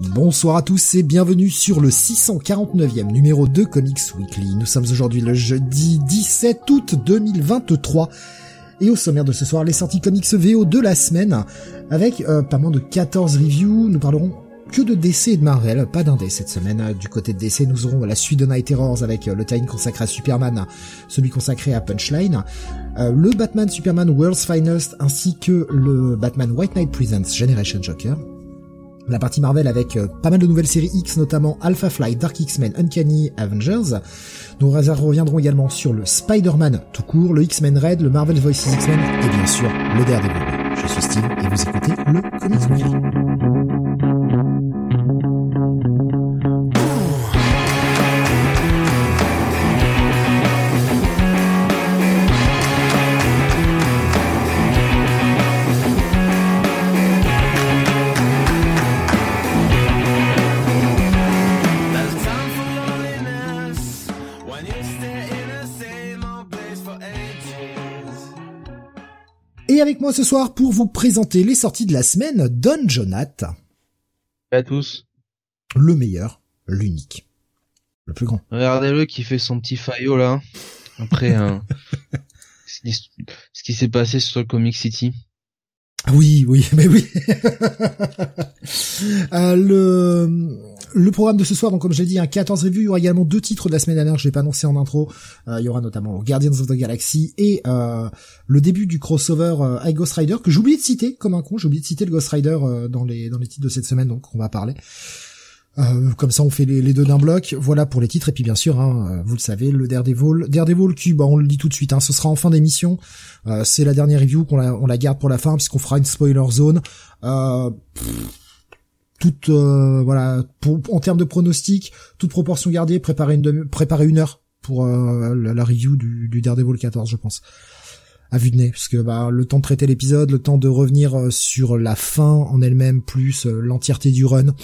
Bonsoir à tous et bienvenue sur le 649e numéro de Comics Weekly. Nous sommes aujourd'hui le jeudi 17 août 2023 et au sommaire de ce soir les sorties comics VO de la semaine avec euh, pas moins de 14 reviews. Nous parlerons que de DC et de Marvel, pas d'indé cette semaine. Du côté de DC, nous aurons la suite de Night Terrors avec euh, le time consacré à Superman, celui consacré à Punchline, euh, le Batman Superman World's Finest ainsi que le Batman White Knight Presents Generation Joker la partie Marvel avec euh, pas mal de nouvelles séries X, notamment Alpha Flight, Dark X-Men, Uncanny Avengers. Nous reviendrons également sur le Spider-Man tout court, le X-Men Red, le Marvel Voices X-Men et bien sûr le Daredevil. Je suis Steve et vous écoutez le Comics Weekly. Et avec moi ce soir pour vous présenter les sorties de la semaine, Don Jonath. à tous. Le meilleur, l'unique, le plus grand. Regardez-le qui fait son petit faillot là. Après euh, ce qui s'est passé sur le Comic City. Oui, oui, mais oui. euh, le le programme de ce soir, donc comme je l'ai dit, un 14 reviews, il y aura également deux titres de la semaine dernière, je l'ai pas annoncé en intro. Euh, il y aura notamment Guardians of the Galaxy et euh, le début du crossover euh, Ghost Rider que j'ai oublié de citer comme un con, j'ai oublié de citer le Ghost Rider euh, dans les dans les titres de cette semaine, donc on va parler. Euh, comme ça, on fait les, les deux d'un bloc. Voilà pour les titres. Et puis bien sûr, hein, vous le savez, le Daredevil, Daredevil qui, bah, on le dit tout de suite, hein, ce sera en fin d'émission. Euh, c'est la dernière review qu'on la, on la garde pour la fin puisqu'on fera une spoiler zone. Euh, toute, euh, voilà, pour, en termes de pronostics, toute proportion gardée, préparer une préparer une heure pour la, la, review du, du Daredevil 14, je pense à vue de nez, parce que bah, le temps de traiter l'épisode, le temps de revenir sur la fin en elle-même, plus l'entièreté du run,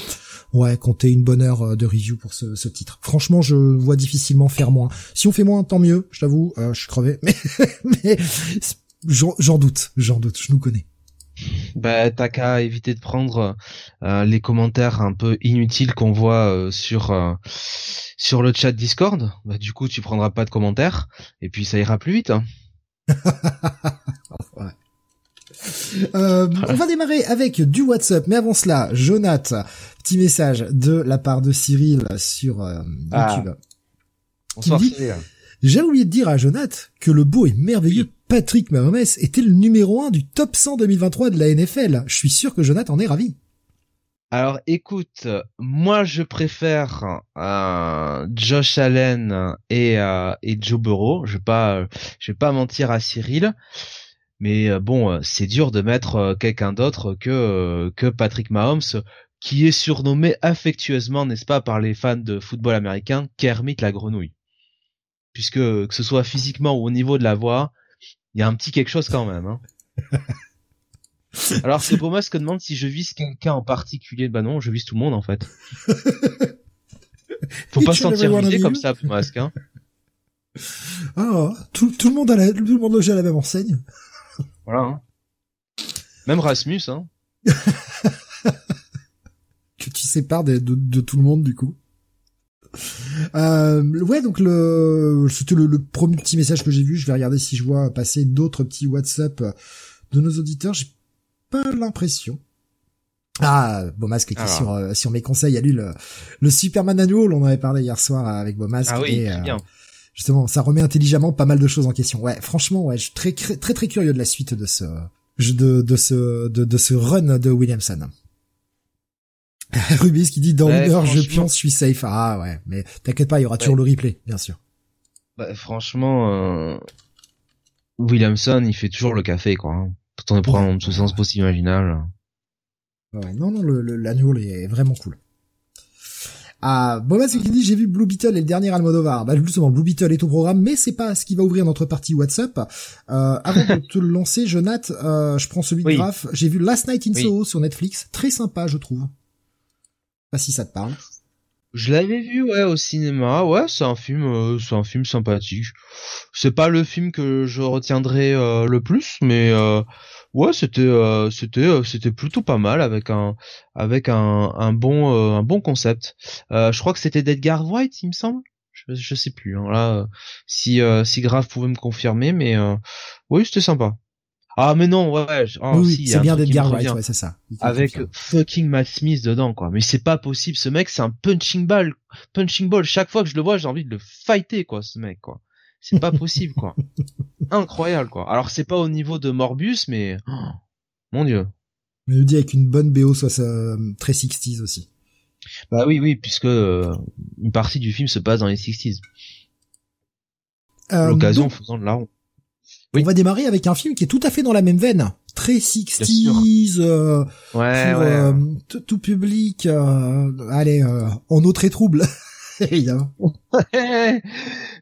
ouais, compter une bonne heure de review pour ce, ce, titre. Franchement, je vois difficilement faire moins. Si on fait moins, tant mieux, je t'avoue, euh, je suis crevé, mais, mais j'en doute, j'en doute, je nous connais. Bah, t'as qu'à éviter de prendre euh, les commentaires un peu inutiles qu'on voit euh, sur sur le chat Discord. Bah, du coup, tu prendras pas de commentaires et puis ça ira plus vite. Hein. ouais. Euh, on va démarrer avec du WhatsApp, mais avant cela, Jonath, petit message de la part de Cyril sur euh, YouTube. Ah. Bonsoir Cyril. J'ai oublié de dire à Jonath que le beau et merveilleux Patrick Mahomes était le numéro 1 du top 100 2023 de la NFL. Je suis sûr que Jonath en est ravi. Alors écoute, moi je préfère euh, Josh Allen et, euh, et Joe Burrow. Je vais pas, vais pas mentir à Cyril. Mais bon, c'est dur de mettre quelqu'un d'autre que que Patrick Mahomes, qui est surnommé affectueusement, n'est-ce pas, par les fans de football américain, Kermit la grenouille. Puisque que ce soit physiquement ou au niveau de la voix, il y a un petit quelque chose quand même. Hein. Alors c'est pour moi ce que demande si je vise quelqu'un en particulier. Bah non, je vise tout le monde en fait. Faut pas se sentir visé comme ça, masque. Hein. Ah, tout, tout le monde a la, tout le monde loge à la même enseigne. Voilà. Hein. Même Rasmus, hein. que tu sépares de, de, de, tout le monde du coup. Euh, ouais, donc le c'était le, le, premier petit message que j'ai vu. Je vais regarder si je vois passer d'autres petits WhatsApp de nos auditeurs. J'ai pas l'impression. Ah, Beaumasque qui sur euh, sur mes conseils a lu le, le Superman Annual. On en avait parlé hier soir avec Beaumasque. Ah oui, et, très bien. Justement, ça remet intelligemment pas mal de choses en question. Ouais, franchement, ouais, je suis très très très curieux de la suite de ce de de ce de, de ce run de Williamson. Rubis qui dit dans Ouais, une heure je pionce, je suis safe. Ah ouais, mais t'inquiète pas, il y aura toujours le replay, bien sûr. Bah, franchement, euh, Williamson, il fait toujours le café, quoi. hein. Tout en prenant ce sens possible imaginable. Ouais, non, non, le, le l'annual est vraiment cool. Ah, Boba qui dit j'ai vu Blue Beetle et le dernier Almodovar. Bah justement, Blue Beetle est au programme, mais c'est pas ce qui va ouvrir notre partie WhatsApp. Euh, avant de te le lancer, Jonathan, euh, je prends celui de Graf. J'ai vu Last Night in Soho sur Netflix, très sympa, je trouve. Pas si ça te parle. Je l'avais vu ouais au cinéma. Ouais, c'est un film, euh, c'est un film sympathique. C'est pas le film que je retiendrai euh, le plus, mais euh, ouais, c'était euh, c'était euh, c'était plutôt pas mal avec un avec un, un bon euh, un bon concept. je crois que c'était d'Edgar White, il me semble. Je, sais plus. Hein, là, si si Grave pouvait me confirmer, mais oui, c'était sympa. Ah mais non, ouais, oh, oui, c'est bien d'Edgar White, ouais, c'est ça. Avec fucking Matt Smith dedans, quoi. Mais c'est pas possible, ce mec, c'est un punching ball, punching ball. Chaque fois que je le vois, j'ai envie de le fighter, quoi, ce mec, quoi. C'est pas possible, quoi. Incroyable, quoi. Alors c'est pas au niveau de Morbius, mais oh, mon dieu. Mais il dit avec une bonne BO, soit ça très 60s aussi. Bah oui, oui, puisque euh, une partie du film se passe dans les 60s. Euh, L'occasion faisant de la ronde. On va démarrer avec un film qui est tout à fait dans la même veine. Très 60s, euh, ouais, pour, ouais. tout public, allez, en eau très trouble. évidemment.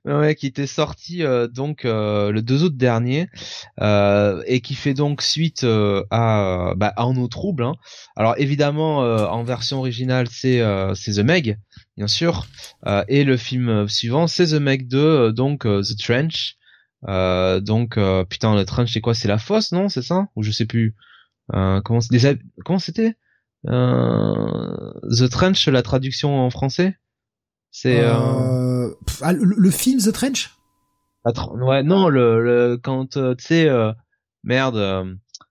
ouais, qui était sorti euh, donc euh, le 2 août dernier euh, et qui fait donc suite à, bah, à En eau trouble. Hein. Alors évidemment en version originale c'est c'est The Meg bien sûr et le film suivant c'est The Meg 2 donc The Trench. Donc putain le trench c'est quoi? C'est la fosse non? C'est ça? Ou je sais plus comment comment c'était? The Trench la traduction en français? C'est euh... euh ah, le, film The Trench? ouais, non, le, le quand euh, tu sais euh, merde.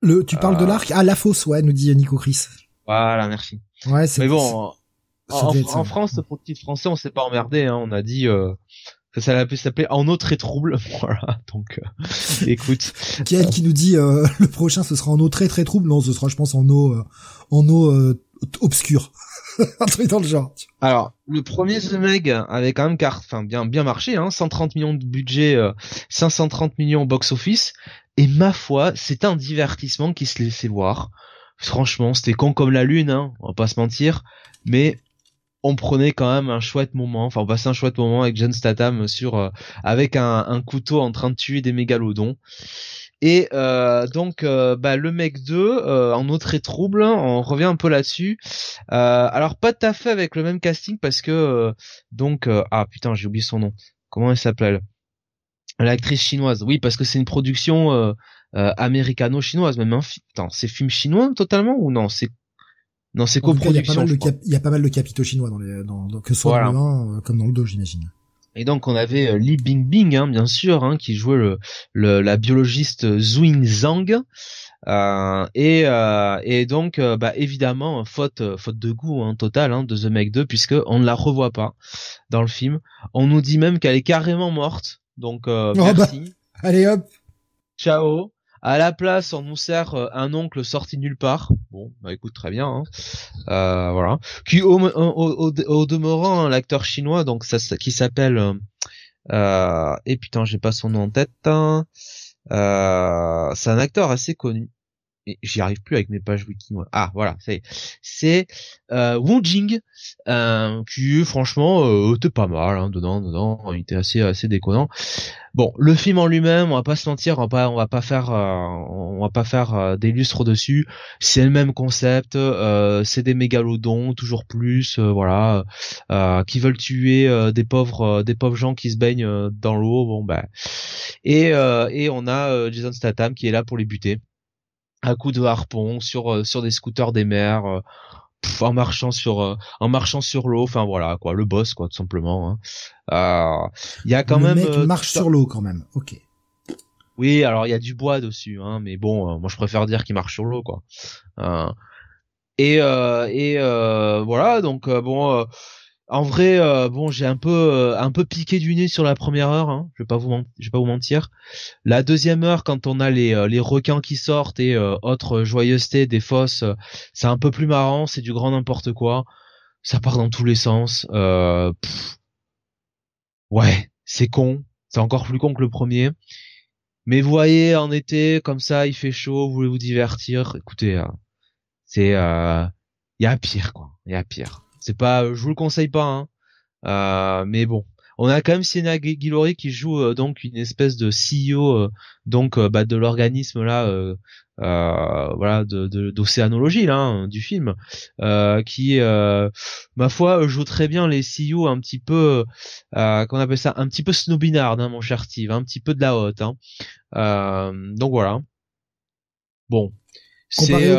le tu parles de l'arc Ah la fosse, ouais, nous dit Nico Chris. Voilà, merci. Ouais, c'est. Mais bon, en, France, pour le titre français, on s'est pas emmerdé. Hein, on a dit ça allait s'appeler En autre et trouble. Voilà, donc écoute. qui est qui nous dit le prochain ce sera en eau très très trouble Non, ce sera je pense en eau en eau obscure. un truc dans le genre. Alors, le premier The Meg avait quand même carte, enfin bien bien marché, hein, 130 millions de budget, 530 euh, millions box office, et ma foi, c'est un divertissement qui se laissait voir. Franchement, c'était con comme la lune, hein, on va pas se mentir, mais on prenait quand même un chouette moment, enfin on passait un chouette moment avec John Statham sur euh, avec un, un, couteau en train de tuer des mégalodons. Et euh, donc euh, bah, le mec 2 euh, en autre et trouble, on revient un peu là-dessus. alors pas tout à fait avec le même casting parce que donc ah putain j'ai oublié son nom. Comment elle s'appelle? L'actrice chinoise. Oui parce que c'est une production américano-chinoise même. Hein. c'est film chinois totalement ou non? Non c'est coproduction. Il y, a pas mal de capitaux chinois dans les dans, que ce soit dans le 1 comme dans le 2 j'imagine. Et donc on avait euh, Li Bingbing, hein, bien sûr, hein, qui jouait le, le, la biologiste Zuing Zhang. Euh, et, euh, et donc euh, bah évidemment faute faute de goût hein, total hein, de The Meg 2 puisque on ne la revoit pas dans le film. On nous dit même qu'elle est carrément morte. Donc oh bah, merci. allez hop. Ciao. À la place, on nous sert euh, un oncle sorti nulle part. Bon, bah écoute, très bien. Hein. Euh, voilà. Qui au, au, au, demeurant, hein, l'acteur chinois, donc ça, qui s'appelle. Euh, euh, et putain, j'ai pas son nom en tête. Hein. Euh, c'est un acteur assez connu j'y arrive plus avec mes pages wiki moi. Ah voilà, c'est c'est euh, Jing euh, qui franchement euh, était pas mal hein, dedans dedans, il était assez assez déconnant. Bon, le film en lui-même, on va pas se mentir, on va pas on va pas faire euh, on va pas faire euh, des lustres dessus. C'est le même concept, euh, c'est des mégalodons toujours plus voilà qui veulent tuer des pauvres des pauvres gens qui se baignent dans l'eau, bon ben et et on a Jason Statham qui est là pour les buter à coup de harpon sur euh, sur des scooters des mers euh, en marchant sur euh, en marchant sur l'eau enfin voilà quoi le boss quoi tout simplement il hein. y a quand le même mec marche sur l'eau quand même. Ok. Oui alors il y a du bois dessus hein mais bon moi je préfère dire qu'il marche sur l'eau quoi. Et et voilà donc bon en vrai, euh, bon, j'ai un peu, euh, un peu piqué du nez sur la première heure. Hein, je vais pas vous, vais pas vous mentir. La deuxième heure, quand on a les, euh, les requins qui sortent et autres joyeusetés des fosses, c'est un peu plus marrant. C'est du grand n'importe quoi. Ça part dans tous les sens. Ouais, c'est con. C'est encore plus con que le premier. Mais vous voyez, en été, comme ça, il fait chaud, vous voulez vous divertir. Écoutez, C'est il y a pire quoi, il y a pire. C'est pas, je vous le conseille pas, hein. mais bon, on a quand même Sienna Guillory qui joue euh, donc une espèce de CEO euh, donc euh, bah, de l'organisme là voilà de d'océanologie là hein, du film qui ma foi joue très bien les CEO un petit peu qu'on appelle ça un petit peu snobinard hein, mon cher Steve un petit peu de la haute hein. donc voilà bon premier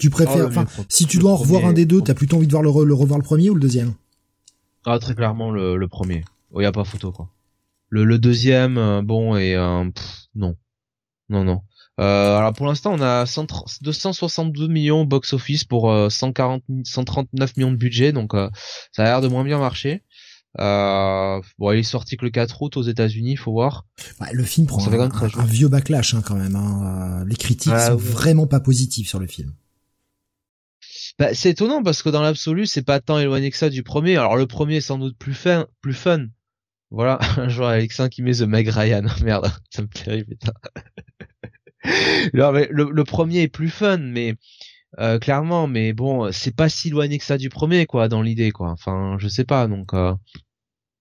tu préfères ah, enfin si tu dois en revoir un des deux t'as plutôt envie de voir le revoir le premier ou le deuxième? Ah, très clairement le, le premier. Oh, y a pas photo quoi. Le, le deuxième, euh, bon, et euh, non, non, non. Euh, alors pour l'instant, on a 262 millions box office pour 140, 139 millions de budget, donc ça a l'air de moins bien marcher. Euh, bon, il est sorti que le 4 août aux États-Unis, faut voir. le film prend un, vieux backlash hein, quand même. Hein. Les critiques sont vraiment pas positives sur le film. Bah, c'est étonnant parce que dans l'absolu, c'est pas tant éloigné que ça du premier. Alors le premier est sans doute plus fun, plus fun. Voilà, un joueur Alexin qui met The Meg Ryan. Merde, ça me putain. le, premier est plus fun, mais euh, clairement, mais bon, c'est pas si éloigné que ça du premier, quoi, dans l'idée, quoi. Enfin, je sais pas, donc. Euh,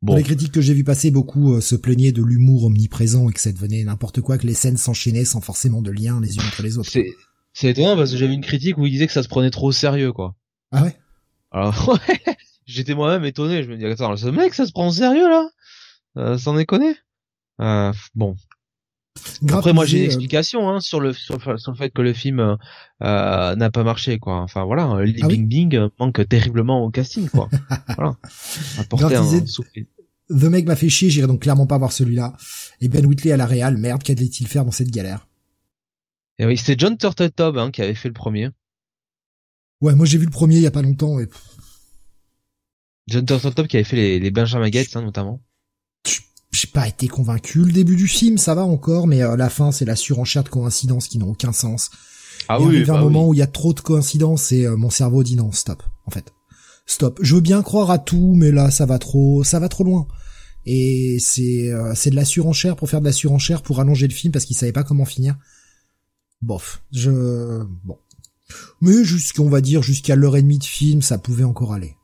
bon. les critiques que j'ai vu passer, beaucoup euh, se plaignaient de l'humour omniprésent et que ça devenait n'importe quoi, que les scènes s'enchaînaient sans forcément de lien les unes entre les autres. C'est étonnant parce que j'avais une critique où il disait que ça se prenait trop au sérieux, quoi. Ah ouais? Alors, ouais, j'étais moi-même étonné. Je me dis, attends, ce mec, ça se prend au sérieux, là? Euh, Sans déconner? Euh, Bon. Après, moi, j'ai une euh, explication hein, sur, le, sur, le fait que le film euh, n'a pas marché, quoi. Enfin, voilà, Li ah Bing manque terriblement au casting, quoi. voilà. Apporter un The mec m'a fait chier, j'irai donc clairement pas voir celui-là. Et Ben Whitley à la Real, merde, qu'allait-il faire dans cette galère? Et oui, c'est John Turteltaub hein, qui avait fait le premier. Ouais, moi j'ai vu le premier il y a pas longtemps. Et... John Turteltaub qui avait fait les, les Benjamin Gates hein, notamment. J'ai pas été convaincu. Le début du film, ça va encore, mais euh, la fin, c'est la surenchère de coïncidences qui n'ont aucun sens. Ah oui, arrive un bah moment où il y a trop de coïncidences et euh, mon cerveau dit non, stop. En fait, stop. Je veux bien croire à tout, mais là, ça va trop, ça va trop loin. Et c'est euh, c'est de la surenchère pour faire de la surenchère pour allonger le film parce qu'il savait pas comment finir bof. Je bon. Mais jusqu'on va dire jusqu'à l'heure et demie de film, ça pouvait encore aller.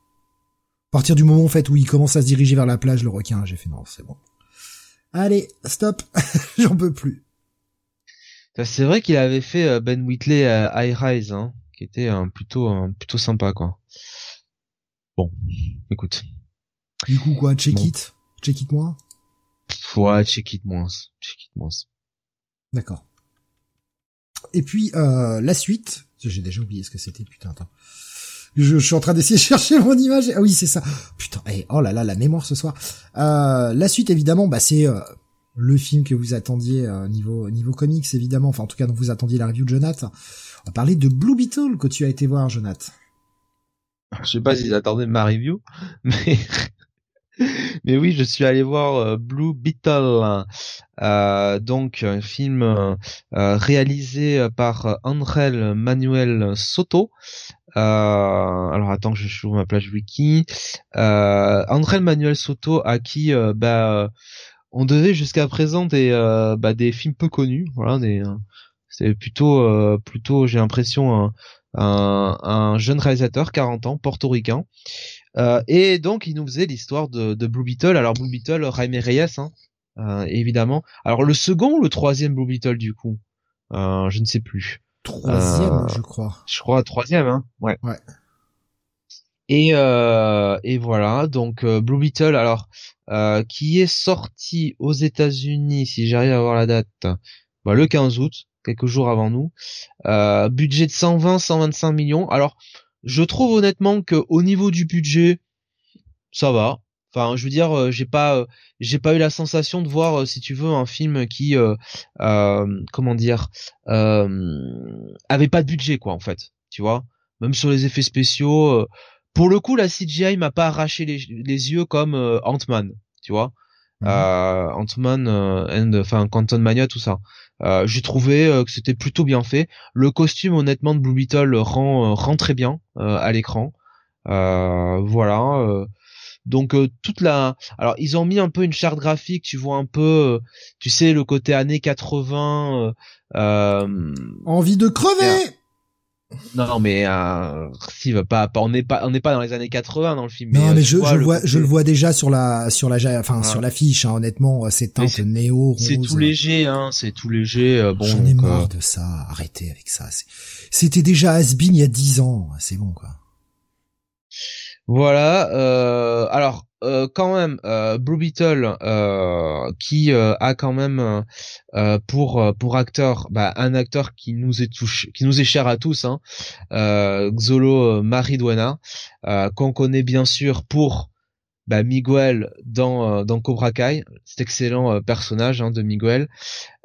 À partir du moment en fait où il commence à se diriger vers la plage, le requin, j'ai fait non, c'est bon. Allez, stop, j'en peux plus. C'est vrai qu'il avait fait euh, Ben Whitley à High Rise, hein, qui était un plutôt plutôt sympa quoi. Bon, écoute. Du coup quoi, check it, check it moins? Ouais, check it moins, check it moins. D'accord. Et puis euh, la suite, j'ai déjà oublié ce que c'était, putain, attends. Je, suis en train d'essayer de chercher mon image. Ah oui, c'est ça. Putain, eh, oh là là, la mémoire ce soir. Euh, la suite, évidemment, bah c'est euh, le film que vous attendiez niveau niveau comics, évidemment. Enfin, en tout cas, dont vous attendiez la review de Jonathan. On va parler de Blue Beetle que tu as été voir, Jonathan. Je sais pas s'ils attendaient ma review, mais mais oui, je suis allé voir euh, Blue Beetle, euh, donc un film euh, réalisé par Angel Manuel Soto. alors attends, je trouve ma plage wiki. Angel Manuel Soto à qui bah on devait jusqu'à présent des bah, des films peu connus, voilà, des c'est plutôt plutôt j'ai l'impression un, un, jeune réalisateur 40 ans portoricain euh, et donc, il nous faisait l'histoire de, de, Blue Beetle. Alors, Blue Beetle, Jaime Reyes, hein, euh, évidemment. Alors, le second ou le troisième Blue Beetle, du coup? Euh, Je ne sais plus. Troisième, je crois. Je crois troisième, hein. Ouais. Ouais. Et, et voilà, donc Blue Beetle, alors, qui est sorti aux États-Unis, si j'arrive à voir la date, bah, le 15 août, quelques jours avant nous. budget de 120-125 millions. Alors, je trouve honnêtement que au niveau du budget, ça va. Enfin, je veux dire, euh, j'ai pas, euh, j'ai pas eu la sensation de voir, euh, si tu veux, un film qui, comment dire, avait pas de budget, quoi, en fait. Tu vois, même sur les effets spéciaux. pour le coup, la CGI m'a pas arraché les, yeux comme Ant-Man, tu vois? Mhm. Ant-Man and enfin Quantum Mania tout ça euh, j'ai trouvé euh, que c'était plutôt bien fait. Le costume, honnêtement, de Blue Beetle rend, euh, rend très bien à l'écran. voilà. Donc toute la, alors ils ont mis un peu une charte graphique, tu vois un peu, tu sais le côté années 80. Envie de crever. Non, mais euh, si pas, pas, on n'est pas, on n'est pas dans les années 80 dans le film. Non, mais, je, je le vois, je le vois déjà sur la, sur la, enfin sur l'affiche. Hein, honnêtement, c'est teinte néo. C'est tout léger, hein. C'est tout léger. Euh, bon. J'en ai marre de ça. Arrêtez avec ça. C'était déjà Asbin il y a 10 ans. C'est bon, quoi. Voilà. Euh, alors, euh, quand même euh, Blue Beetle qui a quand même pour pour acteur bah, un acteur qui nous est touché, qui nous est cher à tous hein, Xolo Mariduena qu'on connaît bien sûr pour bah, Miguel dans euh, dans Cobra Kai, cet excellent euh, personnage hein, de Miguel.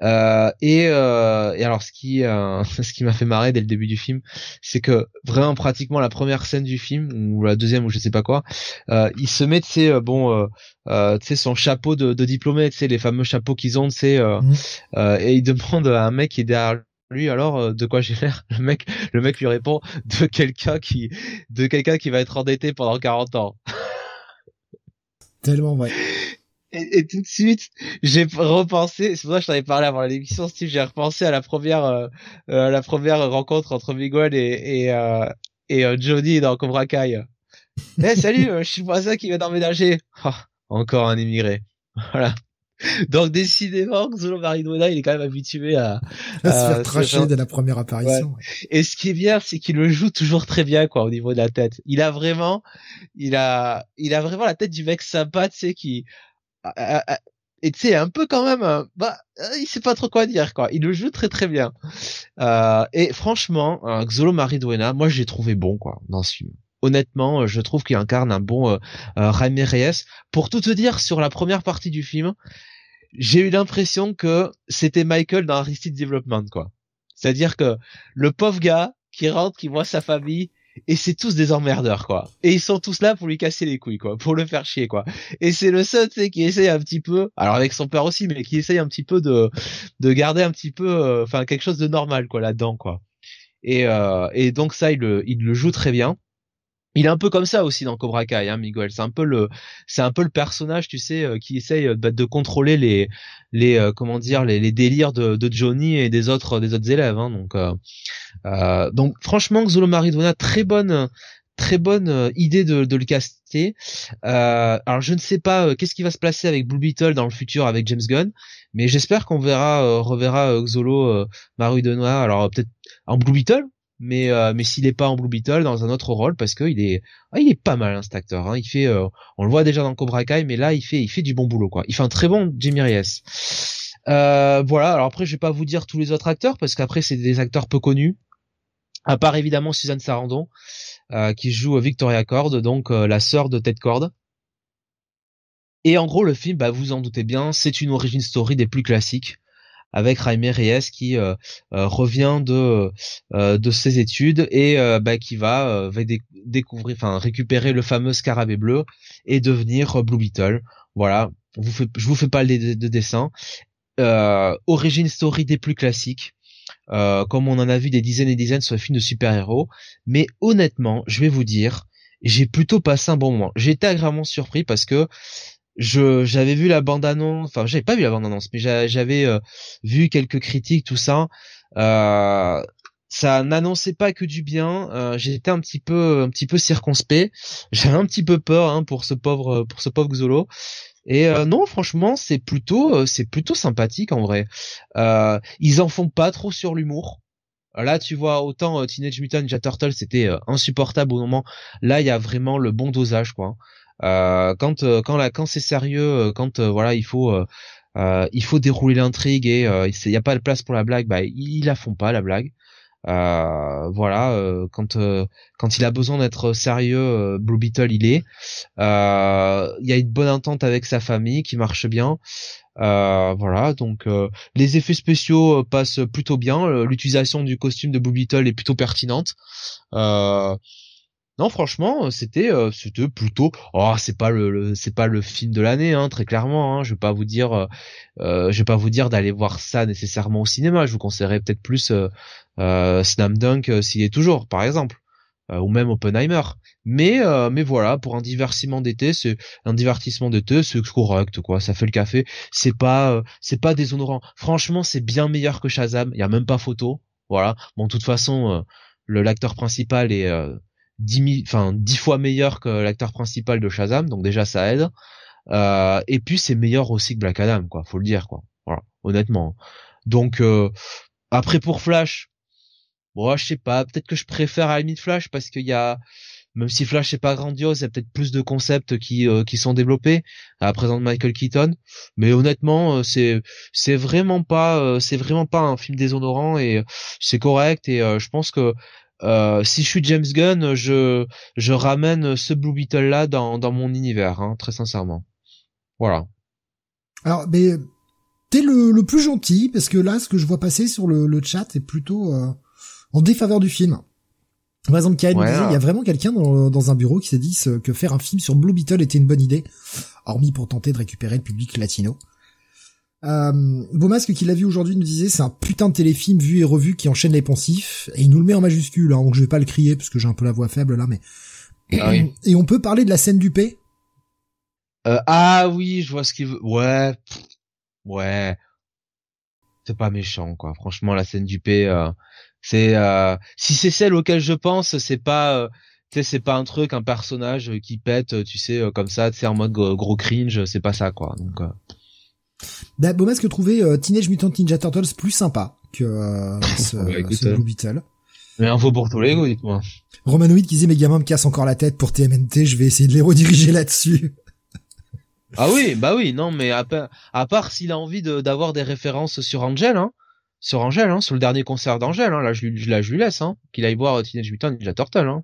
Euh, et, euh, et alors ce qui euh, ce qui m'a fait marrer dès le début du film, c'est que vraiment pratiquement la première scène du film ou la deuxième ou je sais pas quoi, il se met tu sais bon tu sais son chapeau de, de diplômé, tu sais les fameux chapeaux qu'ils ont, tu sais mmh. et il demande à un mec qui est derrière lui alors de quoi j'ai l'air le mec le mec lui répond de quelqu'un qui de quelqu'un qui va être endetté pendant 40 ans Tellement vrai. Et, tout de suite, j'ai repensé, c'est pour ça que je t'en avais parlé avant l'émission, Steve, j'ai repensé à la première, euh, euh la première rencontre entre Miguel et, et, euh, et euh, Johnny dans Cobra Kai. Eh, salut, je suis voisin qui vient d'emménager. Oh, encore un immigré. Voilà. Donc décidément, Zolo Maridona, il est quand même habitué à, à se faire tracher dès la première apparition. Et ce qui est bien, c'est qu'il le joue toujours très bien, quoi, au niveau de la tête. Il a vraiment, il a, il a vraiment la tête du mec sympa, tu sais, qui, et tu sais, un peu quand même, euh, bah, euh, il sait pas trop quoi dire, quoi. Il le joue très très bien. Euh, et franchement, euh, Xolo Mariduena, moi j'ai trouvé bon, quoi, dans ce film honnêtement, je trouve qu'il incarne un bon euh, Raimi Reyes. Pour tout te dire, sur la première partie du film, j'ai eu l'impression que c'était Michael dans Aristide Development, quoi. C'est-à-dire que le pauvre gars qui rentre, qui voit sa famille, et c'est tous des emmerdeurs, quoi. Et ils sont tous là pour lui casser les couilles, quoi, pour le faire chier, quoi. Et c'est le seul, tu sais, qui essaye un petit peu, alors avec son père aussi, mais qui essaye un petit peu de, de garder un petit peu, euh, enfin, quelque chose de normal, quoi, là-dedans, quoi. Et, euh, et donc ça, il le, il le joue très bien il est un peu comme ça aussi dans Cobra Kai, hein, Miguel. C'est un peu le, c'est un peu le personnage, tu sais, euh, qui essaye euh, bah, de contrôler les, les, euh, comment dire, les, les délires de, Johnny et des autres, des autres élèves. Hein, donc, euh, donc franchement, Xolo Maridona, très bonne, très bonne idée de, de le caster. alors je ne sais pas qu'est-ce qui va se placer avec Blue Beetle dans le futur avec James Gunn, mais j'espère qu'on verra, reverra Xolo Maridona. Alors peut-être en Blue Beetle mais euh, mais s'il est pas en Blue Beetle dans un autre rôle parce que il est ah, il est pas mal hein, cet acteur hein. il fait euh, on le voit déjà dans Cobra Kai mais là il fait il fait du bon boulot quoi. Il fait un très bon Jimmy Reyes. Euh, voilà. Alors après je vais pas vous dire tous les autres acteurs parce qu'après c'est des acteurs peu connus. À part évidemment Suzanne Sarandon qui joue Victoria Cord donc la sœur de Ted Cord. Et en gros le film bah vous en doutez bien c'est une origin story des plus classiques avec Jaime Reyes qui euh, euh, revient de euh, de ses études et bah, qui va, découvrir, enfin récupérer le fameux scarabée bleu et devenir Blue Beetle. Voilà, je vous fais pas de, de dessin. origine story des plus classiques. comme on en a vu des dizaines et dizaines sur les films de super-héros, mais honnêtement, je vais vous dire, j'ai plutôt passé un bon moment. J'ai été agréablement surpris parce que je j'avais vu la bande annonce enfin j'avais pas vu la bande annonce mais j'avais euh, vu quelques critiques tout ça. Euh, ça n'annonçait pas que du bien. Euh, j'étais un petit peu un petit peu circonspect. J'avais un petit peu peur hein, pour ce pauvre pour ce pauvre Xolo. Et euh, non franchement c'est plutôt c'est plutôt sympathique en vrai. Ils en font pas trop sur l'humour. Là, tu vois, autant Teenage Mutant Ninja Turtle, c'était insupportable au moment. Là, il y a vraiment le bon dosage, quoi. Euh, quand euh, quand la quand c'est sérieux, euh, quand voilà il faut il faut dérouler l'intrigue et il n'y a pas de place pour la blague, bah ils, la font pas la blague. voilà, quand quand il a besoin d'être sérieux, Blue Beetle il est. Il y a une bonne entente avec sa famille qui marche bien. voilà, donc les effets spéciaux passent plutôt bien. L'utilisation du costume de Blue Beetle est plutôt pertinente. Euh, non, franchement, euh, c'était euh, c'était plutôt. Oh, c'est pas le, c'est pas le film de l'année, hein, très clairement. Hein. Je vais pas vous dire, euh, euh je vais pas vous dire d'aller voir ça nécessairement au cinéma. Je vous conseillerais peut-être plus euh, Slam Dunk s'il est toujours, par exemple, ou même Oppenheimer. Mais mais voilà, pour un divertissement d'été, c'est un divertissement d'été, c'est correct, quoi. Ça fait le café. C'est pas c'est pas déshonorant. Franchement, c'est bien meilleur que Shazam. Il y a même pas photo. Voilà. Bon, de toute façon le l'acteur principal est euh, dix enfin dix fois meilleur que l'acteur principal de Shazam, donc déjà ça aide. Euh, et puis c'est meilleur aussi que Black Adam, quoi, faut le dire, quoi. Voilà, honnêtement. Donc euh, après pour Flash, bon, je sais pas, peut-être que je préfère à la limite Flash parce qu'il y a même si Flash est pas grandiose, il y a peut-être plus de concepts qui euh, qui sont développés à la présence de Michael Keaton. Mais honnêtement, euh, c'est c'est vraiment pas euh, c'est vraiment pas un film déshonorant et c'est correct et je pense que si je suis James Gunn, je je ramène ce Blue Beetle là dans dans mon univers, hein, très sincèrement. Voilà. Alors, mais t'es le, le plus gentil parce que là, ce que je vois passer sur le, le chat est plutôt en défaveur du film. Par exemple, Kael disait, il y a vraiment quelqu'un dans, un bureau qui s'est dit que faire un film sur Blue Beetle était une bonne idée, hormis pour tenter de récupérer le public latino. Euh, Beaumasque qui l'a vu aujourd'hui nous disait c'est un putain de téléfilm vu et revu qui enchaîne les poncifs. Et il nous le met en majuscule hein, donc je vais pas le crier parce que j'ai un peu la voix faible là mais ah et on peut parler de la scène du P? Euh, ah oui je vois ce qu'il veut. Ouais ouais. C'est pas méchant quoi. Franchement la scène du P euh, c'est euh, si c'est celle auquel je pense, c'est pas euh, tu sais c'est pas un truc un personnage qui pète, tu sais euh, comme ça, tu en mode gros cringe, c'est pas ça quoi. Donc bah, que trouver Teenage Mutant Ninja Turtles plus sympa que ce, bah, Blue Beetle. Mais info pour tous les goûts, dites-moi. Romanoid qui disait mes gamins me cassent encore la tête pour TMNT, je vais essayer de les rediriger là-dessus. ah oui, bah oui, non, mais à, à part s'il a envie d'avoir des références sur Angel, hein, sur Angèle, hein, sur le dernier concert hein, là, je, là, je lui laisse, hein, qu'il aille voir Teenage Mutant Ninja Turtle, hein.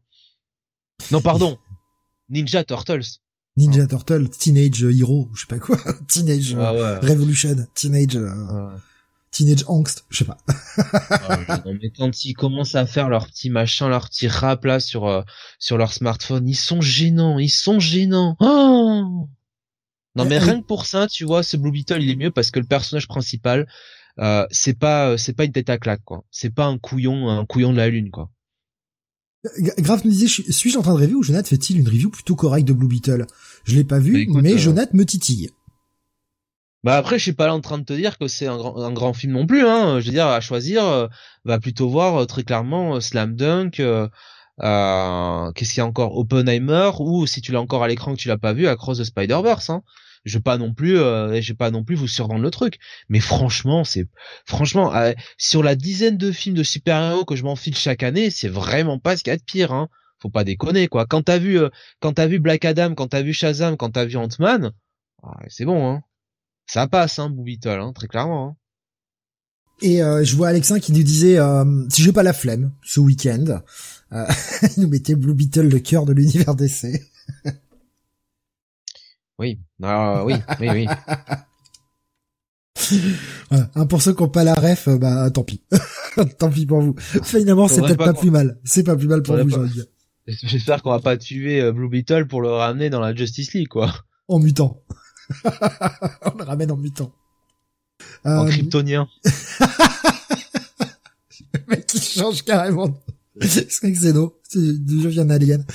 Non, pardon. Ninja Turtles. Ninja. Turtle, Teenage Hero, je sais pas quoi. Teenage ah Revolution, Teenage, euh, Teenage Angst, je sais pas. Ah non, mais quand ils commencent à faire leur petit machin, leur petit rap là sur, euh, sur leur smartphone, ils sont gênants, ils sont gênants. Oh non mais rien que pour ça, tu vois, ce Blue Beetle, il est mieux parce que le personnage principal, euh, c'est pas euh, c'est pas une tête à claque quoi. C'est pas un couillon un couillon de la lune quoi. Grave nous disait suis-je en train de rêver ou Jonathan fait-il une review plutôt correcte de Blue Beetle Je l'ai pas vu, bah, mais euh, Jonathan me titille. Bah après, je suis pas là en train de te dire que c'est un grand, un grand film non plus. Hein. Je veux dire, à choisir, va plutôt voir très clairement Slam Dunk. Euh, Qu'est-ce qu'il y a encore Oppenheimer ou si tu l'as encore à l'écran que tu l'as pas vu, Across the Spider Verse. Hein je vais pas non plus euh, je pas non plus vous survendre le truc mais franchement c'est franchement euh, sur la dizaine de films de super-héros que je m'enfile chaque année c'est vraiment pas ce qu'il y a de pire hein faut pas déconner quoi quand t'as vu euh, quand t'as vu Black Adam quand t'as vu Shazam quand t'as vu Ant-Man c'est bon hein ça passe hein Beetle hein très clairement hein. Et je vois Alexin qui nous disait si j'ai pas la flemme ce week-end, il nous mettait Blue Beetle le cœur de l'univers DC. Oui, ah, oui, oui, oui. Voilà. pour ceux qui n'ont pas la ref, euh, bah tant pis. tant pis pour vous. Finalement, c'est peut-être pas, plus mal. C'est pas plus mal pour vous, pas... J'espère qu'on va pas tuer euh, Blue Beetle pour le ramener dans la Justice League, quoi. En mutant. On le ramène en mutant. En euh... kryptonien. le mec qui change carrément c'est que c'est Xeno. Je viens d'Alien.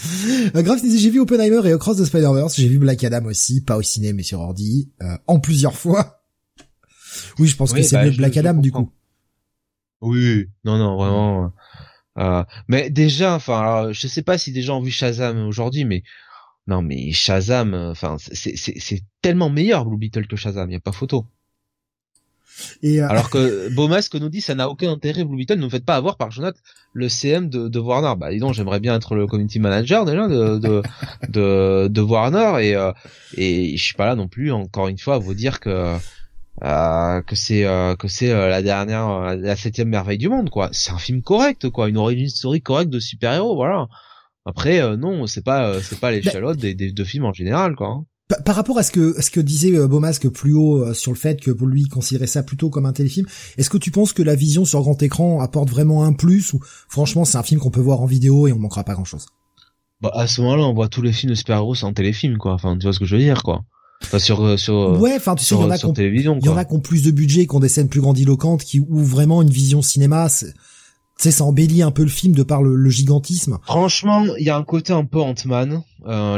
Euh, grave, j'ai vu Oppenheimer et Across the Spider-Verse. J'ai vu Black Adam aussi, pas au ciné, mais sur ordi, euh, en plusieurs fois. Oui, je pense que c'est bah, Black Adam, du coup. Oui, non, non, vraiment. Euh, mais déjà, enfin, je sais pas si des gens ont vu Shazam aujourd'hui, mais non, mais Shazam, enfin, c'est tellement meilleur Blue Beetle que Shazam, y a pas photo. Et euh, Alors que Beaumasque nous dit ça n'a aucun intérêt Blue Beetle, ne vous faites pas avoir par Jonathan le CM de, de Warner. Bah dis donc, j'aimerais bien être le community manager déjà de de de, de Warner et euh, et je suis pas là non plus encore une fois à vous dire que euh, que c'est euh, que c'est euh, la dernière la septième merveille du monde quoi. C'est un film correct quoi, une origine story correcte de super héros voilà. Après non, c'est pas c'est pas l'échalote des, des deux films en général quoi. Par rapport à ce que ce que disait euh, Beaumasque plus haut euh, sur le fait que pour lui il considérait ça plutôt comme un téléfilm, est-ce que tu penses que la vision sur grand écran apporte vraiment un plus ou franchement c'est un film qu'on peut voir en vidéo et on manquera pas grand-chose? Bah à ce moment-là, on voit tous les films de super-héros en téléfilm quoi. Enfin, tu vois ce que je veux dire quoi. Enfin, sur euh, sur ouais enfin tu sais il y en a qui ont plus de budget qui ont des scènes plus grandiloquentes qui ouvrent vraiment une vision cinéma sais ça embellit un peu le film de par le, gigantisme franchement il y a un côté un peu Ant-Man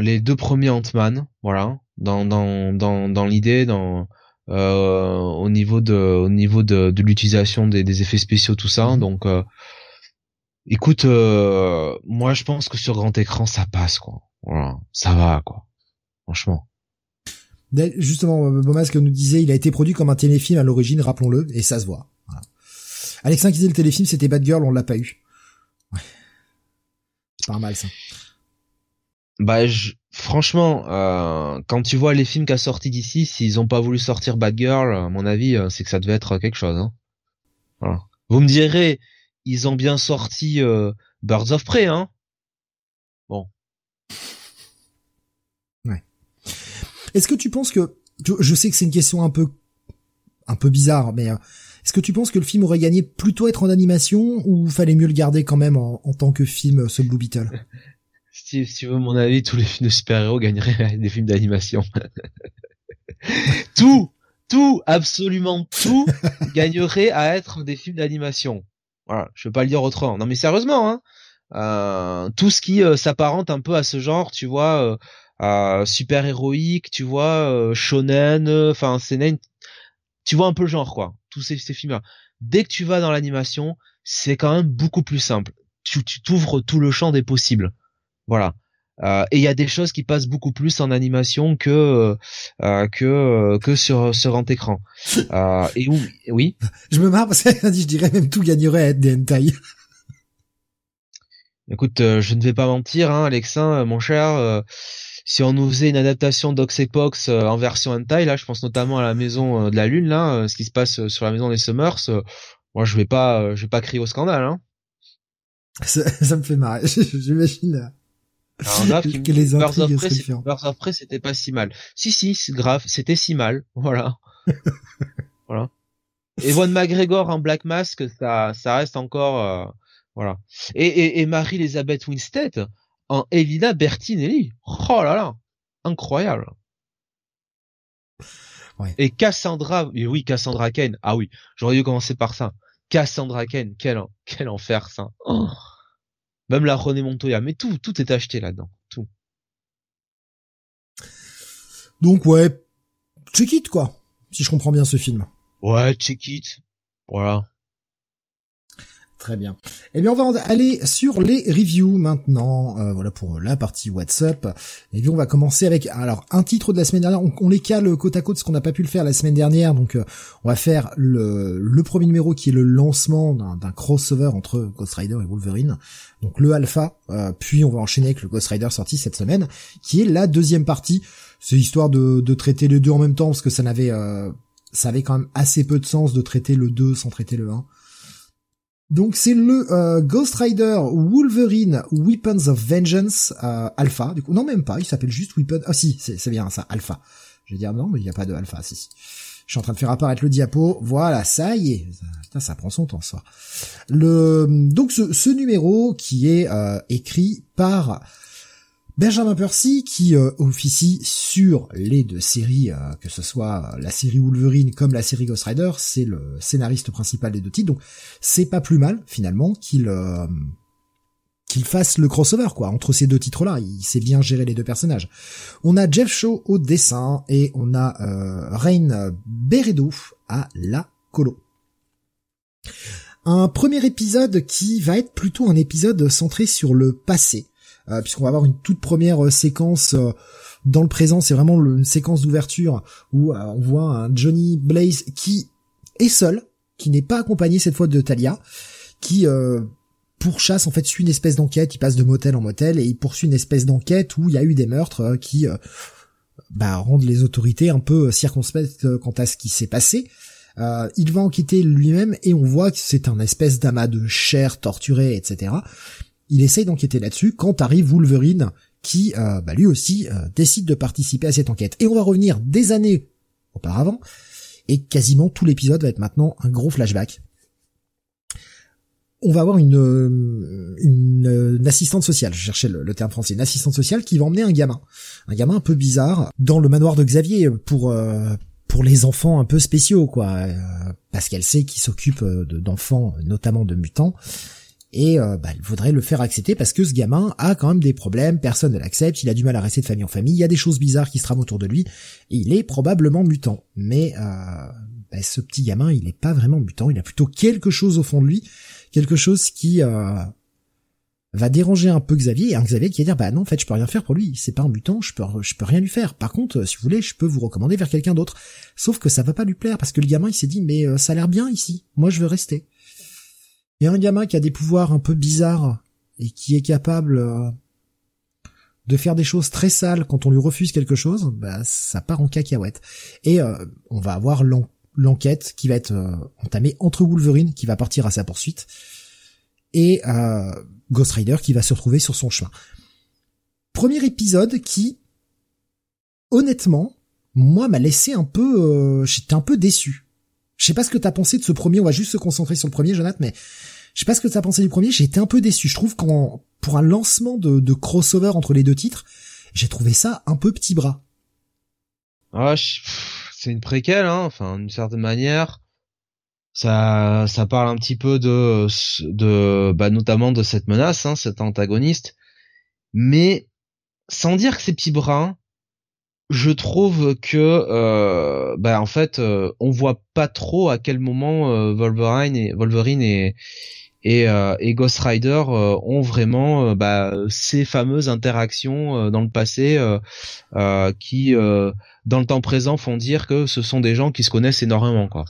les deux premiers Ant-Man voilà dans dans dans dans l'idée dans euh, au niveau de au niveau de, de l'utilisation des, des effets spéciaux tout ça mhm. donc euh, Écoute, euh, moi je pense que sur grand écran ça passe quoi. Voilà, ça va quoi. Franchement. Justement, Bomasque nous disait, il a été produit comme un téléfilm à l'origine, rappelons-le, et ça se voit. Alexin qui disait le téléfilm c'était Bad Girl, on l'a pas eu. Ouais. C'est pas mal ça. Bah franchement, euh, quand tu vois les films qu'a sorti d'ici, s'ils ont pas voulu sortir Bad Girl, à mon avis, euh, c'est que ça devait être quelque chose. Hein. Voilà. Vous me direz, ils ont bien sorti euh, Birds of Prey, hein Bon. Ouais. Est-ce que tu penses que je sais que c'est une question un peu un peu bizarre, mais euh, est-ce que tu penses que le film aurait gagné plutôt être en animation ou fallait mieux le garder quand même en, tant que film euh, ce Blue Beetle? Si, si tu veux mon avis, tous les films de super-héros gagneraient des films d'animation. tout, tout, absolument tout gagnerait à être des films d'animation. Voilà, je peux pas le dire autrement. Non mais sérieusement, hein, euh, tout ce qui euh, s'apparente un peu à ce genre, tu vois, euh, super héroïque, tu vois, shonen, enfin c'est tu vois un peu le genre quoi. Tous ces, ces films-là. Dès que tu vas dans l'animation, c'est quand même beaucoup plus simple. Tu t'ouvres tout le champ des possibles. Voilà. Euh, et il y a des choses qui passent beaucoup plus en animation que euh, que que sur sur grand écran. Euh, et où, oui? Je me marre parce que je dirais même tout gagnerait à être des hentai. Écoute, je ne vais pas mentir, hein, Alexin, mon cher. Si on nous faisait une adaptation d'Oxepox en version hentai, là, je pense notamment à la maison de la lune, là, ce qui se passe sur la maison des Summers. moi, je vais pas, je vais pas crier au scandale. Hein. Ça, ça me fait marrer. J'imagine alors, qui que les Birds of Prey, c'était pas si mal. Si, si, c'est grave, c'était si mal. Voilà. voilà. Ewan McGregor en Black Mask, ça, ça reste encore, euh, voilà. Et, et, et Marie-Elisabeth Winstead en Elina Bertinelli. Oh là là. Incroyable. Ouais. Et Cassandra, et oui, Cassandra Kane. Ah oui, j'aurais dû commencer par ça. Cassandra Kane, quel, quel enfer ça. Oh. Même la René Montoya, mais tout, tout est acheté là-dedans, tout. Donc ouais, check it quoi, si je comprends bien ce film. Ouais, check it. Voilà. Très bien. Eh bien, on va aller sur les reviews maintenant. Euh, voilà pour la partie WhatsApp. Et puis on va commencer avec alors un titre de la semaine dernière. On, les cale côte à côte ce qu'on n'a pas pu le faire la semaine dernière. Donc euh, on va faire le, premier numéro qui est le lancement d'un crossover entre Ghost Rider et Wolverine. Donc le alpha. Euh, puis on va enchaîner avec le Ghost Rider sorti cette semaine, qui est la deuxième partie. C'est histoire de, de traiter les deux en même temps parce que ça n'avait ça avait quand même assez peu de sens de traiter le 2 sans traiter le 1. Donc c'est le euh, Ghost Rider Wolverine Weapons of Vengeance euh, Alpha. Du coup, non même pas, il s'appelle juste Weapon. Ah si, c'est bien ça, Alpha. Je vais dire non, mais il n'y a pas de Alpha. Si, Je suis en train de faire apparaître le diapo. Voilà, ça y est. Ça prend son temps, ça. Le donc ce, ce numéro qui est euh, écrit par Benjamin Percy qui euh, officie sur les deux séries, euh, que ce soit la série Wolverine comme la série Ghost Rider, c'est le scénariste principal des deux titres, donc c'est pas plus mal finalement qu'il euh, qu'il fasse le crossover quoi entre ces deux titres-là. Il sait bien gérer les deux personnages. On a Jeff Shaw au dessin et on a Rain Beredo à la colo. Un premier épisode qui va être plutôt un épisode centré sur le passé euh, puisqu'on va avoir une toute première euh, séquence euh, dans le présent, c'est vraiment une séquence d'ouverture où on voit un Johnny Blaze qui est seul, qui n'est pas accompagné cette fois de Talia, qui pourchasse en fait suit une espèce d'enquête, il passe de motel en motel et il poursuit une espèce d'enquête où il y a eu des meurtres qui bah, rendent les autorités un peu circonspectes quant à ce qui s'est passé. il va enquêter lui-même et on voit que c'est un espèce d'amas de chair torturée, etc il essaye d'enquêter là-dessus quand arrive Wolverine qui, euh, bah, lui aussi, euh, décide de participer à cette enquête. Et on va revenir des années auparavant, et quasiment tout l'épisode va être maintenant un gros flashback. On va avoir une, euh, une, assistante sociale, je cherchais le, terme français, une assistante sociale qui va emmener un gamin, un gamin un peu bizarre, dans le manoir de Xavier pour pour les enfants un peu spéciaux, quoi, parce qu'elle sait qu'il s'occupe d'enfants, notamment de mutants, et euh, bah, il faudrait le faire accepter parce que ce gamin a quand même des problèmes, personne ne l'accepte, il a du mal à rester de famille en famille, il y a des choses bizarres qui se trament autour de lui, et il est probablement mutant. Mais euh, bah, ce petit gamin, il n'est pas vraiment mutant, il a plutôt quelque chose au fond de lui, quelque chose qui euh, va déranger un peu Xavier et un Xavier qui va dire bah non en fait je peux rien faire pour lui c'est pas un mutant je peux je peux rien lui faire. Par contre si vous voulez je peux vous recommander vers quelqu'un d'autre. Sauf que ça va pas lui plaire parce que le gamin il s'est dit mais ça a l'air bien ici moi je veux rester et un gamin qui a des pouvoirs un peu bizarres et qui est capable de faire des choses très sales quand on lui refuse quelque chose, bah ça part en cacahuète. Et euh, on va avoir l'enquête qui va être euh, entamée entre Wolverine qui va partir à sa poursuite et euh, Ghost Rider qui va se retrouver sur son chemin. Premier épisode qui, honnêtement, moi m'a laissé un peu, j'étais un peu déçu. Je sais pas ce que t'as pensé de ce premier. On va juste se concentrer sur le premier, Jonathan, mais je sais pas ce que t'as pensé du premier. J'ai été un peu déçu. Je trouve qu'en pour un lancement de, de crossover entre les deux titres, j'ai trouvé ça un peu petit bras. Ah, c'est une préquelle, hein, enfin, d'une certaine manière. Ça, ça parle un petit peu de, de, bah, notamment de cette menace, hein, cet antagoniste. Mais, sans dire que c'est petit bras, je trouve que, euh, bah, en fait, euh, on voit pas trop à quel moment euh, Wolverine et Wolverine et et, euh, et Ghost Rider euh, ont vraiment euh, bah, ces fameuses interactions dans le passé qui, dans le temps présent, font dire que ce sont des gens qui se connaissent énormément. Quoi.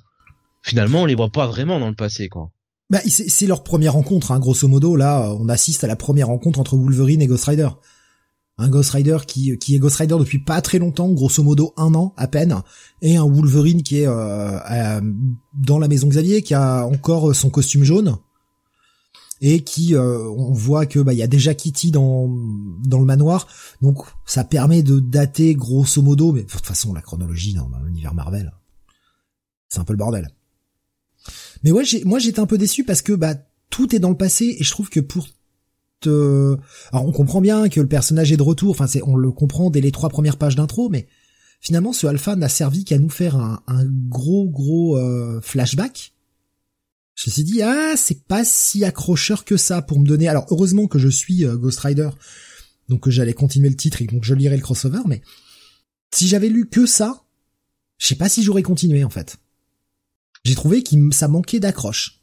Finalement, on les voit pas vraiment dans le passé. Quoi. Bah, c'est leur première rencontre, hein, grosso modo. Là, on assiste à la première rencontre entre Wolverine et Ghost Rider. Un Ghost Rider qui, qui est Ghost Rider depuis pas très longtemps, grosso modo un an à peine, et un Wolverine qui est euh, dans la maison Xavier, qui a encore son costume jaune, et qui euh, on voit que bah il y a déjà Kitty dans dans le manoir. Donc ça permet de dater grosso modo mais de toute façon la chronologie dans l'univers Marvel c'est un peu le bordel. Mais ouais moi j'étais un peu déçu parce que bah tout est dans le passé et je trouve que pour te alors on comprend bien que le personnage est de retour enfin c'est on le comprend dès les trois premières pages d'intro mais finalement ce alpha n'a servi qu'à nous faire un, un gros gros euh, flashback je me suis dit ah c'est pas si accrocheur que ça pour me donner. Alors heureusement que je suis euh, Ghost Rider, donc j'allais continuer le titre et donc je lirai le crossover. Mais si j'avais lu que ça, je sais pas si j'aurais continué en fait. J'ai trouvé que ça manquait d'accroche.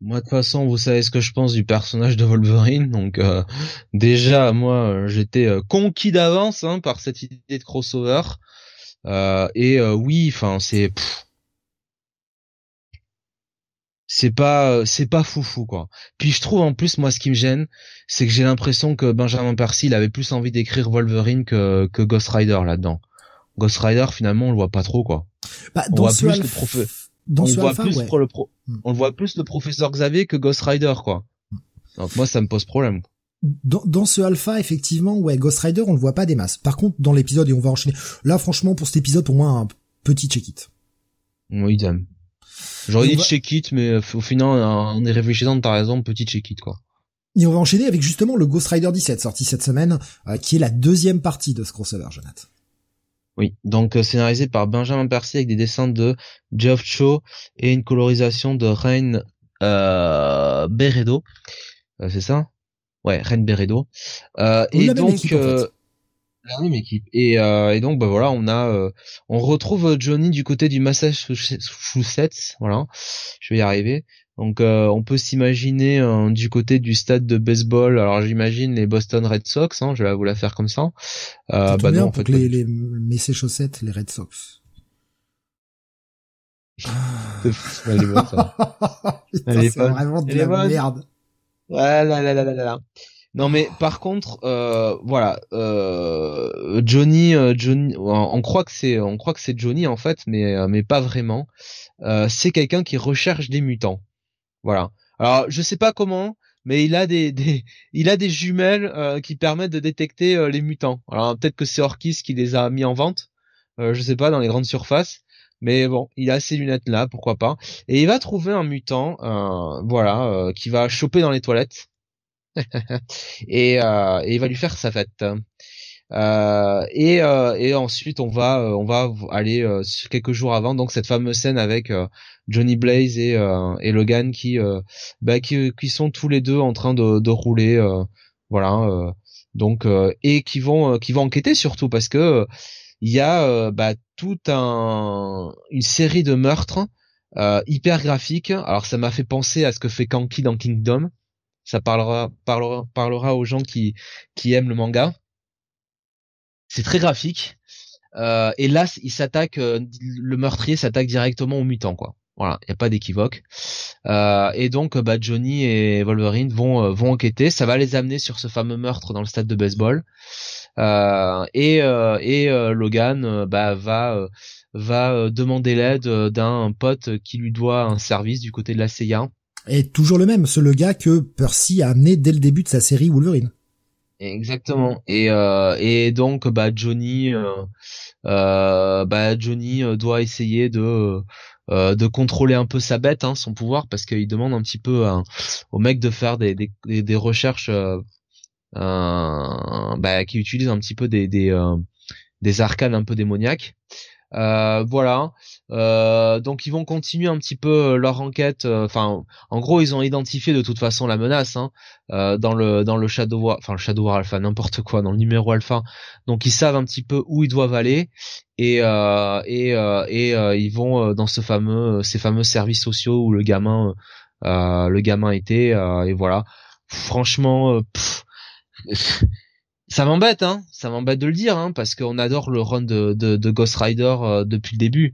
Moi de toute façon, vous savez ce que je pense du personnage de Wolverine, donc euh, déjà moi j'étais euh, conquis d'avance hein, par cette idée de crossover. et oui, enfin c'est c'est pas euh, c'est pas foufou quoi. Puis je trouve en plus moi ce qui me gêne, c'est que j'ai l'impression que Benjamin Percy il avait plus envie d'écrire Wolverine que que Ghost Rider là-dedans. Ghost Rider finalement on le voit pas trop quoi. Bah, on voit plus le prof... on voit plus le pro... Hmm. on voit plus le professeur Xavier que Ghost Rider quoi. Donc moi ça me pose problème. Dans, dans, ce alpha, effectivement, ouais, Ghost Rider, on le voit pas des masses. Par contre, dans l'épisode, et on va enchaîner. Là, franchement, pour cet épisode, pour moi, un petit check-it. Oui, idem. J'aurais dit check it, mais euh, au final, en y réfléchissant, t'as raison, petit check it, quoi. Et on va enchaîner avec justement le Ghost Rider 17, sorti cette semaine, euh, qui est la deuxième partie de ce crossover, Jonathan. Oui, donc euh, scénarisé par Benjamin Percy avec des dessins de Geoff Cho et une colorisation de Rain euh, Beredo. c'est ça? Ouais, Rain Beredo. et donc, la même équipe. Et, euh, et donc bah voilà, on a, euh, on retrouve Johnny du côté du Massachusetts. Voilà, je vais y arriver. Donc euh, on peut s'imaginer du côté du stade de baseball. Alors j'imagine les Boston Red Sox. Hein, je vais vous la faire comme ça. Euh, bah non, en fait, les, les Massachusetts, les Red Sox. elle est bonne, elle est vraiment de la merde. Ouais, là, là, là, là, là. Non mais par contre, euh, voilà, euh, Johnny, euh, Johnny, on croit que c'est, on croit que c'est Johnny en fait, mais mais pas vraiment. C'est quelqu'un qui recherche des mutants. Voilà. Alors je sais pas comment, mais il a des, des il a des jumelles qui permettent de détecter les mutants. Alors peut-être que c'est Orkis qui les a mis en vente. je sais pas dans les grandes surfaces. Mais bon, il a ces lunettes là, pourquoi pas. Et il va trouver un mutant, voilà, qui va choper dans les toilettes. Et, euh, et, il va lui faire sa fête. Euh, et, euh, et ensuite on va euh, on va aller euh, quelques jours avant donc cette fameuse scène avec Johnny Blaze et, et Logan qui, bah, qui qui sont tous les deux en train de, de rouler voilà donc et qui vont qui vont enquêter surtout parce que il y a bah, tout un une série de meurtres hyper graphiques alors ça m'a fait penser à ce que fait Kanki dans Kingdom Ça parlera, parlera, aux gens qui aiment le manga. C'est très graphique. Euh, et là, il s'attaque, euh, le meurtrier s'attaque directement aux mutants. Voilà, il y a pas d'équivoque. Euh, et donc, bah, Johnny et Wolverine vont euh, vont enquêter. Ça va les amener sur ce fameux meurtre dans le stade de baseball. Et et Logan bah, va va demander l'aide d'un pote qui lui doit un service du côté de la CIA. Et toujours le même, ce le gars que Percy a amené dès le début de sa série Wolverine. Exactement. Et euh, et donc bah Johnny euh, euh bah Johnny euh, doit essayer de euh, de contrôler un peu sa bête, hein, son pouvoir, parce qu'il demande un petit peu au mec de faire des des, des, recherches bah, qui utilisent un petit peu des des des arcanes un peu démoniaques. Euh, voilà. Euh, donc ils vont continuer un petit peu euh, leur enquête. Enfin, en gros, ils ont identifié de toute façon la menace hein, dans le dans le Shadow War, enfin le Shadow War Alpha, n'importe quoi, dans le numéro Alpha. Donc ils savent un petit peu où ils doivent aller et et et ils vont dans ce fameux ces fameux services sociaux où le gamin le gamin était et voilà. Franchement. ça m'embête, hein. Ça m'embête de le dire, hein, parce qu'on adore le run de, de, Ghost Rider euh, depuis le début.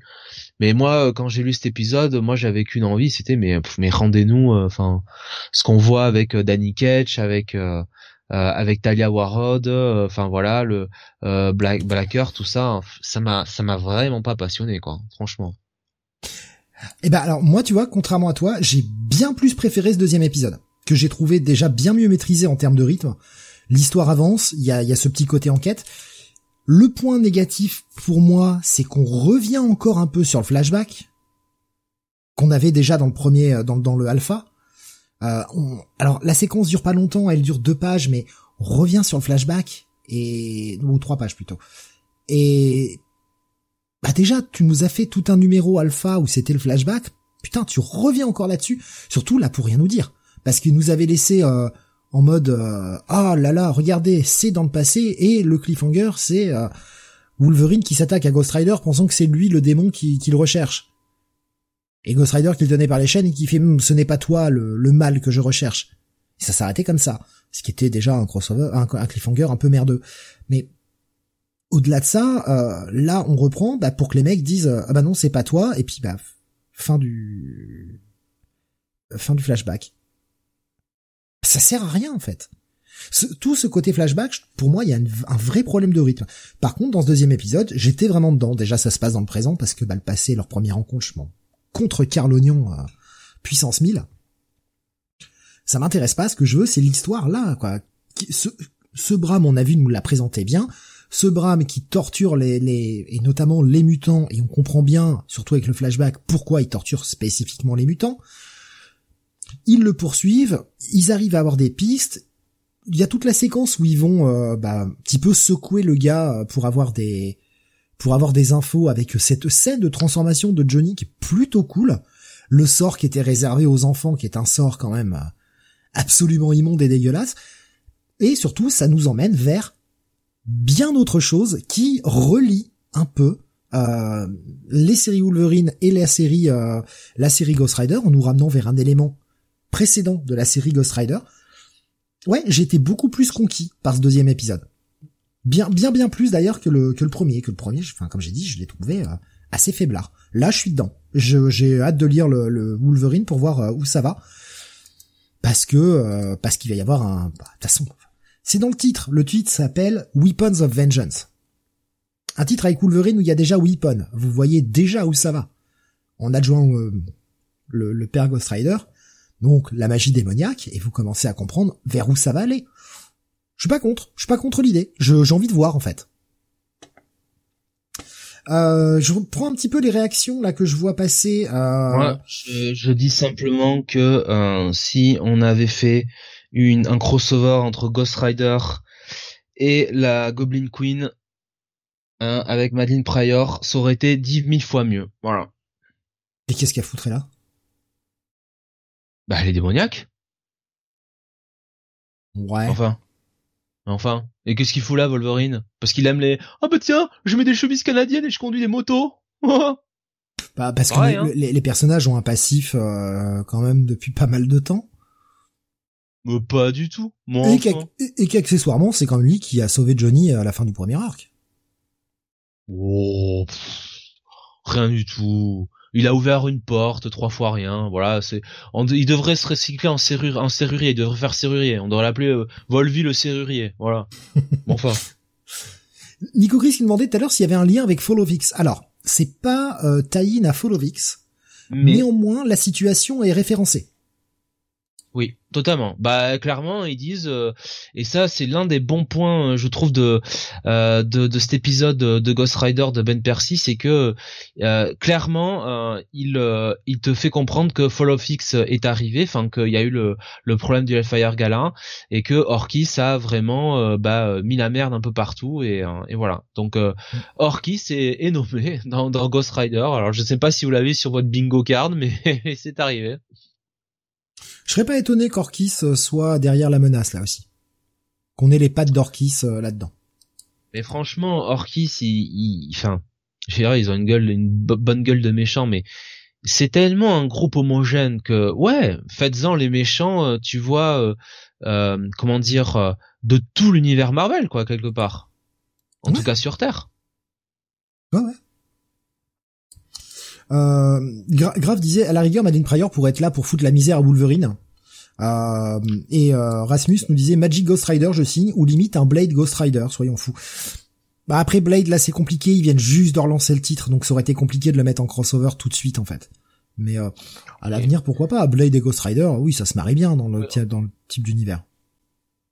Mais moi, euh, quand j'ai lu cet épisode, moi j'avais qu'une envie, c'était mais mais rendez-nous, euh, enfin, ce qu'on voit avec Danny Ketch, avec avec Talia Warrod, enfin voilà, le Black Blacker, tout ça, ça m'a ça m'a vraiment pas passionné, quoi, franchement. Eh ben alors moi, tu vois, contrairement à toi, j'ai bien plus préféré ce deuxième épisode que j'ai trouvé déjà bien mieux maîtrisé en termes de rythme. L'histoire avance, il y a, y a ce petit côté enquête. Le point négatif pour moi, c'est qu'on revient encore un peu sur le flashback qu'on avait déjà dans le premier, euh, dans, dans le alpha. Euh, alors la séquence dure pas longtemps, elle dure deux pages, mais on revient sur le flashback et ou trois pages plutôt. Et bah déjà, tu nous as fait tout un numéro alpha où c'était le flashback. Putain, tu reviens encore là-dessus, surtout là pour rien nous dire, parce qu'il nous avait laissé euh, en mode euh, ah là là regardez c'est dans le passé et le cliffhanger c'est euh, Wolverine qui s'attaque à Ghost Rider pensant que c'est lui le démon qui, qui recherche. Et Ghost Rider qui le tenait par les chaînes et qui fait hum, ce n'est pas toi le, le, mal que je recherche. Ça s'arrêtait comme ça. Ce qui était déjà un crossover un, cliffhanger un peu merdeux. Mais au-delà de ça euh, là on reprend bah, pour que les mecs disent ah bah non c'est pas toi et puis bah fin du fin du flashback ça sert à rien en fait. tout ce côté flashback, pour moi, il y a un vrai problème de rythme. Par contre, dans ce deuxième épisode, j'étais vraiment dedans. Déjà, ça se passe dans le présent parce que bah, le passé, leur première rencontre, je contre Carl Oignon, euh, puissance 1000. Ça m'intéresse pas. Ce que je veux, c'est l'histoire là. Ce, ce Bram, on a vu, nous l'a présenté bien. Ce Bram qui torture les, les, et notamment les mutants, et on comprend bien, surtout avec le flashback, pourquoi il torture spécifiquement les mutants. Ils le poursuivent, ils arrivent à avoir des pistes. Il y a toute la séquence où ils vont euh, bah, un petit peu secouer le gars euh, pour avoir des pour avoir des infos avec cette scène de transformation de Johnny qui est plutôt cool. Le sort qui était réservé aux enfants, qui est un sort quand même euh, absolument immonde et dégueulasse. Et surtout, ça nous emmène vers bien autre chose qui relie un peu euh, les séries Wolverine et la série euh, la série Ghost Rider en nous ramenant vers un élément précédent de la série Ghost Rider, ouais, j'ai été beaucoup plus conquis par ce deuxième épisode. Bien, bien, bien plus d'ailleurs que le que le premier. Que le premier, enfin comme j'ai dit, je l'ai trouvé euh, assez faiblard. Là, je suis dedans. J'ai hâte de lire le, le Wolverine pour voir euh, où ça va, parce que euh, parce qu'il va y avoir un. Bah, de toute façon, c'est dans le titre. Le titre s'appelle Weapons of Vengeance. Un titre avec Wolverine où il y a déjà Weapon. Vous voyez déjà où ça va. On adjoint le, le père Ghost Rider donc la magie démoniaque, et vous commencez à comprendre vers où ça va aller. Je suis pas contre, je suis pas contre l'idée, j'ai envie de voir en fait. Euh, je reprends un petit peu les réactions là que je vois passer. Euh... je, dis simplement que euh, si on avait fait une, un crossover entre Ghost Rider et la Goblin Queen hein, avec Madeline Pryor, ça aurait été dix mille fois mieux. Voilà. Et qu'est-ce qu'elle foutrait là? Bah, elle est démoniaque. Ouais. Enfin. Enfin. Et qu'est-ce qu'il fout là, Wolverine? Parce qu'il aime les... Ah bah tiens, je mets des chemises canadiennes et je conduis des motos. bah, parce que hein. les, personnages ont un passif euh, quand même depuis pas mal de temps. Mais pas du tout. et qu'accessoirement, c'est quand même lui qui a sauvé Johnny à la fin du premier arc. Oh, rien du tout. Il a ouvert une porte, trois fois rien. Voilà, c'est. il devrait se recycler en serrure, en serrurier. Il devrait faire serrurier. On devrait l'appeler euh, Volvi le serrurier. Voilà. bon, enfin. Nico Chris qui demandait tout à l'heure s'il y avait un lien avec Followix. Alors, c'est pas euh, tie à Followix. Mais... Néanmoins, la situation est référencée. Oui, totalement. Bah clairement, ils disent euh, et ça c'est l'un des bons points euh, je trouve de, euh, de de, cet épisode de Ghost Rider de Ben Percy, c'est que clairement il il te fait comprendre que Fall of X est arrivé, enfin qu'il y a eu le le problème du Hellfire Gala et que Orkis a vraiment bah mis la merde un peu partout et et voilà. Donc Orkis est, est nommé dans, dans Ghost Rider. Alors je sais pas si vous l'avez sur votre bingo card mais c'est arrivé. Je serais pas étonné qu'Orkis euh, soit derrière la menace là aussi. Qu'on ait les pattes d'Orkis euh, là-dedans. Mais franchement, Orkis, il, enfin, je dirais, ils ont une gueule, une bonne gueule de méchants, mais c'est tellement un groupe homogène que, ouais, faites-en les méchants, euh, tu vois, comment dire, de tout l'univers Marvel, quoi, quelque part. En tout cas sur Terre. Ouais, ouais. Euh, Grave disait à la rigueur Madeline Pryor pourrait être là pour foutre la misère à Wolverine. Euh, et euh, Rasmus nous disait Magic Ghost Rider je signe ou limite un Blade Ghost Rider soyons fous. Bah après Blade là c'est compliqué ils viennent juste de relancer le titre donc ça aurait été compliqué de le mettre en crossover tout de suite en fait. Mais euh, à l'avenir pourquoi pas? Blade et Ghost Rider oui ça se marie bien dans le dans le type d'univers.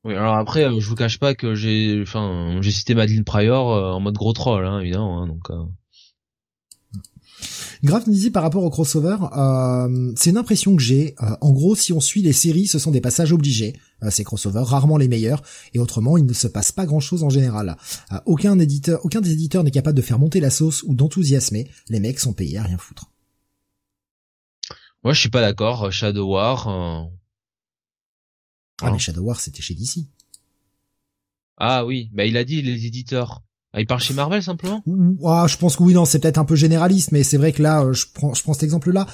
Oui, alors après, euh, je vous cache pas que j'ai, enfin, j'ai cité Madeline Pryor en mode gros troll, hein, évidemment. Hein, donc, Grave disait par rapport au crossover, euh, c'est une impression que j'ai. Euh, en gros, si on suit les séries, ce sont des passages obligés. Euh, ces crossovers, rarement les meilleurs, et autrement, il ne se passe pas grand-chose en général. aucun éditeur, aucun des éditeurs n'est capable de faire monter la sauce ou d'enthousiasmer. Les mecs sont payés à rien foutre. Moi, je suis pas d'accord. Shadow War. Ah, mais Shadow War, c'était chez DC. Ah oui, bah il a dit les éditeurs. Ah, il parle chez Marvel simplement? Ah, Je pense que oui, non, c'est peut-être un peu généraliste, mais c'est vrai que là, euh, je prends, je prends cet exemple-là.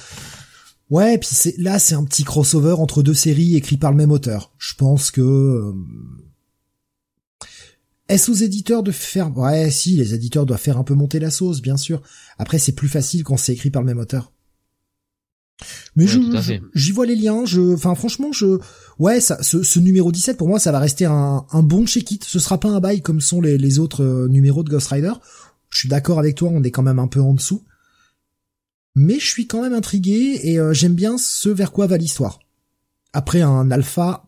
Ouais, puis c'est là, c'est un petit crossover entre deux séries écrites par le même auteur. Je pense que euh, est-ce aux éditeurs de faire Ouais, si, les éditeurs doivent faire un peu monter la sauce, bien sûr. Après, c'est plus facile quand c'est écrit par le même auteur. Mais je, j'y vois les liens. Je, enfin, franchement, je, ouais, ce, numéro 17 pour moi, ça va rester un, bon check-it. Ce sera pas un bail comme sont les, autres euh, numéros de Ghost Rider. Je suis d'accord avec toi, on est quand même un peu en dessous. Mais je suis quand même intrigué et euh, j'aime bien ce vers quoi va l'histoire. Après un alpha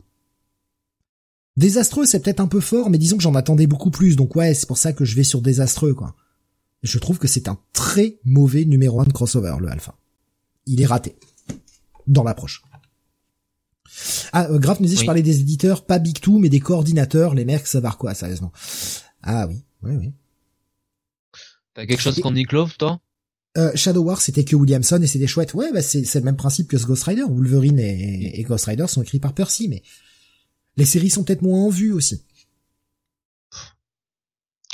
désastreux, c'est peut-être un peu fort, mais disons que j'en attendais beaucoup plus. Donc ouais, c'est pour ça que je vais sur désastreux, quoi. Je trouve que c'est un très mauvais numéro 1 de crossover, le alpha il est raté dans l'approche. Ah, euh, Graf nous dit, je parlais des éditeurs, pas Big Two, mais des coordinateurs, les mecs, ça va quoi, sérieusement Ah oui, oui, oui. T'as quelque chose qu'on Nick Love, toi? Euh, Shadow War, c'était que Williamson et c'était chouette. Ouais, bah c'est le même principe que ce Ghost Rider. Wolverine et, Ghost Rider sont écrits par Percy, mais les séries sont peut-être moins en vue aussi.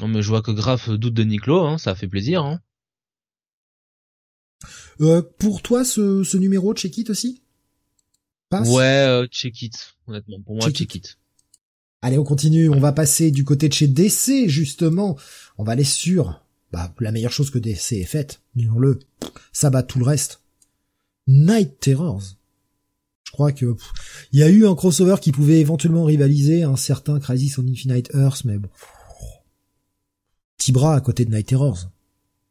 Non, mais je vois que Graf doute de Nick Love, hein, ça fait plaisir. Hein. Euh, pour toi, ce, ce numéro, check it aussi? Ouais, euh, check it. Honnêtement, pour moi, check, it. Allez, on continue. On va passer du côté de chez DC, justement. On va aller sur bah, la meilleure chose que DC ait faite, disons-le. Ça bat tout le reste. Night Terrors. Je crois que il y a eu un crossover qui pouvait éventuellement rivaliser un certain Crisis on Infinite Earth, mais bon. Petit bras à côté de Night Terrors.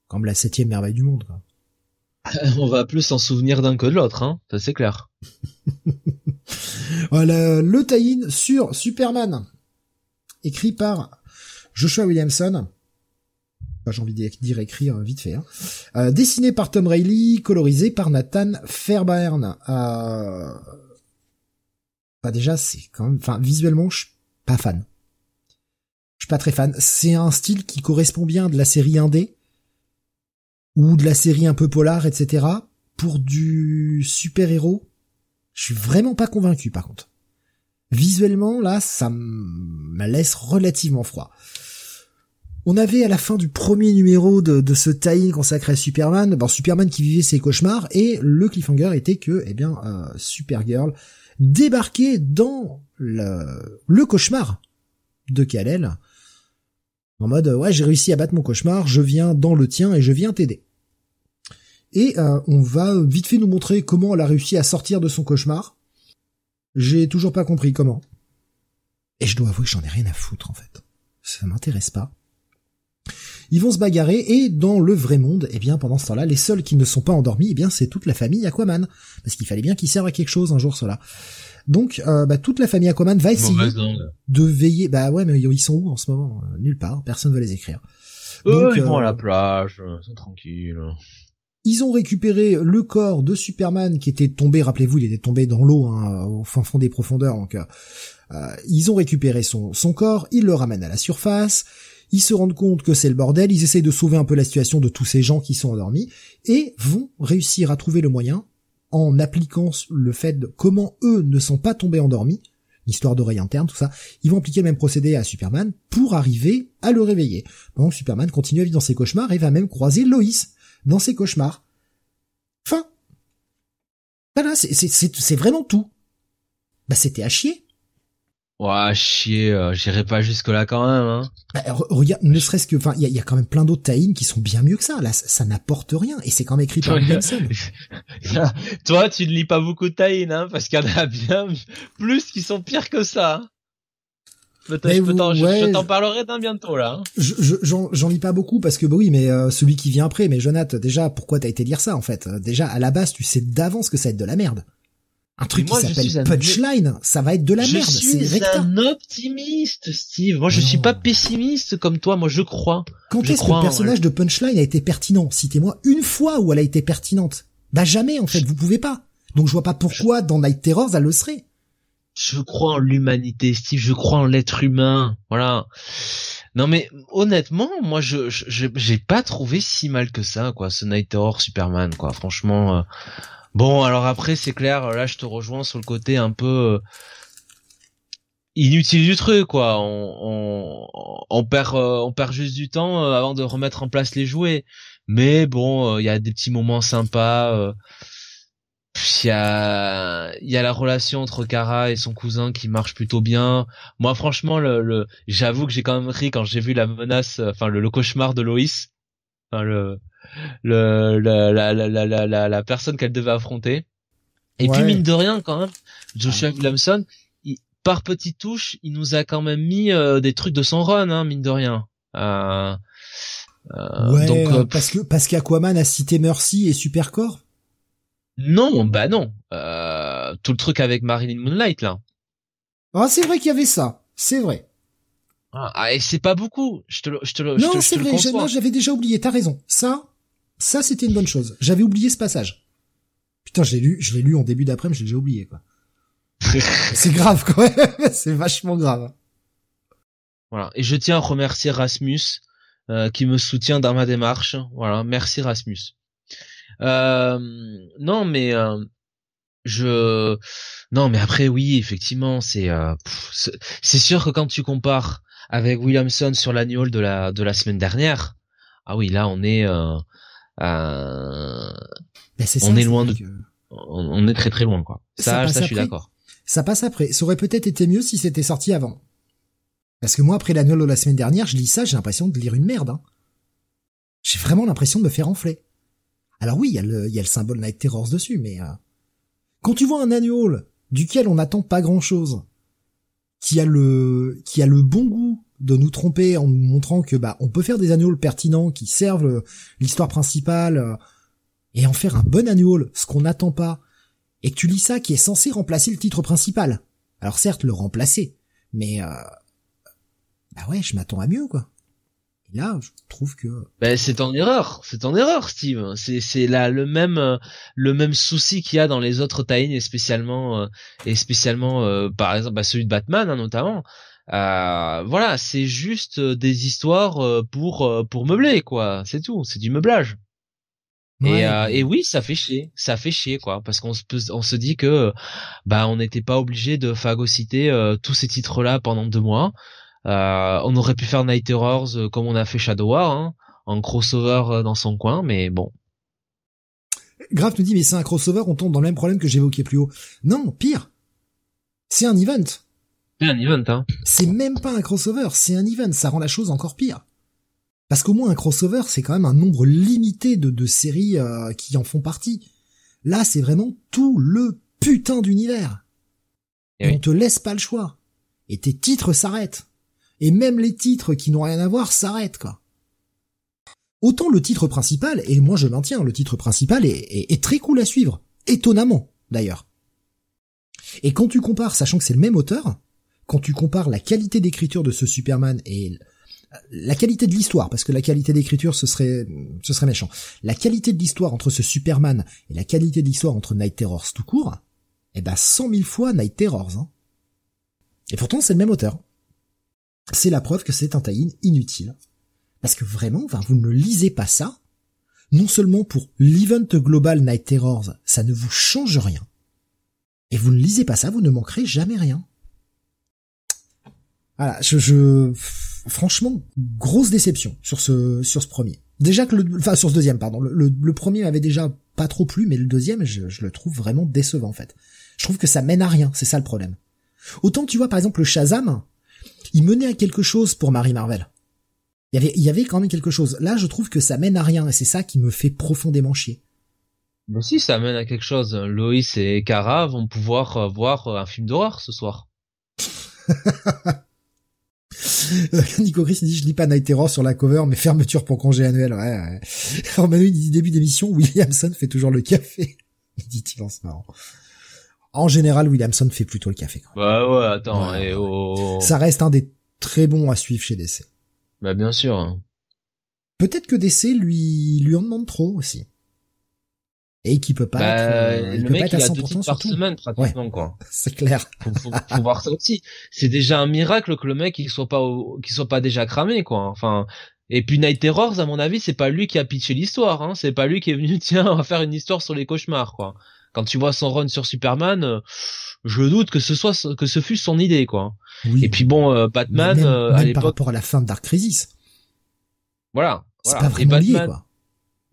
Comme la septième merveille du monde, quoi. On va plus s'en souvenir d'un que de l'autre, hein, ça c'est clair. voilà, le tie sur Superman, écrit par Joshua Williamson. J'ai envie de dire écrire vite fait. Hein. Euh, dessiné par Tom Reilly, colorisé par Nathan Fairbairn. Euh... Bah déjà, c'est quand même, enfin visuellement, je suis pas fan. Je suis pas très fan. C'est un style qui correspond bien de la série indé, ou de la série un peu polar, etc. Pour du super-héros, je suis vraiment pas convaincu par contre. Visuellement, là, ça me laisse relativement froid. On avait à la fin du premier numéro de, ce tie consacré à Superman, bon, Superman qui vivait ses cauchemars, et le cliffhanger était que, eh bien, euh, Supergirl débarquer dans le, le cauchemar de Kalel. En mode, ouais, j'ai réussi à battre mon cauchemar, je viens dans le tien et je viens t'aider. Et euh, on va vite fait nous montrer comment elle a réussi à sortir de son cauchemar. J'ai toujours pas compris comment. Et je dois avouer que j'en ai rien à foutre en fait. Ça m'intéresse pas. Ils vont se bagarrer et dans le vrai monde, eh bien pendant ce temps-là, les seuls qui ne sont pas endormis, eh bien c'est toute la famille Aquaman, parce qu'il fallait bien qu'ils servent à quelque chose un jour cela. Donc euh, bah, toute la famille Aquaman va essayer de veiller. Bah ouais, mais ils sont où en ce moment? Nulle part. Personne veut les écrire. Donc, ils vont à la euh, plage, ils sont tranquilles. Ils ont récupéré le corps de Superman qui était tombé, rappelez-vous, il était tombé dans l'eau hein, au fin fond des profondeurs. Donc, euh, euh, ils ont récupéré son, corps, ils le ramènent à la surface. Ils se rendent compte que c'est le bordel, ils essayent de sauver un peu la situation de tous ces gens qui sont endormis et vont réussir à trouver le moyen en appliquant le fait de comment eux ne sont pas tombés endormis, histoire d'oreille interne, tout ça, ils vont appliquer le même procédé à Superman pour arriver à le réveiller. Donc Superman continue à vivre dans ses cauchemars et va même croiser Loïs dans ses cauchemars. Fin. Voilà, c'est vraiment tout. Bah c'était à chier. Ouais, chier, euh, j'irai pas jusque là quand même. Hein. Bah, regarde, ne serait-ce que, enfin, il y a, quand même plein d'autres tie qui sont bien mieux que ça. Là, ça, n'apporte rien et c'est quand même écrit par Williamson. Toi, tu ne lis pas beaucoup de tie hein, parce qu'il y en a bien plus qui sont pires que ça. Je t'en parlerai d'un bientôt là. Hein. J'en lis pas beaucoup parce que bah oui, mais euh, celui qui vient après. Mais Jonathan, déjà, pourquoi t'as été lire ça en fait? Déjà à la base, tu sais d'avance que ça va être de la merde. Un truc qui s'appelle Punchline, ça va être de la merde. Je suis un optimiste, Steve. Moi, je suis pas pessimiste comme toi. Moi, je crois. Quand est-ce que le personnage de Punchline a été pertinent? Citez-moi une fois où elle a été pertinente. Bah jamais en fait. Vous pouvez pas. Donc je vois pas pourquoi dans Night Terrors elle le serait je crois en l'humanité, Steve, je crois en l'être humain, voilà. Non mais honnêtement, moi je j'ai pas trouvé si mal que ça quoi, ce Night Terror Superman quoi. Franchement, euh. bon alors après c'est clair, là je te rejoins sur le côté un peu euh, inutile du truc quoi. On, on, perd euh, on perd juste du temps avant de remettre en place les jouets. Mais bon, il y a des petits moments sympas il y a il y a la relation entre Kara et son cousin qui marche plutôt bien. Moi franchement le, j'avoue que j'ai quand même ri quand j'ai vu la menace enfin le, cauchemar de Loïs. Enfin le le la la la la la, la personne qu'elle devait affronter. Et puis mine de rien quand même Joshua Williamson par petites touches, il nous a quand même mis euh, des trucs de son run hein, mine de rien. Euh, euh, ouais, donc, euh, parce que parce qu'Aquaman a cité Mercy et Supercorp non, bah non. Euh, tout le truc avec Marilyn Moonlight là. Ah, c'est vrai qu'il y avait ça. C'est vrai. Ah, et c'est pas beaucoup. Je te, je te, non, c'est vrai. j'avais déjà oublié. T'as raison. Ça, ça, c'était une bonne chose. J'avais oublié ce passage. Putain, je l'ai lu, je l'ai lu en début d'après-midi, j'ai déjà oublié quoi. c'est grave quoi. c'est vachement grave. Voilà. Et je tiens à remercier Rasmus euh, qui me soutient dans ma démarche. Voilà. Merci Rasmus. Euh, non, mais euh, je non, mais après oui, effectivement, c'est euh, c'est sûr que quand tu compares avec Williamson sur l'annual de la de la semaine dernière, ah oui, là on est euh, euh on est loin de on, est très très loin quoi. Ça, ça, je suis d'accord. Ça passe après. Ça aurait peut-être été mieux si c'était sorti avant. Parce que moi, après l'annual de la semaine dernière, je lis ça, j'ai l'impression de lire une merde. Hein. J'ai vraiment l'impression de me faire enfler. Alors oui, il y, a le, y a le symbole Night Terrors dessus, mais euh, quand tu vois un annual duquel on n'attend pas grand-chose, qui a le qui a le bon goût de nous tromper en nous montrant que bah on peut faire des annuals pertinents qui servent l'histoire principale euh, et en faire un bon annual, ce qu'on n'attend pas, et que tu lis ça qui est censé remplacer le titre principal. Alors certes le remplacer, mais euh, bah ouais, je m'attends à mieux quoi là, je trouve que ben, c'est en erreur, c'est en erreur, Steve. C'est c'est là le même euh, le même souci qu'il y a dans les autres tie et spécialement euh, et spécialement euh, par exemple bah, celui de Batman hein, notamment. voilà, c'est juste des histoires pour pour meubler quoi, c'est tout, c'est du meublage. Et, et oui, ça fait chier, ça fait chier quoi, parce qu'on se on se dit que bah on n'était pas obligé de phagocyter tous ces titres là pendant deux mois. Euh, on aurait pu faire Night Terrors euh, comme on a fait Shadow War, hein, en crossover euh, dans son coin, mais bon. Grave nous dit mais c'est un crossover, on tombe dans le même problème que j'évoquais plus haut. Non, pire. C'est un event. C'est un event, hein. C'est même pas un crossover, c'est un event. Ça rend la chose encore pire. Parce qu'au moins un crossover, c'est quand même un nombre limité de, de séries euh, qui en font partie. Là, c'est vraiment tout le putain d'univers. Et, on te laisse pas le choix. Et tes titres s'arrêtent. Et même les titres qui n'ont rien à voir s'arrêtent, quoi. Autant le titre principal, et moi je maintiens, le titre principal est, très cool à suivre. Étonnamment, d'ailleurs. Et quand tu compares, sachant que c'est le même auteur, quand tu compares la qualité d'écriture de ce Superman et la qualité de l'histoire, parce que la qualité d'écriture ce serait ce serait méchant. La qualité de l'histoire entre ce Superman et la qualité de l'histoire entre Night Terrors tout court, eh ben cent mille fois Night Terrors. Hein. Et pourtant c'est le même auteur. C'est la preuve que c'est un tie inutile. Parce que vraiment, vous ne lisez pas ça. Non seulement pour l'event global Night Terrors, ça ne vous change rien. Et vous ne lisez pas ça, vous ne manquerez jamais rien. Voilà, je, je, franchement, grosse déception sur ce, sur ce premier. Déjà que le, enfin, sur ce deuxième, pardon. Le, premier m'avait déjà pas trop plu, mais le deuxième, je, je, le trouve vraiment décevant, en fait. Je trouve que ça mène à rien, c'est ça le problème. Autant tu vois, par exemple, le Shazam, il menait à quelque chose pour Marie Marvel. Il y avait, il y avait quand même quelque chose. Là, je trouve que ça mène à rien et c'est ça qui me fait profondément chier. Mais si, ça mène à quelque chose. Loïs et Kara vont pouvoir euh, voir euh, un film d'horreur ce soir. Nico Chris dit je lis pas Night Terror sur la cover mais fermeture pour congé annuel ouais, ouais. Dit début d'émission Williamson fait toujours le café il dit il lance marrant en général Williamson fait plutôt le café bah ouais attends et oh... ça reste un des très bons à suivre chez DC bah bien sûr. Hein. Peut-être que DC lui lui en demande trop aussi. Et qui peut pas bah, être, euh, il le peut mec, pas être à 100% par semaine pratiquement quoi. C'est clair. Faut, faut, voir ça aussi. C'est déjà un miracle que le mec il soit pas qu'il soit pas déjà cramé quoi. Enfin et puis Night Terrors à mon avis c'est pas lui qui a pitché l'histoire hein. C'est pas lui qui est venu tiens on va faire une histoire sur les cauchemars quoi. Quand tu vois son run sur Superman. Euh, je doute que ce soit que ce fût son idée quoi. Oui. Et puis bon, euh, Batman euh, à l'époque par rapport à la fin de Dark Crisis. Voilà. C'est pas vraiment Batman... lié quoi.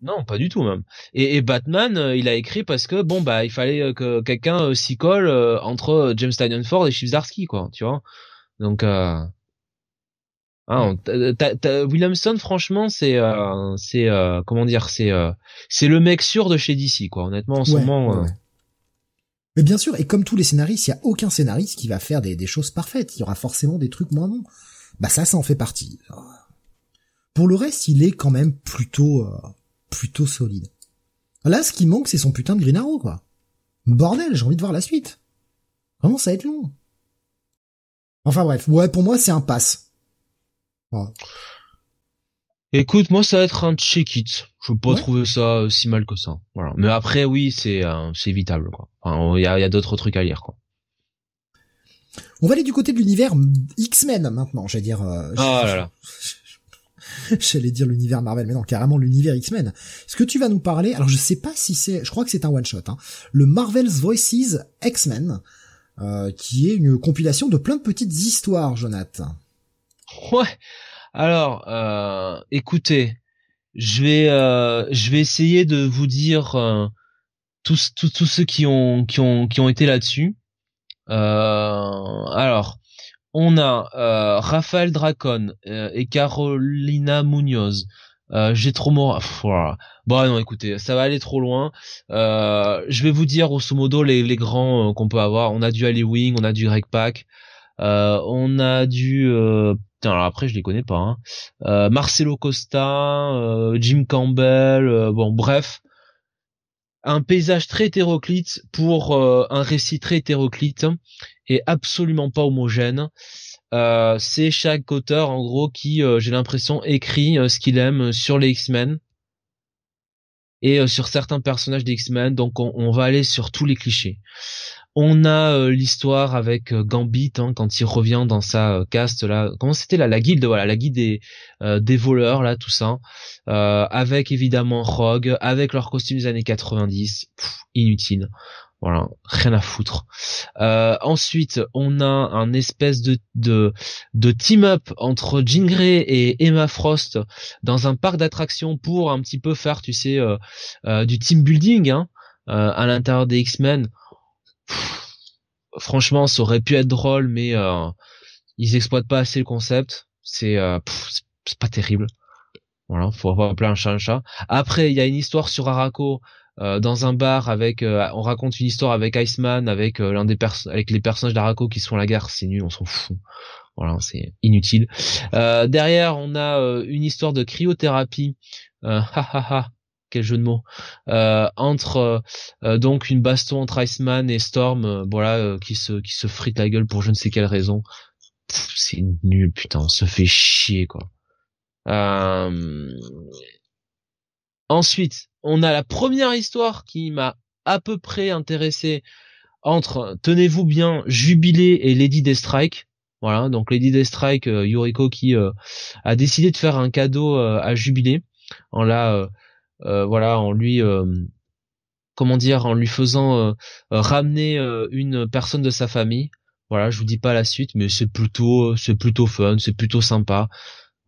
Non, pas du tout même. Et, et Batman, euh, il a écrit parce que bon bah il fallait que quelqu'un s'y colle entre James Tynion Ford et Chip Zdarsky quoi, tu vois. Donc euh... Hein, Williamson, franchement, c'est c'est comment dire, c'est c'est le mec sûr de chez DC quoi. Honnêtement, en ce moment. Mais bien sûr, et comme tous les scénaristes, il y a aucun scénariste qui va faire des, choses parfaites. Il y aura forcément des trucs moins bons. Bah ça, ça en fait partie. Pour le reste, il est quand même plutôt, euh, plutôt solide. Là, ce qui manque, c'est son putain de Green Arrow, quoi. Bordel, j'ai envie de voir la suite. Vraiment, ça va être long? Enfin bref, ouais, pour moi, c'est un pass. Écoute, moi ça va être un check it. Je peux pas trouver ça euh, si mal que ça. Voilà. Mais après oui, c'est euh, c'est évitable quoi. Il y a, y a d'autres trucs à lire quoi. On va aller du côté de l'univers X-Men maintenant, j'allais dire. Euh, oh là là. j'allais dire l'univers Marvel, mais non, carrément l'univers X-Men. Ce que tu vas nous parler, alors je sais pas si c'est, je crois que c'est un one shot, hein, le Marvel's Voices X-Men, euh, qui est une compilation de plein de petites histoires, Jonathan. Ouais. Alors, euh, écoutez, je vais, euh, je vais essayer de vous dire euh, tous, tous, ceux qui ont, qui ont, qui ont été là-dessus. alors, on a Raphaël Dracon et Carolina Munoz. J'ai trop mort. Bon non, écoutez, ça va aller trop loin. je vais vous dire grosso modo les, les grands qu'on peut avoir. On a du Ali on a du Greg Pack, on a du alors après je les connais pas. Hein. Euh, Marcelo Costa, euh, Jim Campbell, euh, bon bref, un paysage très hétéroclite pour un récit très hétéroclite et absolument pas homogène. c'est chaque auteur en gros qui, j'ai l'impression, écrit ce qu'il aime sur les X-Men et sur certains personnages des X-Men. Donc on, on, va aller sur tous les clichés. On a euh, l'histoire avec euh, Gambit hein, quand il revient dans sa euh, caste là. Comment c'était là la guilde? Voilà la guilde des voleurs là tout ça. avec évidemment Rogue, avec leur costume des années 90, inutile. Voilà, rien à foutre. ensuite, on a un espèce de de, de team-up entre Jean Grey et Emma Frost dans un parc d'attractions pour un petit peu faire, tu sais, du team building hein, à l'intérieur des X-Men franchement, ça aurait pu être drôle, mais ils exploitent pas assez le concept. C'est c'est pas terrible. Voilà, faut avoir plein un chat un chat. Après, il y a une histoire sur Arako euh, dans un bar avec euh, on raconte une histoire avec Iceman avec euh, l'un des avec les personnages d'Arako qui sont à la gare, c'est nul, on s'en fout. Voilà, c'est inutile. derrière, on a une histoire de cryothérapie. ha quel jeu de mots entre donc une baston entre Iceman et Storm voilà qui se qui se frite la gueule pour je ne sais quelle raison c'est nul putain on se fait chier quoi ensuite on a la première histoire qui m'a à peu près intéressé entre, tenez-vous bien, Jubilé et Lady Deathstrike. Voilà, donc Lady Deathstrike, euh, Yuriko qui euh, a décidé de faire un cadeau euh, à Jubilé en la, voilà, en lui, comment dire, en lui faisant ramener une personne de sa famille. Voilà, je vous dis pas la suite, mais c'est plutôt, c'est plutôt fun, c'est plutôt sympa.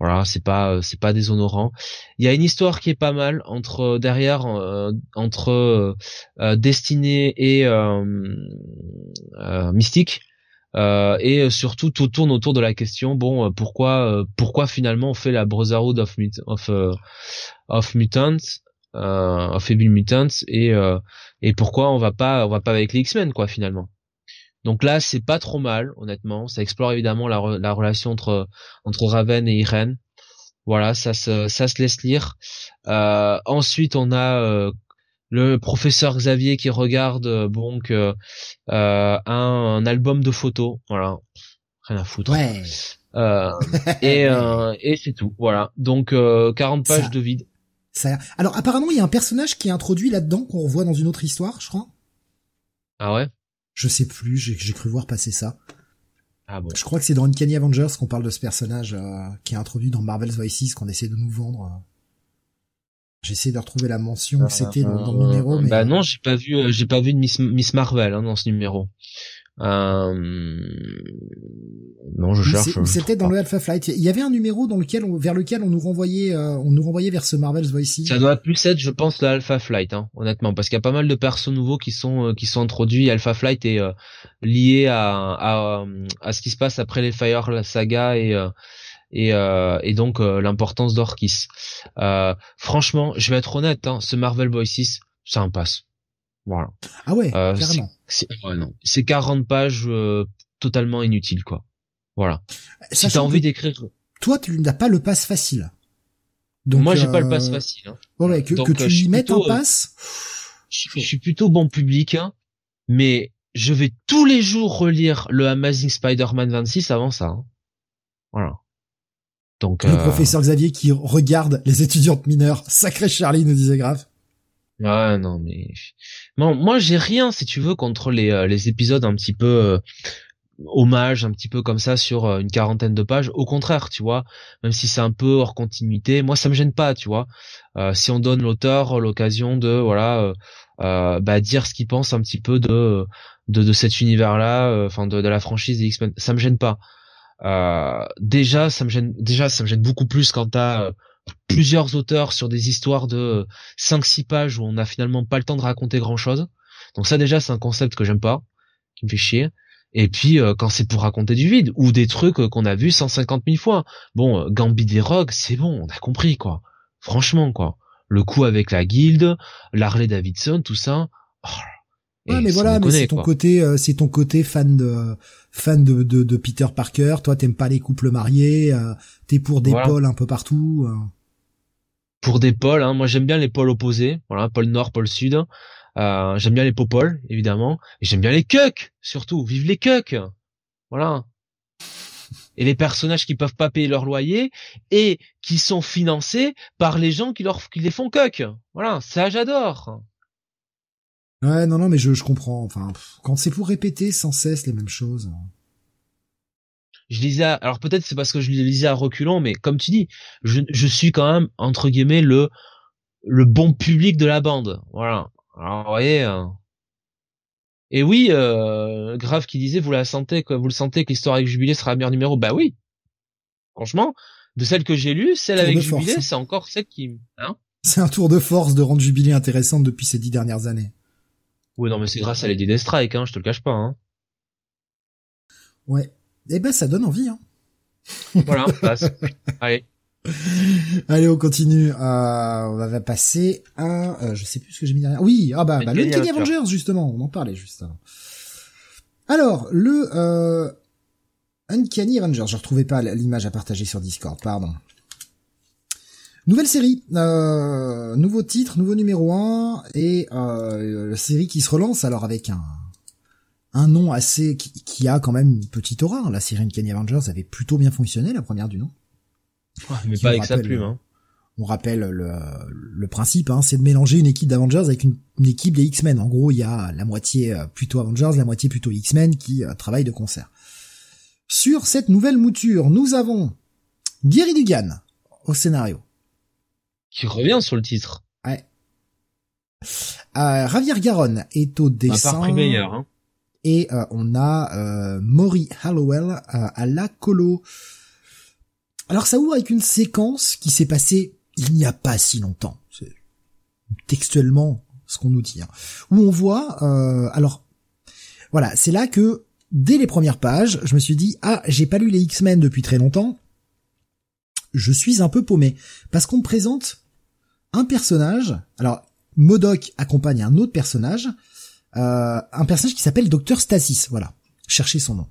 Voilà, c'est pas euh, c'est pas déshonorant. Il y a une histoire qui est pas mal entre euh, derrière euh, entre euh, Destinée et Mystique. Et surtout tout tourne autour de la question bon pourquoi pourquoi finalement on fait la Brotherhood of of of mutants of Evil Mutants et et pourquoi on va pas on va pas avec les X-Men quoi finalement donc là, c'est pas trop mal, honnêtement. Ça explore évidemment la, la relation entre entre Raven et Irene. Voilà, ça se ça se laisse lire. Euh, ensuite, on a euh, le professeur Xavier qui regarde euh, donc euh, un, album de photos. Voilà, rien à foutre. Ouais. et et c'est tout. Voilà. Donc 40 pages de vide. Ça... Alors apparemment, il y a un personnage qui est introduit là-dedans qu'on revoit dans une autre histoire, je crois. Ah ouais? Je sais plus, j'ai cru voir passer ça. Ah bon. Je crois que c'est dans Uncanny Avengers qu'on parle de ce personnage euh, qui est introduit dans Marvel's Voices qu'on essaie de nous vendre. J'essaie de retrouver la mention que c'était dans, le numéro. Mais... Bah non, j'ai pas vu, euh, j'ai pas vu de Miss, Miss Marvel hein, dans ce numéro. Euh... Non, je cherche. C'était dans le Alpha Flight. Il y avait un numéro dans lequel on, vers lequel on nous renvoyait, euh, on nous renvoyait vers ce Marvel's Voices. Ça doit plus être, je pense, le Alpha Flight, hein, honnêtement, parce qu'il y a pas mal de persos nouveaux qui sont euh, qui sont introduits. Alpha Flight est euh, lié à, à, à ce qui se passe après les Fire la saga et et, et donc l'importance d'Orkis. franchement, je vais être honnête, hein, ce Marvel Voices, ça en passe. Voilà. Ah ouais, carrément. C'est c'est 40 pages totalement inutiles quoi. Voilà. si t'as envie d'écrire. Toi, tu n'as pas le pass facile. Donc, Moi, j'ai pas le pass euh, facile. Hein. Ouais, que, que tu lui mettes un pass. Je, suis plutôt bon public, hein, mais je vais tous les jours relire le Amazing Spider-Man 26 avant ça. Hein. Voilà. Donc, le euh... professeur Xavier qui regarde les étudiantes mineures. Sacré Charlie, nous disait grave. Ouais, non, mais non, moi j'ai rien si tu veux contre les euh, les épisodes un petit peu euh, hommage un petit peu comme ça sur euh, une quarantaine de pages. Au contraire, tu vois, même si c'est un peu hors continuité, moi ça me gêne pas, tu vois. Euh, si on donne l'auteur l'occasion de voilà euh, euh, bah, dire ce qu'il pense un petit peu de de, de cet univers-là, enfin de, de, la franchise des X-Men, ça me gêne pas. Déjà, ça me gêne déjà ça me gêne beaucoup plus quand t'as plusieurs auteurs sur des histoires de 5-6 pages où on n'a finalement pas le temps de raconter grand chose. Donc ça déjà c'est un concept que j'aime pas, qui me fait chier. Et puis euh, quand c'est pour raconter du vide ou des trucs euh, qu'on a vus 150 000 fois. Bon, euh, Gambit des Rogues, c'est bon, on a compris quoi. Franchement quoi. Le coup avec la guilde, l'Harley Davidson, tout ça. Oh, ouais, mais voilà, mais c'est ton côté, c'est ton côté fan de fan de, de, Peter Parker. Toi, t'aimes pas les couples mariés. T'es pour des pôles un peu partout. Pour des pôles, hein. moi j'aime bien les pôles opposés. Voilà, pôle nord, pôle sud. Euh, j'aime bien les popoles, évidemment, et j'aime bien les cucks, surtout. Vive les cucks Voilà. Et les personnages qui peuvent pas payer leur loyer et qui sont financés par les gens qui leur qui les font cuck. Voilà, ça j'adore. Ouais, non, non, mais je, je comprends. Enfin, quand c'est pour répéter sans cesse les mêmes choses. Je lisais, alors peut-être c'est parce que je lisais à reculons, mais comme tu dis, je, je suis quand même entre guillemets le le bon public de la bande. Voilà. Alors, vous voyez. Hein. Et oui, euh, Grave qui disait, vous la sentez, que vous le sentez que l'histoire avec Jubilé sera un meilleur numéro? Bah oui. Franchement, de celle que j'ai lue, celle avec Jubilé, c'est encore celle qui, hein C'est un tour de force de rendre Jubilé intéressante depuis ces dix dernières années. Oui, non, mais c'est grâce à Lady Deathstrike, hein, je te le cache pas, hein. Ouais. Eh ben, ça donne envie, hein. Voilà, Allez. Allez, on continue. Euh, on va passer à, euh, je sais plus ce que j'ai mis derrière. Oui, ah bah, bah le Avengers. Avengers justement, on en parlait juste avant. Alors, le euh, Uncanny Avengers, je retrouvais pas l'image à partager sur Discord, pardon. Nouvelle série, euh, nouveau titre, nouveau numéro 1 et euh, série qui se relance alors avec un un nom assez qui, a quand même une petite aura. La série Uncanny Avengers avait plutôt bien fonctionné la première du nom. mais pas avec sa plume. Hein. On rappelle le, le principe, hein, c'est de mélanger une équipe d'Avengers avec une, équipe des X-Men. En gros, il y a la moitié euh, plutôt Avengers, la moitié plutôt X-Men qui euh, travaillent de concert. Sur cette nouvelle mouture, nous avons Gary Dugan au scénario. Qui revient sur le titre. Ouais. Euh, Javier Garon est au dessin. meilleur, hein. Et euh, on a euh, Maury Hallowell à la colo. Alors ça ouvre avec une séquence qui s'est passée il n'y a pas si longtemps. C'est textuellement ce qu'on nous dit. Hein. Où on voit... alors voilà, c'est là que dès les premières pages, je me suis dit ah j'ai pas lu les X-Men depuis très longtemps. Je suis un peu paumé parce qu'on me présente un personnage. Alors Modoc accompagne un autre personnage, euh, un personnage qui s'appelle Docteur Stasis. Voilà, cherchez son nom.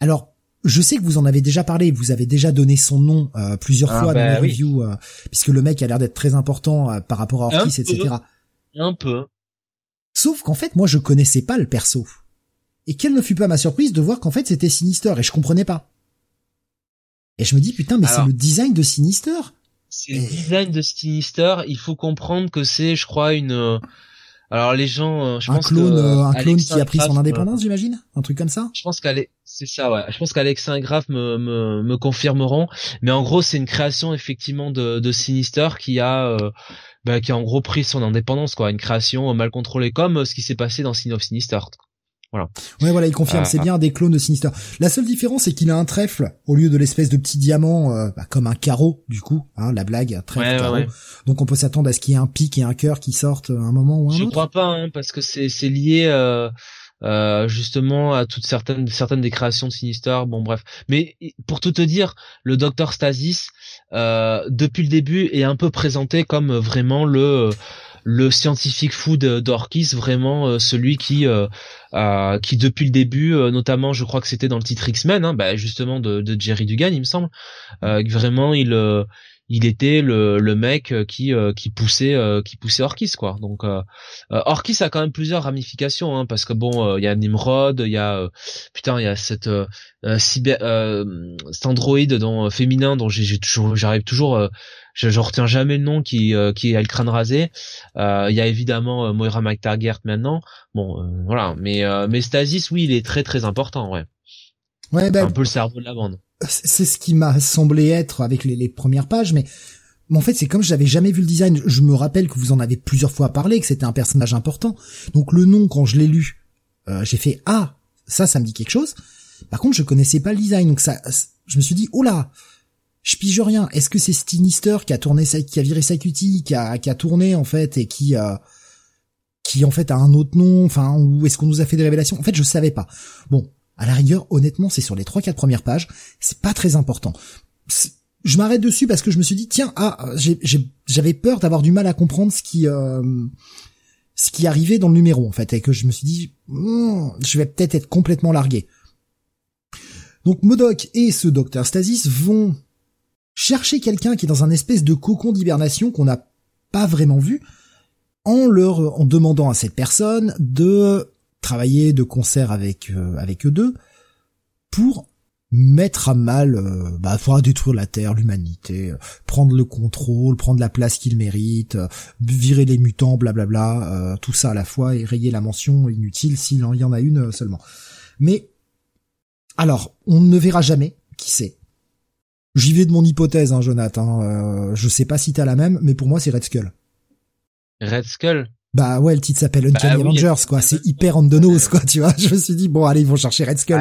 Alors je sais que vous en avez déjà parlé, vous avez déjà donné son nom euh, plusieurs ah fois dans bah les reviews, euh, puisque le mec a l'air d'être très important par rapport à Orkis, etc. Un peu. Sauf qu'en fait, moi, je connaissais pas le perso et quelle ne fut pas ma surprise de voir qu'en fait c'était Sinister et je comprenais pas. Et je me dis putain mais c'est le design de Sinister. C'est le design de Sinister, il faut comprendre que c'est je crois une euh, alors les gens euh, je un pense clone, que euh, un clone qui a pris son indépendance, j'imagine, un truc comme ça? Je pense qu'elle c'est ça ouais. Je pense qu'Alex et Graf me, me, me confirmeront, mais en gros c'est une création effectivement de, de Sinister qui a bah, qui a en gros pris son indépendance quoi, une création mal contrôlée comme ce qui s'est passé dans Sin of Sinister. Voilà. Ouais, voilà, il confirme, c'est ah, bien des clones de Sinister. La seule différence, c'est qu'il a un trèfle au lieu de l'espèce de petit diamant, euh, bah, comme un carreau, du coup, hein, la blague, trèfle, carreau. Donc on peut s'attendre à ce qu'il y ait un pic et un cœur qui sortent à un moment ou un Je autre. Je crois pas, hein, parce que c'est c'est lié. Euh... Euh, justement à toutes certaines certaines des créations de Sinister bon bref mais pour tout te dire le docteur Stasis euh, depuis le début est un peu présenté comme vraiment le le scientifique fou d'Orkis, vraiment euh, celui qui euh, qui depuis le début, euh, notamment je crois que c'était dans le titre X-Men, hein, bah, justement de, de, Jerry Dugan il me semble, vraiment il il était le, le mec qui qui poussait qui poussait Orkis quoi. Donc Orkis a quand même plusieurs ramifications hein, parce que bon il y a Nimrod, il y a putain il y a cette cyber cet androïde dont féminin dont j'ai toujours j'arrive toujours je, je retiens jamais le nom qui euh, qui a le crâne rasé. Euh, il y a évidemment euh, Moira McTaggart maintenant. Bon, voilà, mais mais Stasis, oui, il est très très important, ouais. Ouais, ben, un peu le cerveau de la bande. C'est ce qui m'a semblé être avec les, premières pages, mais en fait, c'est comme j'avais jamais vu le design. Je me rappelle que vous en avez plusieurs fois parlé, que c'était un personnage important. Donc le nom, quand je l'ai lu, j'ai fait ah, ça, ça me dit quelque chose. Par contre, je connaissais pas le design, donc ça, je me suis dit oh là, je pige rien. Est-ce que c'est Sinister qui a tourné qui a viré sa cutie, qui a, qui a tourné en fait et qui euh, qui en fait a un autre nom, enfin ou est-ce qu'on nous a fait des révélations? En fait, je savais pas. Bon, à la rigueur, honnêtement, c'est sur les trois quatre premières pages, c'est pas très important. Je m'arrête dessus parce que je me suis dit tiens, ah, j'avais peur d'avoir du mal à comprendre ce qui euh, ce qui arrivait dans le numéro en fait et que je me suis dit hmm, je vais peut-être être complètement largué. Donc Modoc et ce docteur Stasis vont chercher quelqu'un qui est dans un espèce de cocon d'hibernation qu'on n'a pas vraiment vu, en leur en demandant à cette personne de travailler de concert avec euh, avec eux deux pour mettre à mal, euh, bah, pour détruire la Terre, l'humanité, euh, prendre le contrôle, prendre la place qu'ils méritent, virer les mutants, blablabla, tout ça à la fois et rayer la mention inutile s'il y en a une seulement. Mais alors, on ne verra jamais qui c'est. J'y vais de mon hypothèse, hein, Jonathan. Euh, je sais pas si t'as la même, mais pour moi, c'est Red Skull. Red Skull? Bah ouais, le titre s'appelle Uncanny bah Avengers, quoi. C'est hyper on the nose, quoi, tu vois. Je me suis dit, bon, allez, ils vont chercher Red Skull.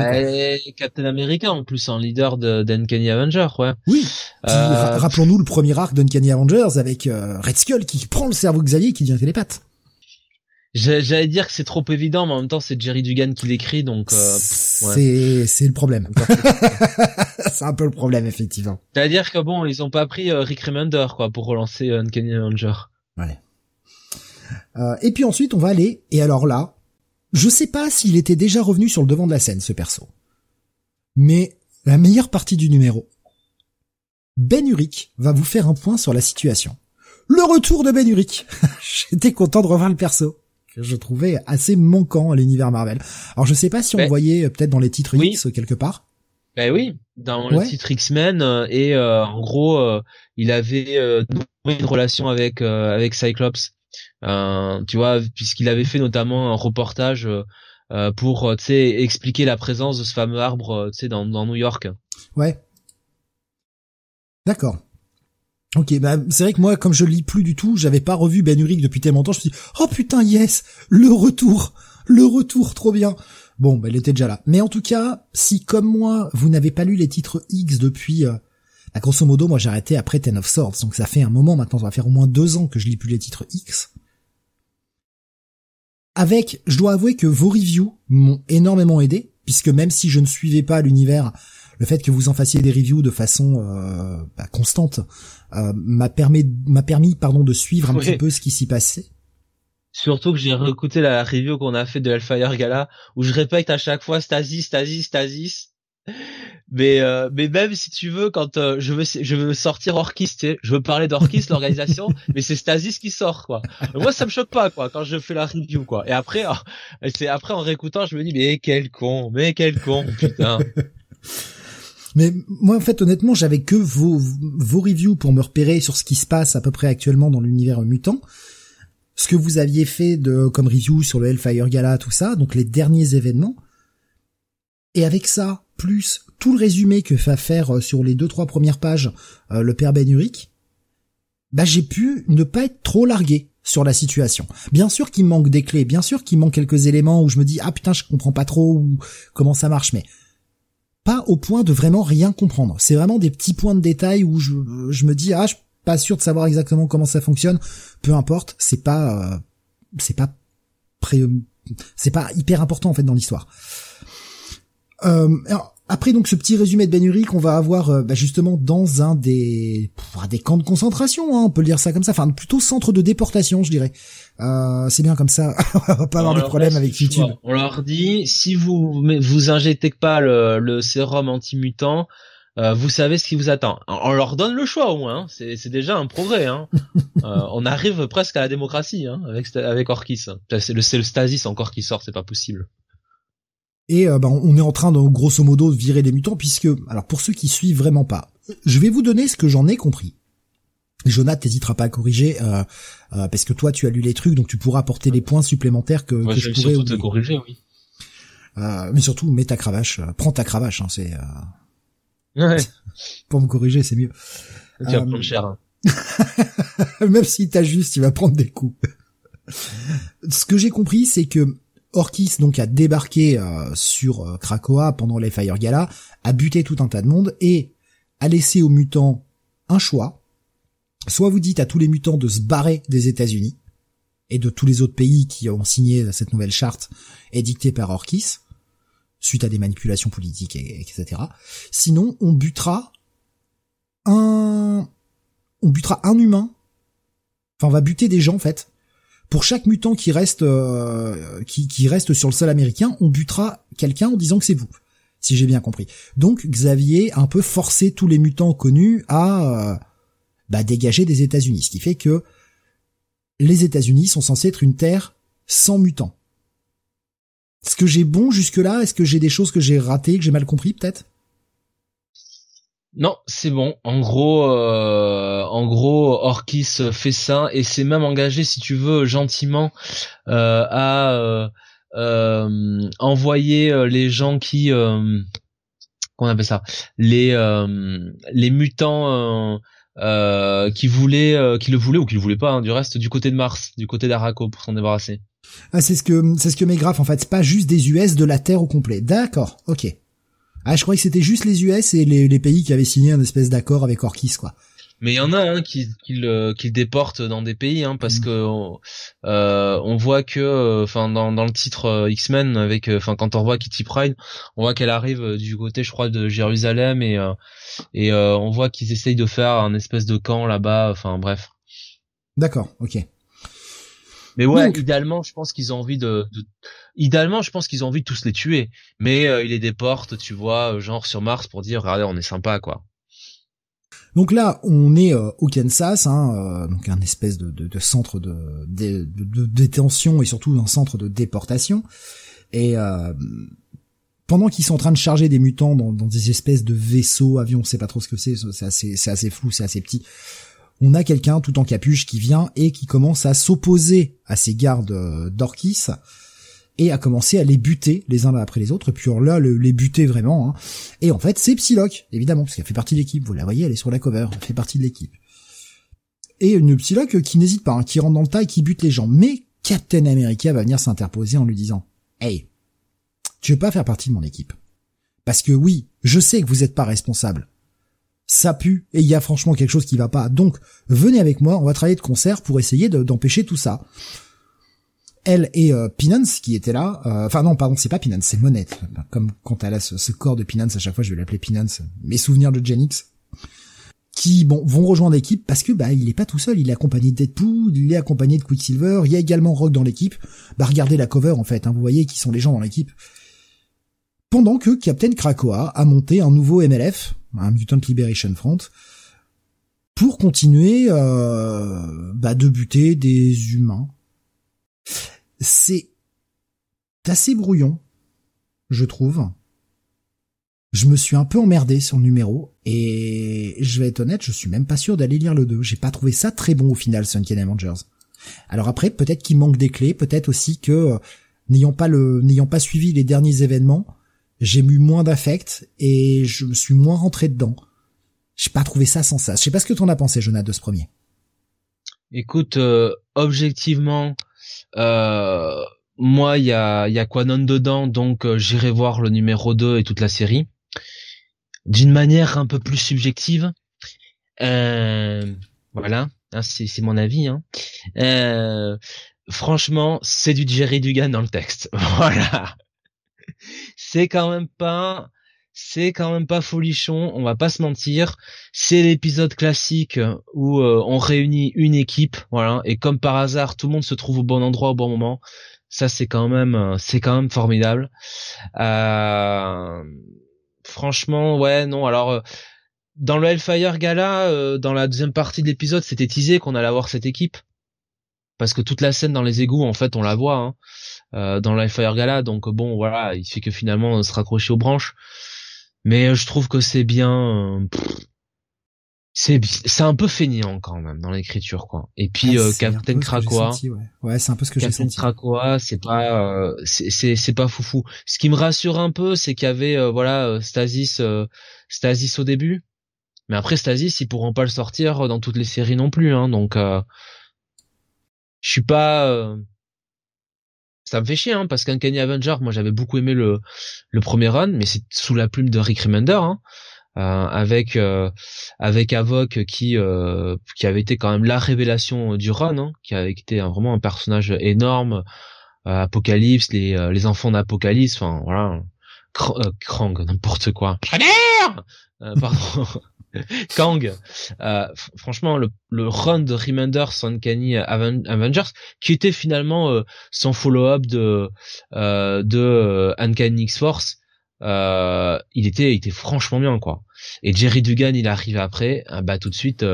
Captain America, en plus, un leader d'Uncanny Avengers, ouais. Oui. Euh, rappelons-nous le premier arc d'Uncanny Avengers avec euh, Red Skull qui prend le cerveau Xavier et qui devient télépathe. J'allais dire que c'est trop évident, mais en même temps, c'est Jerry Dugan qui l'écrit, donc... C'est c'est le problème. c'est un peu le problème effectivement. C'est-à-dire que bon, ils ont pas pris euh, Rick Remender quoi pour relancer euh, Uncanny Avenger. Ouais. Euh, et puis ensuite on va aller et alors là, je sais pas s'il était déjà revenu sur le devant de la scène ce perso. Mais la meilleure partie du numéro. Ben Urich va vous faire un point sur la situation. Le retour de Ben Urich. J'étais content de revoir le perso que je trouvais assez manquant à l'univers Marvel. Alors je sais pas si on voyait euh, peut-être dans les titres X quelque part. Ben oui, dans le titre X-Men euh, et euh, en gros il avait une relation avec avec Cyclops. Tu vois, puisqu'il avait fait notamment un reportage pour tu sais expliquer la présence de ce fameux arbre tu sais dans dans New York. Ouais. D'accord. Ok, bah c'est vrai que moi, comme je lis plus du tout, j'avais pas revu Ben Urich depuis tellement longtemps. Je me suis dit, oh putain, yes, le retour, le retour, trop bien. Bon, bah, il était déjà là. Mais en tout cas, si comme moi, vous n'avez pas lu les titres X depuis, euh, bah, grosso modo, moi j'ai arrêté après Ten of Swords, donc ça fait un moment maintenant, ça va faire au moins deux ans que je lis plus les titres X. Avec, je dois avouer que vos reviews m'ont énormément aidé, puisque même si je ne suivais pas l'univers le fait que vous en fassiez des reviews de façon euh, bah, constante euh, m'a permis m'a permis pardon de suivre un petit peu ce qui s'y passait. Surtout que j'ai réécouté la review qu'on a fait de Hellfire Gala où je répète à chaque fois Stasis, Stasis, Stasis. Mais euh, mais même si tu veux quand je veux je veux sortir Orkis, tu sais, je veux parler d'Orkis l'organisation, mais c'est Stasis qui sort quoi. moi ça me choque pas quoi quand je fais la review quoi. Et après c'est après en réécoutant je me dis mais quel con, mais quel con putain. Mais moi, en fait, honnêtement, j'avais que vos, vos reviews pour me repérer sur ce qui se passe à peu près actuellement dans l'univers mutant. Ce que vous aviez fait de, comme review sur le Hellfire Gala, tout ça, donc les derniers événements. Et avec ça, plus tout le résumé que fait faire euh, sur les deux, trois premières pages euh, le père Ben Urich, bah, j'ai pu ne pas être trop largué sur la situation. Bien sûr qu'il manque des clés, bien sûr qu'il manque quelques éléments où je me dis, ah putain, je comprends pas trop comment ça marche, mais pas au point de vraiment rien comprendre. C'est vraiment des petits points de détail où je, je me dis ah je suis pas sûr de savoir exactement comment ça fonctionne. Peu importe, c'est pas euh, c'est pas pré, c'est pas hyper important en fait dans l'histoire. Euh, après donc ce petit résumé de Ben qu'on va avoir euh, bah, justement dans un des des camps de concentration, hein, on peut le dire ça comme ça, enfin plutôt centre de déportation, je dirais. Euh, c'est bien comme ça, on va pas avoir de problème avec YouTube. On leur dit si vous vous injectez pas le, le sérum anti-mutant, euh, vous savez ce qui vous attend. On leur donne le choix au moins, hein. c'est déjà un progrès. Hein. on arrive presque à la démocratie hein, avec avec Orkis. C'est le, le Stasis encore qui sort, c'est pas possible. Et euh, bah, on est en train de grosso modo de virer les mutants puisque, alors pour ceux qui suivent vraiment pas, je vais vous donner ce que j'en ai compris. Jonathan t'hésitera pas à corriger euh, euh, parce que toi tu as lu les trucs donc tu pourras apporter les points supplémentaires que, que je pourrais surtout te corriger oui. mais surtout mets ta cravache, prends ta cravache hein, c'est ouais. pour me corriger c'est mieux. Tu vas prendre cher. Hein. Même si juste tu vas prendre des coups. Ce que j'ai compris c'est que Orkis donc a débarqué euh, sur euh, Krakoa pendant les Fire Gala, a buté tout un tas de monde et a laissé aux mutants un choix. Soit vous dites à tous les mutants de se barrer des États-Unis et de tous les autres pays qui ont signé cette nouvelle charte édictée par Orkis, suite à des manipulations politiques, etc. Sinon, on butera un, on butera un humain. Enfin, on va buter des gens en fait pour chaque mutant qui reste euh, qui, reste sur le sol américain, on butera quelqu'un en disant que c'est vous, si j'ai bien compris. Donc Xavier a un peu forcé tous les mutants connus à euh, bah, dégager des États-Unis, ce qui fait que les États-Unis sont censés être une terre sans mutants. Est-ce que j'ai bon jusque-là? Est-ce que j'ai des choses que j'ai ratées, que j'ai mal compris peut-être? Non, c'est bon. En gros, euh, en gros, Orkis fait ça et s'est même engagé, si tu veux, gentiment euh, à euh, envoyer les gens qui, qu'on appelle ça, les les mutants qui voulaient, qui le voulaient ou qui le voulaient pas, hein, du reste, du côté de Mars, du côté d'Araco pour s'en débarrasser. Ah, c'est ce que c'est ce que graphes en fait. C'est pas juste des US de la Terre au complet. D'accord, ok. Ah, je croyais que c'était juste les US et les, pays qui avaient signé un espèce d'accord avec Orkis, quoi. Mais il y en a hein, qui, qui, le, qui déportent dans des pays, hein, parce mm. que euh, on voit que, enfin, dans, dans le titre euh, X-Men, avec, enfin, quand on voit Kitty Pride, on voit qu'elle arrive du côté, je crois, de Jérusalem et et on voit qu'ils essayent de faire un espèce de camp là-bas. Enfin, bref. D'accord, ok. Mais ouais, idéalement, je pense qu'ils ont envie de, de, idéalement, je pense qu'ils ont envie de tous les tuer. Mais euh, ils les déportent, tu vois, euh, genre sur Mars pour dire, regardez, on est sympa, quoi. Donc là, on est euh, au Kansas, hein, donc un espèce de, de, de centre de, de, détention et surtout un centre de déportation. Et pendant qu'ils sont en train de charger des mutants dans, dans des espèces de vaisseaux, avions, on sait pas trop ce que c'est, c'est assez, c'est assez flou, c'est assez petit on a quelqu'un tout en capuche qui vient et qui commence à s'opposer à ces gardes euh, d'Orkis et à commencer à les buter les uns après les autres, puis là, les buter vraiment. Hein. Et en fait, c'est Psylocke, évidemment, parce qu'elle fait partie de l'équipe. Vous la voyez, elle est sur la cover, elle fait partie de l'équipe. Et une Psylocke qui n'hésite pas, hein, qui rentre dans le tas et qui bute les gens. Mais Captain America va venir s'interposer en lui disant « Hey, tu veux pas faire partie de mon équipe Parce que oui, je sais que vous êtes pas responsable ça pue et il y a franchement quelque chose qui va pas. Donc venez avec moi, on va travailler de concert pour essayer d'empêcher tout ça. Elle et euh, Pinance qui était là, euh, enfin non pardon c'est pas Pinance c'est Monette, comme quand elle a ce, corps de Pinance à chaque fois je vais l'appeler Pinance, mes souvenirs de Genix, qui bon vont rejoindre l'équipe parce que bah il est pas tout seul, il est accompagné de Deadpool, il est accompagné de Quicksilver, il y a également Rock dans l'équipe. Bah regardez la cover en fait, hein, vous voyez qui sont les gens dans l'équipe. Pendant que Captain Krakoa a monté un nouveau MLF, un Mutant Liberation Front, pour continuer euh, bah, de buter des humains. C'est assez brouillon, je trouve. Je me suis un peu emmerdé sur le numéro et je vais être honnête, je suis même pas sûr d'aller lire le 2. J'ai pas trouvé ça très bon au final, Sunken Avengers. Alors après, peut-être qu'il manque des clés, peut-être aussi que euh, n'ayant pas le, n'ayant pas suivi les derniers événements, j'ai eu moins d'affect et je me suis moins rentré dedans. J'ai pas trouvé ça sans ça. Je sais pas ce que t'en as pensé, Jonathan, de ce premier. Écoute, euh, objectivement, euh, moi, il y a, y a Quanon dedans, donc euh, j'irai voir le numéro 2 et toute la série. D'une manière un peu plus subjective. voilà, hein, c'est mon avis. Hein. franchement, c'est du Jerry Dugan dans le texte. Voilà c'est quand même pas c'est quand même pas folichon, on va pas se mentir. C'est l'épisode classique où euh, on réunit une équipe, voilà, et comme par hasard, tout le monde se trouve au bon endroit au bon moment. Ça, c'est quand même, euh, c'est quand même formidable. Euh, franchement, ouais, non. Alors, dans le Hellfire Gala, dans la deuxième partie de l'épisode, c'était teasé qu'on allait avoir cette équipe, parce que toute la scène dans les égouts, en fait, on la voit. Hein. Euh, dans Life Fire Gala. Donc bon, voilà, il fait que finalement se raccrocher aux branches. Mais je trouve que c'est bien. Euh, c'est c'est un peu feignant quand même dans l'écriture quoi. Et puis euh, Captain Krakoa. Ouais, c'est un peu ce que j'ai senti. Captain Krakoa, c'est pas c'est c'est pas foufou. Ce qui me rassure un peu, c'est qu'il y avait voilà Stasis Stasis au début. Mais après Stasis, ils pourront pas le sortir dans toutes les séries non plus hein. Donc je suis pas ça me fait chier hein, parce qu'un Kenny Avenger, moi j'avais beaucoup aimé le le premier run, mais c'est sous la plume de Rick Remender, hein, euh, avec euh, avec Avoc qui euh, qui avait été quand même la révélation du run, hein, qui avait été vraiment un personnage énorme, Apocalypse, les les enfants d'Apocalypse, enfin voilà, Krang, n'importe quoi. Pardon. Kang, euh, franchement, le, le, run de Remender Uncanny Avengers, qui était finalement euh, son follow-up de euh, de euh, Uncanny X-Force, euh, il était, il était franchement bien quoi. Et Jerry Dugan, il est arrivé après, bah tout de suite,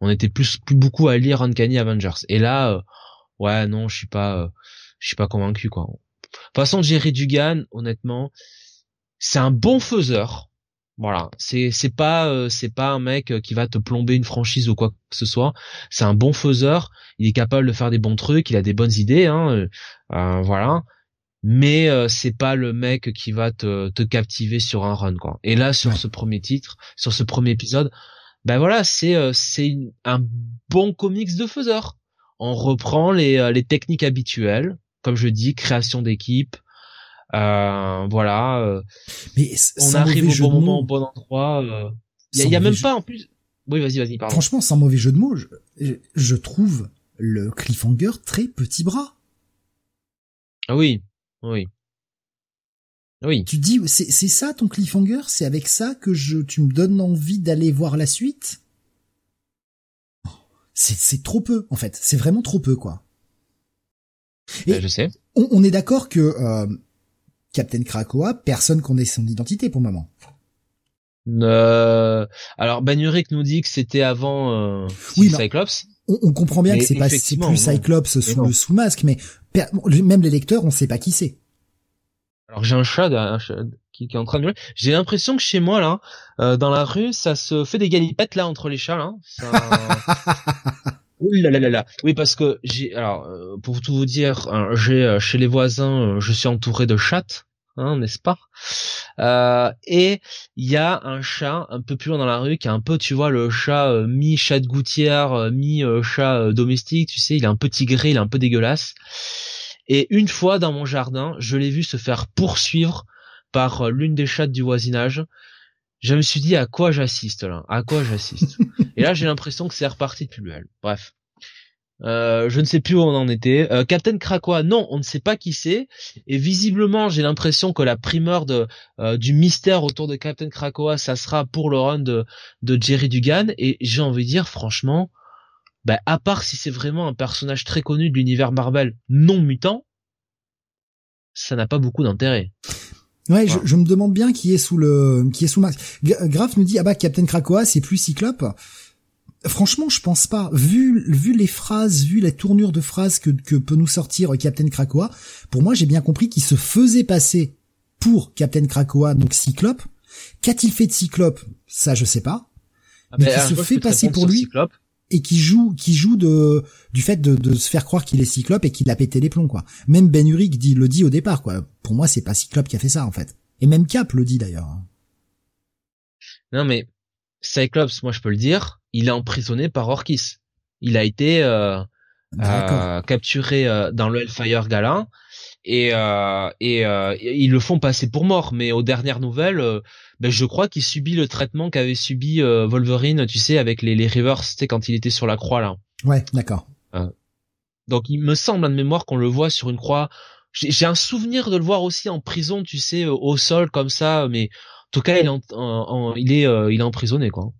on était plus plus beaucoup à lire Uncanny Avengers. Et là, ouais, non, je suis pas, je suis pas convaincu quoi. De toute façon, Jerry Dugan, honnêtement, c'est un bon faiseur voilà, c'est c'est pas euh, c'est pas un mec euh, qui va te plomber une franchise ou quoi que ce soit. C'est un bon faiseur. Il est capable de faire des bons trucs. Il a des bonnes idées, hein. Euh, voilà. Mais c'est pas le mec qui va te te captiver sur un run quoi. Et là sur ce premier titre, sur ce premier épisode, ben voilà, c'est c'est un bon comics de faiseur. On reprend les les techniques habituelles, comme je dis, création d'équipe, euh, voilà. Euh, mais on arrive au bon moment, au bon endroit. Il euh. y, a, même pas en plus. oui, vas-y, vas-y, pardon. Franchement, sans mauvais jeu de mots, je, je trouve le cliffhanger très petit bras. Ah oui, oui. Oui. Tu dis, c'est, c'est ça ton cliffhanger? C'est avec ça que je, tu me donnes envie d'aller voir la suite? C'est, c'est trop peu, en fait. C'est vraiment trop peu, quoi. Et ben, je sais. On, on est d'accord que, euh, Captain Krakoa, personne connaît son identité pour le moment. Euh, alors Banurik nous dit que c'était avant euh, oui, Cyclops. On, on, comprend bien que c'est pas c'est plus Cyclops sous le sous masque, mais même les lecteurs, on sait pas qui c'est. Alors j'ai un chat, un chat qui, qui, est en train de J'ai l'impression que chez moi là, euh, dans la rue, ça se fait des galipettes là entre les chats là. Ça... oui parce que j'ai alors euh, pour tout vous dire, hein, j'ai euh, chez les voisins, je suis entouré de chats hein, n'est-ce pas? Euh, Et il y a un chat un peu plus loin dans la rue qui est un peu, tu vois, le chat euh, mi chat de gouttière, euh, mi chat domestique, tu sais, il est un peu tigré, il est un peu dégueulasse. Et une fois dans mon jardin, je l'ai vu se faire poursuivre par l'une des chattes du voisinage. Je me suis dit à quoi j'assiste là, à quoi j'assiste? Et là j'ai l'impression que c'est reparti de plus belle. Bref. Euh, je ne sais plus où on en était. Euh, Captain Krakoa, non, on ne sait pas qui c'est. Et visiblement, j'ai l'impression que la primeur de, euh, du mystère autour de Captain Krakoa, ça sera pour le run de, de Jerry Dugan. Et j'ai envie de dire, franchement, bah, à part si c'est vraiment un personnage très connu de l'univers Marvel non mutant, ça n'a pas beaucoup d'intérêt. Ouais, je, je, me demande bien qui est sous le, qui est sous Max. Graf nous dit ah bah Captain Krakoa c'est plus Cyclope. Franchement, je pense pas. Vu, vu les phrases, vu la tournure de phrases que, que peut nous sortir Captain Krakoa, pour moi, j'ai bien compris qu'il se faisait passer pour Captain Krakoa, donc Cyclope. Qu'a-t-il fait de Cyclope? Ça, je sais pas. Ah, mais, qui se fait passer pour lui et qui joue, qui joue de du fait de, de se faire croire qu'il est Cyclope et qu'il a pété les plombs, quoi. Même Ben Urich dit le dit au départ, quoi. Pour moi, c'est pas Cyclope qui a fait ça, en fait. Et même Cap le dit d'ailleurs. Non, mais Cyclops, moi, je peux le dire il est emprisonné par Orkis. Il a été euh, euh, capturé euh, dans le Hellfire Gala et, et ils le font passer pour mort. Mais aux dernières nouvelles, ben, je crois qu'il subit le traitement qu'avait subi Wolverine, tu sais, avec les, les Rivers, c'était quand il était sur la croix là. Ouais, d'accord. donc il me semble de mémoire qu'on le voit sur une croix. J'ai un souvenir de le voir aussi en prison, tu sais, au sol comme ça, mais en tout cas il est, il est, il est emprisonné quoi.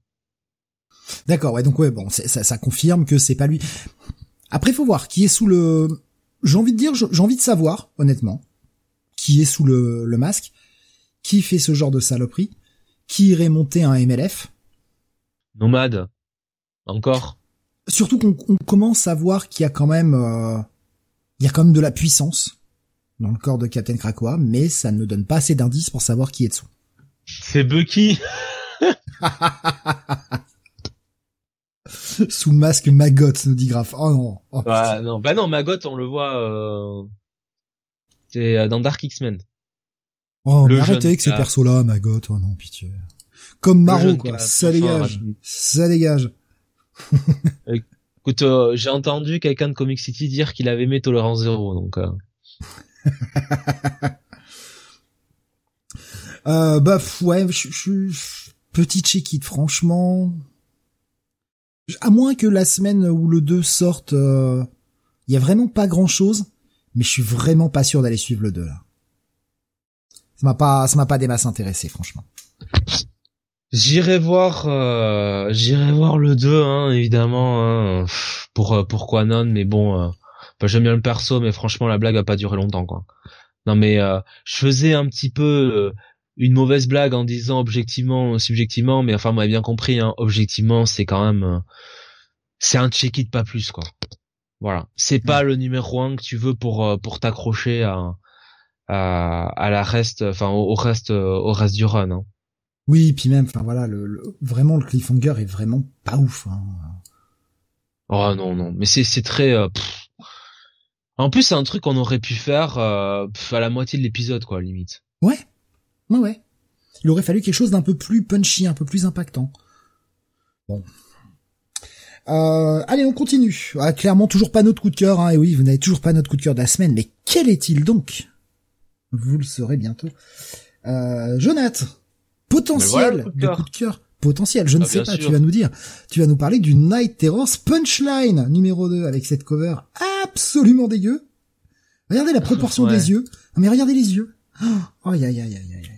D'accord, ouais, donc ouais, bon, ça, ça confirme que c'est pas lui. Après, faut voir qui est sous le. J'ai envie de dire, j'ai envie de savoir, honnêtement, qui est sous le, le masque, qui fait ce genre de saloperie, qui irait monter un MLF. Nomade, encore. Surtout qu'on commence à voir qu'il y a quand même, euh, il y a quand même de la puissance dans le corps de Captain Krakoa, mais ça ne donne pas assez d'indices pour savoir qui est dessous. C'est Bucky. Sous le masque Magot, nous dit Graf. Oh non. Oh, non. Bah non, Magot, on le voit, euh... c'est euh, dans Dark X-Men. Oh, mais arrêtez avec ces persos-là, Magot. Oh non, pitié. Comme Maro, quoi. Ça dégage. Ça dégage. Écoute, euh, j'ai entendu quelqu'un de Comic City dire qu'il avait aimé Tolérance Zéro, donc. Euh... euh bah ouais, je suis petit check franchement à moins que la semaine où le 2 sorte, il euh, y a vraiment pas grand chose, mais je suis vraiment pas sûr d'aller suivre le 2 là. Ça m'a pas, ça m'a pas des masses intéressé, franchement. J'irai voir, euh, j'irai voir le 2, hein, évidemment, hein, pour euh, pourquoi non, mais bon, euh, bah, j'aime bien le perso, mais franchement la blague a pas duré longtemps, quoi. Non mais je faisais un petit peu une mauvaise blague en disant objectivement, subjectivement, mais enfin, moi, bien compris, hein, objectivement, c'est quand même, euh, c'est un check-it pas plus, quoi. Voilà. C'est pas le numéro un que tu veux pour, euh, pour t'accrocher à, à, à, la reste, enfin, au, reste, euh, au reste du run, hein. Oui, puis même, enfin voilà, le, vraiment le cliffhanger est vraiment pas ouf. Hein. Oh non non, mais c'est c'est très. en plus, c'est un truc qu'on aurait pu faire à la moitié de l'épisode, quoi, limite. Ouais, Ouais, ouais. Il aurait fallu quelque chose d'un peu plus punchy, un peu plus impactant. Bon. Euh, allez, on continue. Ah, clairement, toujours pas notre coup de cœur. Hein. Et oui, vous n'avez toujours pas notre coup de cœur de la semaine. Mais quel est-il donc? Vous le saurez bientôt. Euh, Jonath, potentiel de coup de cœur. potentiel. Je ne Ah, sais pas, sûr. tu vas nous dire. Tu vas nous parler du Night Terrors Punchline numéro 2 avec cette cover absolument dégueu. Regardez la proportion Ouais. des yeux. Ah, mais regardez les yeux. Oh, aïe, aïe, aïe, aïe, aïe.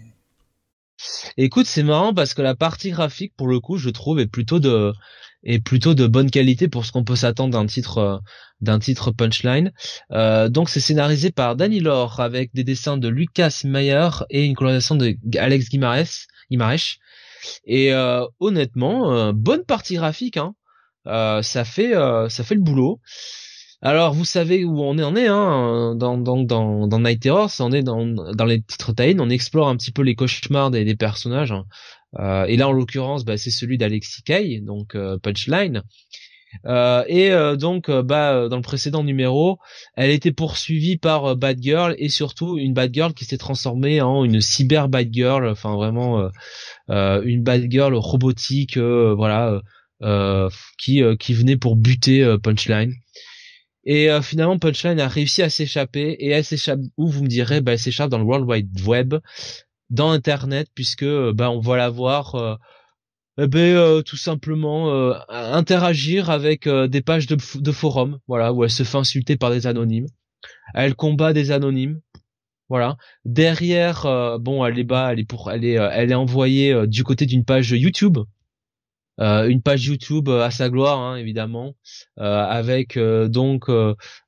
Écoute, c'est marrant parce que la partie graphique, pour le coup, je trouve est plutôt de est plutôt de bonne qualité pour ce qu'on peut s'attendre d'un titre euh, d'un titre punchline. Euh, donc c'est scénarisé par Danny Lore avec des dessins de Lucas Mayer et une colorisation de Alex Guimarães. Et euh, honnêtement, bonne partie graphique. Hein. Ça fait ça fait le boulot. Alors vous savez où on on est hein, dans dans dans dans Night Terrors, on est dans les titres tie on explore un petit peu les cauchemars des, personnages. hein. Euh, et là en l'occurrence, bah, c'est celui d'Alexis Kay, donc euh, Punchline. Euh, et donc bah dans le précédent numéro, elle était poursuivie par Bad Girl et surtout une Bad Girl qui s'est transformée en une cyber Bad Girl, enfin vraiment une Bad Girl robotique, voilà, qui venait pour buter Punchline. Et euh, finalement, Punchline a réussi à s'échapper et elle s'échappe où vous me direz, bah, elle s'échappe dans le World Wide Web, dans Internet, puisque euh, bah, on va la voir, euh, eh ben, tout simplement interagir avec des pages de, forums, voilà, où elle se fait insulter par des anonymes. Elle combat des anonymes, voilà. Derrière, bon, elle est bas, elle est pour, elle est, elle est envoyée du côté d'une page YouTube. Euh, une page YouTube euh, à sa gloire hein, évidemment. Euh, avec donc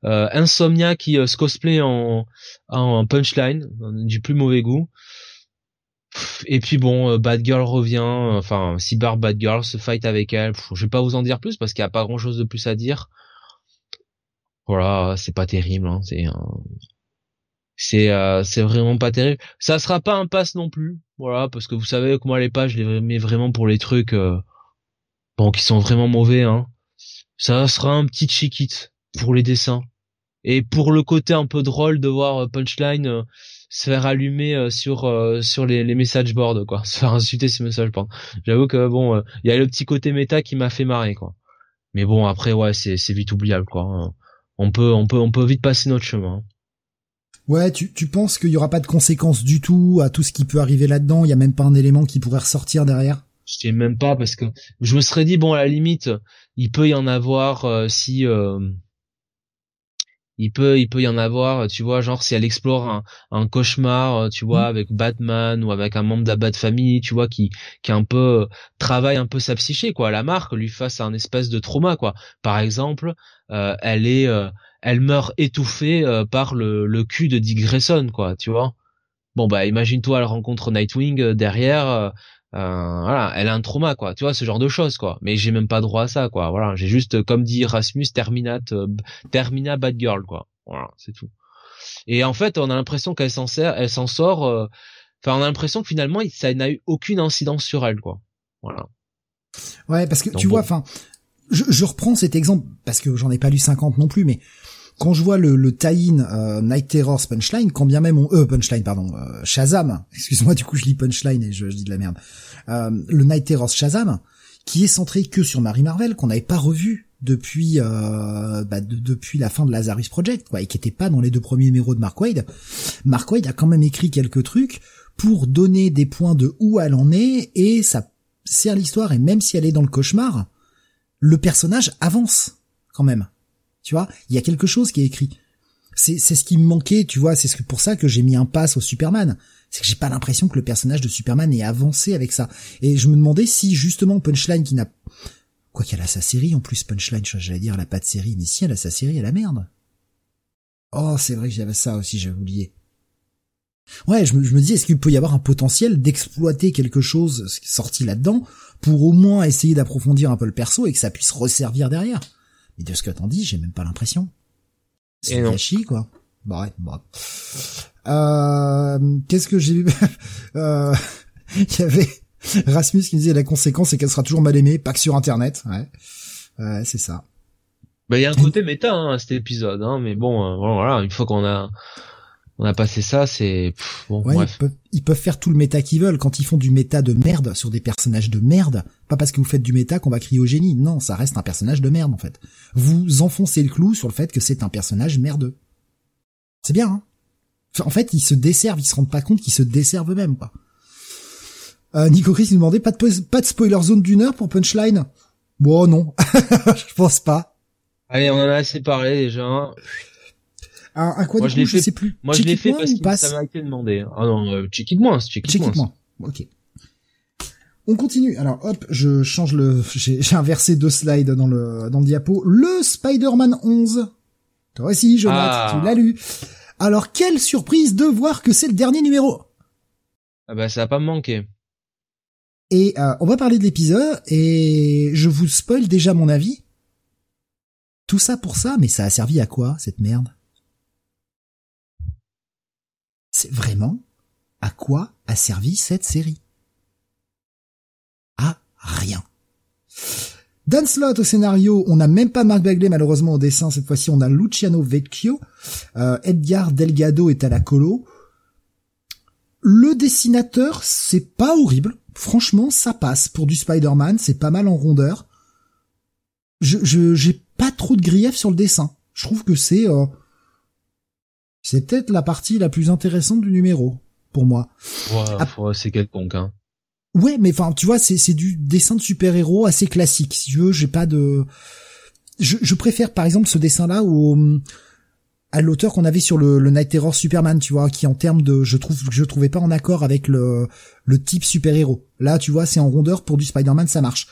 Insomnia qui se cosplay en, en punchline. Du plus mauvais goût. Et puis bon Bad Girl revient. Enfin Cyber Bad Girl se fight avec elle Pff, je vais pas vous en dire plus parce qu'il y a pas grand chose de plus à dire. Voilà c'est pas terrible hein, c'est c'est euh, c'est vraiment pas terrible. Ça sera pas un pass non plus voilà parce que vous savez que moi les pages je les mets vraiment pour les trucs euh, bon qui sont vraiment mauvais hein. Ça sera un petit check pour les dessins. Et pour le côté un peu drôle de voir euh, punchline euh, se faire allumer euh, sur sur les, les message boards quoi. Se faire insulter sur message boards. J'avoue que bon il y a le petit côté méta qui m'a fait marrer quoi. Mais bon après ouais c'est c'est vite oubliable quoi hein. on peut on peut on peut vite passer notre chemin Ouais, tu, tu penses qu'il y aura pas de conséquences du tout à tout ce qui peut arriver là-dedans? Il y a même pas un élément qui pourrait ressortir derrière? Je sais même pas parce que je me serais dit bon à la limite il peut y en avoir euh, si euh, il peut il peut y en avoir tu vois genre si elle explore un, un cauchemar euh, tu vois Mm. avec Batman ou avec un membre de la Bat Family tu vois qui qui un peu travaille un peu sa psyché quoi la marque lui face à un espèce de trauma quoi par exemple euh, elle est euh, elle meurt étouffée euh, par le le cul de Dick Grayson quoi tu vois bon bah imagine-toi elle rencontre Nightwing derrière voilà, elle a un trauma quoi, tu vois ce genre de choses quoi. Mais j'ai même pas droit à ça quoi. Voilà, j'ai juste euh, comme dit Rasmus terminate euh, termina bad girl quoi. Voilà, c'est tout. Et en fait, on a l'impression qu'elle s'en sert, elle s'en sort euh, enfin on a l'impression que finalement ça n'a eu aucune incidence sur elle quoi. Voilà. Ouais, parce que Donc tu bon. vois, enfin, je, je reprends cet exemple parce que j'en ai pas lu 50 non plus, mais quand je vois le, le tie-in euh, Night Terrors Punchline, quand bien même on... Euh, Punchline, pardon, euh, Shazam, excuse-moi, du coup je lis Punchline et je, je dis de la merde. Euh, le Night Terrors Shazam, qui est centré que sur Mary Marvel, qu'on n'avait pas revu depuis euh, bah, de- depuis la fin de Lazarus Project, quoi, et qui était pas dans les deux premiers numéros de Mark Wade. Mark Wade a quand même écrit quelques trucs pour donner des points de où elle en est, et ça sert l'histoire, et même si elle est dans le cauchemar, le personnage avance, quand même. Tu vois, il y a quelque chose qui est écrit. C'est, ce qui me manquait, tu vois, c'est ce pour ça que j'ai mis un pass au Superman. C'est que j'ai pas l'impression que le personnage de Superman ait avancé avec ça. Et je me demandais si, justement, Punchline qui n'a, quoi qu'elle a sa série, en plus, Punchline, j'allais dire, elle a pas de série, mais si elle a sa série, elle a merde. Oh, c'est vrai que j'avais ça aussi, j'avais oublié. Ouais, je me, je me dis, est-ce qu'il peut y avoir un potentiel d'exploiter quelque chose sorti là-dedans pour au moins essayer d'approfondir un peu le perso et que ça puisse resservir derrière? Mais de ce que t'en dis, j'ai même pas l'impression. C'est Et gâchis, quoi. Bah ouais, bah. Euh, qu'est-ce que j'ai vu Euh, Il y avait Rasmus qui disait la conséquence c'est qu'elle sera toujours mal aimée, pas que sur Internet. Ouais, ouais c'est ça. Bah il y a un côté méta hein, à cet épisode hein, mais bon euh, bon, voilà, une fois qu'on a on a passé ça, c'est bon Ouais, bref. ils peuvent, ils peuvent faire tout le méta qu'ils veulent quand ils font du méta de merde sur des personnages de merde. Pas parce que vous faites du méta qu'on va crier au génie. Non, ça reste un personnage de merde en fait. Vous enfoncez le clou sur le fait que c'est un personnage merdeux. C'est bien. Hein en fait, ils se desservent, ils se rendent pas compte qu'ils se desservent eux-mêmes quoi. Euh, Nico Chris nous demandait pas de, pas de spoiler zone d'une heure pour Punchline? Bon, non. je pense pas. Allez, on en a assez parlé déjà. Un, un quoi moi, je, sais plus. Moi, je l'ai fait parce que ça m'a été demandé. Ah non, euh, check it moins, check it moins. Ok. On continue. Alors hop, je change le. J'ai inversé deux slides dans le dans le diapo. Le Spider-Man 11. Toi aussi, Jonathan, ah. tu l'as lu. Alors quelle surprise de voir que c'est le dernier numéro. Ah bah ça va pas me manquer. Et euh, on va parler de l'épisode et je vous spoil déjà mon avis. Tout ça pour ça, mais ça a servi à quoi cette merde? C'est vraiment à quoi a servi cette série? Rien. Dan Slott au scénario, on n'a même pas Marc Bagley malheureusement au dessin, cette fois-ci on a Luciano Vecchio, euh, Edgar Delgado est à la colo. Le dessinateur, c'est pas horrible, franchement ça passe pour du Spider-Man, c'est pas mal en rondeur. Je j'ai pas trop de griefs sur le dessin. Je trouve que c'est euh, c'est peut-être la partie la plus intéressante du numéro pour moi. Ouais, c'est quelconque hein. Ouais, mais enfin, tu vois, c'est c'est du dessin de super-héros assez classique. Si tu veux, j'ai pas de. Je, je préfère par exemple ce dessin-là au à l'auteur qu'on avait sur le, le, Night Terror Superman, tu vois, qui en termes de, je trouve, je trouvais pas en accord avec le le type super-héros. Là, tu vois, c'est en rondeur pour du Spider-Man, ça marche.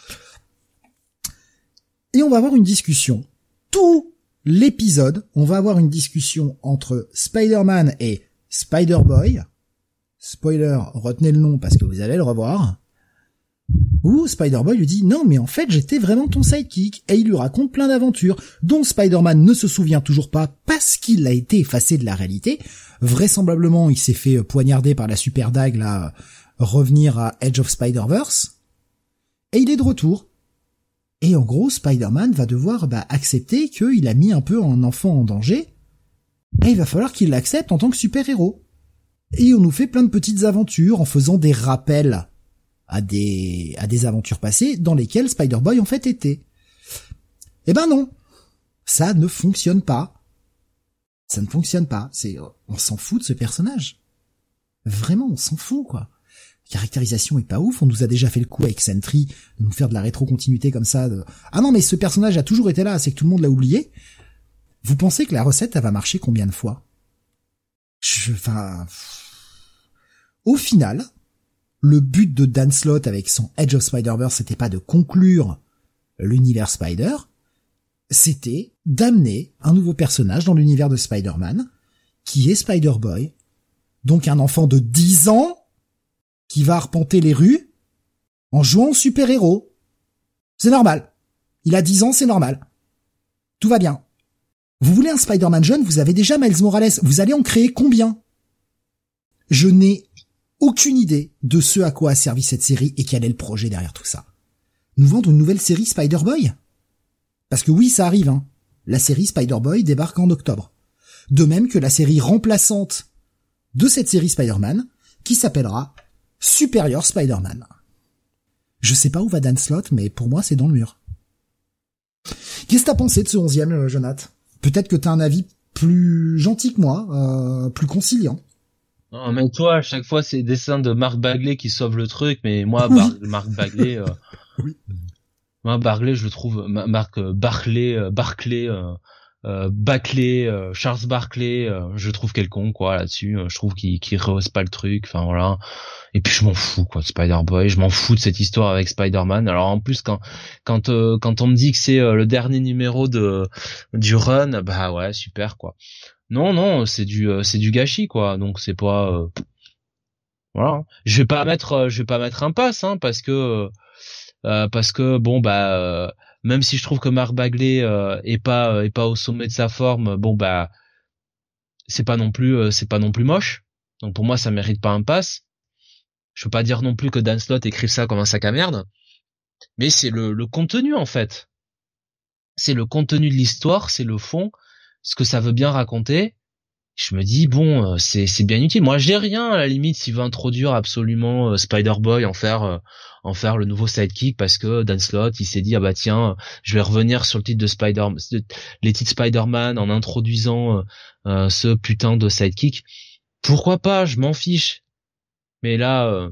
Et on va avoir une discussion. Tout l'épisode, on va avoir une discussion entre Spider-Man et Spider-Boy spoiler, retenez le nom parce que vous allez le revoir, où Spider-Boy lui dit non mais en fait j'étais vraiment ton sidekick et il lui raconte plein d'aventures dont Spider-Man ne se souvient toujours pas parce qu'il a été effacé de la réalité. Vraisemblablement il s'est fait poignarder par la super dague là, revenir à Edge of Spider-Verse. Et il est de retour. Et en gros Spider-Man va devoir bah, accepter qu'il a mis un peu un enfant en danger et il va falloir qu'il l'accepte en tant que super-héros et on nous fait plein de petites aventures en faisant des rappels à des à des aventures passées dans lesquelles Spider-Boy en fait était. Eh ben non, ça ne fonctionne pas. Ça ne fonctionne pas. C'est on s'en fout de ce personnage. Vraiment, on s'en fout quoi. Caractérisation est pas ouf. On nous a déjà fait le coup avec Sentry de nous faire de la rétrocontinuité comme ça. Ah non, mais ce personnage a toujours été là. C'est que tout le monde l'a oublié. Vous pensez que la recette elle va marcher combien de fois? Je, enfin, au final, le but de Dan Slott avec son Edge of Spider-Verse, c'était pas de conclure l'univers Spider, c'était d'amener un nouveau personnage dans l'univers de Spider-Man, qui est Spider-Boy, donc un enfant de 10 ans, qui va arpenter les rues, en jouant super-héros. C'est normal. Il a 10 ans, c'est normal. Tout va bien. Vous voulez un Spider-Man jeune, vous avez déjà Miles Morales, vous allez en créer combien? Je n'ai aucune idée de ce à quoi a servi cette série et quel est le projet derrière tout ça. Nous vendre une nouvelle série Spider-Boy? Parce que oui, ça arrive, hein. La série Spider-Boy débarque en octobre. De même que la série remplaçante de cette série Spider-Man, qui s'appellera Superior Spider-Man. Je sais pas où va Dan Slott, mais pour moi, c'est dans le mur. Qu'est-ce que t'as pensé de ce onzième, euh, Jonathan? Peut-être que t'as un avis plus gentil que moi, euh, plus conciliant. Non, mais toi, à chaque fois, c'est dessins de Marc Bagley qui sauve le truc, mais moi, Marc Bagley, euh, oui. moi, Bagley, je le trouve, Marc Barclay, Barclay, euh, euh, Bacley, euh, Charles Barclay, euh, je trouve quelconque quoi là-dessus. je trouve qu'il qu'il rehausse pas le truc. Enfin voilà. Et puis je m'en fous quoi de Spider-Boy. Je m'en fous de cette histoire avec Spider-Man. Alors en plus quand quand quand on me dit que c'est le dernier numéro de du run, bah ouais super quoi. Non non c'est du c'est du gâchis quoi. Donc c'est pas voilà. Je vais pas mettre je vais pas mettre un pass hein, parce que parce que bon bah même si je trouve que Marc Bagley euh, est pas euh, est pas au sommet de sa forme, bon bah c'est pas non plus euh, c'est pas non plus moche. Donc pour moi ça mérite pas un pass. Je veux pas dire non plus que Dan Slott écrive ça comme un sac à merde, mais c'est le contenu en fait. C'est le contenu de l'histoire, c'est le fond, ce que ça veut bien raconter je me dis bon euh, c'est c'est bien utile. Moi j'ai rien à la limite s'il veut introduire absolument euh, Spider-Boy en faire euh, en faire le nouveau sidekick parce que Dan Slott il s'est dit ah bah tiens je vais revenir sur le titre de Spider les titres Spider-Man en introduisant ce putain de sidekick. Pourquoi pas je m'en fiche. Mais là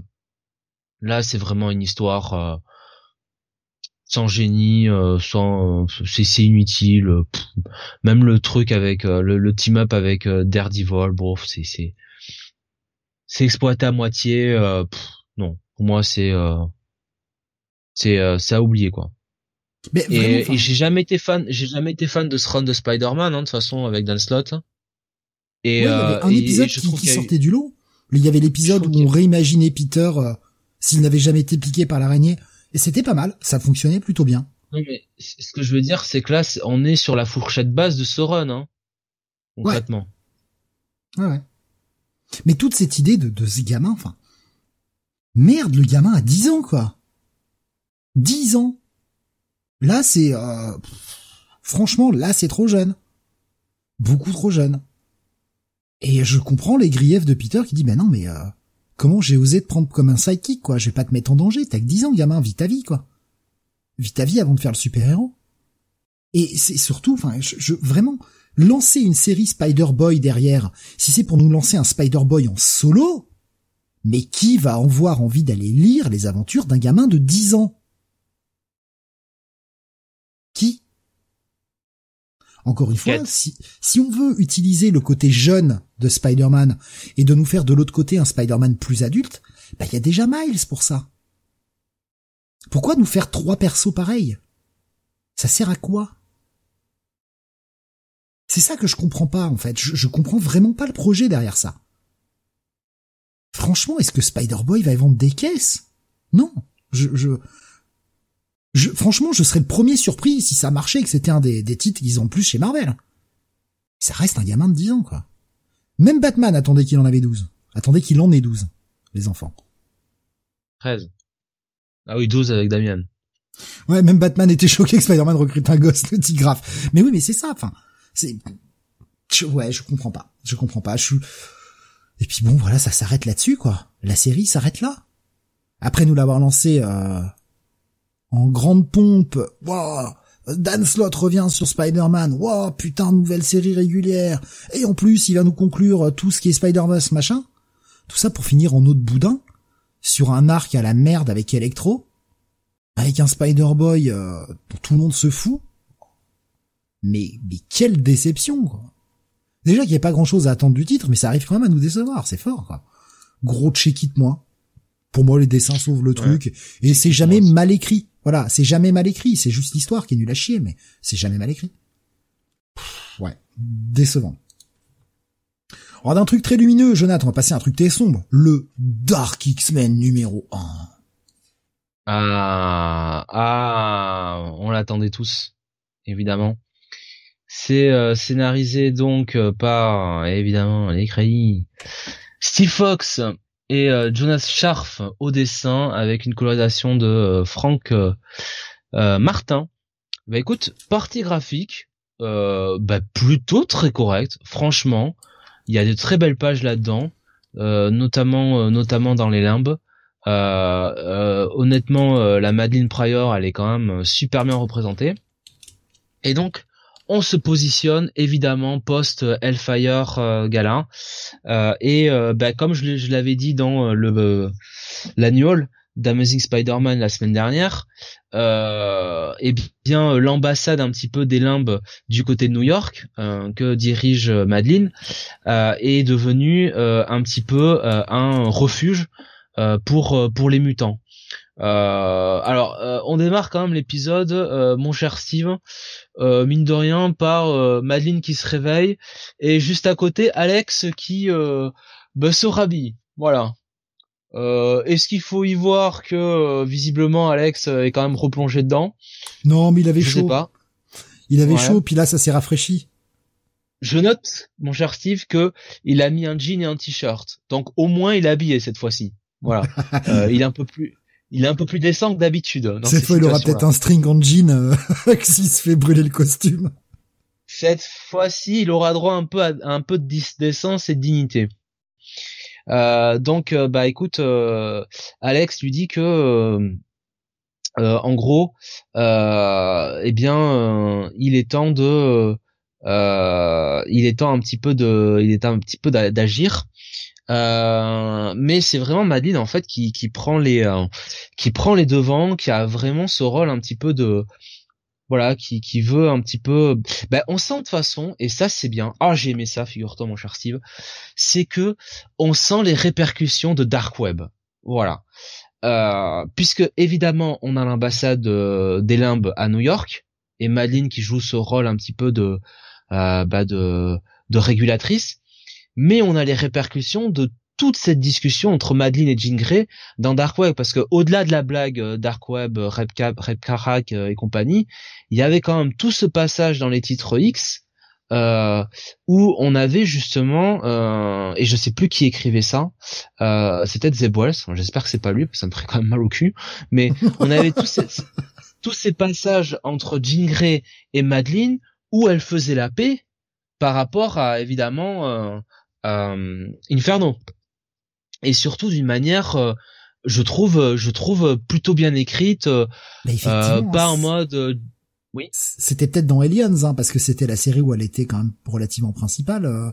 Là, c'est vraiment une histoire sans génie, sans c'est inutile. même le truc avec le, team up avec Daredevil, bon, c'est c'est c'est exploité à moitié. non, pour moi, c'est c'est ça à oublier quoi. Mais et, j'ai jamais été fan, j'ai jamais été fan de ce run de Spider-Man, hein, de toute façon, avec Dan Slott. Et, il y avait un épisode qui, sortait du lot. Il y avait l'épisode où on réimaginait Peter s'il n'avait jamais été piqué par l'araignée. Et c'était pas mal, ça fonctionnait plutôt bien. Non mais ce que je veux dire, c'est que là, on est sur la fourchette basse de run, hein, concrètement. Ouais. ouais. Mais toute cette idée de, de ce gamin, enfin, merde, le gamin a 10 ans, quoi. 10 ans. Là, c'est, euh, franchement, là, c'est trop jeune. Beaucoup trop jeune. Et je comprends les griefs de Peter qui dit, ben non, mais euh, comment j'ai osé te prendre comme un sidekick, quoi? Je vais pas te mettre en danger, t'as que 10 ans, gamin, vis ta vie, quoi. Vis ta vie avant de faire le super-héros. Et c'est surtout, enfin, je, vraiment, lancer une série Spider-Boy derrière, si c'est pour nous lancer un Spider-Boy en solo, mais qui va avoir envie d'aller lire les aventures d'un gamin de 10 ans Qui encore une fois, si, si on veut utiliser le côté jeune de Spider-Man et de nous faire de l'autre côté un Spider-Man plus adulte, bah il y a déjà Miles pour ça. Pourquoi nous faire trois persos pareils? Ça sert à quoi? C'est ça que je comprends pas en fait. Je, je comprends vraiment pas le projet derrière ça. Franchement, est-ce que Spider-Boy va vendre des caisses? Non. Je, je, je, franchement, je serais le premier surpris si ça marchait et que c'était un des, des titres qu'ils ont plus chez Marvel. Ça reste un gamin de 10 ans, quoi. Même Batman attendait qu'il en avait 12. Attendait qu'il en ait 12, les enfants. 13. Ah oui, 12 avec Damian. Ouais, même Batman était choqué que Spider-Man recrute un gosse de Tigraph. Mais oui, mais c'est ça, enfin, c'est, ouais, je comprends pas. Je comprends pas. Je suis, et puis bon, voilà, ça s'arrête là-dessus, quoi. La série s'arrête là. Après nous l'avoir lancé, euh, en grande pompe. Wow, Dan Slott revient sur Spider-Man. Wow, putain, nouvelle série régulière. Et en plus, il va nous conclure tout ce qui est Spider-Verse, machin. Tout ça pour finir en eau de boudin, sur un arc à la merde avec Electro, avec un Spider-Boy euh, dont tout le monde se fout. Mais, mais quelle déception, quoi. Déjà qu'il n'y a pas grand chose à attendre du titre, mais ça arrive quand même à nous décevoir, c'est fort, quoi. Gros check-it, moi. Pour moi, les dessins sauvent le truc, et c'est jamais mal écrit. Voilà, c'est jamais mal écrit, c'est juste l'histoire qui est nulle à chier, mais c'est jamais mal écrit. ouais, décevant. Alors d'un truc très lumineux, Jonathan, on va passer à un truc très sombre. Le Dark X-Men numéro 1. Ah, ah, on l'attendait tous, évidemment. C'est euh, scénarisé donc euh, par, évidemment, l'écrit Steve Fox euh, Jonas Scharf au dessin avec une colorisation de euh, Frank euh, Martin. Bah écoute, partie graphique, bah plutôt très correcte, franchement. Il y a de très belles pages là-dedans, notamment dans les limbes. honnêtement, la Madeline Pryor, elle est quand même super bien représentée. Et donc, on se positionne évidemment post Hellfire euh, Gala euh, et euh, bah, comme je, l'avais dit dans le l'annual d'Amazing Spider-Man la semaine dernière, eh bien l'ambassade un petit peu des limbes du côté de New York que dirige Madeline est devenue un petit peu un refuge pour pour les mutants. Euh, alors, euh, on démarre quand même l'épisode, euh, mon cher Steve, mine de rien, par Madeline qui se réveille et juste à côté Alex qui bah, se rhabille. Voilà. Est-ce qu'il faut y voir que visiblement Alex est quand même replongé dedans? Non, mais il avait chaud. Sais pas. Il avait chaud, puis là ça s'est rafraîchi. Je note, mon cher Steve, que il a mis un jean et un t-shirt. Donc au moins il est habillé cette fois-ci. Voilà. il est un peu plus il est un peu plus décent que d'habitude. Cette fois, il aura peut-être un string en jean euh, s'il se fait brûler le costume. Cette fois-ci, il aura droit un peu à un peu de décence et de dignité. Euh, donc, euh, bah écoute, euh, Alex lui dit que, en gros, eh bien, il est temps de, il est temps un petit peu de, il est un petit peu d'agir. Euh, mais c'est vraiment Madeline en fait qui, qui prend les euh, qui prend les devants, qui a vraiment ce rôle un petit peu de voilà, qui, qui veut un petit peu. Ben, on sent de toute façon, et ça c'est bien. Ah, j'ai aimé ça, figure-toi, mon cher Steve. C'est que on sent les répercussions de Dark Web. Voilà. Euh, puisque évidemment, on a l'ambassade euh, des limbes à New York et Madeline qui joue ce rôle un petit peu de euh, bah de, de régulatrice, mais on a les répercussions de toute cette discussion entre Madeline et Jean Grey dans Dark Web parce que au-delà de la blague euh, Dark Web, euh, Red, Karak euh, et compagnie, il y avait quand même tout ce passage dans les titres X euh, où on avait justement et je sais plus qui écrivait ça, euh, c'était Zeb Wells. J'espère que c'est pas lui parce que ça me ferait quand même mal au cul. Mais on avait tous ces, tous ces passages entre Jean Grey et Madeline où elle faisait la paix par rapport à évidemment Inferno. Et surtout d'une manière euh, je trouve je trouve plutôt bien écrite euh, euh pas en mode euh, oui. c'était peut-être dans Aliens hein, parce que c'était la série où elle était quand même relativement principale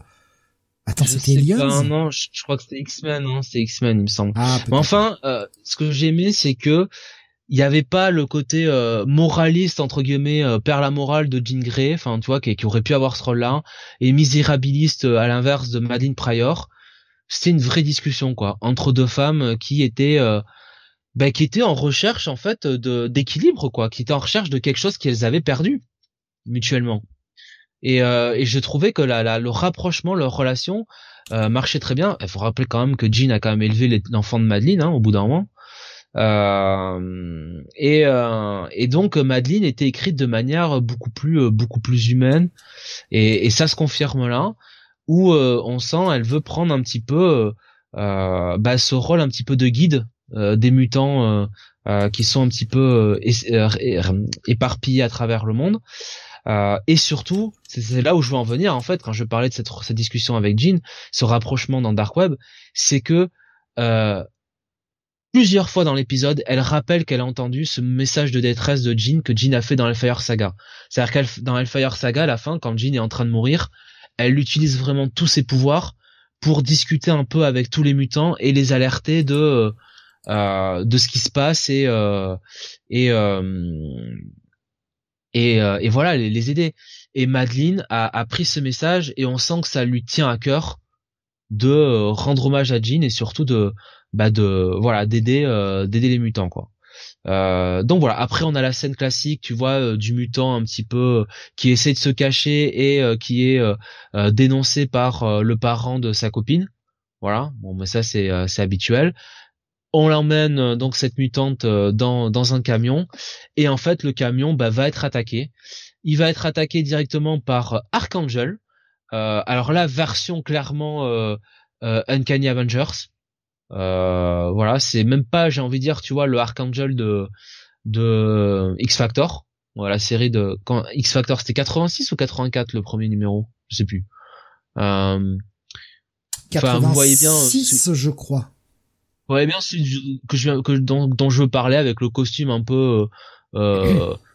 attends c'était Aliens? non je, crois que c'était X-Men non c'est X-Men il me semble. Ah, Mais enfin ce que j'aimais c'est que il y avait pas le côté moraliste entre guillemets père la morale de Jean Grey enfin tu vois qui, qui, aurait pu avoir ce rôle là et misérabiliste à l'inverse de Madeline Pryor c'était une vraie discussion quoi entre deux femmes qui étaient euh, bah, qui étaient en recherche en fait de d'équilibre quoi, qui étaient en recherche de quelque chose qu'elles avaient perdu mutuellement. Et, euh, et je trouvais que la, la, le rapprochement, leur relation euh, marchait très bien. Il faut rappeler quand même que Jean a quand même élevé l'enfant de Madeleine hein, au bout d'un moment. Euh, et, euh, et donc Madeleine était écrite de manière beaucoup plus beaucoup plus humaine et, et ça se confirme là où euh, on sent elle veut prendre un petit peu euh, euh, bah, ce rôle un petit peu de guide des mutants qui sont un petit peu éparpillés à travers le monde. et surtout, c'est là où je veux en venir en fait quand je parlais de cette, cette discussion avec Jean, ce rapprochement dans Dark Web, c'est que plusieurs fois dans l'épisode, elle rappelle qu'elle a entendu ce message de détresse de Jean que Jean a fait dans Hellfire Saga. C'est-à-dire qu'elle dans Hellfire Saga, à la fin, quand Jean est en train de mourir, elle utilise vraiment tous ses pouvoirs pour discuter un peu avec tous les mutants et les alerter de euh, de ce qui se passe et euh, et, euh, et, et voilà les, aider. Et Madeline a, a pris ce message et on sent que ça lui tient à cœur de rendre hommage à Jean et surtout de bah de voilà d'aider d'aider les mutants quoi. Euh, donc voilà. Après, on a la scène classique, tu vois, euh, du mutant un petit peu euh, qui essaie de se cacher et qui est dénoncé par le parent de sa copine. Voilà. Bon, mais ça c'est c'est habituel. On l'emmène donc cette mutante dans dans un camion et en fait le camion bah, va être attaqué. Il va être attaqué directement par Archangel. alors là, version clairement Uncanny Avengers. Euh, voilà, c'est même pas, j'ai envie de dire, tu vois, le Archangel de de X Factor. Voilà, la série de quand X Factor c'était 86 ou 84 le premier numéro, je sais plus. Euh, 86, vous voyez bien, je crois. Vous voyez bien que je que dont, dont je veux parler avec le costume un peu euh,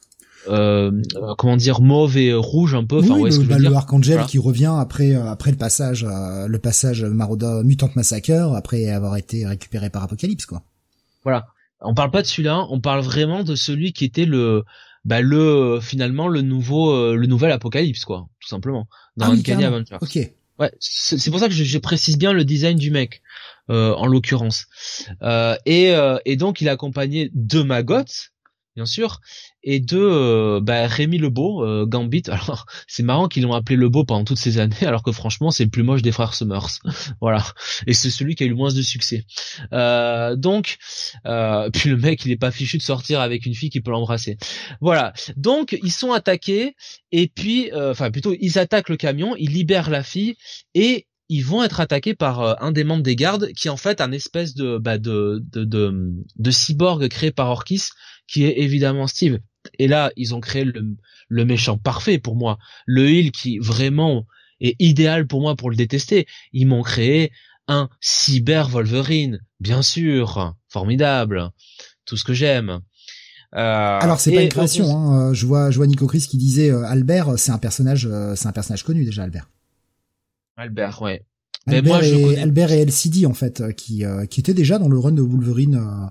euh, comment dire mauve et rouge un peu. Enfin, le, bah, le Archangel qui revient après euh, après le passage euh, le passage Marauder Mutant Massacre après avoir été récupéré par Apocalypse quoi. Voilà. On parle pas de celui-là, on parle vraiment de celui qui était le bah le finalement le nouveau le nouvel Apocalypse quoi, tout simplement dans ah Uncanny Avengers. Ok. Ouais, c'est pour ça que je, je, précise bien le design du mec, euh, en l'occurrence. Euh, et, et donc il est accompagné de Magot, bien sûr, et de euh, bah, Rémi Lebeau, euh, Gambit. Alors c'est marrant qu'ils l'ont appelé Lebeau pendant toutes ces années, alors que franchement c'est le plus moche des frères Summers. voilà, et c'est celui qui a eu le moins de succès. Euh, donc, euh, puis le mec il est pas fichu de sortir avec une fille qui peut l'embrasser. Voilà, donc ils sont attaqués et puis, euh, enfin plutôt ils attaquent le camion, ils libèrent la fille et ils vont être attaqués par un des membres des gardes qui est en fait un espèce de, bah, de, de, de, de cyborg créé par Orkis qui est évidemment Steve. Et là, ils ont créé le, le méchant parfait pour moi. Le heal qui vraiment est idéal pour moi pour le détester. Ils m'ont créé un cyber Wolverine, bien sûr, formidable, tout ce que j'aime. Euh, Alors c'est pas une création. Hein. Je vois, je vois Nico Chris qui disait euh, Albert, c'est un personnage, c'est un personnage connu déjà Albert. Albert, ouais. Albert, et, Albert et LCD en fait, euh, qui euh, qui étaient déjà dans le run de Wolverine euh,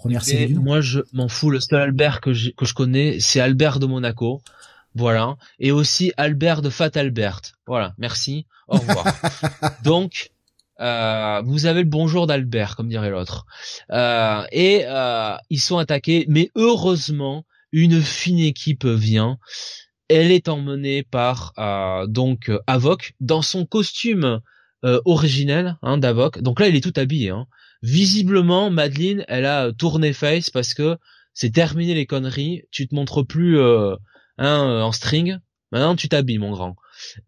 première série. Moi, je m'en fous. Le seul Albert que je, que je connais, c'est Albert de Monaco. Voilà. Et aussi Albert de Fat Albert. Voilà. Merci. Au revoir. Donc, euh, vous avez le bonjour d'Albert, comme dirait l'autre. Euh, et euh, ils sont attaqués, mais heureusement, une fine équipe vient. Elle est emmenée par euh, donc Avoc dans son costume euh, originel hein, d'Avoc. Donc là, il est tout habillé. Hein. Visiblement, Madeline, elle a tourné face parce que c'est terminé les conneries. Tu te montres plus hein, en string. Maintenant, tu t'habilles, mon grand.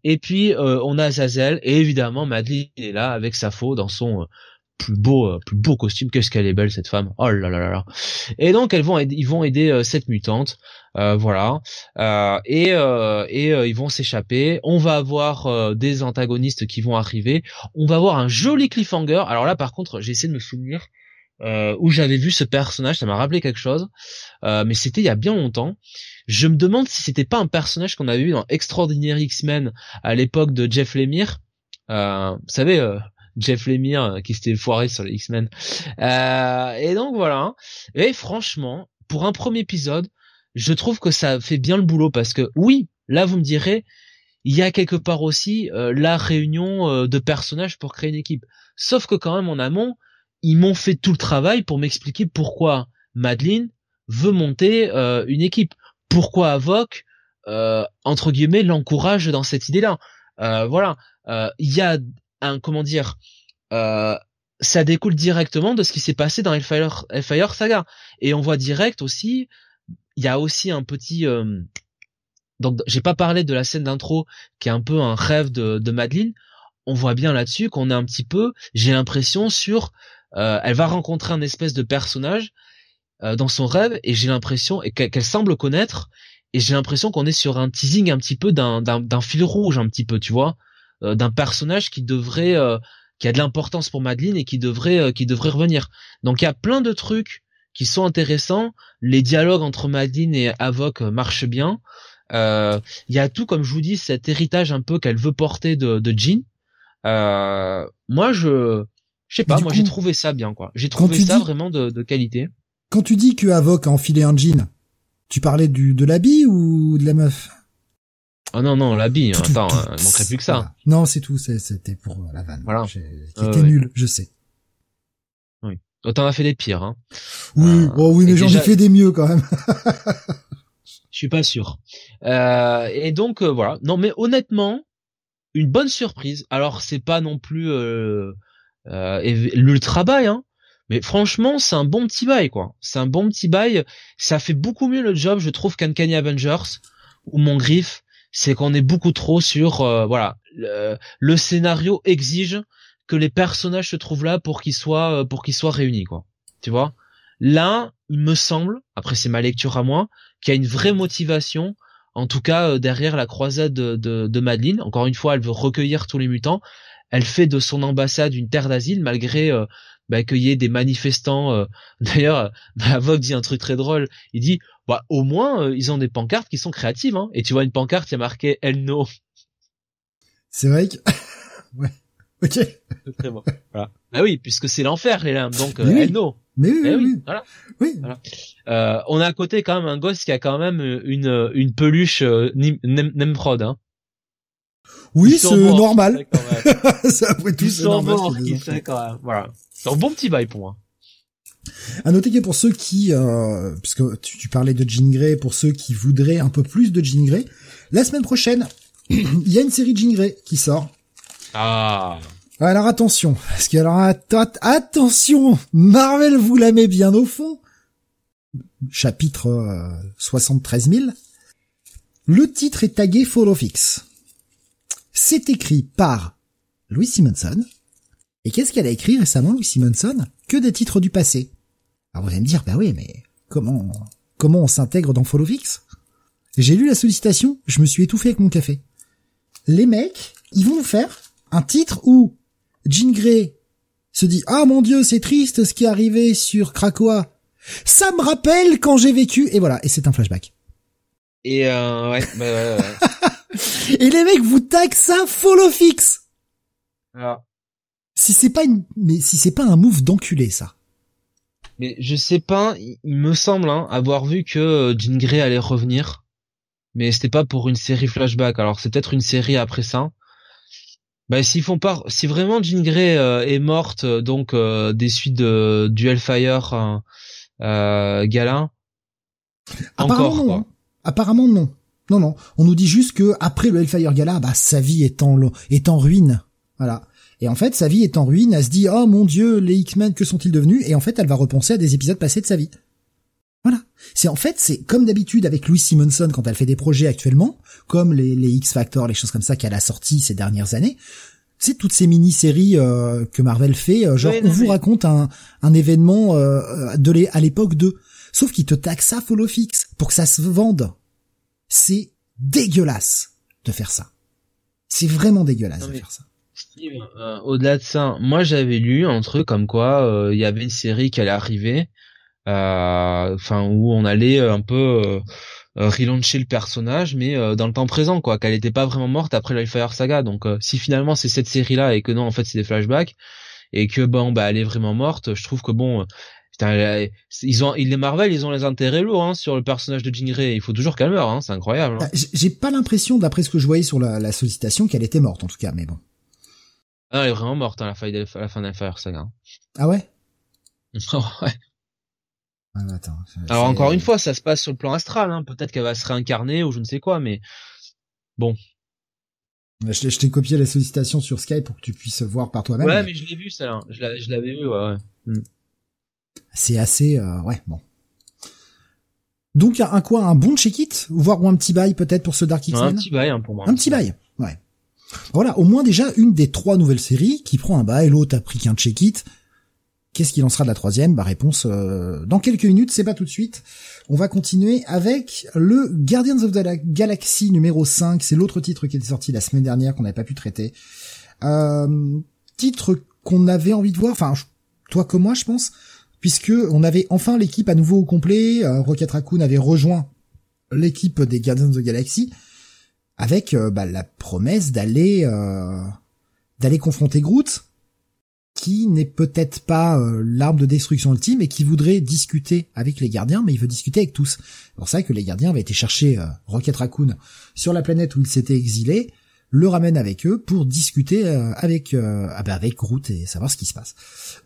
Et puis euh, on a Azazel et évidemment Madeline est là avec sa faux dans son euh, plus beau euh, plus beau costume qu'est-ce qu'elle est belle cette femme. Oh là là là là. Et donc elles vont aider, ils vont aider cette mutante. Voilà. Et et ils vont s'échapper. On va avoir des antagonistes qui vont arriver. On va avoir un joli cliffhanger. Alors là par contre j'ai essayé de me souvenir où j'avais vu ce personnage. Ça m'a rappelé quelque chose. Mais c'était il y a bien longtemps. Je me demande si c'était pas un personnage qu'on avait vu dans Extraordinary X-Men à l'époque de Jeff Lemire. Euh, vous savez, euh, Jeff Lemire euh, qui s'était foiré sur les X-Men. Euh, et donc voilà. Et franchement, pour un premier épisode, je trouve que ça fait bien le boulot parce que oui, là vous me direz, il y a quelque part aussi la réunion de personnages pour créer une équipe. Sauf que quand même en amont, ils m'ont fait tout le travail pour m'expliquer pourquoi Madeline veut monter une équipe pourquoi Avoc euh, entre guillemets l'encourage dans cette idée-là. Euh, voilà, euh, il y a un comment dire, ça découle directement de ce qui s'est passé dans Hellfire, Hellfire Saga et on voit direct aussi, il y a aussi un petit donc j'ai pas parlé de la scène d'intro qui est un peu un rêve de, de Madeline. On voit bien là-dessus qu'on est un petit peu, j'ai l'impression sur, elle va rencontrer un espèce de personnage euh, dans son rêve et j'ai l'impression qu'elle semble connaître et j'ai l'impression qu'on est sur un teasing un petit peu d'un fil rouge un petit peu tu vois euh, d'un personnage qui devrait euh, qui a de l'importance pour Madeline et qui devrait qui devrait revenir. Donc il y a plein de trucs qui sont intéressants. Les dialogues entre Madeline et Avoc marchent bien. Il y a tout comme je vous dis cet héritage un peu qu'elle veut porter de de Jean. Moi je je sais pas moi j'ai trouvé ça bien quoi. J'ai trouvé ça vraiment de, de qualité. quand tu dis que Avoc a enfilé un jean, tu parlais du de l'habit ou de la meuf? Oh non non l'habit. Hein, attends, il hein, manquerait plus que ça. Non c'est tout, c'était pour euh, la vanne. Voilà. C'était nul, je sais. Oui. Oh, t'en as fait des pires. Hein. Oui, euh, oh, oui, mais j'en ai fait des mieux quand même. je suis pas sûr. Euh, et donc euh, voilà. Non mais honnêtement, une bonne surprise. Alors c'est pas non plus euh, l'ultra bail, hein, mais franchement, c'est un bon petit bail, quoi. C'est un bon petit bail. Ça fait beaucoup mieux le job, je trouve, qu'Uncanny Avengers, ou mon griffe, c'est qu'on est beaucoup trop sur, euh, voilà, le, scénario exige que les personnages se trouvent là pour qu'ils soient, euh, pour qu'ils soient réunis, quoi. Tu vois? Là, il me semble, après c'est ma lecture à moi, qu'il y a une vraie motivation, en tout cas euh, derrière la croisade de, de, de Madeline. Encore une fois, elle veut recueillir tous les mutants. Elle fait de son ambassade une terre d'asile malgré bah, y ait des manifestants. Euh, d'ailleurs, la Vogue dit un truc très drôle. Il dit, bah, au moins, euh, ils ont des pancartes qui sont créatives. Hein. Et tu vois une pancarte, il y a marqué El No. C'est vrai que... ouais. Ok. Très bon. Voilà. Bah oui, puisque c'est l'enfer les lames, donc euh, No. Mais oui, eh oui, Voilà. Oui. Voilà. Euh, on a à côté quand même un gosse qui a quand même une une peluche euh, Nemprod. Hein. Oui, c'est normal. c'est après tout, c'est normal. quand même. Voilà. C'est un bon petit bail pour moi. À noter que pour ceux qui, euh, puisque tu, parlais de Jean Grey, pour ceux qui voudraient un peu plus de Jean Grey, la semaine prochaine, il y a une série de Jean Grey qui sort. Ah. Alors attention, parce que alors attention, Marvel vous la met bien au fond. Chapitre euh, 73 000. Le titre est tagué Follow Fix. C'est écrit par Louis Simonson. Et qu'est-ce qu'elle a écrit récemment, Louis Simonson? Que des titres du passé. Alors vous allez me dire, bah oui, mais comment comment on s'intègre dans FollowFix? J'ai lu la sollicitation, je me suis étouffé avec mon café. Les mecs, ils vont nous faire un titre où Jean Grey se dit ah mon dieu c'est triste ce qui est arrivé sur Krakoa. Ça me rappelle quand j'ai vécu et voilà et c'est un flashback. Et euh, ouais, bah, ouais, ouais. et les mecs vous taguent ça follow fix. Alors, Si c'est pas une, mais si c'est pas un move d'enculé, ça. Mais je sais pas, il me semble hein, avoir vu que euh, Jean Grey allait revenir, mais c'était pas pour une série flashback. Alors c'est peut-être une série après ça. Bah s'ils font pas, si vraiment Jean Grey euh, est morte, euh, donc des suites de du Hellfire euh, Gala, Apparemment non. Hein. Apparemment non. Non non. On nous dit juste que après le Hellfire Gala, bah sa vie est en est en ruine. Voilà. Et en fait, sa vie est en ruine, elle se dit, oh mon dieu, les X-Men, que sont-ils devenus? Et en fait, elle va repenser à des épisodes passés de sa vie. Voilà. C'est en fait, c'est comme d'habitude avec Louis Simonson quand elle fait des projets actuellement, comme les, les X-Factor, les choses comme ça qu'elle a sorti ces dernières années. C'est toutes ces mini-séries euh, que Marvel fait, euh, genre on vous raconte un, un événement euh, de à l'époque de... Sauf qu'il te taxe ça follow fix pour que ça se vende. C'est dégueulasse de faire ça. C'est vraiment dégueulasse de faire ça. Euh, au-delà de ça, moi j'avais lu un truc comme quoi euh, il y avait une série qui allait arriver, euh, enfin où on allait un peu relancer le personnage, mais dans le temps présent, quoi, qu'elle n'était pas vraiment morte après la Fire Saga. Donc si finalement c'est cette série-là et que non, en fait c'est des flashbacks et que bon bah elle est vraiment morte, je trouve que bon. ils ont, les Marvel, ils ont les intérêts lourds hein, sur le personnage de Jean Grey. Il faut toujours qu'elle meure, hein, c'est incroyable. Hein. Bah, j'ai pas l'impression, d'après ce que je voyais sur la, la sollicitation, qu'elle était morte en tout cas, mais bon. Ah, elle est vraiment morte hein, à la fin de, la fin de Fire Saga. Ah ouais? Ouais. Ah, attends, Alors encore une fois, ça se passe sur le plan astral. Hein. Peut-être qu'elle va se réincarner ou je ne sais quoi, mais bon. Je t'ai copié la sollicitation sur Skype pour que tu puisses voir par toi-même. Ouais, mais je l'ai vu ça. Là. Je l'avais vu. Ouais. ouais. Hmm. C'est assez. Euh, ouais, bon. Donc un quoi, un bon check-it, voire un petit bail peut-être pour ce Dark X-Men? Un petit bail hein, pour moi. Un petit bail. Voilà, au moins déjà une des trois nouvelles séries qui prend un bail, l'autre a pris qu'un check-it. Qu'est-ce qu'il en sera de la troisième? Bah réponse euh, dans quelques minutes, c'est pas tout de suite. On va continuer avec le Guardians of the Galaxy numéro 5, c'est l'autre titre qui était sorti la semaine dernière qu'on n'avait pas pu traiter. Euh, titre qu'on avait envie de voir, enfin toi comme moi je pense, puisque on avait enfin l'équipe à nouveau au complet, euh, Rocket Raccoon avait rejoint l'équipe des Guardians of the Galaxy avec euh, bah, la promesse d'aller euh, d'aller confronter Groot, qui n'est peut-être pas euh, l'arme de destruction ultime et qui voudrait discuter avec les gardiens, mais il veut discuter avec tous. C'est pour ça que les gardiens avaient été chercher Rocket Raccoon sur la planète où il s'était exilé, le ramènent avec eux pour discuter avec ah bah, avec Groot et savoir ce qui se passe.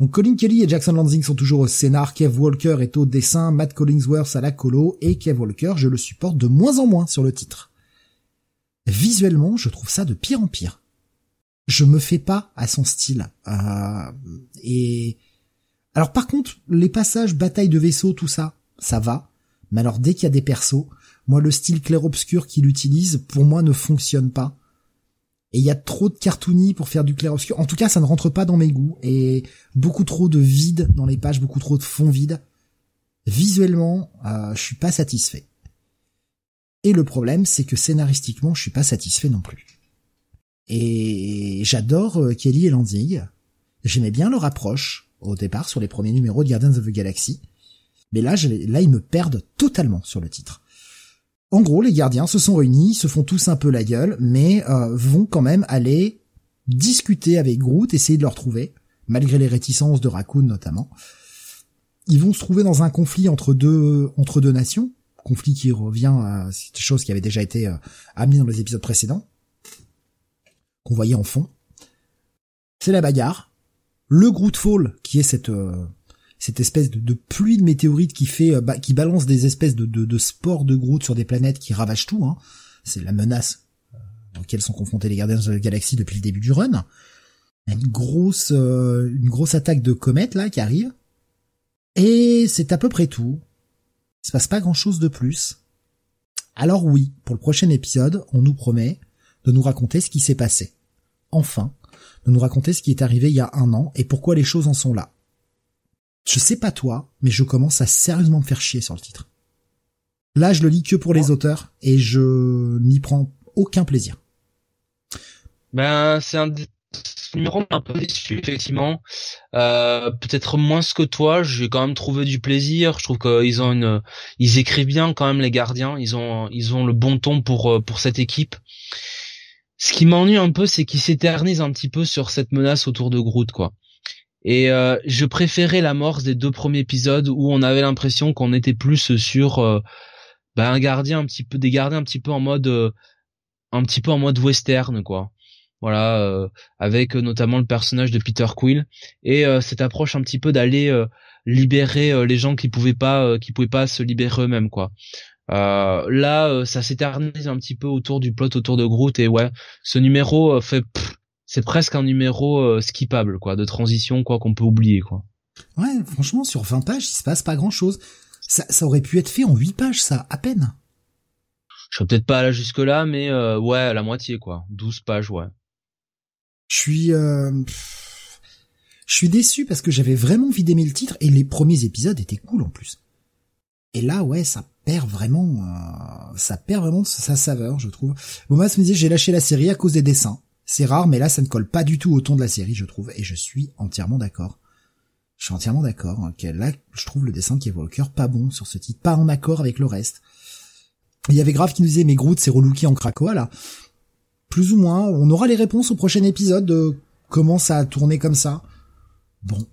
Donc Colin Kelly et Jackson Lansing sont toujours au scénar, Kev Walker est au dessin, Matt Collingsworth à la colo et Kev Walker, je le supporte de moins en moins sur le titre. Visuellement, je trouve ça de pire en pire. Je me fais pas à son style. Euh, et alors par contre, les passages bataille de vaisseaux, tout ça, ça va. Mais alors dès qu'il y a des persos, moi le style clair-obscur qu'il utilise, pour moi ne fonctionne pas. Et il y a trop de cartoonie pour faire du clair-obscur. En tout cas, ça ne rentre pas dans mes goûts. Et beaucoup trop de vide dans les pages, beaucoup trop de fond vide. Visuellement, euh, je suis pas satisfait. Et le problème, c'est que scénaristiquement, je suis pas satisfait non plus. Et j'adore euh, Kelly et Lanzing. J'aimais bien leur approche au départ sur les premiers numéros de Guardians of the Galaxy. Mais là, là, ils me perdent totalement sur le titre. En gros, les gardiens se sont réunis, se font tous un peu la gueule, mais euh, vont quand même aller discuter avec Groot, essayer de le retrouver, malgré les réticences de Raccoon notamment. Ils vont se trouver dans un conflit entre deux entre deux nations, conflit qui revient à cette chose qui avait déjà été euh, amenée dans les épisodes précédents, qu'on voyait en fond. C'est la bagarre. Le Grootfall, qui est cette euh, cette espèce de, pluie de météorites qui fait euh, qui balance des espèces de, de, de spores de Groot sur des planètes qui ravagent tout. Hein. C'est la menace auquel sont confrontés les gardiens de la galaxie depuis le début du run. Une grosse une grosse attaque de comètes là qui arrive. Et c'est à peu près tout. Il se passe pas grand chose de plus. Alors oui, pour le prochain épisode, on nous promet de nous raconter ce qui s'est passé. Enfin, de nous raconter ce qui est arrivé il y a un an et pourquoi les choses en sont là. Je sais pas toi, mais je commence à sérieusement me faire chier sur le titre. Là, je le lis que pour les auteurs et je n'y prends aucun plaisir. Ben, c'est un me rend un peu déçu effectivement. Euh, peut-être moins que toi, j'ai quand même trouvé du plaisir. Je trouve qu'ils ont ils écrivent bien quand même les gardiens. Ils ont, ils ont le bon ton pour euh, pour cette équipe. ce qui m'ennuie un peu, c'est qu'il s'éternise un petit peu sur cette menace autour de Groot, quoi. Et euh, je préférais l'amorce des deux premiers épisodes où on avait l'impression qu'on était plus sur euh, bah, un gardien un petit peu, des gardiens un petit peu en mode, un petit peu en mode western, quoi. Voilà, avec notamment le personnage de Peter Quill et cette approche un petit peu d'aller libérer les gens qui pouvaient pas, qui pouvaient pas se libérer eux-mêmes, quoi. Euh, là, euh, ça s'éternise un petit peu autour du plot autour de Groot et ouais, ce numéro euh, fait, c'est presque un numéro skippable quoi, de transition quoi qu'on peut oublier quoi. Ouais, franchement, sur 20 pages, il se passe pas grand chose. Ça, ça aurait pu être fait en 8 pages, ça, à peine. Je serais peut-être pas là jusque là, mais euh, ouais, la moitié quoi, 12 pages, ouais. Je suis, euh... je suis déçu parce que j'avais vraiment envie d'aimer le titre et les premiers épisodes étaient cool en plus. Et là, ouais, ça perd vraiment, euh, ça perd vraiment sa saveur, je trouve. Bomas me disait, j'ai lâché la série à cause des dessins. C'est rare, mais là, ça ne colle pas du tout au ton de la série, je trouve, et je suis entièrement d'accord. Je suis entièrement d'accord. Hein, là, je trouve le dessin qui le cœur pas bon sur ce titre, pas en accord avec le reste. Il y avait Grave qui nous disait, mais Groot, c'est relooké en Krakoa, là. Plus ou moins, on aura les réponses au prochain épisode de comment ça a tourné comme ça. Bon.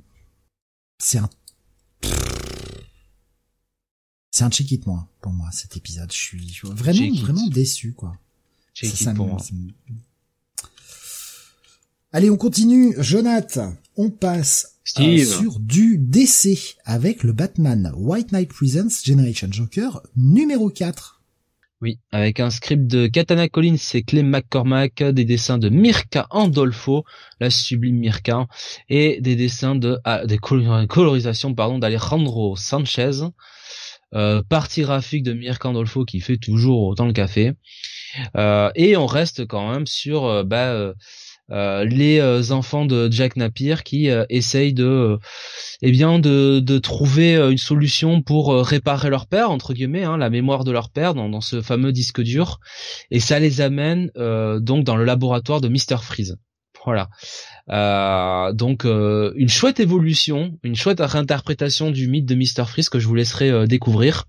C'est un c'est un check it moi pour moi cet épisode. Je suis vraiment vraiment déçu quoi. Check pour moi. Allez, on continue. Jonathan, on passe euh, sur du DC avec le Batman White Knight Presents Generation Joker numéro 4. Oui, avec un script de Katana Collins et Clem McCormack, des dessins de Mirka Andolfo, la sublime Mirka, et des dessins de ah, des colorisations pardon d'Alejandro Sanchez. Euh, partie graphique de Mir Candolfo qui fait toujours autant le café. Euh, et on reste quand même sur euh, les enfants de Jack Napier qui essayent de eh bien de, de trouver une solution pour réparer leur père entre guillemets hein, la mémoire de leur père dans, dans, ce fameux disque dur et ça les amène donc dans le laboratoire de Mr Freeze voilà euh, donc euh, une chouette évolution, une chouette réinterprétation du mythe de Mr. Freeze que je vous laisserai euh, découvrir.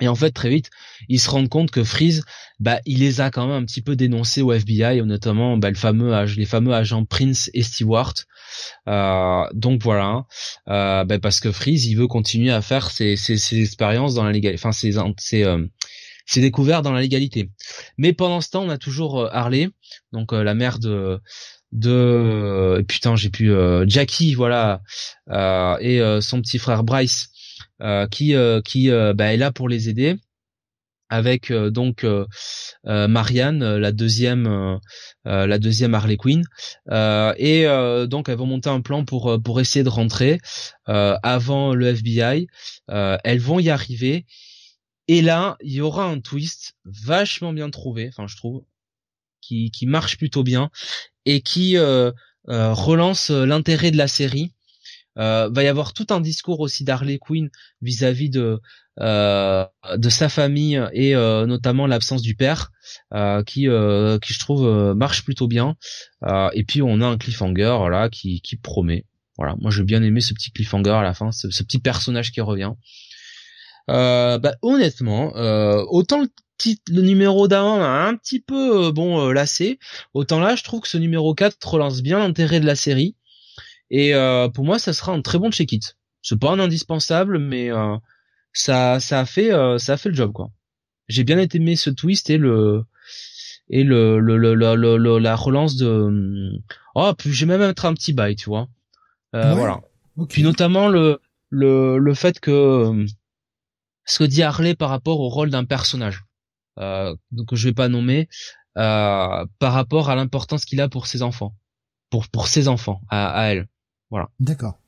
Et en fait, très vite, ils se rendent compte que Freeze, bah, il les a quand même un petit peu dénoncés au FBI, notamment bah, le fameux, les fameux agents Prince et Stewart. donc voilà, bah, parce que Freeze, il veut continuer à faire ses, ses, expériences dans la légalité, enfin ses, ses, ses, découvertes dans la légalité. Mais pendant ce temps, on a toujours Harley, donc la mère de de euh, putain j'ai pu euh, Jackie voilà euh, et son petit frère Bryce qui qui bah, est là pour les aider avec donc Marianne la deuxième la deuxième Harley Quinn. Et donc elles vont monter un plan pour pour essayer de rentrer avant le FBI elles vont y arriver. Et là il y aura un twist vachement bien trouvé enfin je trouve qui, qui marche plutôt bien et qui euh, euh, relance euh, l'intérêt de la série. Va y avoir tout un discours aussi d'Harley Quinn vis-à-vis de de sa famille et notamment l'absence du père qui qui je trouve marche plutôt bien et puis on a un cliffhanger voilà qui qui promet voilà moi j'ai bien aimé ce petit cliffhanger à la fin ce, petit personnage qui revient bah, honnêtement autant le numéro d'avant a un petit peu euh, bon euh, lassé. Autant là, je trouve que ce numéro 4 relance bien l'intérêt de la série. Et euh, pour moi, ça sera un très bon check-it. C'est pas un indispensable, mais ça ça a fait ça a fait le job quoi. J'ai bien aimé ce twist et le et le, le, le, le la relance de oh puis j'ai même mettre un petit bail tu vois voilà puis notamment le le le fait que ce que dit Harley par rapport au rôle d'un personnage euh, donc je vais pas nommer, euh, par rapport à l'importance qu'il a pour ses enfants, pour pour ses enfants, à, à elle. Voilà. D'accord.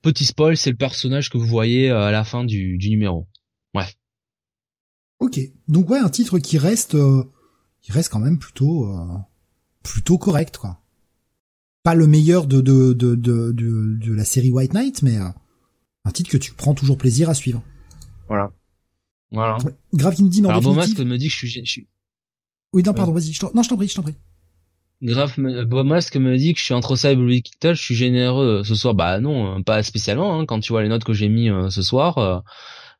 Petit spoil, c'est le personnage que vous voyez euh, à la fin du, du numéro. Bref. Ok. Donc ouais, un titre qui reste, euh, qui reste quand même plutôt, euh, plutôt correct quoi. Pas le meilleur de de de de de, de la série White Knight, mais un titre que tu prends toujours plaisir à suivre. Voilà. Voilà. Grave qui me dit, mais Alors, Masque me dit que je suis, je suis... Oui, non, pardon, vas-y. Non, je t'en prie, je t'en prie. Grave, Masque me dit que je suis entre ça et Blue je suis généreux ce soir. Bah non, pas spécialement. Hein, quand tu vois les notes que j'ai mis euh, ce soir, euh,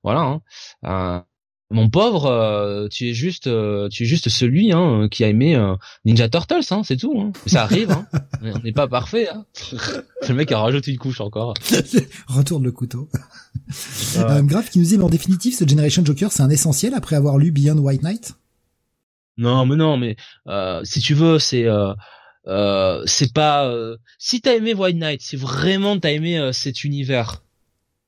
voilà. Hein. mon pauvre, euh, tu es juste, euh, tu es juste celui hein, qui a aimé euh, Ninja Turtles, hein, c'est tout. Hein. Ça arrive, hein. on n'est pas parfait. Hein. le mec a rajouté une couche encore. Retourne le couteau. Euh, Graf qui nous dit, mais en définitive, ce Generation Joker, c'est un essentiel après avoir lu Beyond White Knight. Non, mais non, mais si tu veux, c'est c'est pas. si t'as aimé White Knight, si vraiment t'as aimé cet univers,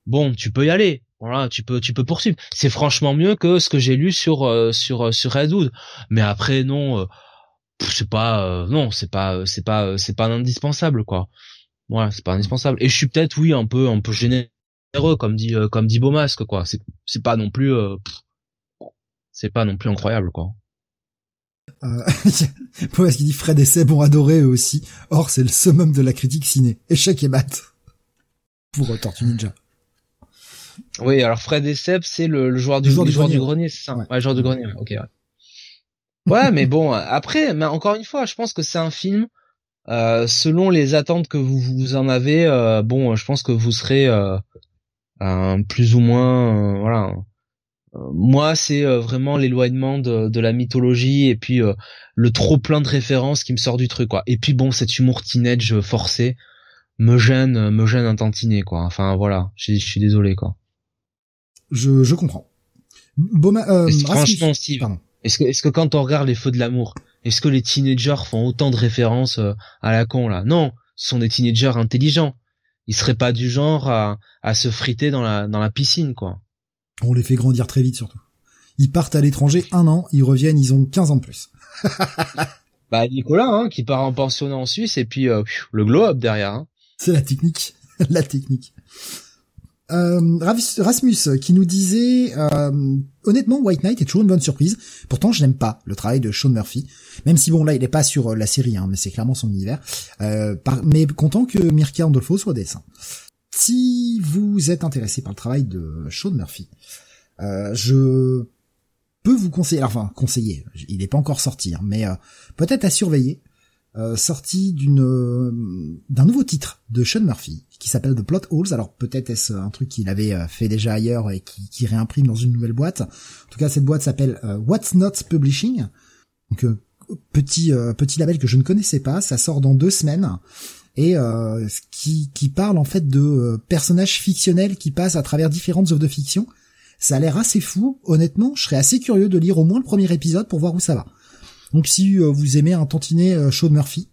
bon, tu peux y aller voilà, tu peux tu peux poursuivre. C'est franchement mieux que ce que j'ai lu sur euh, sur euh, sur Redwood. Mais après non, euh, c'est pas non, c'est pas c'est pas c'est pas indispensable quoi. Voilà, c'est pas indispensable. Et je suis peut-être oui un peu un peu généreux comme dit comme dit Beaumasque quoi. C'est c'est pas non plus c'est pas non plus incroyable quoi. Euh, ce qui dit Fred et Seb ont adoré eux aussi. Or, c'est le summum de la critique ciné. Échec et mat. Pour Tortue Ninja. Oui, alors Fred et Seb, c'est le, joueur du, joueur du, grenier, grenier c'est ça. Ouais. ouais. joueur du grenier. Ok. Ouais. ouais, mais bon, après, mais encore une fois, je pense que c'est un film. Euh, selon les attentes que vous, vous en avez, euh, bon, je pense que vous serez euh, plus ou moins, euh, voilà. Euh, moi, c'est euh, vraiment l'éloignement de, de, la mythologie et puis le trop plein de références qui me sort du truc, quoi. Et puis bon, cet humour teenage forcé me gêne, me gêne un tantinet, quoi. Enfin voilà, je suis désolé, quoi je, je comprends. Boma, euh, franchement, Steve, est-ce que, est-ce que quand on regarde les feux de l'amour, est-ce que les teenagers font autant de références euh, à la con là? Non, ce sont des teenagers intelligents. Ils seraient pas du genre à, à se friter dans la, dans la piscine, quoi. On les fait grandir très vite, surtout. Ils partent à l'étranger un an, ils reviennent, ils ont 15 ans de plus. bah Nicolas, hein, qui part en pensionnat en Suisse et puis euh, le globe derrière. Hein. C'est la technique, la technique. Euh, Rasmus qui nous disait euh, honnêtement White Knight est toujours une bonne surprise. Pourtant je n'aime pas le travail de Sean Murphy, même si bon là il est pas sur euh, la série, hein, mais c'est clairement son univers. mais content que Mirka Andolfo soit dessin. Si vous êtes intéressé par le travail de Sean Murphy, je peux vous conseiller, enfin conseiller, il n'est pas encore sorti, hein, mais peut-être à surveiller. sorti d'une d'un nouveau titre de Sean Murphy qui s'appelle The Plot Holes. Alors peut-être est-ce un truc qu'il avait euh, fait déjà ailleurs et qui, qui, réimprime dans une nouvelle boîte. En tout cas, cette boîte s'appelle euh, What's Not Publishing. Donc euh, petit petit label que je ne connaissais pas. Ça sort dans deux semaines et qui, qui parle en fait de personnages fictionnels qui passent à travers différentes œuvres de fiction. Ça a l'air assez fou. Honnêtement, je serais assez curieux de lire au moins le premier épisode pour voir où ça va. Donc si vous aimez un tantinet Sean Murphy,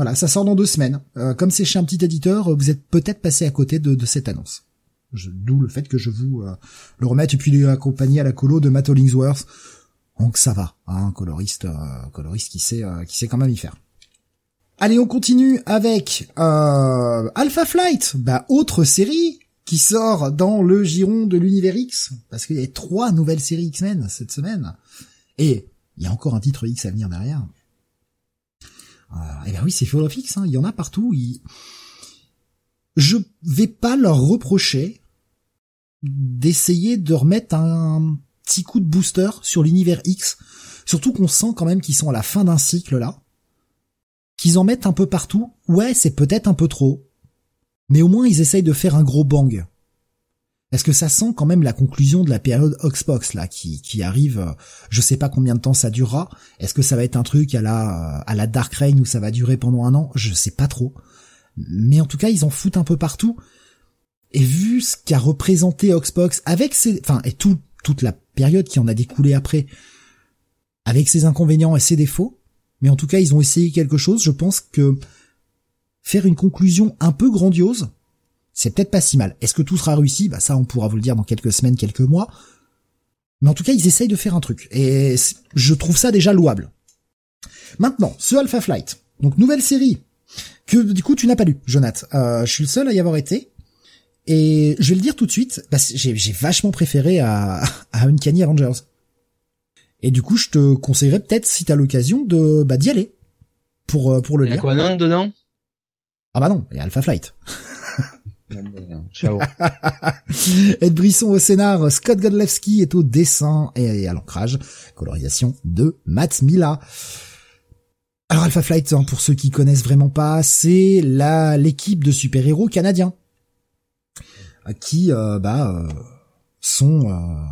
voilà, ça sort dans deux semaines. Euh, comme c'est chez un petit éditeur, vous êtes peut-être passé à côté de, cette annonce. D'où le fait que je vous euh, le remette et puis il accompagné à la colo de Matt Hollingsworth. Donc ça va, hein, coloriste, euh, coloriste qui sait, qui sait quand même y faire. Allez, on continue avec Alpha Flight, bah autre série qui sort dans le giron de l'univers X, parce qu'il y a trois nouvelles séries X-Men cette semaine, et il y a encore un titre X à venir derrière. Euh, eh bien oui, c'est philosophique, hein, il y en a partout. Je vais pas leur reprocher d'essayer de remettre un petit coup de booster sur l'univers X, surtout qu'on sent quand même qu'ils sont à la fin d'un cycle là, qu'ils en mettent un peu partout. Ouais, c'est peut-être un peu trop, mais au moins ils essayent de faire un gros bang. Est-ce que ça sent quand même la conclusion de la période Oxbox là qui, arrive euh, Je sais pas combien de temps ça durera. Est-ce que ça va être un truc à la à la Dark Reign où ça va durer pendant un an? Je sais pas trop. Mais en tout cas, ils en foutent un peu partout. Et vu ce qu'a représenté Oxbox avec ses, enfin et tout, toute la période qui en a découlé après, avec ses inconvénients et ses défauts, mais en tout cas, ils ont essayé quelque chose. Je pense que faire une conclusion un peu grandiose, c'est peut-être pas si mal. Est-ce que tout sera réussi? Bah ça, on pourra vous le dire dans quelques semaines, quelques mois. Mais en tout cas, ils essayent de faire un truc. Et je trouve ça déjà louable. Maintenant, ce Alpha Flight. Donc, nouvelle série. Que, du coup, tu n'as pas lu, Jonath. Euh, je suis le seul à y avoir été. Et je vais le dire tout de suite, j'ai vachement préféré à, à Uncanny Avengers. Et du coup, je te conseillerais peut-être, si t'as l'occasion, de bah, d'y aller. Pour, euh, pour le lire. Il y a quoi dedans? Ah bah non, il y a Alpha Flight. Ciao. Ed Brisson au scénar, Scott Godlewski est au dessin et à l'ancrage, colorisation de Matt Mila. Alors Alpha Flight, hein, pour ceux qui connaissent vraiment pas, c'est la l'équipe de super-héros canadiens qui euh, bah euh, sont euh,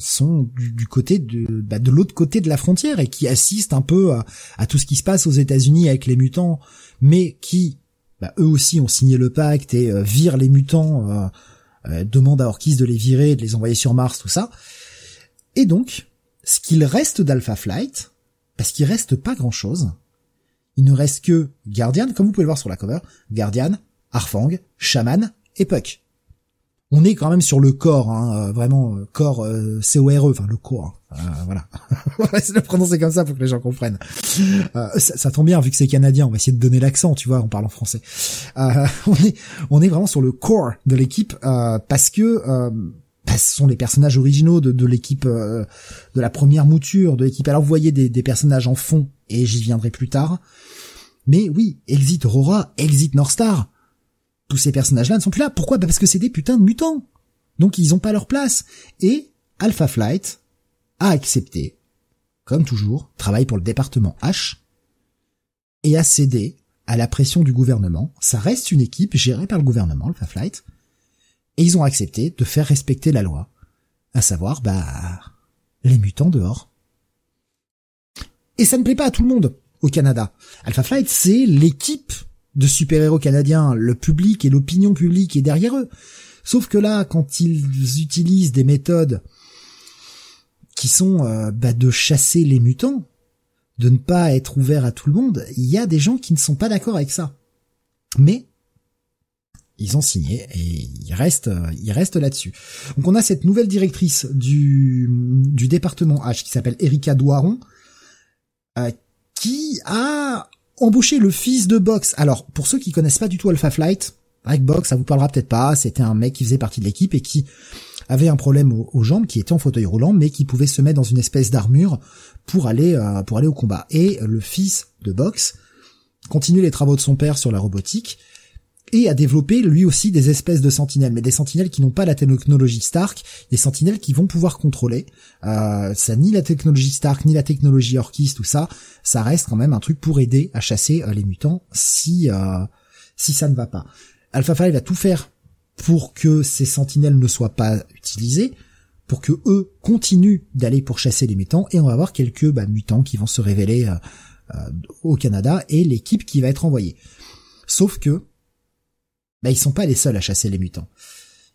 sont du, côté de, bah, de l'autre côté de la frontière et qui assistent un peu à, tout ce qui se passe aux États-Unis avec les mutants, mais qui bah, eux aussi ont signé le pacte et euh, virent les mutants, euh, demandent à Orkis de les virer, de les envoyer sur Mars, tout ça. Et donc, ce qu'il reste d'Alpha Flight, parce qu'il reste pas grand-chose, il ne reste que Guardian, comme vous pouvez le voir sur la cover, Guardian, Arfang, Shaman et Puck on est quand même sur le corps, hein, euh, vraiment euh, corps euh, C-O-R-E, enfin le corps. Hein. Euh, voilà, on va essayer de le prononcer comme ça pour que les gens comprennent. ça, ça, tombe bien vu que c'est canadien, on va essayer de donner l'accent, tu vois, en parlant français. on est on est vraiment sur le corps de l'équipe parce que bah, ce sont les personnages originaux de, de l'équipe de la première mouture de l'équipe. Alors vous voyez des, des personnages en fond et j'y viendrai plus tard. Mais oui, Exit Aurora, Exit North Star tous ces personnages-là ne sont plus là. Pourquoi? Bah, Parce que c'est des putains de mutants. Donc ils ont pas leur place. Et Alpha Flight a accepté, comme toujours, travaille pour le département H, et a cédé à la pression du gouvernement. Ça reste une équipe gérée par le gouvernement, Alpha Flight, et ils ont accepté de faire respecter la loi. À savoir, bah, les mutants dehors. Et ça ne plaît pas à tout le monde au Canada. Alpha Flight, c'est l'équipe de super-héros canadiens, le public et l'opinion publique est derrière eux. Sauf que là, quand ils utilisent des méthodes qui sont euh, bah, de chasser les mutants, de ne pas être ouvert à tout le monde, il y a des gens qui ne sont pas d'accord avec ça. Mais ils ont signé et ils restent, euh, ils restent là-dessus. Donc on a cette nouvelle directrice du, département H qui s'appelle Erika Doiron, euh, qui a embaucher le fils de Box. Alors, pour ceux qui connaissent pas du tout Alpha Flight, avec Box, ça vous parlera peut-être pas. C'était un mec qui faisait partie de l'équipe et qui avait un problème aux, jambes, qui était en fauteuil roulant, mais qui pouvait se mettre dans une espèce d'armure pour aller euh, pour aller au combat. Et le fils de Box continue les travaux de son père sur la robotique et a développé lui aussi des espèces de sentinelles, mais des sentinelles qui n'ont pas la technologie Stark, des sentinelles qui vont pouvoir contrôler. Euh, ça ni la technologie Stark ni la technologie Orkis, tout ça, ça reste quand même un truc pour aider à chasser euh, les mutants si euh, si ça ne va pas. Alpha Five va tout faire pour que ces sentinelles ne soient pas utilisées, pour que eux continuent d'aller pour chasser les mutants, et on va avoir quelques bah, mutants qui vont se révéler euh, au Canada et l'équipe qui va être envoyée. Sauf que bah, ils sont pas les seuls à chasser les mutants.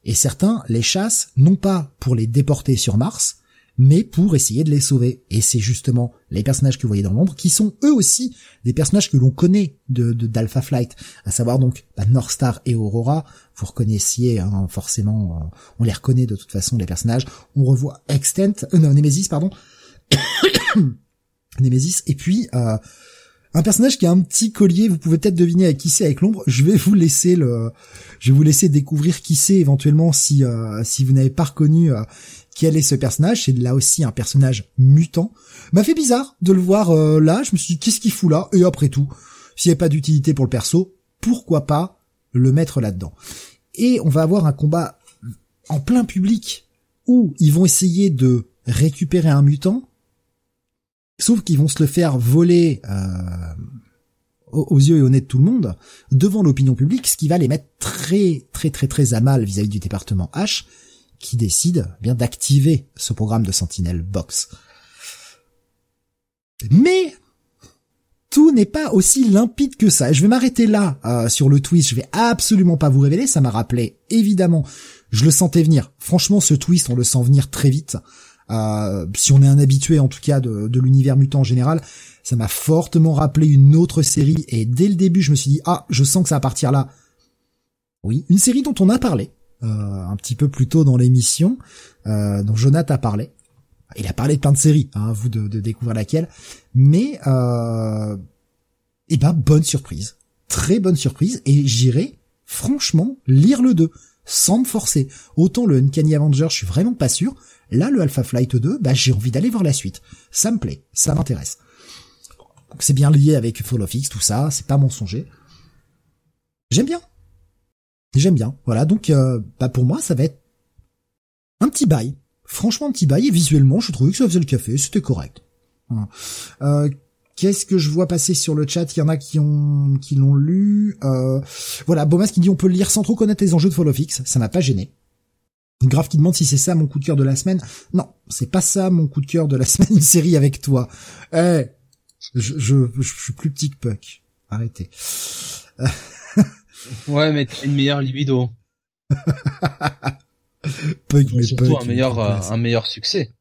Et certains les chassent non pas pour les déporter sur Mars, mais pour essayer de les sauver. Et c'est justement les personnages que vous voyez dans l'ombre qui sont eux aussi des personnages que l'on connaît de d'Alpha Flight, à savoir donc bah, North Star et Aurora. Vous reconnaissiez hein, forcément, euh, on les reconnaît de toute façon les personnages. On revoit Extent, euh, non Nemesis pardon, Nemesis et puis euh, un personnage qui a un petit collier, vous pouvez peut-être deviner avec qui c'est avec l'ombre. Je vais vous laisser le, je vais vous laisser découvrir qui c'est éventuellement si euh, si vous n'avez pas reconnu euh, quel est ce personnage. C'est là aussi un personnage mutant. M'a fait bizarre de le voir euh, là. Je me suis dit qu'est-ce qu'il fout là? Et après tout, s'il n'y a pas d'utilité pour le perso, pourquoi pas le mettre là-dedans? Et on va avoir un combat en plein public où ils vont essayer de récupérer un mutant Sauf qu'ils vont se le faire voler euh, aux yeux et au nez de tout le monde, devant l'opinion publique, ce qui va les mettre très très très très à mal vis-à-vis du département H, qui décide eh bien d'activer ce programme de Sentinel Box. Mais tout n'est pas aussi limpide que ça. je vais m'arrêter là euh, sur le twist. Je vais absolument pas vous révéler. Ça m'a rappelé, évidemment, je le sentais venir. Franchement, ce twist, on le sent venir très vite. Euh, si on est un habitué en tout cas de, l'univers mutant en général, ça m'a fortement rappelé une autre série et dès le début je me suis dit ah je sens que ça va partir là. Oui, une série dont on a parlé euh, un petit peu plus tôt dans l'émission, euh, dont Jonathan a parlé. Il a parlé de plein de séries, hein, vous de, de, découvrir laquelle, mais euh, eh ben bonne surprise, très bonne surprise et j'irai franchement lire le 2 sans me forcer. Autant le Uncanny Avenger, je suis vraiment pas sûr. Là, le Alpha Flight 2, bah, j'ai envie d'aller voir la suite. Ça me plaît, ça m'intéresse. c'est bien lié avec Fall of X, tout ça, c'est pas mensonger. J'aime bien. J'aime bien. Voilà, donc euh, bah pour moi, ça va être un petit bail. Franchement, un petit bail. Et visuellement, je trouvais que ça faisait le café, c'était correct. Euh, Qu'est-ce que je vois passer sur le chat? Il y en a qui ont qui l'ont lu. Euh, voilà, Bomas qui dit on peut le lire sans trop connaître les enjeux de Fall of X. Ça m'a pas gêné. Grave qui demande si c'est ça mon coup de cœur de la semaine. Non, c'est pas ça mon coup de cœur de la semaine, une série avec toi. Eh, je, je, je, suis plus petit que Puck. Arrêtez. ouais, mais t'as une meilleure libido. Puck, mais Surtout Puck, un meilleur, euh, un meilleur succès.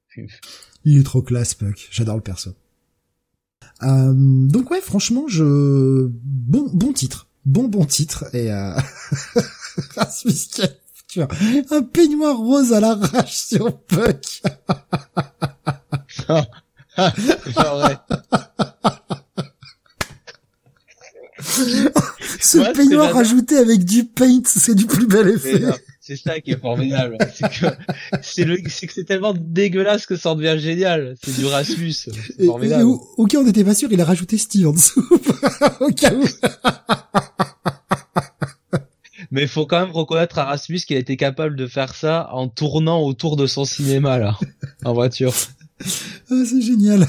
Il est trop classe, Puck. J'adore le perso. Euh, donc ouais, franchement, je bon bon titre, bon bon titre et euh... un peignoir rose à l'arrache sur Puck. Ce peignoir rajouté avec du paint, c'est du plus bel effet. C'est ça qui est formidable. c'est que c'est le, c'est que c'est tellement dégueulasse que ça en devient génial. C'est du Rasmus. C'est formidable. Et, au, au, cas où on n'était pas sûr, il a rajouté Steve en dessous. au cas où. Mais il faut quand même reconnaître à Rasmus qu'il a été capable de faire ça en tournant autour de son cinéma, là, en voiture. Ah, c'est génial.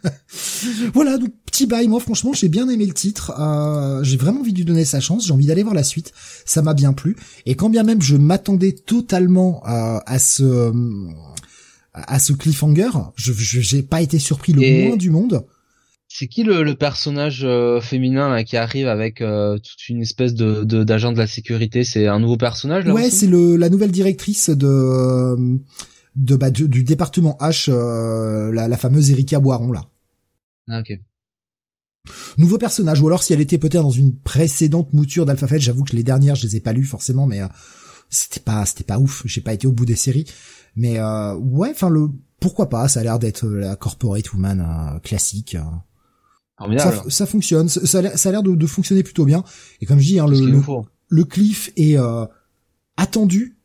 voilà, donc petit bail. Moi, franchement, j'ai bien aimé le titre. Euh, j'ai vraiment envie de lui donner sa chance. J'ai envie d'aller voir la suite. Ça m'a bien plu. Et quand bien même je m'attendais totalement euh, à ce à ce cliffhanger, je j'ai pas été surpris le moins du monde. C'est qui le, le personnage euh, féminin là, qui arrive avec euh, toute une espèce de d'agent de, la sécurité? C'est un nouveau personnage là Ouais, c'est le la nouvelle directrice de de, bah, du, département H, euh, la, la, fameuse Erika Boiron là. Ah ok. Nouveau personnage, ou alors si elle était peut-être dans une précédente mouture d'Alpha j'avoue que les dernières je les ai pas lues forcément, mais euh, c'était pas c'était pas ouf, j'ai pas été au bout des séries. Mais euh, ouais, enfin le pourquoi pas, ça a l'air d'être la corporate woman classique. Ça, ça, fonctionne, ça, a l'air de, de, fonctionner plutôt bien. Et comme je dis, hein, le, le, le, cliff est attendu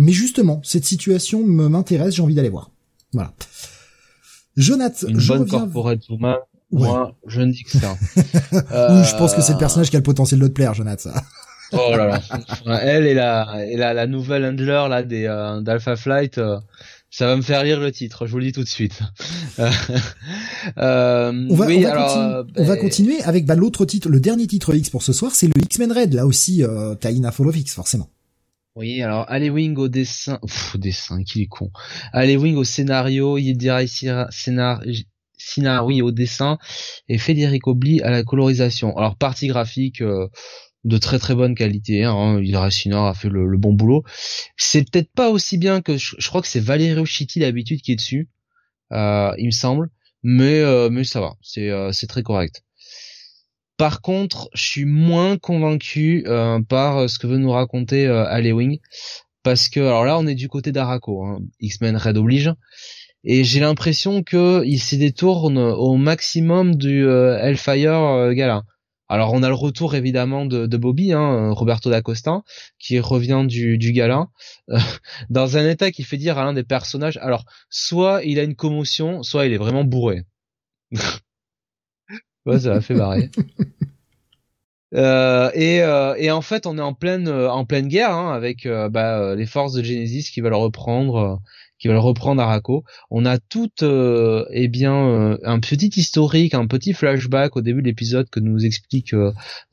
mais justement, cette situation me m'intéresse, j'ai envie d'aller voir. Voilà. Jonathan, Une je bonne reviens... corporate woman, moi, je ne dis que ça. euh... Oui, je pense que c'est le personnage qui a le potentiel de te plaire, Jonathan. oh là là. Elle et la, et la, la nouvelle handler, là, des, euh, d'Alpha Flight, euh, ça va me faire lire le titre, je vous le dis tout de suite. euh, on va, oui, on va, alors, continu... on va continuer avec bah, l'autre titre, le dernier titre X pour ce soir, c'est le X-Men Red. Là aussi, euh, t'as X, forcément. Oui, alors Wing au dessin, Pff, dessin, qui est con. Wing au scénario, Yedira scénar, scénar, oui, au dessin, et Federico Bli à la colorisation. Alors partie graphique euh, de très très bonne qualité. Hein, Yedira a fait le, bon boulot. C'est peut-être pas aussi bien que je, crois que c'est Valerio Chitti d'habitude qui est dessus, euh, il me semble, mais euh, mais ça va, c'est euh, c'est très correct. Par contre, je suis moins convaincu euh, par ce que veut nous raconter Wing, parce que alors là, on est du côté d'Araco, hein, X-Men Red oblige, et j'ai l'impression que il s'y détourne au maximum du Hellfire Gala. Alors on a le retour évidemment de, Bobby, hein, Roberto d'Acosta, qui revient du, du gala, dans un état qui fait dire à l'un des personnages, alors soit il a une commotion, soit il est vraiment bourré. Ouais, ça m'a fait marrer. Euh, et, euh, et en fait, on est en pleine euh, en pleine guerre hein, avec euh, bah, les forces de Genesis qui veulent reprendre qui veulent reprendre Araco. On a tout eh bien un petit historique, un petit flashback au début de l'épisode que nous explique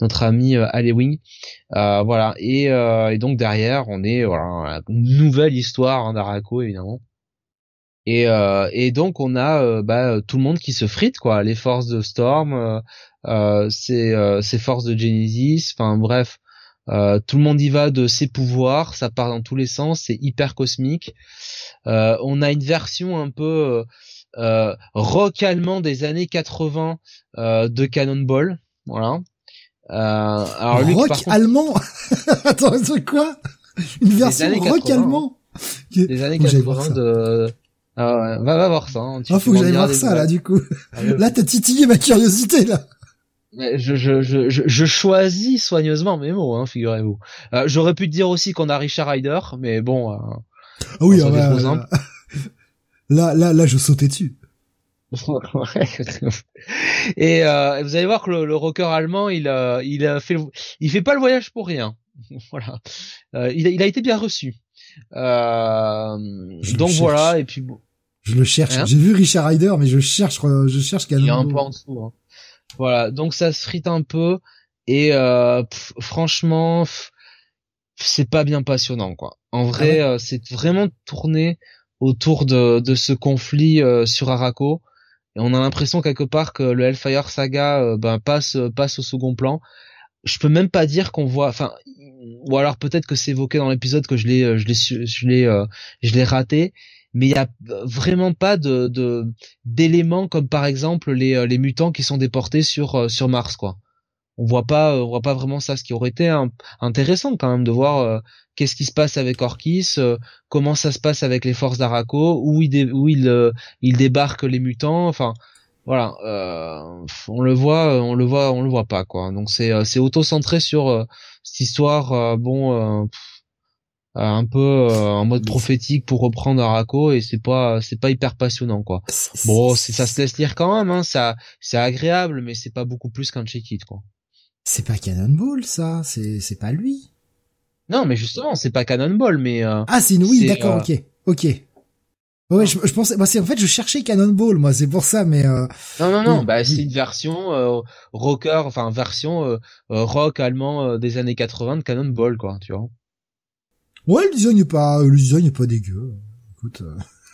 notre ami Alewing. voilà et, donc derrière, on est voilà une nouvelle histoire hein, d'Araco évidemment. Et, euh, donc on a euh, bah, tout le monde qui se frite quoi, les forces de Storm, euh, euh ces forces de Genesis, enfin bref, tout le monde y va de ses pouvoirs, ça part dans tous les sens, c'est hyper cosmique. on a une version un peu rock allemand des années 80 de Cannonball, voilà. alors rock allemand Attends, c'est quoi? Une version rock allemand? Des années 80 de ah ouais, va, voir ça. Hein. Ah, faut que j'aille voir ça, là, du coup. Ah, là, t'as titillé ma curiosité, là. Je, je, je, je, choisis soigneusement mes mots, hein, figurez-vous. Euh, J'aurais pu te dire aussi qu'on a Richard Ryder, mais bon. Euh, ah oui, ah bah, là, là, là, je sautais dessus. et euh, vous allez voir que le, le rocker allemand, il, euh, il fait, il fait pas le voyage pour rien. voilà. Euh, il, a, il a été bien reçu. Euh, donc voilà, et puis bon. Je le cherche. Hein J'ai vu Richard Ryder, mais je cherche, je cherche Il y a un peu en dessous. Hein. Voilà, donc ça se frite un peu et euh, franchement, c'est pas bien passionnant quoi. En vrai, euh, c'est vraiment tourné autour de, de ce conflit euh, sur Arako. Et on a l'impression quelque part que le Hellfire Saga euh, ben, passe passe au second plan. Je peux même pas dire qu'on voit, enfin, ou alors peut-être que c'est évoqué dans l'épisode que je l'ai je l'ai je l'ai je l'ai raté. Mais il y a vraiment pas de d'éléments comme par exemple les les mutants qui sont déportés sur sur Mars quoi. On voit pas on voit pas vraiment ça ce qui aurait été intéressant quand même de voir euh, qu'est-ce qui se passe avec Orkis euh, comment ça se passe avec les forces d'Araco où il où il euh, il débarque les mutants enfin voilà on le voit on le voit on le voit pas quoi. Donc c'est c'est auto centré sur cette histoire bon un peu en mode prophétique pour reprendre Araco et c'est pas c'est pas hyper passionnant quoi bon ça se laisse lire quand même hein, ça c'est agréable mais c'est pas beaucoup plus qu'un check it quoi c'est pas Cannonball, ça. C'est c'est pas lui. Non, mais justement, c'est pas Cannonball, mais. Euh, ah, c'est oui, d'accord, euh, ok, ok. Ouais, je, je pensais, bah, c'est en fait, je cherchais Cannonball, moi, c'est pour ça, mais. Euh... Non, non, non, bah c'est une version euh, rocker, enfin version euh, rock allemand des années 80 de Cannonball, quoi, tu vois. Ouais, le design est pas, le design est pas dégueu. Écoute,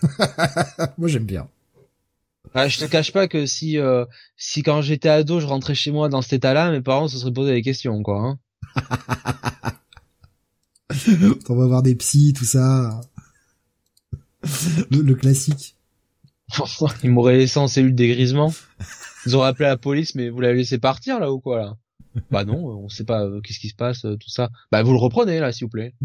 moi j'aime bien. Ah, je te cache pas que si euh, si quand j'étais ado, je rentrais chez moi dans cet état-là, mes parents se seraient posé des questions, quoi. Hein. On va voir des psys, tout ça. Le, classique. Ils m'auraient laissé en cellule dégrisement. Ils auraient appelé la police, mais vous l'avez laissé partir là ou quoi là? Bah non, on sait pas euh, qu'est-ce qui se passe, euh, tout ça. Bah vous le reprenez là, s'il vous plaît.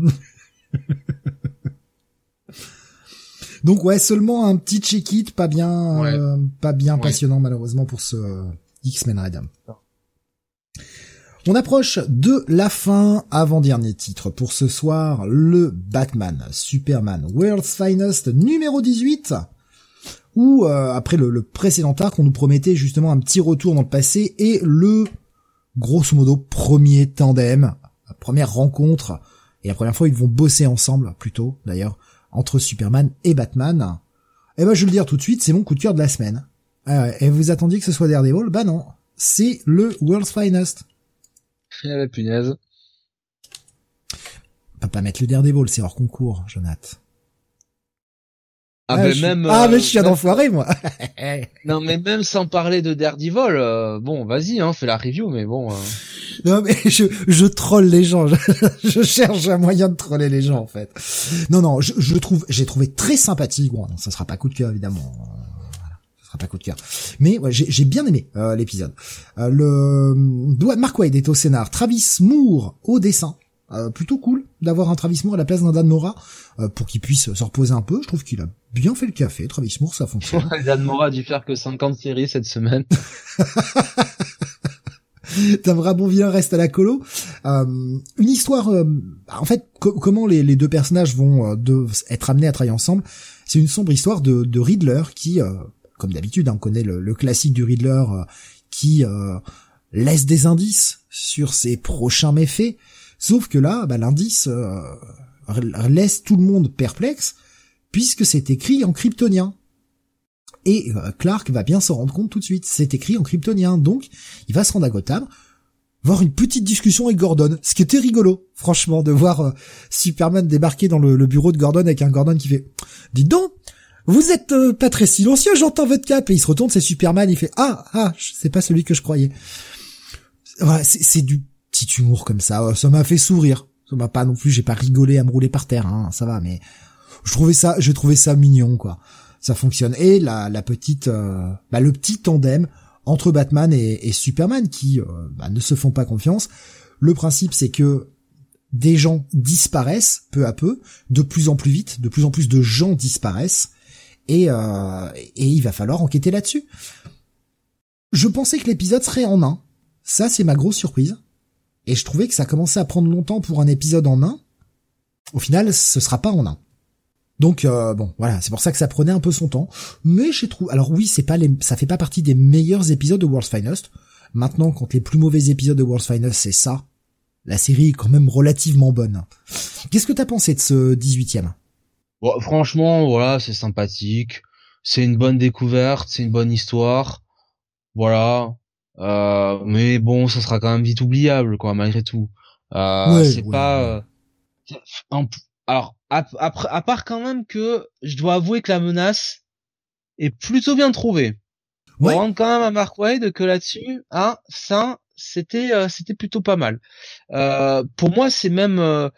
Donc ouais, seulement un petit check-it, pas bien, euh, pas bien passionnant malheureusement pour ce euh, X-Men Red. On approche de la fin, avant-dernier titre pour ce soir, le Batman, Superman, World's Finest numéro 18, où euh, après le, le, précédent arc, on nous promettait justement un petit retour dans le passé et le grosso modo premier tandem, première rencontre, et la première fois ils vont bosser ensemble plutôt d'ailleurs, entre Superman et Batman. Et eh ben je vais le dire tout de suite, c'est mon coup de cœur de la semaine. Ah et vous attendiez que ce soit Daredevil? Bah non, c'est le World's Finest. Eh la punaise. On va pas mettre le Daredevil, c'est hors concours, Jonathan. Ah, ah, mais même. Ah, mais je suis un enfoiré, moi. non, mais même sans parler de Daredevil, euh, bon, vas-y, hein, fais la review, mais bon. Euh. Non, mais je, je troll les gens. Je, cherche un moyen de troller les gens, en fait. Non, non, je, je trouve, j'ai trouvé très sympathique. Bon, ça sera pas coup de cœur, évidemment. Voilà, ça sera pas coup de cœur. Mais ouais, j'ai bien aimé euh, l'épisode. le Mark Wade est au scénar, Travis Moore au dessin. Euh, plutôt cool d'avoir un Travis Moore à la place d'un Dan Mora euh, pour qu'il puisse se reposer un peu. Je trouve qu'il a bien fait le café. Travis Moore, ça fonctionne. Dan Mora a dû faire que 50 séries cette semaine. T'as un bon vilain reste à la colo. Euh, une histoire, en fait, comment les, les, deux personnages vont de, être amenés à travailler ensemble. C'est une sombre histoire de, de Riddler qui, comme d'habitude, hein, on connaît le, le, classique du Riddler qui laisse des indices sur ses prochains méfaits. Sauf que là, bah, l'indice euh, laisse tout le monde perplexe, puisque c'est écrit en kryptonien. Et euh, Clark va bien s'en rendre compte tout de suite. C'est écrit en kryptonien, donc il va se rendre à Gotham, voir une petite discussion avec Gordon, ce qui était rigolo, franchement, de voir euh, Superman débarquer dans le, bureau de Gordon avec un Gordon qui fait « Dites donc, vous êtes pas très silencieux, j'entends votre cap !» Et il se retourne, c'est Superman, il fait « Ah, ah, c'est pas celui que je croyais. » Voilà, c'est du petit humour comme ça, ça m'a fait sourire. Ça m'a pas non plus, j'ai pas rigolé à me rouler par terre, hein, ça va, mais je trouvais ça, j'ai trouvé ça mignon, quoi. Ça fonctionne. Et la, la petite, euh, bah, le petit tandem entre Batman et, Superman qui euh, bah, ne se font pas confiance. Le principe, c'est que des gens disparaissent peu à peu, de plus en plus vite, de plus en plus de gens disparaissent, et, euh, et il va falloir enquêter là-dessus. Je pensais que l'épisode serait en un. Ça, c'est ma grosse surprise et je trouvais que ça commençait à prendre longtemps pour un épisode en un. Au final, ce sera pas en un. Donc euh, bon, voilà, c'est pour ça que ça prenait un peu son temps. Mais j'ai trouvé, alors oui, c'est pas les, ça fait pas partie des meilleurs épisodes de World's Finest. Maintenant, quand les plus mauvais épisodes de World's Finest, c'est ça, la série est quand même relativement bonne. Qu'est-ce que t'as pensé de ce 18ème bon, Franchement, voilà, c'est sympathique. C'est une bonne découverte, c'est une bonne histoire. Voilà, euh, mais bon, ça sera quand même vite oubliable, quoi, malgré tout. Euh, c'est pas. Euh, alors, à, à, part quand même que je dois avouer que la menace est plutôt bien trouvée. On rend quand même à Mark Wade que là-dessus, ah, ça, c'était, euh, c'était plutôt pas mal. Euh, pour moi, c'est même, euh,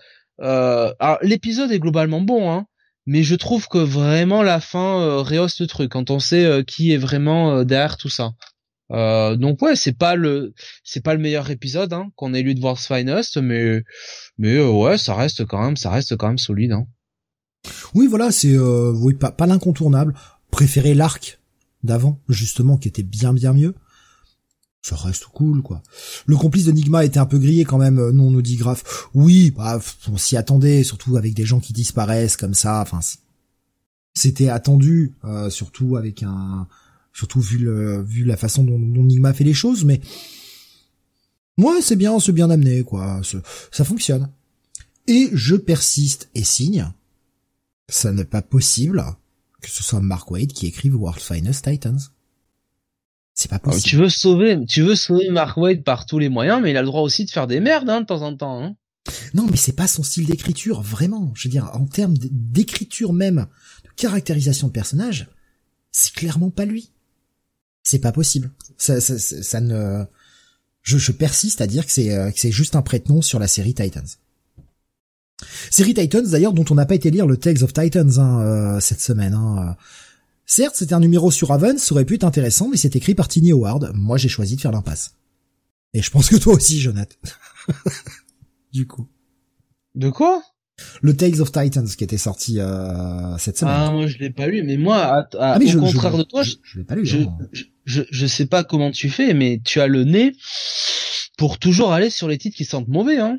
euh l'épisode est globalement bon, hein, mais je trouve que vraiment la fin euh, rehausse le truc quand on sait qui est vraiment derrière tout ça. Euh, donc ouais, c'est pas le c'est pas le meilleur épisode hein, qu'on ait lu de World's Finest, mais mais euh, ouais, ça reste quand même ça reste quand même solide. Hein. Oui, voilà, c'est euh, oui pas pas l'incontournable. Préféré l'arc d'avant justement qui était bien bien mieux. Ça reste cool quoi. Le complice de Nigma était un peu grillé quand même, euh, non nous dit Graf. Oui, bah, on s'y attendait, surtout avec des gens qui disparaissent comme ça. Enfin, c'était attendu, euh, surtout avec un surtout vu le, vu la façon dont, dont Nigma fait les choses, mais moi c'est bien, c'est bien amené quoi, ça fonctionne. Et je persiste et signe, ça n'est pas possible que ce soit Mark Wade qui écrive World's Finest Titans. C'est pas ah, possible. tu veux sauver, tu veux sauver Mark Wade par tous les moyens, mais il a le droit aussi de faire des merdes hein, de temps en temps. Hein. Non, mais c'est pas son style d'écriture, vraiment. Je veux dire, en termes d'écriture même, de caractérisation de personnage, c'est clairement pas lui. C'est pas possible. Ça, ça, ça, ne. Je, je, persiste à dire que c'est euh, que c'est juste un prête-nom sur la série Titans. Série Titans d'ailleurs dont on n'a pas été lire le Tales of Titans hein, euh, cette semaine. Hein. Certes, c'était un numéro sur Raven, ça aurait pu être intéressant, mais c'est écrit par Tiny Howard. Moi, j'ai choisi de faire l'impasse. Et je pense que toi aussi, Jonathan. du coup. De quoi? Le Tales of Titans qui était sorti euh, cette semaine. Ah moi je l'ai pas lu, mais moi à, au contraire de toi, je, je, l'ai pas lu. Hein. Je, je, sais pas comment tu fais, mais tu as le nez pour toujours aller sur les titres qui sentent mauvais, hein.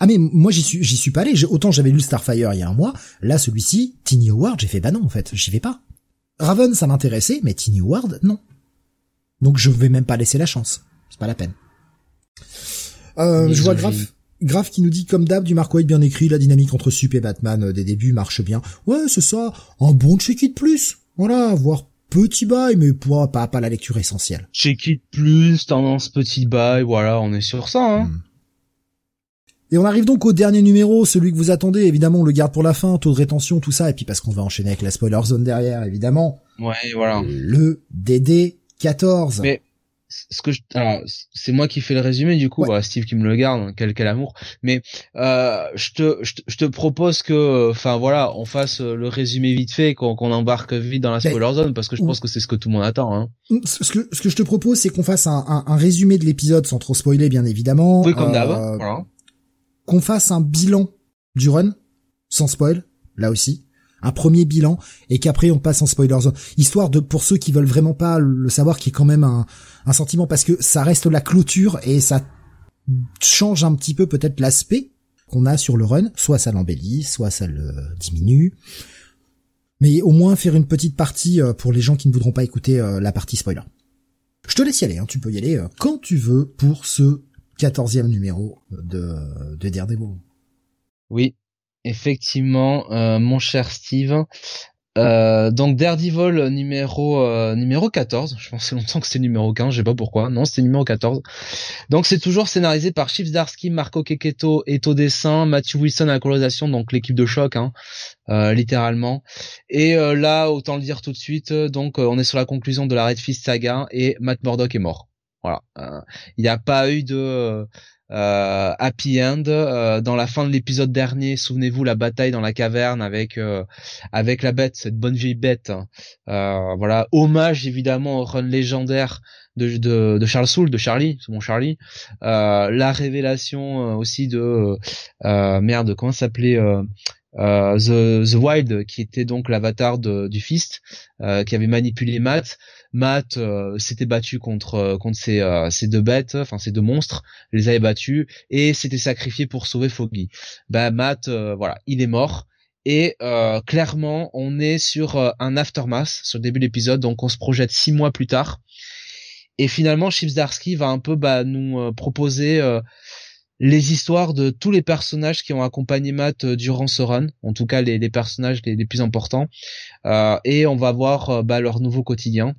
Ah mais moi j'y suis j'y suis pas allé. Autant j'avais lu Starfire il y a un mois, là celui-ci, Tiny Howard, j'ai fait bah non en fait, j'y vais pas. Raven ça m'intéressait, mais Tiny Howard non. Donc je vais même pas laisser la chance. C'est pas la peine. Euh, je vois grave Grave qui nous dit comme d'hab du Mark White bien écrit, la dynamique entre Sup et Batman euh, des débuts marche bien. Ouais, c'est ça, un bon check-it plus. Voilà, voire petit bail, mais pas, pas, pas la lecture essentielle. Check-it plus, tendance petit bail, voilà, on est sur ça. Hein. Hmm. Et on arrive donc au dernier numéro, celui que vous attendez. Évidemment, on le garde pour la fin, taux de rétention, tout ça, et puis parce qu'on va enchaîner avec la spoiler zone derrière, évidemment. Ouais, voilà. Le DD 14 ce que je, alors c'est moi qui fais le résumé du coup, voilà, Steve qui me le garde, hein, quel quel amour. Mais euh, je te je te, propose que, enfin voilà, on fasse le résumé vite fait, qu'on qu'on embarque vite dans la ben, spoiler zone parce que je pense que c'est ce que tout le monde attend. Hein. Ce que ce que je te propose, c'est qu'on fasse un, un, un, résumé de l'épisode sans trop spoiler, bien évidemment. Oui, comme d'hab. Euh, voilà. Qu'on fasse un bilan du run sans spoil, là aussi un premier bilan et qu'après on passe en spoiler zone histoire de pour ceux qui veulent vraiment pas le savoir qui est quand même un, un sentiment parce que ça reste la clôture et ça change un petit peu peut-être l'aspect qu'on a sur le run. Soit ça l'embellit soit ça le diminue. Mais au moins faire une petite partie euh, pour les gens qui ne voudront pas écouter euh, la partie spoiler. Je te laisse y aller hein, tu peux y aller euh, quand tu veux pour ce quatorzième numéro de, de Daredevil. Oui Effectivement, euh, mon cher Steve. Euh, donc Daredevil numéro euh, numéro 14, je pensais longtemps que c'était numéro 15, je sais pas pourquoi. Non, c'était numéro 14. Donc c'est toujours scénarisé par Chief Darsky, Marco Keketo et au dessin, Matthew Wilson à la colorisation, donc l'équipe de choc hein, littéralement. Et là, autant le dire tout de suite, donc on est sur la conclusion de la Red Fist saga et Matt Murdock est mort. Voilà. Il n'y a pas eu de euh, happy end euh, dans la fin de l'épisode dernier. Souvenez-vous la bataille dans la caverne avec euh, avec la bête cette bonne vieille bête hein. voilà. Hommage évidemment au run légendaire de, de, Charles Soule de Charlie c'est mon Charlie. La révélation aussi de merde comment s'appelait euh, The, The Wild qui était donc l'avatar du Fist euh, qui avait manipulé Matt. Matt euh, s'était battu contre contre ces, ces deux bêtes enfin ces deux monstres les avait battus et s'était sacrifié pour sauver Foggy. Bah Matt voilà il est mort et clairement on est sur un aftermath sur le début de l'épisode donc on se projette six mois plus tard. Et finalement Chips Darsky va un peu bah, nous proposer les histoires de tous les personnages qui ont accompagné Matt euh, durant ce run, en tout cas les, personnages les, plus importants, euh, et on va voir euh, bah, leur nouveau quotidien.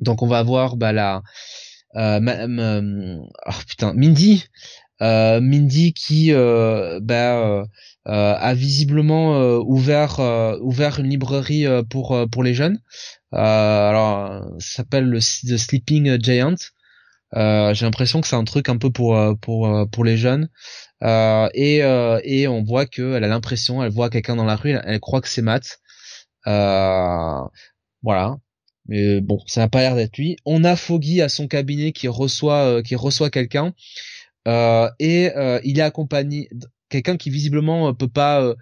Donc on va voir bah, la oh, putain Mindy Mindy qui bah, a visiblement ouvert ouvert une librairie pour pour les jeunes. alors, s'appelle le The Sleeping Giant. J'ai l'impression que c'est un truc un peu pour pour pour les jeunes. et et on voit que elle a l'impression, elle voit quelqu'un dans la rue, elle, croit que c'est Matt. voilà. Mais bon, ça n'a pas l'air d'être lui. On a Foggy à son cabinet qui reçoit euh, qui reçoit quelqu'un euh, et euh, il est accompagné quelqu'un qui visiblement peut pas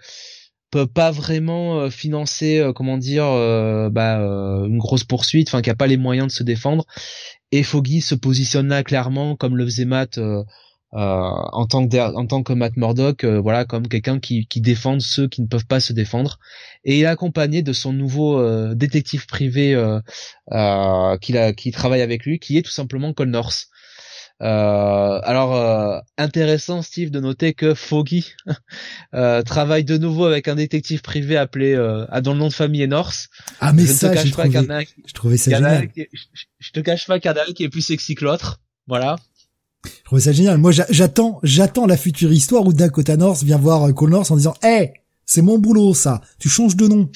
peut pas vraiment financer comment dire bah, une grosse poursuite, enfin qui a pas les moyens de se défendre. Et Foggy se positionne là clairement comme le faisait Matt euh, en tant que en tant que Matt Murdock, euh, voilà, comme quelqu'un qui qui défend ceux qui ne peuvent pas se défendre, et il est accompagné de son nouveau euh, détective privé qui travaille avec lui, qui est tout simplement Connors. alors intéressant Steve de noter que Foggy travaille de nouveau avec un détective privé appelé dont le nom de famille est North. Ah mais ça, je, trouvé, je trouvais ça génial. je, te cache pas qu'il qui est plus sexy que l'autre. Voilà. Je trouvais ça génial. Moi, j'attends, j'attends la future histoire où Dakota North vient voir Cole North en disant, hé, c'est mon boulot, ça. Tu changes de nom.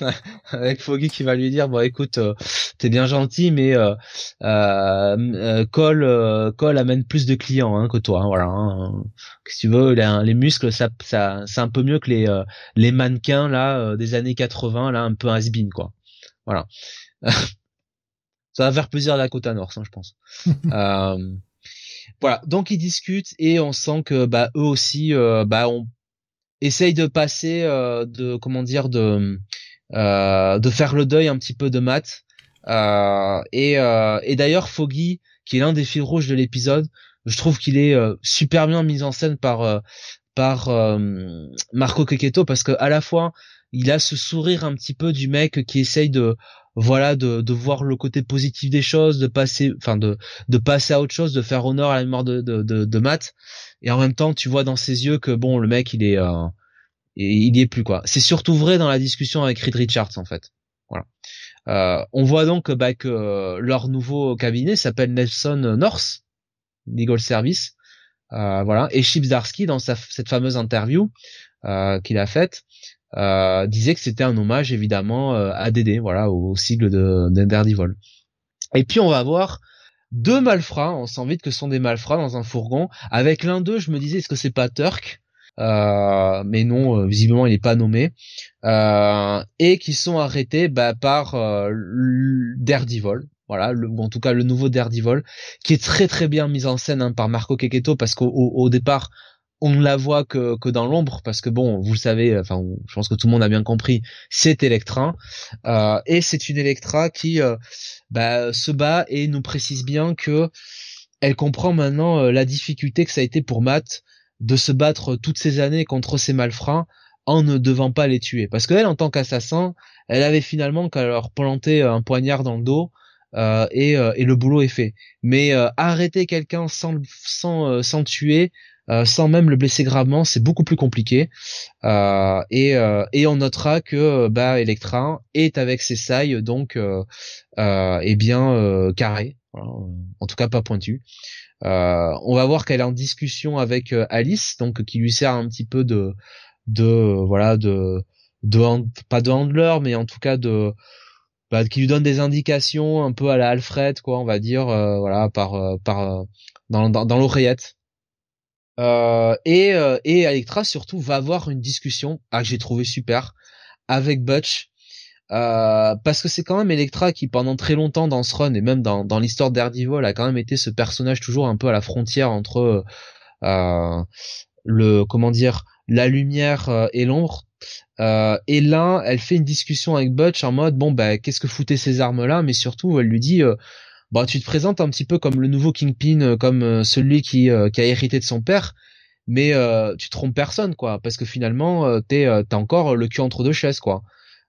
Avec Foggy qui va lui dire bon écoute euh, t'es bien gentil mais euh, euh, Cole euh, Cole amène plus de clients hein, que toi hein, voilà hein. si tu veux les muscles ça ça c'est un peu mieux que les les mannequins là des années 80 là un peu has quoi. Voilà. Ça va faire plaisir à Dakota North hein, je pense. Voilà, donc ils discutent et on sent que bah eux aussi euh, bah on essaye de passer euh, de comment dire de de faire le deuil un petit peu de Matt. Et et d'ailleurs Foggy qui est l'un des fils rouges de l'épisode, je trouve qu'il est super bien mis en scène par par Marco Keketo parce que à la fois il a ce sourire un petit peu du mec qui essaye de voilà de, de voir le côté positif des choses de passer enfin de de passer à autre chose de faire honneur à la mémoire de de, de, Matt. Et en même temps tu vois dans ses yeux que bon le mec il est euh, il y est plus quoi. C'est surtout vrai dans la discussion avec Reed Richards en fait. Voilà. Euh, on voit donc bah, que leur nouveau cabinet s'appelle Nelson North Legal Service. Euh, voilà. Et Chips dans cette fameuse interview euh, qu'il a faite euh, disait que c'était un hommage évidemment euh, à Dédé, voilà, au, sigle de, de Et puis on va voir deux malfrats, on sent vite que ce sont des malfrats dans un fourgon. Avec l'un d'eux, je me disais est-ce que c'est pas Turk? euh, mais non, visiblement il n'est pas nommé, et qui sont arrêtés bah, par Daredevil, voilà, le, en tout cas le nouveau Daredevil, qui est très très bien mis en scène hein, par Marco Keketo parce qu'au au départ on ne la voit que, que dans l'ombre parce que bon, vous le savez, enfin, je pense que tout le monde a bien compris, c'est Electra. Euh, et c'est une Electra qui euh, bah, se bat et nous précise bien que elle comprend maintenant euh, la difficulté que ça a été pour Matt de se battre toutes ces années contre ces malfrats en ne devant pas les tuer parce qu'elle en tant qu'assassin, elle avait finalement qu'à leur planter un poignard dans le dos et, et le boulot est fait. Mais arrêter quelqu'un sans sans tuer, euh, sans même le blesser gravement, c'est beaucoup plus compliqué. Euh, et, euh, on notera que bah Electra est avec ses sailles donc eh bien carré, en tout cas pas pointu. On va voir qu'elle est en discussion avec Alice, donc qui lui sert un petit peu de de voilà de de pas de handler, mais en tout cas de bah, qui lui donne des indications un peu à la Alfred quoi, on va dire voilà par par dans, dans l'oreillette. Euh, et, euh, et Electra surtout va avoir une discussion ah, que j'ai trouvé super avec Butch euh, parce que c'est quand même Electra qui pendant très longtemps dans ce run et même dans, dans l'histoire d'Ardivol a quand même été ce personnage toujours un peu à la frontière entre euh, le comment dire la lumière et l'ombre et là elle fait une discussion avec Butch en mode bon bah qu'est-ce que foutaient ces armes là mais surtout elle lui dit bah tu te présentes un petit peu comme le nouveau Kingpin, euh, comme euh, celui qui, euh, qui a hérité de son père, mais tu trompes personne quoi, parce que finalement t'es t'as encore le cul entre deux chaises quoi.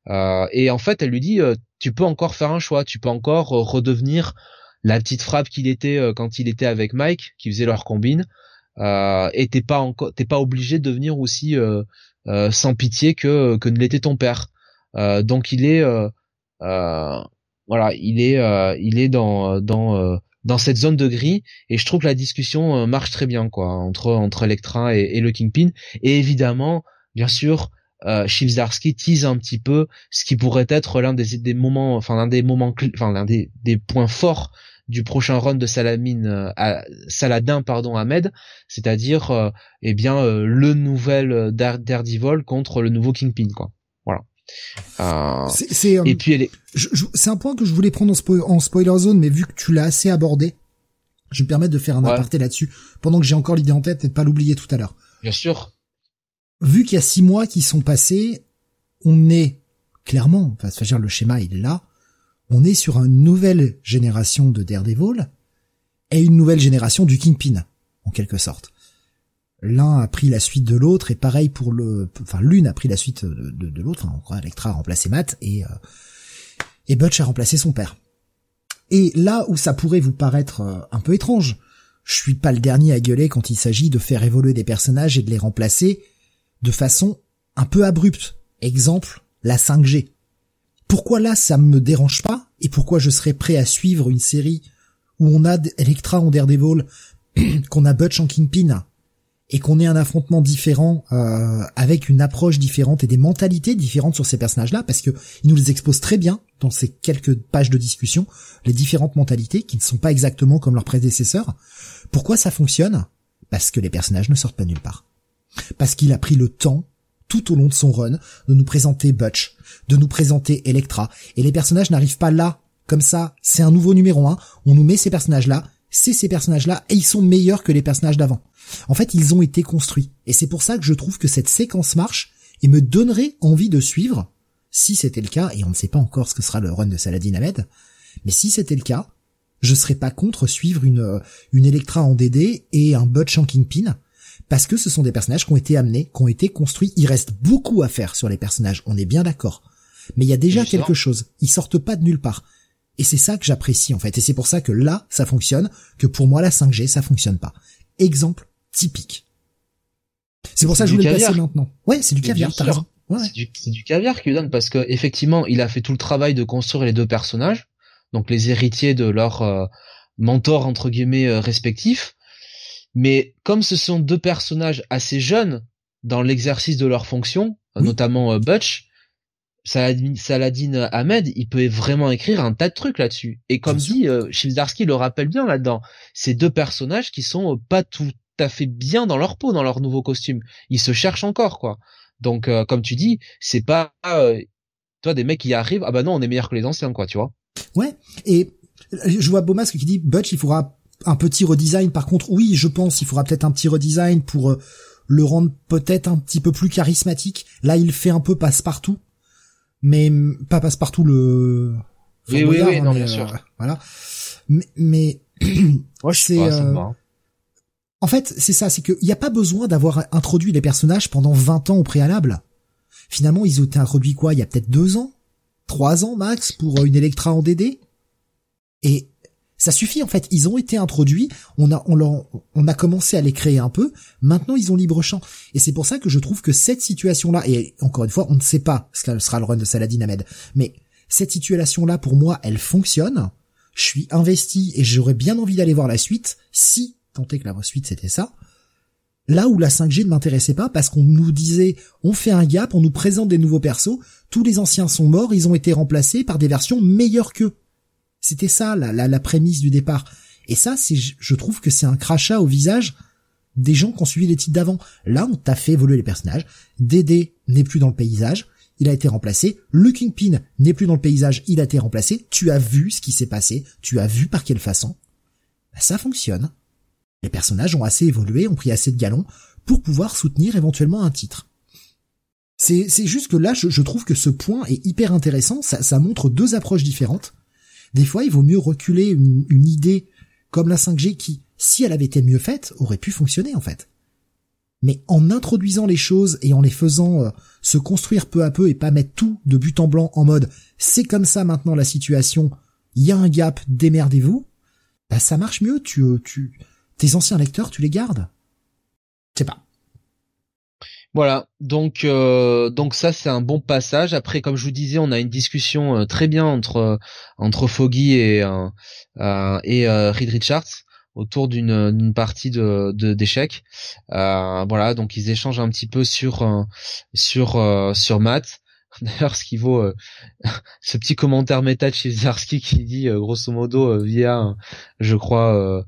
Et en fait, elle lui dit tu peux encore faire un choix, tu peux encore redevenir la petite frappe qu'il était quand il était avec Mike, qui faisait leur combine, et t'es pas encore t'es pas obligé de devenir aussi sans pitié que que ne l'était ton père. donc il est voilà, il est, euh, il est dans, dans, euh, dans cette zone de gris. Et je trouve que la discussion euh, marche très bien quoi entre entre Electra et, le Kingpin. Et évidemment bien sûr euh, tease un petit peu ce qui pourrait être l'un des, des moments enfin l'un des moments enfin l'un des, des points forts du prochain run de Salamine euh, à, Saladin pardon Ahmed, c'est-à-dire euh, eh bien euh, le nouvel Daredevil contre le nouveau Kingpin quoi. Voilà. c'est et puis c'est un point que je voulais prendre en, spoiler zone mais vu que tu l'as assez abordé, je vais me permettre de faire un aparté là-dessus pendant que j'ai encore l'idée en tête et de pas l'oublier tout à l'heure. Bien sûr. Vu qu'il y a six mois qui sont passés, on est clairement, enfin, dire le schéma il est là on est sur une nouvelle génération de Daredevil et une nouvelle génération du Kingpin, en quelque sorte. L'un a pris la suite de l'autre et pareil pour le, enfin l'une a pris la suite de, l'autre. Enfin, Electra a remplacé Matt et euh, et Butch a remplacé son père. Et là où ça pourrait vous paraître euh, un peu étrange, je suis pas le dernier à gueuler quand il s'agit de faire évoluer des personnages et de les remplacer de façon un peu abrupte. Exemple, la 5G. Pourquoi là ça me dérange pas et pourquoi je serais prêt à suivre une série où on a Electra en Daredevil, qu'on a Butch en Kingpin et qu'on ait un affrontement différent euh, avec une approche différente et des mentalités différentes sur ces personnages-là parce que ils nous les exposent très bien dans ces quelques pages de discussion les différentes mentalités qui ne sont pas exactement comme leurs prédécesseurs. Pourquoi ça fonctionne? Parce que les personnages ne sortent pas nulle part. Parce qu'il a pris le temps tout au long de son run de nous présenter Butch, de nous présenter Electra. Et les personnages n'arrivent pas là, comme ça. C'est un nouveau numéro 1. On nous met ces personnages-là, c'est ces personnages-là, et ils sont meilleurs que les personnages d'avant. En fait, ils ont été construits. Et c'est pour ça que je trouve que cette séquence marche et me donnerait envie de suivre, si c'était le cas, et on ne sait pas encore ce que sera le run de Saladin Ahmed, mais si c'était le cas, je serais pas contre suivre une, une Electra en DD et un Butch en Kingpin, parce que ce sont des personnages qui ont été amenés, qui ont été construits. Il reste beaucoup à faire sur les personnages, on est bien d'accord. Mais il y a déjà quelque chose. Ils sortent pas de nulle part. Et c'est ça que j'apprécie en fait. Et c'est pour ça que là, ça fonctionne, que pour moi la 5G, ça fonctionne pas. Exemple typique. C'est pour ça que je voulais passer maintenant. Ouais, c'est du caviar, t'as raison. C'est du, du, caviar qu'il donne parce que effectivement, il a fait tout le travail de construire les deux personnages, donc les héritiers de leur euh, mentor entre guillemets euh, respectifs. Mais comme ce sont deux personnages assez jeunes dans l'exercice de leur fonction, notamment euh, Butch, Saladin, Ahmed, il peut vraiment écrire un tas de trucs là-dessus. Et comme dit, euh, le rappelle bien là-dedans, ces deux personnages qui sont euh, pas tout à fait bien dans leur peau, dans leur nouveau costume. Ils se cherchent encore, quoi. Donc, euh, comme tu dis, c'est pas, toi, des mecs qui arrivent, ah bah non, on est meilleur que les anciens, quoi, tu vois. Ouais. Et je vois Beaumasque qui dit, Butch, il faudra un petit redesign. Par contre, oui, je pense il faudra peut-être un petit redesign pour euh, le rendre peut-être un petit peu plus charismatique. Là, il fait un peu passe-partout, mais pas passe-partout le. oui, oui, oui, non, bien sûr. Euh, voilà. Mais, mais c'est. Euh, en fait, c'est ça, c'est qu'il n'y a pas besoin d'avoir introduit les personnages pendant 20 ans au préalable. Finalement, ils ont été introduits quoi Il y a peut-être deux ans, trois ans max pour une Electra en DD. Et ça suffit en fait. Ils ont été introduits, on a on, on a commencé à les créer un peu. Maintenant, ils ont libre champ. Et c'est pour ça que je trouve que cette situation-là, et encore une fois, on ne sait pas ce que sera le run de Saladin Ahmed, mais cette situation-là, pour moi, elle fonctionne. Je suis investi et j'aurais bien envie d'aller voir la suite, si tant est que la suite c'était ça. Là où la 5G ne m'intéressait pas parce qu'on nous disait on fait un gap, on nous présente des nouveaux persos, tous les anciens sont morts, ils ont été remplacés par des versions meilleures qu'eux. C'était ça la, la, prémisse du départ. Et ça, c'est, je trouve que c'est un crachat au visage des gens qui ont suivi les titres d'avant. Là, on t'a fait évoluer les personnages. Dédé n'est plus dans le paysage. Il a été remplacé. Le Kingpin n'est plus dans le paysage. Il a été remplacé. Tu as vu ce qui s'est passé. Tu as vu par quelle façon. Ben, ça fonctionne. Les personnages ont assez évolué, ont pris assez de galons pour pouvoir soutenir éventuellement un titre. C'est, c'est juste que là, je, trouve que ce point est hyper intéressant. Ça montre deux approches différentes. Des fois, il vaut mieux reculer une, idée comme la 5G qui, si elle avait été mieux faite, aurait pu fonctionner en fait. Mais en introduisant les choses et en les faisant euh, se construire peu à peu et pas mettre tout de but en blanc en mode c'est comme ça maintenant la situation, il y a un gap, démerdez-vous, bah ça marche mieux, tu, tu, tes anciens lecteurs, tu les gardes. Je sais pas. Voilà, donc euh, donc ça c'est un bon passage. Après, comme je vous disais, on a une discussion euh, très bien entre entre Foggy et euh, et Reed Richards autour d'une partie de d'échecs. voilà, donc ils échangent un petit peu sur sur sur Matt. D'ailleurs, ce qui vaut euh, ce petit commentaire méta de Zarski qui dit euh, grosso modo euh, via, je crois,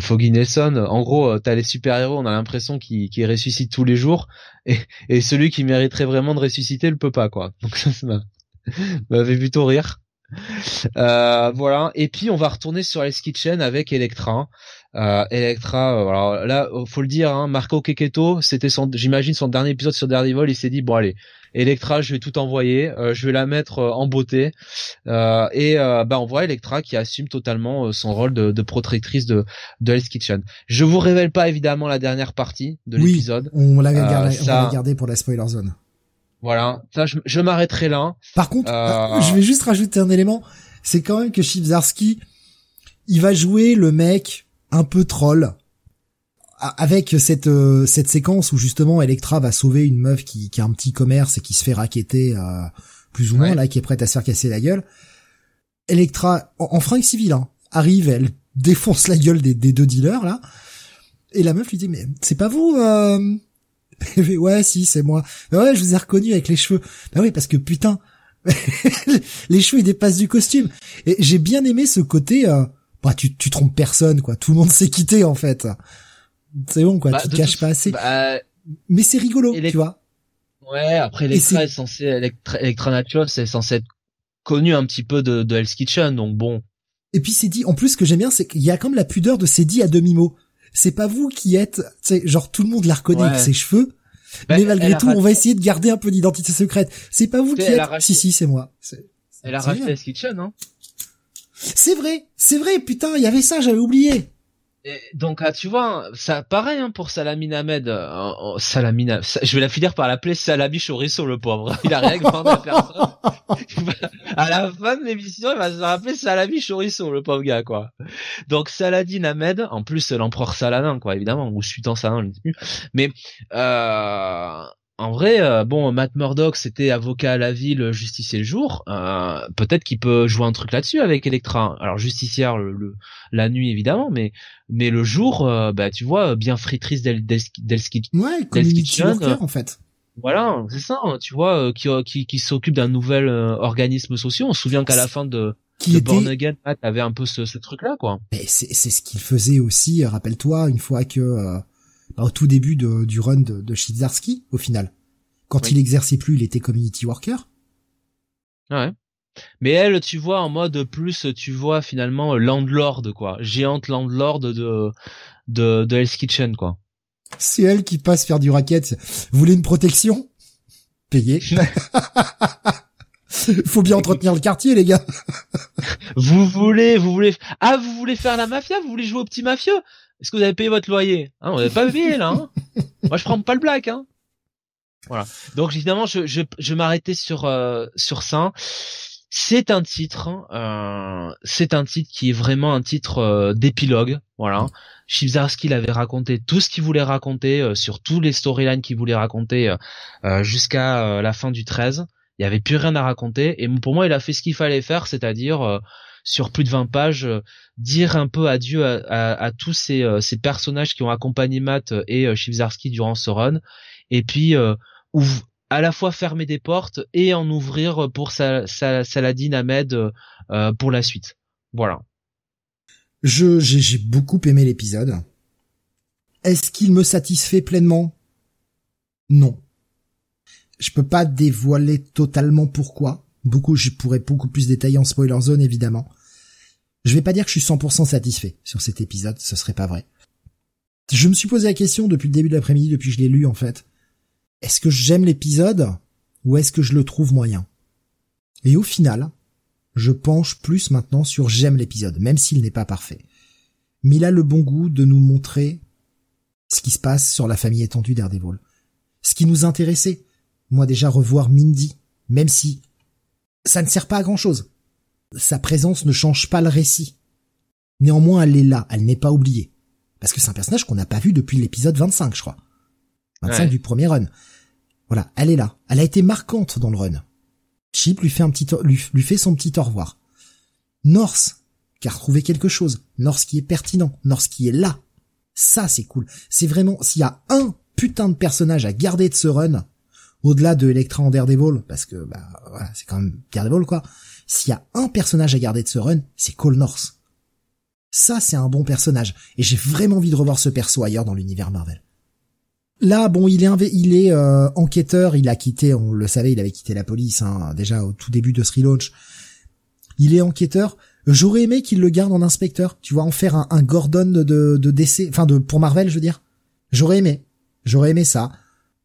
Foggy Nelson. En gros, t'as les super héros, on a l'impression qu'ils ressuscitent tous les jours, et, et celui qui mériterait vraiment de ressusciter le peut pas, quoi. Donc ça, ça m'avait plutôt rire. voilà. Et puis on va retourner sur Hell's Kitchen avec Electra. Euh, Electra, alors là, faut le dire, hein, Marco Keketo, c'était son, j'imagine son dernier épisode sur Daredevil, il s'est dit bon allez, Electra, je vais tout envoyer, euh, je vais la mettre euh, en beauté. Euh, et bah on voit Electra qui assume totalement son rôle de, de protectrice de, de Hell's Kitchen. Je vous révèle pas évidemment la dernière partie de l'épisode. On l'avait gardé, gardé pour la spoiler zone. Voilà, ça je, je m'arrêterai là. Par contre, je vais juste rajouter un élément, c'est quand même que Chibzarski, il va jouer le mec un peu troll. Avec cette euh, cette séquence où justement Electra va sauver une meuf qui, qui a un petit commerce et qui se fait raqueter euh, plus ou moins là qui est prête à se faire casser la gueule. Electra en, en fringue civile hein, arrive, elle défonce la gueule des, des, deux dealers là. Et la meuf lui dit mais c'est pas vous euh... ouais si c'est moi. ouais je vous ai reconnu avec les cheveux. Bah oui parce que putain les cheveux ils dépassent du costume et j'ai bien aimé ce côté euh... bah tu tu trompes personne quoi tout le monde s'est quitté en fait c'est bon quoi, bah, tu te caches pas assez. Bah, mais c'est rigolo, tu vois. Ouais, après Electra est... censé Electra, Electra c'est censé être connu un petit peu de, de Hell's Kitchen, donc bon. Et puis c'est dit, en plus ce que j'aime bien, c'est qu'il y a comme la pudeur de c'est dit à demi-mot. C'est pas vous qui êtes, tu sais, genre tout le monde la reconnaît avec ses cheveux, bah, mais malgré tout, on va essayer de garder un peu d'identité secrète. C'est pas vous qui êtes. Si si, c'est moi. Elle a racheté Kitchen, hein. C'est vrai, c'est vrai, putain, il y avait ça, j'avais oublié donc ah, tu vois, ça pareil hein, pour Salamine Ahmed. Euh, Salamine, je vais la finir par l'appeler Salami Chorizo le pauvre. Il a rien demandé à personne. à la fin de l'émission, il va se rappeler Salami Chorizo le pauvre gars quoi. Donc Saladin Ahmed, en plus l'empereur Saladin quoi évidemment ou sultan Saladin, mais euh, en vrai, euh, bon, Matt Murdock, c'était avocat à la ville, justicier le jour. Euh, peut-être qu'il peut jouer un truc là-dessus avec Electra. Alors justicière le, la nuit évidemment, mais mais le jour, euh, bah tu vois, bien fritrice d'El Ouais, community worker en fait. Voilà, c'est ça. Hein, tu vois, qui qui, qui s'occupe d'un nouvel organisme social. On se souvient qu'à la fin de qui de était... Born Again, Matt avait un peu ce, ce truc-là, quoi. C'est c'est ce qu'il faisait aussi. Rappelle-toi, une fois que au tout début de, du run de, de au final. Quand il exerçait plus, il était community worker. Ouais. Mais elle, tu vois, en mode plus, tu vois finalement landlord, quoi. Géante landlord de, de, de Hell's Kitchen, quoi. C'est elle qui passe faire du racket. Vous voulez une protection? Payez. Faut bien entretenir le quartier, les gars. vous voulez, vous voulez, ah, vous voulez faire la mafia? Vous voulez jouer au petit mafieux? Est-ce que vous avez payé votre loyer? Hein, On n'avez pas payé là. Hein Moi, je prends pas le black. Hein voilà. Donc évidemment, je je, je m'arrêtais sur euh, sur ça. C'est un titre, euh, c'est un titre qui est vraiment un titre euh, d'épilogue. Voilà. Chibzarski l'avait raconté tout ce qu'il voulait raconter euh, sur tous les storylines qu'il voulait raconter jusqu'à la fin du 13. Il y avait plus rien à raconter et pour moi, il a fait ce qu'il fallait faire, c'est-à-dire sur plus de 20 pages, euh, dire un peu adieu à, à, tous ces, euh, ces, personnages qui ont accompagné Matt et euh, durant ce run, et puis à la fois fermer des portes et en ouvrir pour sa, sa, Saladin Ahmed pour la suite. Voilà. Je j'ai beaucoup aimé l'épisode. Est-ce qu'il me satisfait pleinement? Non. Je peux pas dévoiler totalement pourquoi. Beaucoup, je pourrais beaucoup plus détailler en spoiler zone évidemment. Je vais pas dire que je suis 100% satisfait sur cet épisode, ce serait pas vrai. Je me suis posé la question depuis le début de l'après-midi, depuis que je l'ai lu en fait. Est-ce que j'aime l'épisode ou est-ce que je le trouve moyen? Et au final, je penche plus maintenant sur j'aime l'épisode, même s'il n'est pas parfait. Mais il a le bon goût de nous montrer ce qui se passe sur la famille étendue d'Ardevol. Ce qui nous intéressait. Moi déjà revoir Mindy, même si ça ne sert pas à grand chose sa présence ne change pas le récit. Néanmoins, elle est là, elle n'est pas oubliée. Parce que c'est un personnage qu'on n'a pas vu depuis l'épisode 25, je crois. 25 du premier run. Voilà, elle est là. Elle a été marquante dans le run. Chip lui fait un petit, lui, lui fait son petit au revoir. Norse, qui a retrouvé quelque chose. Norse qui est pertinent. Norse qui est là. Ça, c'est cool. C'est vraiment, s'il y a un putain de personnage à garder de ce run, au-delà de Electra en Daredevil, parce que, bah, voilà, c'est quand même Daredevil, quoi. S'il y a un personnage à garder de ce run, c'est Cole Norse. Ça, c'est un bon personnage. Et j'ai vraiment envie de revoir ce perso ailleurs dans l'univers Marvel. Là, bon, il est, il est euh, enquêteur, il a quitté, on le savait, il avait quitté la police, hein, déjà au tout début de ce relaunch. Il est enquêteur. J'aurais aimé qu'il le garde en inspecteur, tu vois, en faire un, Gordon de, de DC, enfin de pour Marvel, je veux dire. J'aurais aimé, j'aurais aimé ça.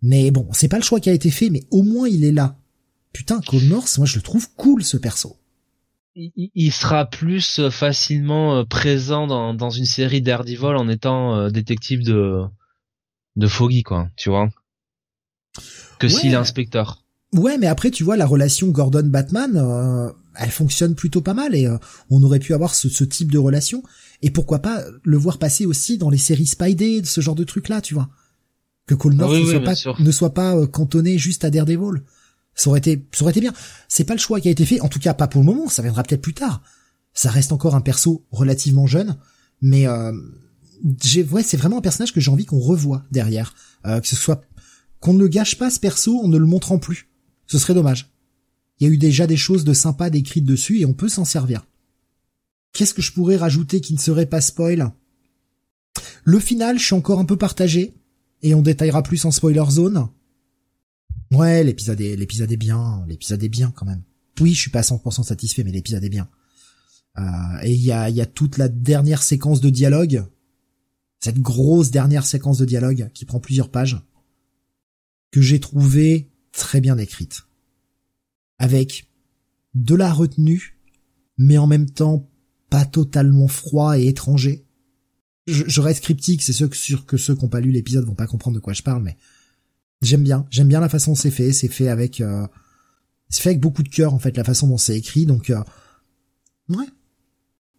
Mais bon, c'est pas le choix qui a été fait, mais au moins il est là. Putain, Cole North, moi je le trouve cool ce perso. Il, sera plus euh, facilement euh, présent dans, dans une série Daredevil en étant détective de de Foggy, quoi, tu vois. Que s'il est inspecteur. Ouais, mais après, tu vois, la relation Gordon-Batman, euh, elle fonctionne plutôt pas mal et euh, on aurait pu avoir ce, ce, type de relation. Et pourquoi pas le voir passer aussi dans les séries Spidey, ce genre de trucs-là, tu vois. Que Cole North ne, soit pas, ne, soit pas, cantonné juste à Daredevil. Ça aurait été, ça aurait été bien. C'est pas le choix qui a été fait, en tout cas pas pour le moment, ça viendra peut-être plus tard. Ça reste encore un perso relativement jeune, mais euh, ouais, c'est vraiment un personnage que j'ai envie qu'on revoie derrière, euh, que ce soit qu'on ne gâche pas ce perso en ne le montrant plus. Ce serait dommage. Il y a eu déjà des choses de sympa décrites dessus et on peut s'en servir. Qu'est-ce que je pourrais rajouter qui ne serait pas spoil? Le final, je suis encore un peu partagé et on détaillera plus en spoiler zone. Ouais, l'épisode est l'épisode est bien, l'épisode est bien quand même. Oui, je suis pas 100% satisfait, mais l'épisode est bien. Euh, et il y a, y a toute la dernière séquence de dialogue cette grosse dernière séquence de dialogue qui prend plusieurs pages, que j'ai trouvé très bien écrite. Avec de la retenue, mais en même temps pas totalement froid et étranger. Je, reste cryptique, c'est sûr que ceux qui n'ont pas lu l'épisode vont pas comprendre de quoi je parle, mais j'aime bien, j'aime bien la façon dont c'est fait, c'est fait avec, euh, c'est fait avec beaucoup de cœur en fait la façon dont c'est écrit, donc euh, ouais,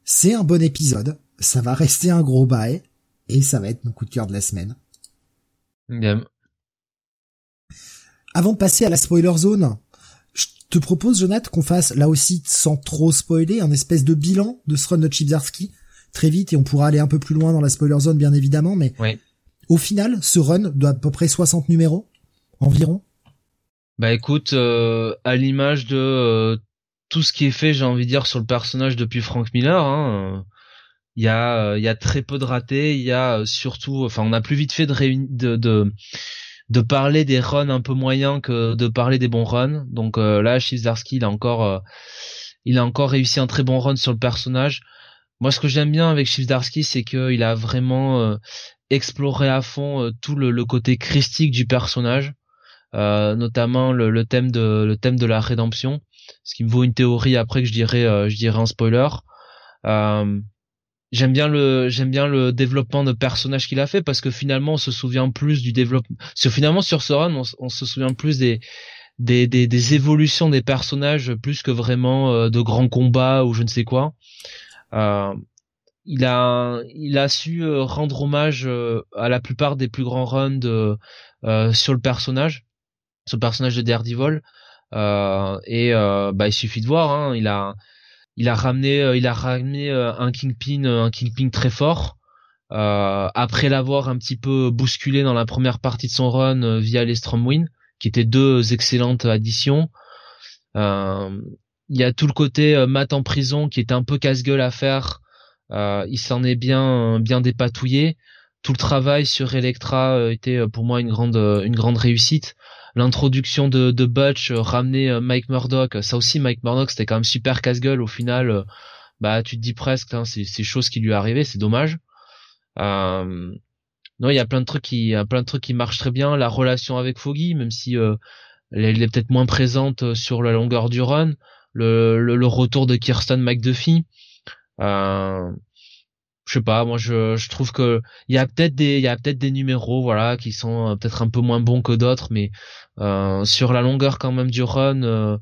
c'est un bon épisode, ça va rester un gros bail, et ça va être mon coup de cœur de la semaine. Avant de passer à la spoiler zone, je te propose, Jonathan, qu'on fasse, là aussi, sans trop spoiler, un espèce de bilan de ce run de Chipsarski, très vite, et on pourra aller un peu plus loin dans la spoiler zone, bien évidemment, mais au final, ce run doit à peu près 60 numéros, environ? Bah écoute, euh, à l'image de euh, tout ce qui est fait, j'ai envie de dire, sur le personnage depuis Frank Miller, hein, euh, il y a euh, il y a très peu de ratés. Il y a euh, surtout enfin on a plus vite fait de de, de de parler des runs un peu moyens que de parler des bons runs. Donc euh, là Shizarski il a encore il a encore réussi un très bon run sur le personnage. Moi ce que j'aime bien avec Shizarski c'est qu'il a vraiment exploré à fond tout le, le, côté christique du personnage notamment le, le, thème de le thème de la rédemption ce qui me vaut une théorie après que je dirais je dirais un spoiler. Euh, j'aime bien le j'aime bien le développement de personnage qu'il a fait parce que finalement on se souvient plus du développement finalement sur ce run on, se souvient plus des des, des des, évolutions des personnages plus que vraiment euh, de grands combats ou je ne sais quoi. Euh, il a il a su euh, rendre hommage euh, à la plupart des plus grands runs de sur le personnage ce personnage de Daredevil et bah il suffit de voir hein, il a il a ramené euh, il a ramené euh, un Kingpin euh, un Kingpin très fort après l'avoir un petit peu bousculé dans la première partie de son run via les Stormwind qui étaient deux excellentes additions. Il y a tout le côté Matt en prison qui était un peu casse-gueule à faire. Il s'en est bien bien dépatouillé. Tout le travail sur Electra était pour moi une grande une grande réussite l'introduction de, de Butch, euh, ramener euh, Mike Murdock, ça aussi Mike Murdock c'était quand même super casse-gueule au final. Euh, bah tu te dis presque, hein, c'est c'est chose qui lui arrivé, c'est dommage. Euh, non, il y a plein de trucs qui, y a plein de trucs qui marchent très bien. La relation avec Foggy, même si elle, est peut-être moins présente sur la longueur du run. Le, le, le retour de Kirsten McDuffie. Euh, je sais pas moi je, je trouve que il y a peut-être des il y a peut-être des numéros voilà qui sont euh, peut-être un peu moins bons que d'autres mais euh, sur la longueur quand même du run euh,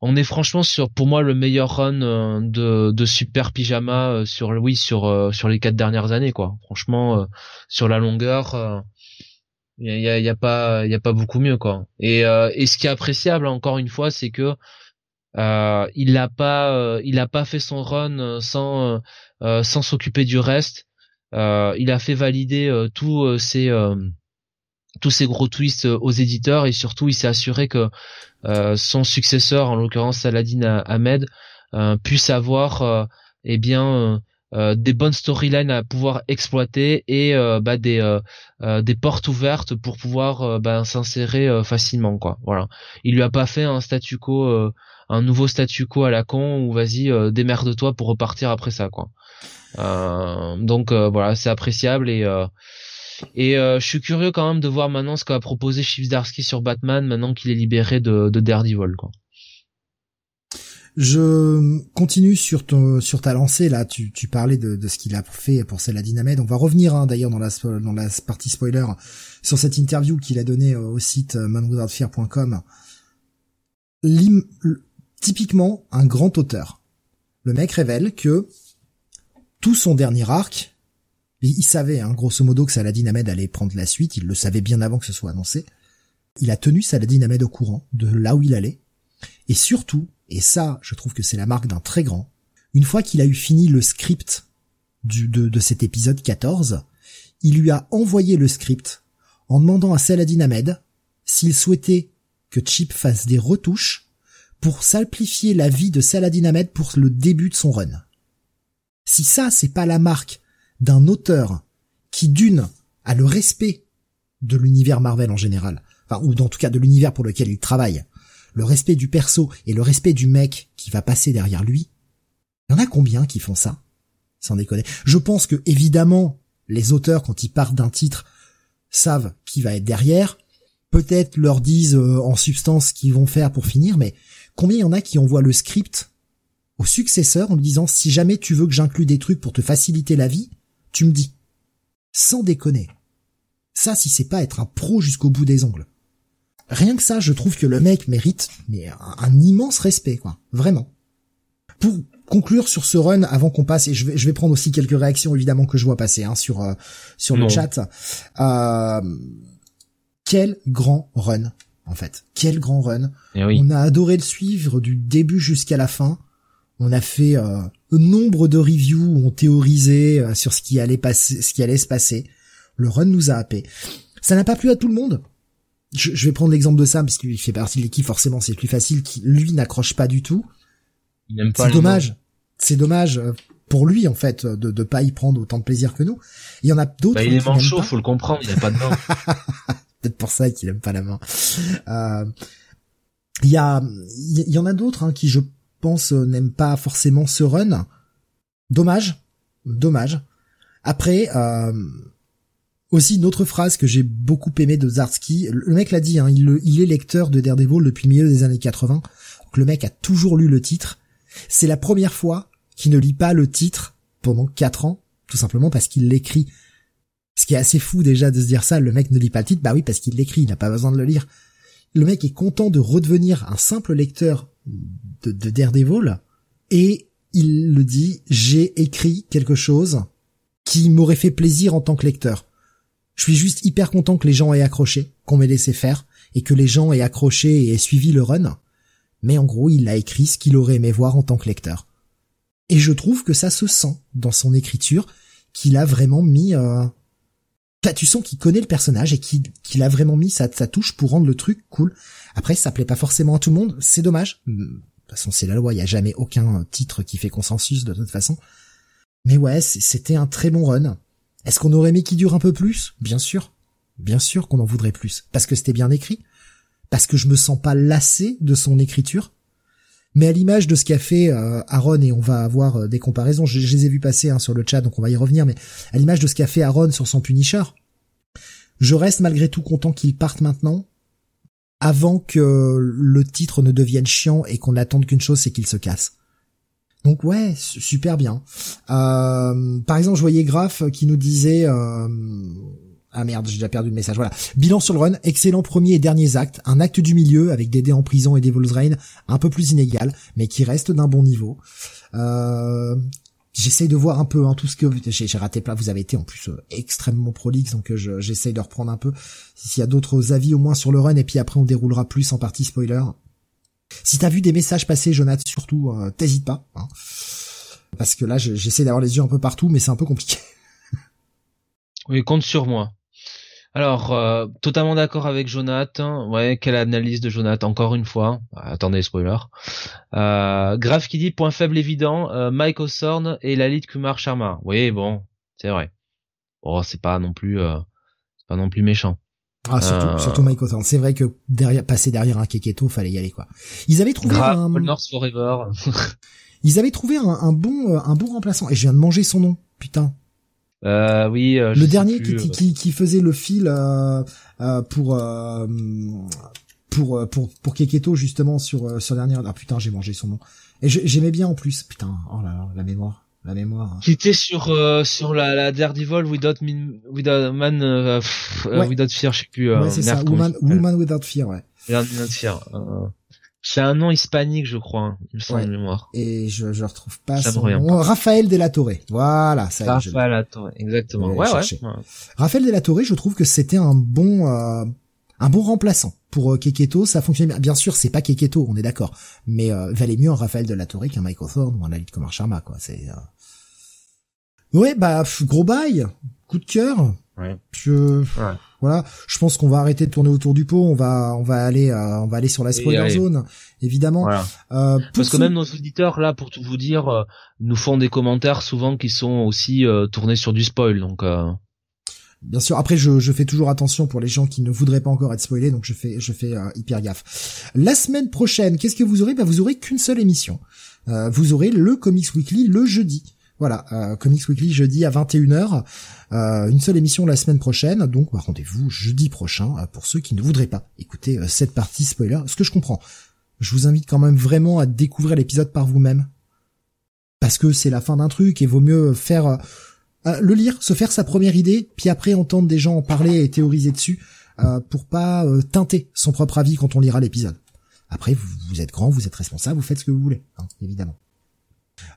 on est franchement sur pour moi le meilleur run euh, de, de super pyjama sur oui sur sur les quatre dernières années quoi franchement sur la longueur Il y a, y a, pas, y a pas beaucoup mieux quoi. Et, euh, et ce qui est appréciable encore une fois, c'est que euh, il n'a pas, euh, il a pas fait son run sans, euh, sans s'occuper du reste. il a fait valider tous ses tous ces gros twists aux éditeurs. Et surtout il s'est assuré que son successeur, en l'occurrence Saladin Ahmed, puisse avoir eh bien euh, des bonnes storylines à pouvoir exploiter et euh, bah, des euh, des portes ouvertes pour pouvoir bah, s'insérer facilement quoi. Voilà. Il lui a pas fait un statu quo un nouveau statu quo à la con ou vas-y démerde-toi pour repartir après ça quoi. Donc voilà c'est appréciable et et je suis curieux quand même de voir maintenant ce qu'a proposé Darsky sur Batman maintenant qu'il est libéré de, de Daredevil quoi je continue sur ton, sur ta lancée là. Tu, tu parlais de, de ce qu'il a fait pour Saladin Ahmed. On va revenir hein, d'ailleurs dans la dans la partie spoiler sur cette interview qu'il a donnée au site manwithoutfear.com. Typiquement un grand auteur. Le mec révèle que tout son dernier arc, il savait hein, grosso modo que Saladin Ahmed allait prendre la suite. Il le savait bien avant que ce soit annoncé. Il a tenu Saladin Ahmed au courant de là où il allait. Et surtout, et ça, je trouve que c'est la marque d'un très grand. Une fois qu'il a eu fini le script de cet épisode 14, il lui a envoyé le script en demandant à Saladin Ahmed s'il souhaitait que Chip fasse des retouches pour simplifier la vie de Saladin Ahmed pour le début de son run. Si ça, c'est pas la marque d'un auteur qui d'une a le respect de l'univers Marvel en général, enfin, ou en tout cas de l'univers pour lequel il travaille, le respect du perso et le respect du mec qui va passer derrière lui, il y en a combien qui font ça? Sans déconner. Je pense que évidemment, les auteurs, quand ils partent d'un titre, savent qui va être derrière, peut-être leur disent euh, en substance ce qu'ils vont faire pour finir, mais combien il y en a qui envoient le script au successeur en lui disant si jamais tu veux que j'inclue des trucs pour te faciliter la vie, tu me dis. Sans déconner. Ça, si c'est pas être un pro jusqu'au bout des ongles. Rien que ça, je trouve que le mec mérite mais un, immense respect, quoi. Vraiment. Pour conclure sur ce run, avant qu'on passe, et je vais, je vais prendre aussi quelques réactions évidemment que je vois passer hein, sur euh, sur le chat. Euh, quel grand run, en fait. Quel grand run. Eh On a adoré le suivre du début jusqu'à la fin. On a fait euh, nombre de reviews où on théorisait euh, sur ce qui allait passer, ce qui allait se passer. Le run nous a happé. Ça n'a pas plu à tout le monde je, vais prendre l'exemple de Sam parce qu'il fait partie de l'équipe, forcément c'est plus facile, qui lui n'accroche pas du tout. C'est dommage. C'est dommage euh, pour lui en fait de ne pas y prendre autant de plaisir que nous. Il y en a d'autres. Bah, il est manchot, faut le comprendre, il a pas de main. Peut-être pour ça qu'il aime pas la main. Euh, il y a, il y en a d'autres hein, qui je pense euh, n'aiment pas forcément ce run. Dommage, dommage. Après, euh, aussi une autre phrase que j'ai beaucoup aimé de Zarski, le mec l'a dit, hein, il, il, est lecteur de Daredevil depuis le milieu des années 80, donc le mec a toujours lu le titre. C'est la première fois qu'il ne lit pas le titre pendant 4 ans, tout simplement parce qu'il l'écrit. Ce qui est assez fou déjà de se dire ça, le mec ne lit pas le titre, bah oui parce qu'il l'écrit, il n'a pas besoin de le lire. Le mec est content de redevenir un simple lecteur de, de Daredevil, et il le dit, j'ai écrit quelque chose qui m'aurait fait plaisir en tant que lecteur. Je suis juste hyper content que les gens aient accroché, qu'on m'ait laissé faire, et que les gens aient accroché et aient suivi le run. Mais en gros, il a écrit ce qu'il aurait aimé voir en tant que lecteur. Et je trouve que ça se sent dans son écriture, qu'il a vraiment mis... Euh... tu sens qu'il connaît le personnage et qu'il a vraiment mis sa, touche pour rendre le truc cool. Après, ça plaît pas forcément à tout le monde, c'est dommage. De toute façon, c'est la loi, il y a jamais aucun titre qui fait consensus de toute façon. Mais ouais, c'était un très bon run. Est-ce qu'on aurait aimé qu'il dure un peu plus? Bien sûr. Bien sûr qu'on en voudrait plus. Parce que c'était bien écrit. Parce que je me sens pas lassé de son écriture. Mais à l'image de ce qu'a fait euh, Aaron, et on va avoir euh, des comparaisons, je, les ai vus passer hein, sur le chat, donc on va y revenir, mais à l'image de ce qu'a fait Aaron sur son Punisher, je reste malgré tout content qu'il parte maintenant, avant que le titre ne devienne chiant et qu'on n'attende qu'une chose, c'est qu'il se casse. Donc ouais, super bien. Euh, par exemple, je voyais Graf qui nous disait euh, ah merde, j'ai déjà perdu le message. Voilà. Bilan sur le run, excellent premier et dernier acte, un acte du milieu avec des dés en prison et des Reign un peu plus inégal, mais qui reste d'un bon niveau. Euh, j'essaye de voir un peu hein, tout ce que j'ai raté plein. Vous avez été en plus euh, extrêmement prolixe, donc euh, j'essaye de reprendre un peu s'il y a d'autres avis au moins sur le run, et puis après on déroulera plus en partie spoiler. Si t'as vu des messages passer, Jonathan, surtout, euh, t'hésites pas, hein, parce que là j'essaie d'avoir les yeux un peu partout, mais c'est un peu compliqué. oui, compte sur moi. Alors, euh, totalement d'accord avec Jonathan. Ouais, quelle analyse de Jonathan, encore une fois. attendez, spoiler. Euh, Grave qui dit, point faible évident, euh, Mike Osorn et Lalit Kumar Sharma. Oui, bon, c'est vrai. Bon, c'est pas non plus, euh, c'est pas non plus méchant. Ah, surtout, euh, surtout Mike Osorn. C'est vrai que derrière, passer derrière un Keketo, fallait y aller, quoi. Ils avaient trouvé un... North Forever. Ils avaient trouvé un, un bon, un bon remplaçant. Et je viens de manger son nom. Putain. Euh, oui. Euh, le dernier qui, qui, qui, faisait le fil euh, euh pour pour pour pour Keketo justement sur sur dernière. Ah putain, j'ai mangé son nom. Et j'aimais bien en plus. Putain, oh là là, la mémoire, la mémoire. Qui était sur sur la, la Daredevil Without Without Man Without Fear, je sais plus. ouais, c'est ça. Woman, Woman Without Fear, ouais. Without Fear. C'est un nom hispanique, je crois, hein, il me semble mémoire. Et je je retrouve pas son nom. Raphaël Della Torre. Voilà, ça Raphaël Della Torre, exactement. Ouais, ouais, Raphaël Della Torre, je trouve que c'était un bon euh, un bon remplaçant pour euh, Keketo, ça fonctionne bien. Bien sûr, c'est pas Keketo, on est d'accord, mais euh, valait mieux un Raphaël Della Torre qu'un Michael Thorne ou un Alit Komar Sharma quoi, c'est euh... Ouais, bah gros bail, coup de cœur. Ouais. Je... ouais. Voilà, je pense qu'on va arrêter de tourner autour du pot. On va, on va aller, euh, on va aller sur la spoiler zone, évidemment. Euh, Parce que même nos auditeurs là, pour tout vous dire, euh, nous font des commentaires souvent qui sont aussi euh, tournés sur du spoil. Donc. Bien sûr. Après, je, je, fais toujours attention pour les gens qui ne voudraient pas encore être spoilés, donc je fais, je fais hyper gaffe. La semaine prochaine, qu'est-ce que vous aurez? Bah, vous aurez qu'une seule émission. vous aurez le Comics Weekly le jeudi. Voilà, euh, Comics Weekly jeudi à 21h, euh, une seule émission la semaine prochaine, donc bah, rendez-vous jeudi prochain euh, pour ceux qui ne voudraient pas écouter cette partie spoiler, ce que je comprends. Je vous invite quand même vraiment à découvrir l'épisode par vous-même, parce que c'est la fin d'un truc et vaut mieux faire le lire, se faire sa première idée, puis après entendre des gens en parler et théoriser dessus, pour pas teinter son propre avis quand on lira l'épisode. Après, vous, êtes grand, vous êtes responsable, vous faites ce que vous voulez, hein, évidemment.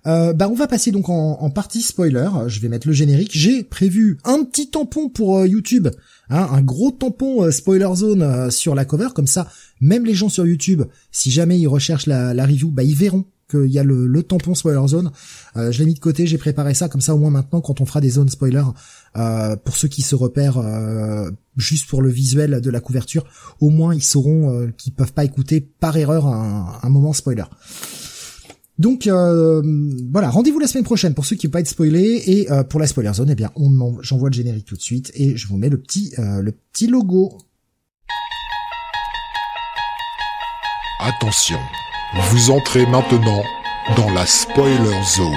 Euh, bah on va passer donc en, partie spoiler. Je vais mettre le générique. J'ai prévu un petit tampon pour euh, YouTube, hein, un gros tampon euh, spoiler zone sur la cover, comme ça, même les gens sur YouTube, si jamais ils recherchent la, la review, bah ils verront qu'il y a le, le, tampon spoiler zone. je l'ai mis de côté, j'ai préparé ça, comme ça au moins maintenant quand on fera des zones spoiler, pour ceux qui se repèrent juste pour le visuel de la couverture, au moins ils sauront qu'ils peuvent pas écouter par erreur un, un moment spoiler. Donc euh, voilà, rendez-vous la semaine prochaine pour ceux qui ne pas être spoilés et euh, pour la spoiler zone, eh bien, on j'envoie le générique tout de suite et je vous mets le petit euh, le petit logo. Attention, vous entrez maintenant dans la spoiler zone.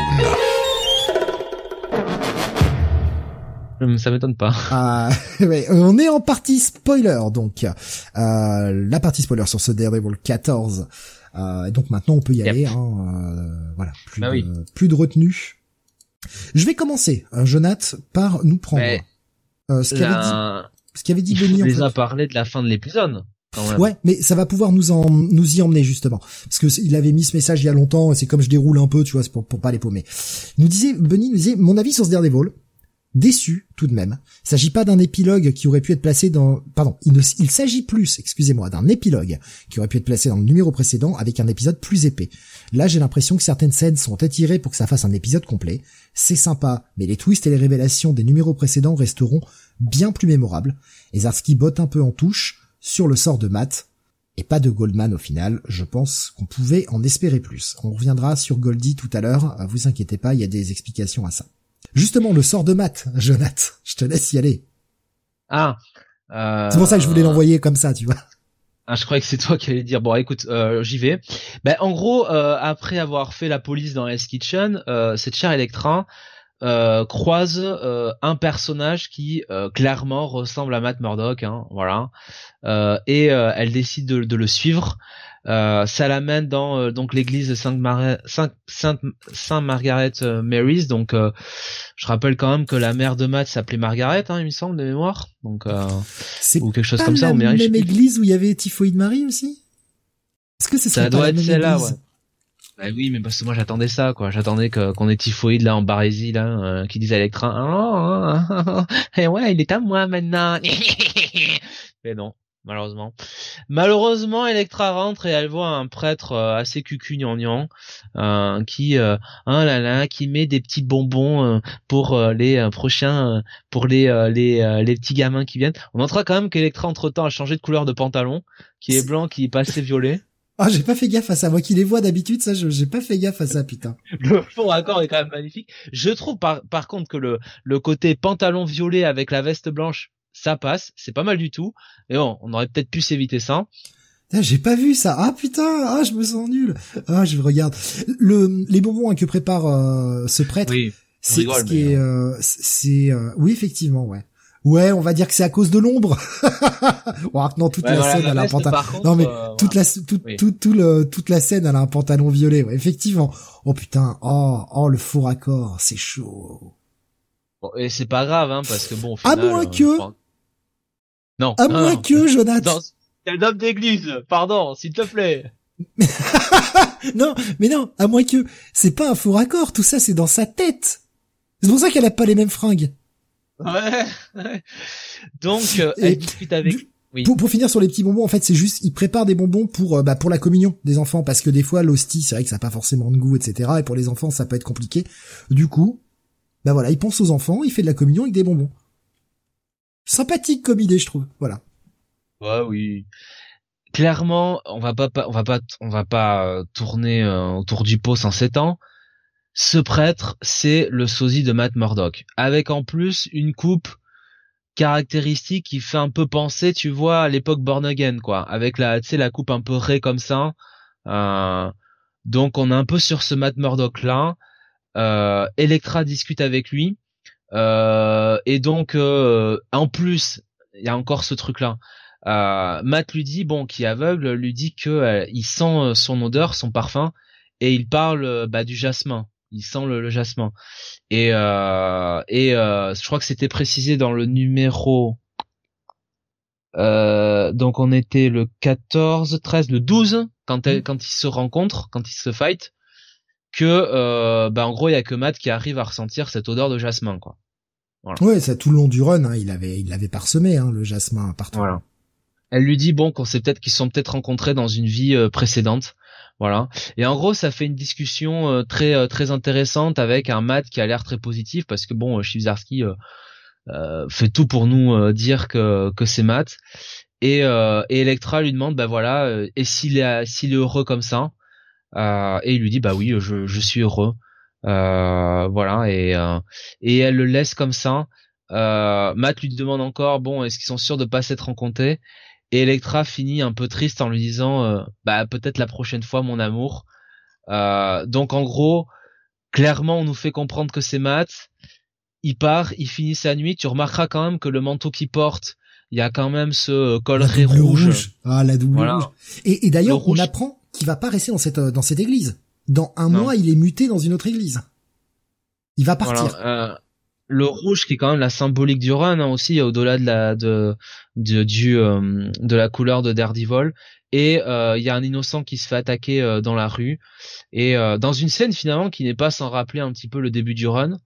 Ça m'étonne pas. Ah, on est en partie spoiler donc. la partie spoiler sur ce Daredevil 14 euh, donc maintenant on peut y aller. Hein, euh, voilà, plus, bah de, plus de retenue. Je vais commencer, euh, Jonath, par nous prendre euh, ce qu'avait dit, ce qu'avait dit Benny. en fait. parlé de la fin de l'épisode. Ouais, mais ça va pouvoir nous en nous y emmener justement, parce que il avait mis ce message il y a longtemps. C'est comme je déroule un peu, tu vois, pour pour pas les paumer. Il nous disait, Benny nous disait, mon avis sur ce Daredevil déçu tout de même. Il s'agit pas d'un épilogue qui aurait pu être placé dans, pardon, il, il s'agit plus, excusez-moi, d'un épilogue qui aurait pu être placé dans le numéro précédent avec un épisode plus épais. Là, j'ai l'impression que certaines scènes sont étirées pour que ça fasse un épisode complet. C'est sympa, mais les twists et les révélations des numéros précédents resteront bien plus mémorables. Et Zarski botte un peu en touche sur le sort de Matt. Et pas de Goldman au final, je pense qu'on pouvait en espérer plus. On reviendra sur Goldie tout à l'heure, vous inquiétez pas, il y a des explications à ça. Justement, le sort de maths, Jonathan, je te laisse y aller. Ah. Euh... C'est pour ça que je voulais l'envoyer comme ça, tu vois. Ah, je croyais que c'est toi qui allais dire bon écoute euh, j'y vais. Ben en gros euh, après avoir fait la police dans S Kitchen, euh, cette chère Electra euh, croise euh, un personnage qui euh, clairement ressemble à Matt Murdock, hein, voilà, et elle décide de, de le suivre. Euh, ça l'amène dans euh, donc l'église de Sainte, Sainte, Margaret euh, Mary's. Donc, je rappelle quand même que la mère de Matt s'appelait Margaret, hein, il me semble de mémoire. Donc, c'est ou quelque chose comme ça. la même église où il y avait Typhoïde Marie aussi. Est-ce que c'est ça doit être celle-là, ouais. Bah oui, mais parce que moi j'attendais ça, quoi. J'attendais qu'on ait typhoïde là en Barésie là, euh, qui disait à Electra, ah, et ouais, il est à moi maintenant. mais non, malheureusement. Malheureusement, Electra rentre et elle voit un prêtre euh, assez cucugnangnan euh, qui, euh, oh là là, qui met des petits bonbons euh, pour les prochains, pour les les les petits gamins qui viennent. On notera quand même qu'Electra entre temps a changé de couleur de pantalon, qui est blanc, qui est passé violet. Ah, j'ai pas fait gaffe à ça. Moi qui les vois d'habitude, ça, j'ai pas fait gaffe à ça, putain. le fond accord est quand même magnifique. Je trouve par, par contre que le, le côté pantalon violet avec la veste blanche, ça passe, c'est pas mal du tout. Et bon, on aurait peut-être pu s'éviter ça. Putain, J'ai pas vu ça. Ah putain, ah je me sens nul. Ah je regarde. Le les bonbons hein, que prépare euh, ce prêtre, Oui. c'est ce qui mais, est, euh, c'est euh, oui effectivement ouais. Ouais, on va dire que c'est à cause de l'ombre. bon, non, toute la scène, elle a un pantalon. Non, mais toute la, toute, Oui. toute, tout le, toute la scène, elle a un pantalon violet. Ouais, effectivement. Oh putain. Oh, oh, le faux raccord, c'est chaud. et c'est pas grave, hein, parce que bon, au À final, moins euh, que- bon. Non. À non, moins non. que, Jonathan. Dans... Quel homme d'église, pardon, s'il te plaît. non, mais non, à moins que, c'est pas un faux raccord. Tout ça, c'est dans sa tête. C'est pour ça qu'elle a pas les mêmes fringues. Ouais. ouais. Donc, euh, elle discute avec. du- Oui. Pour, pour finir sur les petits bonbons, en fait, c'est juste, ils préparent des bonbons pour, euh, bah, pour la communion des enfants, parce que des fois, l'hostie, c'est vrai que ça n'a pas forcément de goût, etc. Et pour les enfants, ça peut être compliqué. Du coup, bah voilà, il pense aux enfants, il fait de la communion avec des bonbons. Sympathique comme idée, je trouve. Voilà. Ouais, oui. Clairement, on va pas, on va pas, on va pas euh, tourner euh, autour du pot sans s'étendre. Ce prêtre, c'est le sosie de Matt Murdock, avec en plus une coupe caractéristique qui fait un peu penser, tu vois, à l'époque Born Again, quoi, avec la, tu sais, la coupe un peu raie comme ça. Euh, donc on est un peu sur ce Matt Murdock là. Euh, Electra discute avec lui. Euh, et donc, euh, en plus, il y a encore ce truc là. Euh, Matt lui dit, bon, qui est aveugle, lui dit que il sent son odeur, son parfum, et il parle bah, du jasmin. Il sent le, le jasmin. Et euh, et euh, je crois que c'était précisé dans le numéro. Euh, donc on était le 14, 13, le 12 quand elle, quand ils se rencontrent, quand ils se fight, que euh, bah en gros il y a que Matt qui arrive à ressentir cette odeur de jasmin quoi. Ouais, ça tout le long du run, hein, il avait, il l'avait parsemé, hein, le jasmin partout. Voilà. Elle lui dit bon qu'on sait peut-être qu'ils se sont peut-être rencontrés dans une vie euh, précédente, voilà. Et en gros ça fait une discussion euh, très euh, très intéressante avec un Matt qui a l'air très positif parce que bon euh, Chivzarski euh, euh, fait tout pour nous euh, dire que que c'est Matt et euh, et Electra lui demande bah voilà euh, et s'il est s'il est heureux comme ça? Et il lui dit bah oui je je suis heureux. Euh, voilà et euh, et elle le laisse comme ça. Euh, Matt lui demande encore bon est-ce qu'ils sont sûrs de pas s'être rencontrés? Et Electra finit un peu triste en lui disant euh, bah peut-être la prochaine fois mon amour. Euh, donc en gros clairement on nous fait comprendre que c'est Matt. Il part il finit sa nuit. Tu remarqueras quand même que le manteau qu'il porte il y a quand même ce euh, double rouge, Ah, la double Voilà. rouge. Et, et d'ailleurs, on apprend qu'il va pas rester dans cette, euh, dans cette église. Dans un Non. mois, il est muté dans une autre église. Il va partir. Voilà, euh, le rouge qui est quand même la symbolique du run hein, aussi au-delà de la de, de du euh, de la couleur de Daredevil et euh, il y a un innocent qui se fait attaquer dans la rue et dans une scène finalement qui n'est pas sans rappeler un petit peu le début du run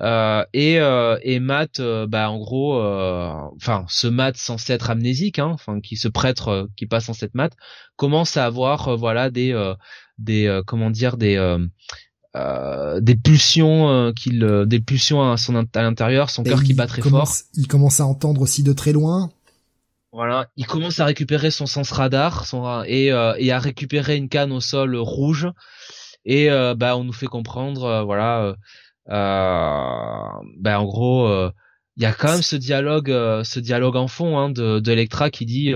euh, et euh, et Matt euh, bah en gros euh, enfin ce Matt censé être amnésique hein, enfin qui se prêtre euh, qui passe en cette Matt commence à avoir voilà des euh, des euh, comment dire des euh, euh, des pulsions euh, qu'il euh, des pulsions à son à l'intérieur son cœur qui bat très fort Il commence à entendre aussi de très loin. voilà il commence à récupérer son sens radar son et euh, et à récupérer une canne au sol rouge et euh, bah on nous fait comprendre euh, voilà euh, bah en gros euh, il y a quand même ce dialogue euh, ce dialogue en fond hein, de de Electra qui dit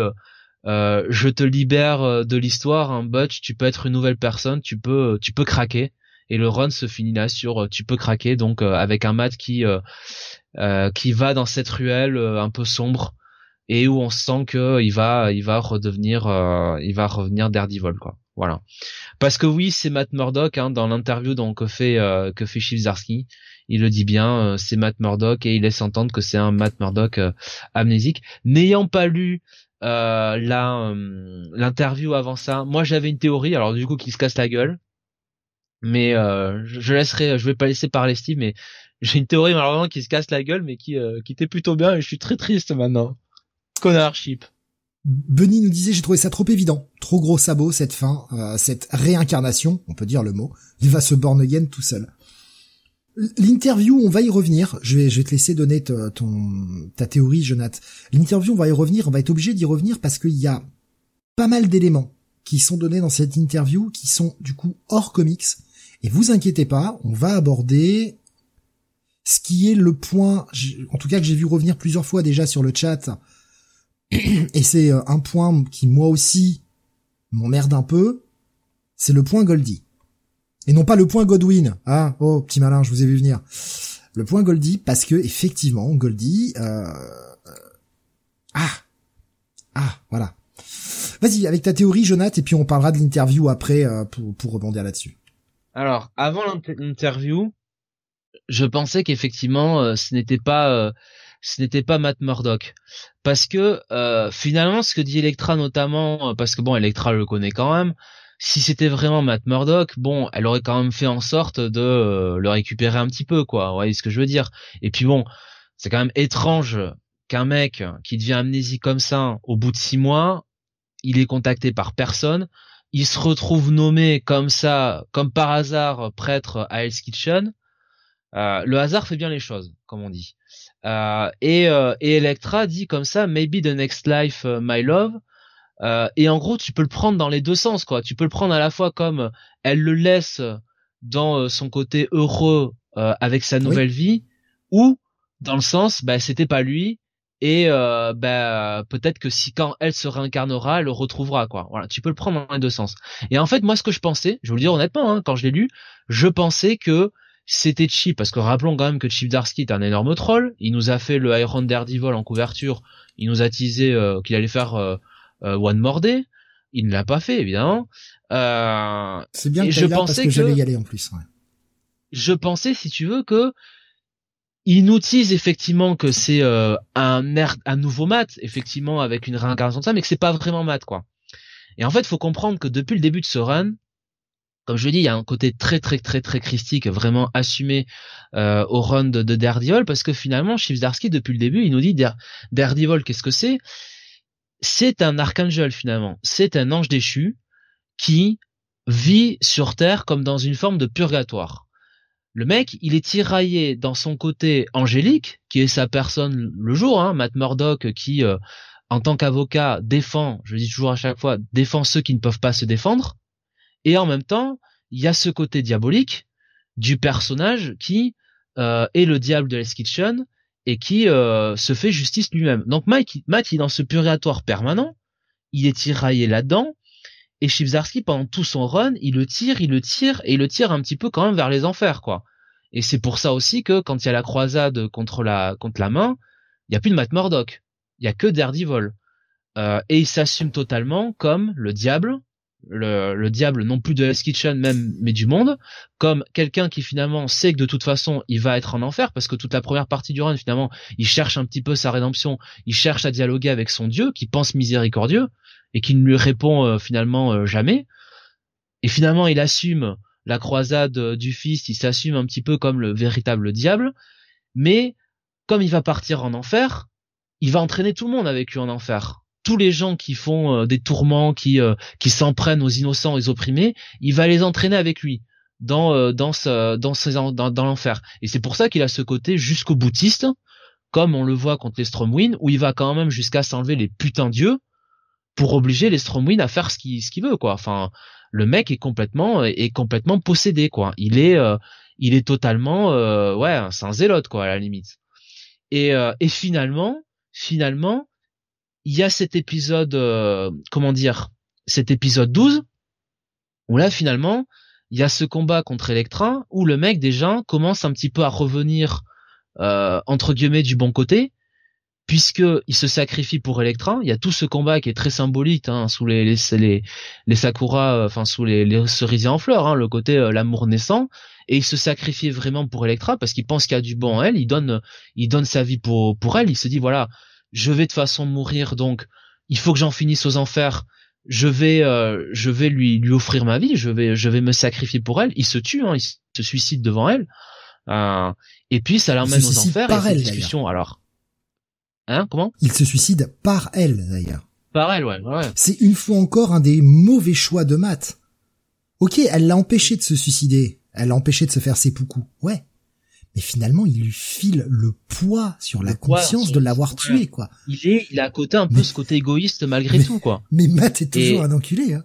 je te libère de l'histoire hein, Butch tu peux être une nouvelle personne tu peux tu peux craquer. Et le run se finit là sur tu peux craquer donc avec un Matt qui qui va dans cette ruelle un peu sombre et où on sent que il va il va redevenir euh, il va revenir Daredevil quoi voilà parce que oui c'est Matt Murdock hein, dans l'interview donc que fait euh, que fait il le dit bien euh, c'est Matt Murdock et il laisse entendre que c'est un Matt Murdock euh, amnésique n'ayant pas lu euh, la l'interview avant ça moi j'avais une théorie alors du coup qu'il se casse la gueule Mais je, laisserai, je vais pas laisser parler Steve, mais j'ai une théorie malheureusement qui se casse la gueule, mais qui qui était plutôt bien et je suis très triste maintenant. Connard chip. Benny nous disait j'ai trouvé ça trop évident, trop gros sabot cette fin, cette réincarnation, on peut dire le mot. Il va se born again tout seul. L'interview, on va y revenir. Je vais, je vais te laisser donner ton, ta théorie, Jonathan. L'interview, on va y revenir. On va être obligé d'y revenir parce qu'il y a pas mal d'éléments qui sont donnés dans cette interview qui sont du coup hors comics. Et vous inquiétez pas, on va aborder ce qui est le point, en tout cas que j'ai vu revenir plusieurs fois déjà sur le chat. Et c'est euh, un point qui moi aussi m'emmerde un peu. C'est le point Goldie. Et non pas le point Godwin. Ah, oh, petit malin, je vous ai vu venir. Le point Goldie, parce que effectivement, Goldie... Euh... Ah Ah, voilà. Vas-y, avec ta théorie, Jonathan, et puis on parlera de l'interview après euh, pour, pour rebondir là-dessus. Alors, avant l'interview, je pensais qu'effectivement, euh, ce n'était pas... Euh, ce n'était pas Matt Murdock parce que finalement ce que dit Electra notamment parce que bon Electra le connaît quand même si c'était vraiment Matt Murdock, bon, elle aurait quand même fait en sorte de euh, le récupérer un petit peu, quoi. Vous voyez ce que je veux dire? Et puis bon, c'est quand même étrange qu'un mec qui devient amnésique comme ça, au bout de six mois, il est contacté par personne, il se retrouve nommé comme ça, comme par hasard, prêtre à Hell's Kitchen. Euh, le hasard fait bien les choses, comme on dit. Euh, et, et Electra dit comme ça, maybe the next life, my love. Euh, et en gros, tu peux le prendre dans les deux sens, quoi. Tu peux le prendre à la fois comme elle le laisse dans euh, son côté heureux euh, avec sa nouvelle vie, ou dans le sens, bah c'était pas lui, et bah peut-être que si quand elle se réincarnera, elle le retrouvera, quoi. Voilà, tu peux le prendre dans les deux sens. Et en fait, moi, ce que je pensais, je vous le dis honnêtement, hein, quand je l'ai lu, je pensais que c'était Chip, parce que rappelons quand même que Chip Darsky est un énorme troll. Il nous a fait le Iron Daredevil en couverture. Il nous a teasé qu'il allait faire euh, One More Day. Il ne l'a pas fait, évidemment. Euh, c'est bien que je pensais parce que, j'allais y aller en plus. Ouais. Je pensais, si tu veux, que il nous tease effectivement que c'est euh, un un nouveau mat, effectivement avec une réincarnation de ça, mais que c'est pas vraiment mat quoi. Et en fait, faut comprendre que depuis le début de ce run, comme je l'ai dit, il y a un côté très très très très christique, vraiment assumé euh, au run de, de Daredevil, parce que finalement, Darsky depuis le début, il nous dit Daredevil, qu'est-ce que c'est? C'est un archangel finalement, c'est un ange déchu qui vit sur Terre comme dans une forme de purgatoire. Le mec, il est tiraillé dans son côté angélique, qui est sa personne le jour, hein, Matt Murdock, qui, euh, en tant qu'avocat, défend, je dis toujours à chaque fois, défend ceux qui ne peuvent pas se défendre, et en même temps, il y a ce côté diabolique du personnage qui euh, est le diable de l'Eskitchen, et qui euh, se fait justice lui-même. Donc Mike, Matt, il est dans ce purgatoire permanent, il est tiraillé là-dedans, et Chibzarski, pendant tout son run, il le tire, il le tire, et il le tire un petit peu quand même vers les enfers, quoi. Et c'est pour ça aussi que quand il y a la croisade contre la contre la main, il y a plus de Matt Murdock, il y a que Daredevil. Euh, et il s'assume totalement comme le diable, le, diable non plus de Hell's Kitchen même mais du monde comme quelqu'un qui finalement sait que de toute façon il va être en enfer parce que toute la première partie du run finalement il cherche un petit peu sa rédemption il cherche à dialoguer avec son dieu qui pense miséricordieux et qui ne lui répond euh, finalement euh, jamais. Et finalement il assume la croisade euh, du fils il s'assume un petit peu comme le véritable diable mais comme il va partir en enfer il va entraîner tout le monde avec lui en enfer tous les gens qui font euh, des tourments, qui euh, qui s'en prennent aux innocents, aux opprimés, il va les entraîner avec lui dans euh, dans ce, dans, dans, dans l'enfer. Et c'est pour ça qu'il a ce côté jusqu'au boutiste, comme on le voit contre les Stromwind, où il va quand même jusqu'à s'enlever les putains dieux pour obliger les Stromwind à faire ce qu'il ce qu'il veut quoi. Enfin, le mec est complètement est complètement possédé quoi. Il est il est totalement ouais, c'est un quoi à la limite. Et et finalement finalement il y a cet épisode, euh, comment dire, cet épisode 12, où là finalement, il y a ce combat contre Electra, où le mec déjà commence un petit peu à revenir, euh, entre guillemets, du bon côté, puisque il se sacrifie pour Electra. Il y a tout ce combat qui est très symbolique, hein, sous les les, les, sakura, euh, enfin sous les, les, cerisiers en fleurs, hein, le côté l'amour naissant, et il se sacrifie vraiment pour Electra parce qu'il pense qu'il y a du bon en elle. Il donne, il donne sa vie pour pour elle. Il se dit voilà, je vais de façon mourir, donc il faut que j'en finisse aux enfers. je vais euh, je vais lui lui offrir ma vie, je vais je vais me sacrifier pour elle. Il se tue, hein, il se suicide devant elle. Euh, et puis ça l'emmène aux enfers. Par et elle, discussion. Alors, hein, comment? Il se suicide par elle d'ailleurs. Par elle, ouais, ouais. C'est une fois encore un des mauvais choix de Matt. Ok, elle l'a empêché de se suicider, elle l'a empêché de se faire ses poucous, ouais. Mais finalement, il lui file le poids sur la conscience de l'avoir tué, quoi. Il est, il a à côté un peu ce côté égoïste malgré tout, quoi. Mais Matt est toujours un enculé, hein.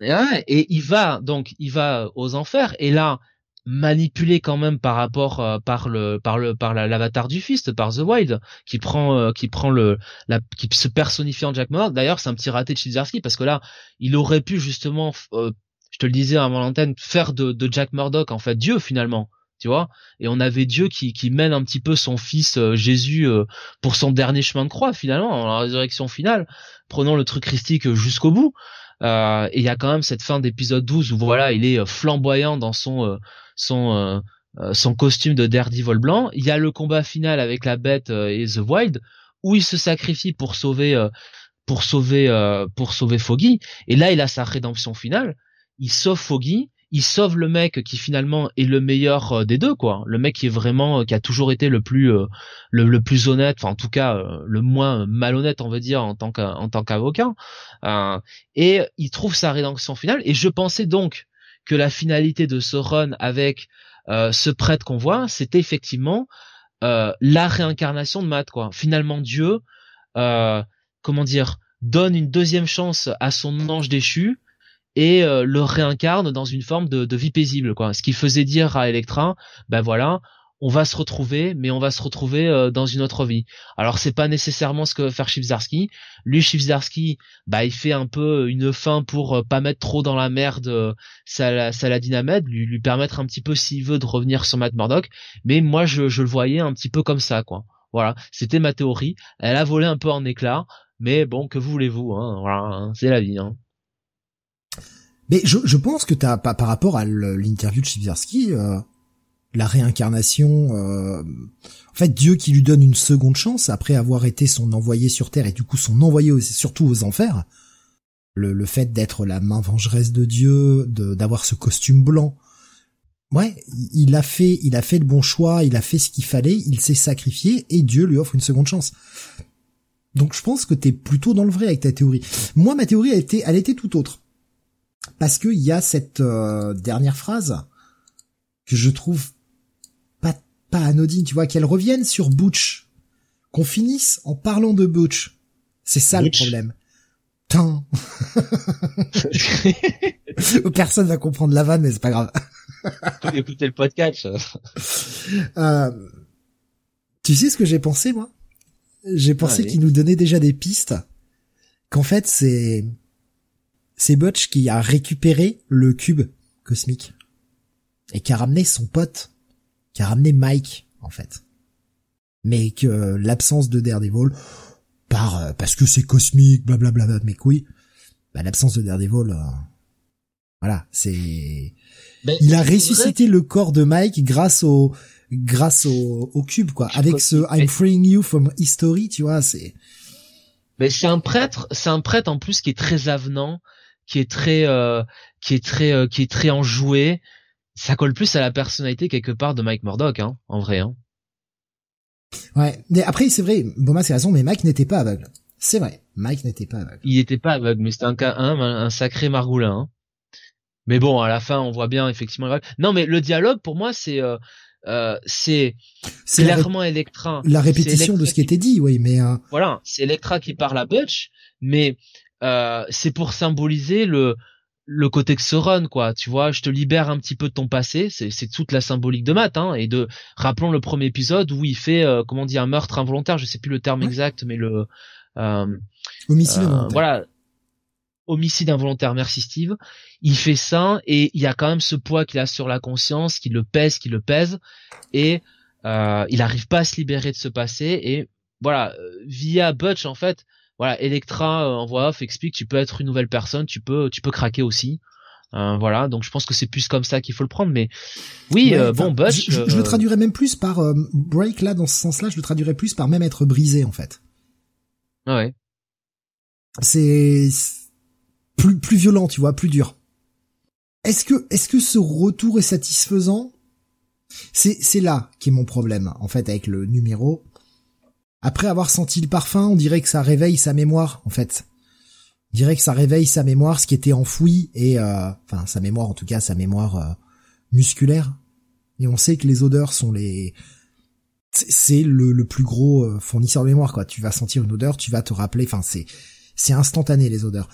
Ouais, et il va donc, il va aux enfers, et là, manipulé quand même par rapport euh, par le par le par l'avatar du fist par The Wild qui prend euh, qui prend le la qui se personnifie en Jack Murdoch d'ailleurs c'est un petit raté de Chizarski parce que là il aurait pu justement euh, je te le disais avant l'antenne faire de, de Jack Murdoch en fait Dieu finalement tu vois et on avait Dieu qui qui mène un petit peu son fils Jésus pour son dernier chemin de croix finalement en la résurrection finale prenons le truc christique jusqu'au bout et il y a quand même cette fin d'épisode 12 où voilà il est flamboyant dans son son euh, euh, son costume de Daredevil blanc. Il y a le combat final avec la bête euh, et The Wild où il se sacrifie pour sauver pour sauver pour sauver Foggy et là il a sa rédemption finale. Il sauve Foggy, il sauve le mec qui finalement est le meilleur des deux quoi. Le mec qui est vraiment qui a toujours été le plus le, plus honnête, enfin en tout cas le moins malhonnête on va dire en tant qu'avocat. et il trouve sa rédemption finale et je pensais donc que la finalité de ce run avec euh, ce prêtre qu'on voit, c'était effectivement euh, la réincarnation de Matt, quoi. Finalement, Dieu, euh, comment dire, donne une deuxième chance à son ange déchu et le réincarne dans une forme de, vie paisible, quoi. Ce qui faisait dire à Electra, ben voilà, on va se retrouver, mais on va se retrouver euh, dans une autre vie. Alors c'est pas nécessairement ce que veut faire Chivzarski. Lui, Chivzarski, bah il fait un peu une fin pour euh, pas mettre trop dans la merde euh, Saladin Ahmed, lui, lui permettre un petit peu s'il veut de revenir sur Matt Murdock. Mais moi, je, le voyais un petit peu comme ça, quoi. Voilà, c'était ma théorie. Elle a volé un peu en éclat, mais bon, que voulez-vous, hein, hein, c'est la vie. Hein. Mais je, je pense que t'as par rapport à l'interview de Chivzarski, la réincarnation, euh, en fait Dieu qui lui donne une seconde chance après avoir été son envoyé sur Terre et du coup son envoyé surtout aux enfers. Le, le fait d'être la main vengeresse de Dieu, d'avoir ce costume blanc. Ouais, il a fait, il a fait le bon choix, il a fait ce qu'il fallait, il s'est sacrifié et Dieu lui offre une seconde chance. Donc je pense que t'es plutôt dans le vrai avec ta théorie. Moi, ma théorie a été, elle était tout autre, parce qu'il y a cette euh, dernière phrase que je trouve pas anodine, tu vois, qu'elle revienne sur Butch, qu'on finisse en parlant de Butch. C'est ça le problème. Tain. Personne va comprendre la vanne, mais c'est pas grave. Écoutez le podcast. euh, tu sais ce que j'ai pensé, moi? J'ai pensé qu'il nous donnait déjà des pistes. Qu'en fait, c'est c'est Butch qui a récupéré le cube cosmique et qui a ramené son pote qui a ramené Mike en fait. Mais que l'absence de Daredevil par euh, parce que c'est cosmique, blablabla, bla, bla, mes couilles. Bah, l'absence de Daredevil, euh, voilà, c'est. Ben, il a ressuscité le corps de Mike grâce au grâce au, au cube quoi. Avec ce I'm freeing you from history, tu vois, c'est. Mais c'est un prêtre, c'est un prêtre en plus qui est très avenant, qui est très, euh, qui est très, euh, qui est très enjoué, ça colle plus à la personnalité quelque part de Mike Murdock, hein, en vrai. Hein. Ouais, mais après c'est vrai, Boma c'est raison, mais Mike n'était pas aveugle. C'est vrai, Mike n'était pas aveugle. Il n'était pas aveugle, mais c'était un cas un, un sacré margoulin. Hein. Mais bon, à la fin, on voit bien effectivement. Non, mais le dialogue pour moi, c'est euh, euh, c'est clairement Electra. La répétition de ce qui était dit, oui, mais euh... voilà, c'est Electra qui parle à Butch, mais euh, c'est pour symboliser le le côté que run quoi. Tu vois je te libère un petit peu de ton passé. C'est c'est toute la symbolique de Matt hein et de rappelons le premier épisode où il fait euh, comment dire un meurtre involontaire. Je sais plus le terme exact mais le euh, homicide euh, voilà. Homicide involontaire. Merci Steve. Il fait ça et il y a quand même ce poids qu'il a sur la conscience qui le pèse qui le pèse et euh, il arrive pas à se libérer de ce passé. Et voilà via Butch en fait voilà, Electra euh, en voix off explique tu peux être une nouvelle personne, tu peux tu peux craquer aussi. Euh, voilà, donc je pense que c'est plus comme ça qu'il faut le prendre, mais oui, euh, bon, Butch. Je, le traduirais même plus par break là, dans ce sens-là, je le traduirais plus par même être brisé en fait. Ah ouais. C'est plus plus violent, tu vois, plus dur. Est-ce que est-ce que ce retour est satisfaisant? C'est c'est là qui est mon problème en fait avec le numéro. Après avoir senti le parfum, on dirait que ça réveille sa mémoire en fait. On dirait que ça réveille sa mémoire, ce qui était enfoui et euh, enfin sa mémoire en tout cas sa mémoire euh, musculaire. Et on sait que les odeurs sont les c'est le, plus gros euh, fournisseur de mémoire quoi. Tu vas sentir une odeur, tu vas te rappeler. Enfin c'est c'est instantané les odeurs.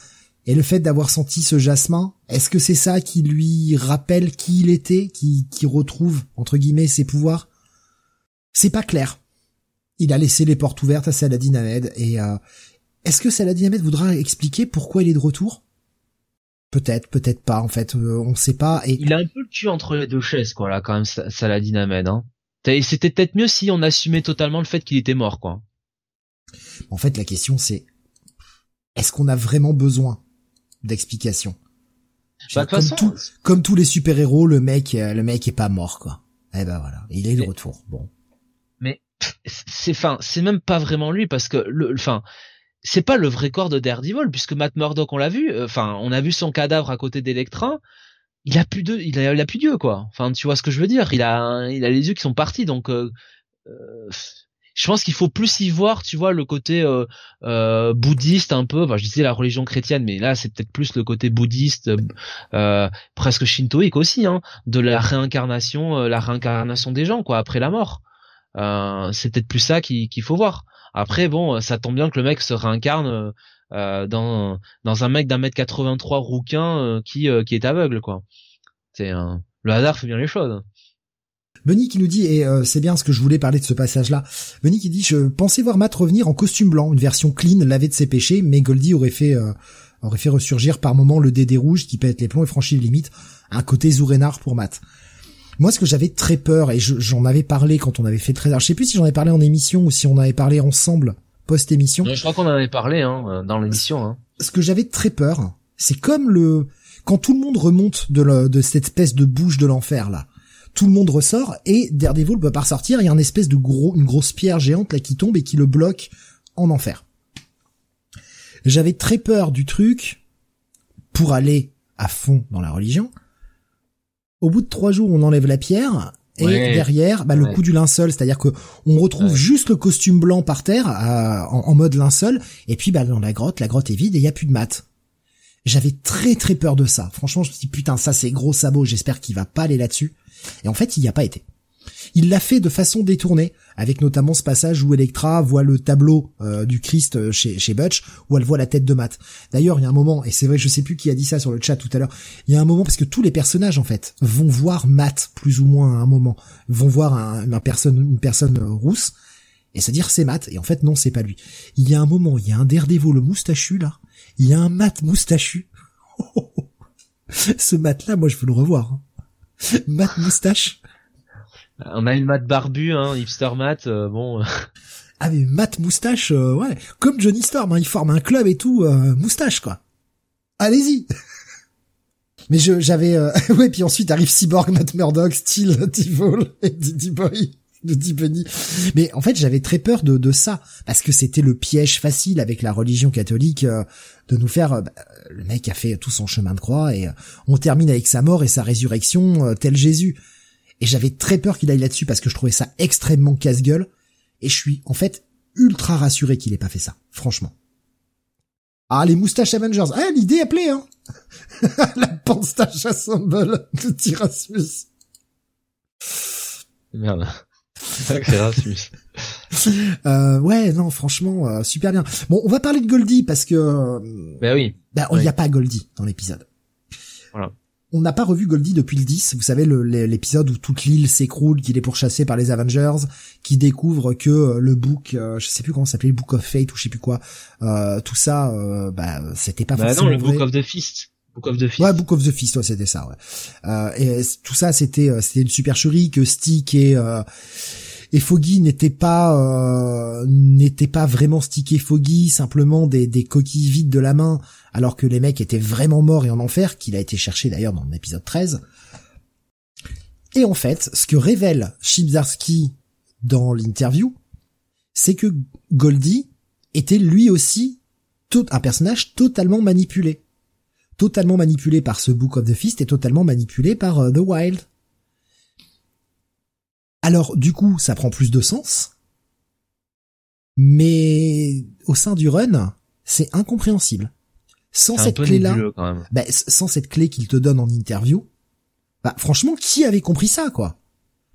Et le fait d'avoir senti ce jasmin, est-ce que c'est ça qui lui rappelle qui il était, qui, qui retrouve, entre guillemets, ses pouvoirs? C'est pas clair. Il a laissé les portes ouvertes à Saladin Ahmed, et euh, est-ce que Saladin Ahmed voudra expliquer pourquoi il est de retour? Peut-être, peut-être pas, en fait, euh, on sait pas. Et... Il a un peu le cul entre les deux chaises, quoi, là, quand même, Saladin Ahmed. Hein. C'était peut-être mieux si on assumait totalement le fait qu'il était mort, quoi. En fait, la question c'est, est-ce qu'on a vraiment besoin d'explication? Bah, comme, comme tous les super-héros, le mec, euh, le mec est pas mort, quoi. Eh ben voilà, il est de retour. Bon. C'est, fin, c'est même pas vraiment lui parce que le, enfin, c'est pas le vrai corps de Daredevil puisque Matt Murdock, on l'a vu. Euh, enfin, on a vu son cadavre à côté d'Electra. Il a plus de, il a, il a plus d'yeux, quoi. Enfin, tu vois ce que je veux dire? Il a, il a les yeux qui sont partis, donc. Euh, euh je pense qu'il faut plus y voir, tu vois, le côté euh, euh, bouddhiste un peu. Enfin, je disais la religion chrétienne, mais là, c'est peut-être plus le côté bouddhiste, euh, presque shintoïque aussi, hein, de la réincarnation, la réincarnation des gens, quoi, après la mort. C'est peut-être plus ça qu'il faut voir. Après, bon, ça tombe bien que le mec se réincarne dans dans un mec d'un mètre 83 rouquin qui qui est aveugle, quoi. C'est le hasard fait bien les choses. Benny qui nous dit, et euh, c'est bien ce que je voulais parler de ce passage-là, Benny qui dit, je pensais voir Matt revenir en costume blanc, une version clean, lavée de ses péchés, mais Goldie aurait fait euh, aurait fait ressurgir par moment le dédé rouge qui pète les plombs et franchit les limites, un côté Zourénard pour Matt. Moi, ce que j'avais très peur, et j'en avais parlé quand on avait fait très... je sais plus si j'en avais parlé en émission ou si on avait parlé ensemble post-émission. Je crois qu'on en avait parlé hein, dans l'émission. Hein. Ce que j'avais très peur, c'est comme le... Quand tout le monde remonte de, de cette espèce de bouche de l'enfer, là tout le monde ressort et Daredevil peut pas ressortir. Il y a une espèce de gros, une grosse pierre géante là qui tombe et qui le bloque en enfer. J'avais très peur du truc pour aller à fond dans la religion. Au bout de trois jours, on enlève la pierre et derrière, bah, le coup du linceul, c'est-à-dire que on retrouve juste le costume blanc par terre euh, en, mode linceul, et puis bah, dans la grotte, la grotte est vide et il y a plus de mat. J'avais très très peur de ça. Franchement, je me suis dit putain, ça c'est gros sabot. J'espère qu'il va pas aller là-dessus. Et en fait, il n'y a pas été. Il l'a fait de façon détournée, avec notamment ce passage où Electra voit le tableau euh, du Christ euh, chez, chez Butch, où elle voit la tête de Matt. D'ailleurs, il y a un moment, et c'est vrai, je sais plus qui a dit ça sur le chat tout à l'heure, il y a un moment parce que tous les personnages en fait vont voir Matt plus ou moins à un moment, vont voir un, personne, une personne euh, rousse, et se dire c'est Matt, et en fait non, c'est pas lui. Il y a un moment, il y a un Daredevil le moustachu là, il y a un Matt moustachu. ce Matt là, moi je veux le revoir. Hein. Matt moustache. On a une Matt barbu, hein, hipster Matt, euh, bon. ah mais Matt moustache, euh, ouais, comme Johnny Storm, hein, il forme un club et tout, euh, moustache quoi. Allez-y. mais je j'avais, ouais, puis ensuite arrive Cyborg, Matt Murdock, Steel, et Diddy Boy de Bunny. Mais en fait, j'avais très peur de, de ça parce que c'était le piège facile avec la religion catholique de nous faire bah, le mec a fait tout son chemin de croix et euh, on termine avec sa mort et sa résurrection euh, tel Jésus. Et j'avais très peur qu'il aille là-dessus parce que je trouvais ça extrêmement casse-gueule. Et je suis en fait ultra rassuré qu'il ait pas fait ça, franchement. Ah, les moustaches Avengers. Ah, l'idée est appelée, hein. La panstache assemble de Tirasmus. Merde. Erasmus. euh, ouais, non, franchement, euh, super bien. Bon, on va parler de Goldie parce que. Ben oui. Ben, il n'y a pas Goldie dans l'épisode. Voilà. On n'a pas revu Goldie depuis le 10, vous savez l'épisode où toute l'île s'écroule, qu'il est pourchassé par les Avengers, qui découvre que euh, le book, je sais plus comment s'appelait, le Book of Fate ou je sais plus quoi, tout ça, bah c'était pas bah forcément non, le Book of the Fist. Book of the Fist. Ouais, Book of the Fist, ouais, c'était ça. Ouais. et tout ça, c'était c'était une supercherie que Stick et et Foggy n'était pas euh, n'était pas vraiment stické Foggy, simplement des, des coquilles vides de la main, alors que les mecs étaient vraiment morts et en enfer, qu'il a été cherché d'ailleurs dans l'épisode 13. Et en fait, ce que révèle Chibzarsky dans l'interview, c'est que Goldie était lui aussi un personnage totalement manipulé. totalement manipulé par ce Book of the Fist et totalement manipulé par euh, The Wild. Alors du coup, ça prend plus de sens, mais au sein du run, c'est incompréhensible. Sans cette clé-là, bah, sans cette clé qu'il te donne en interview, bah franchement, qui avait compris ça, quoi?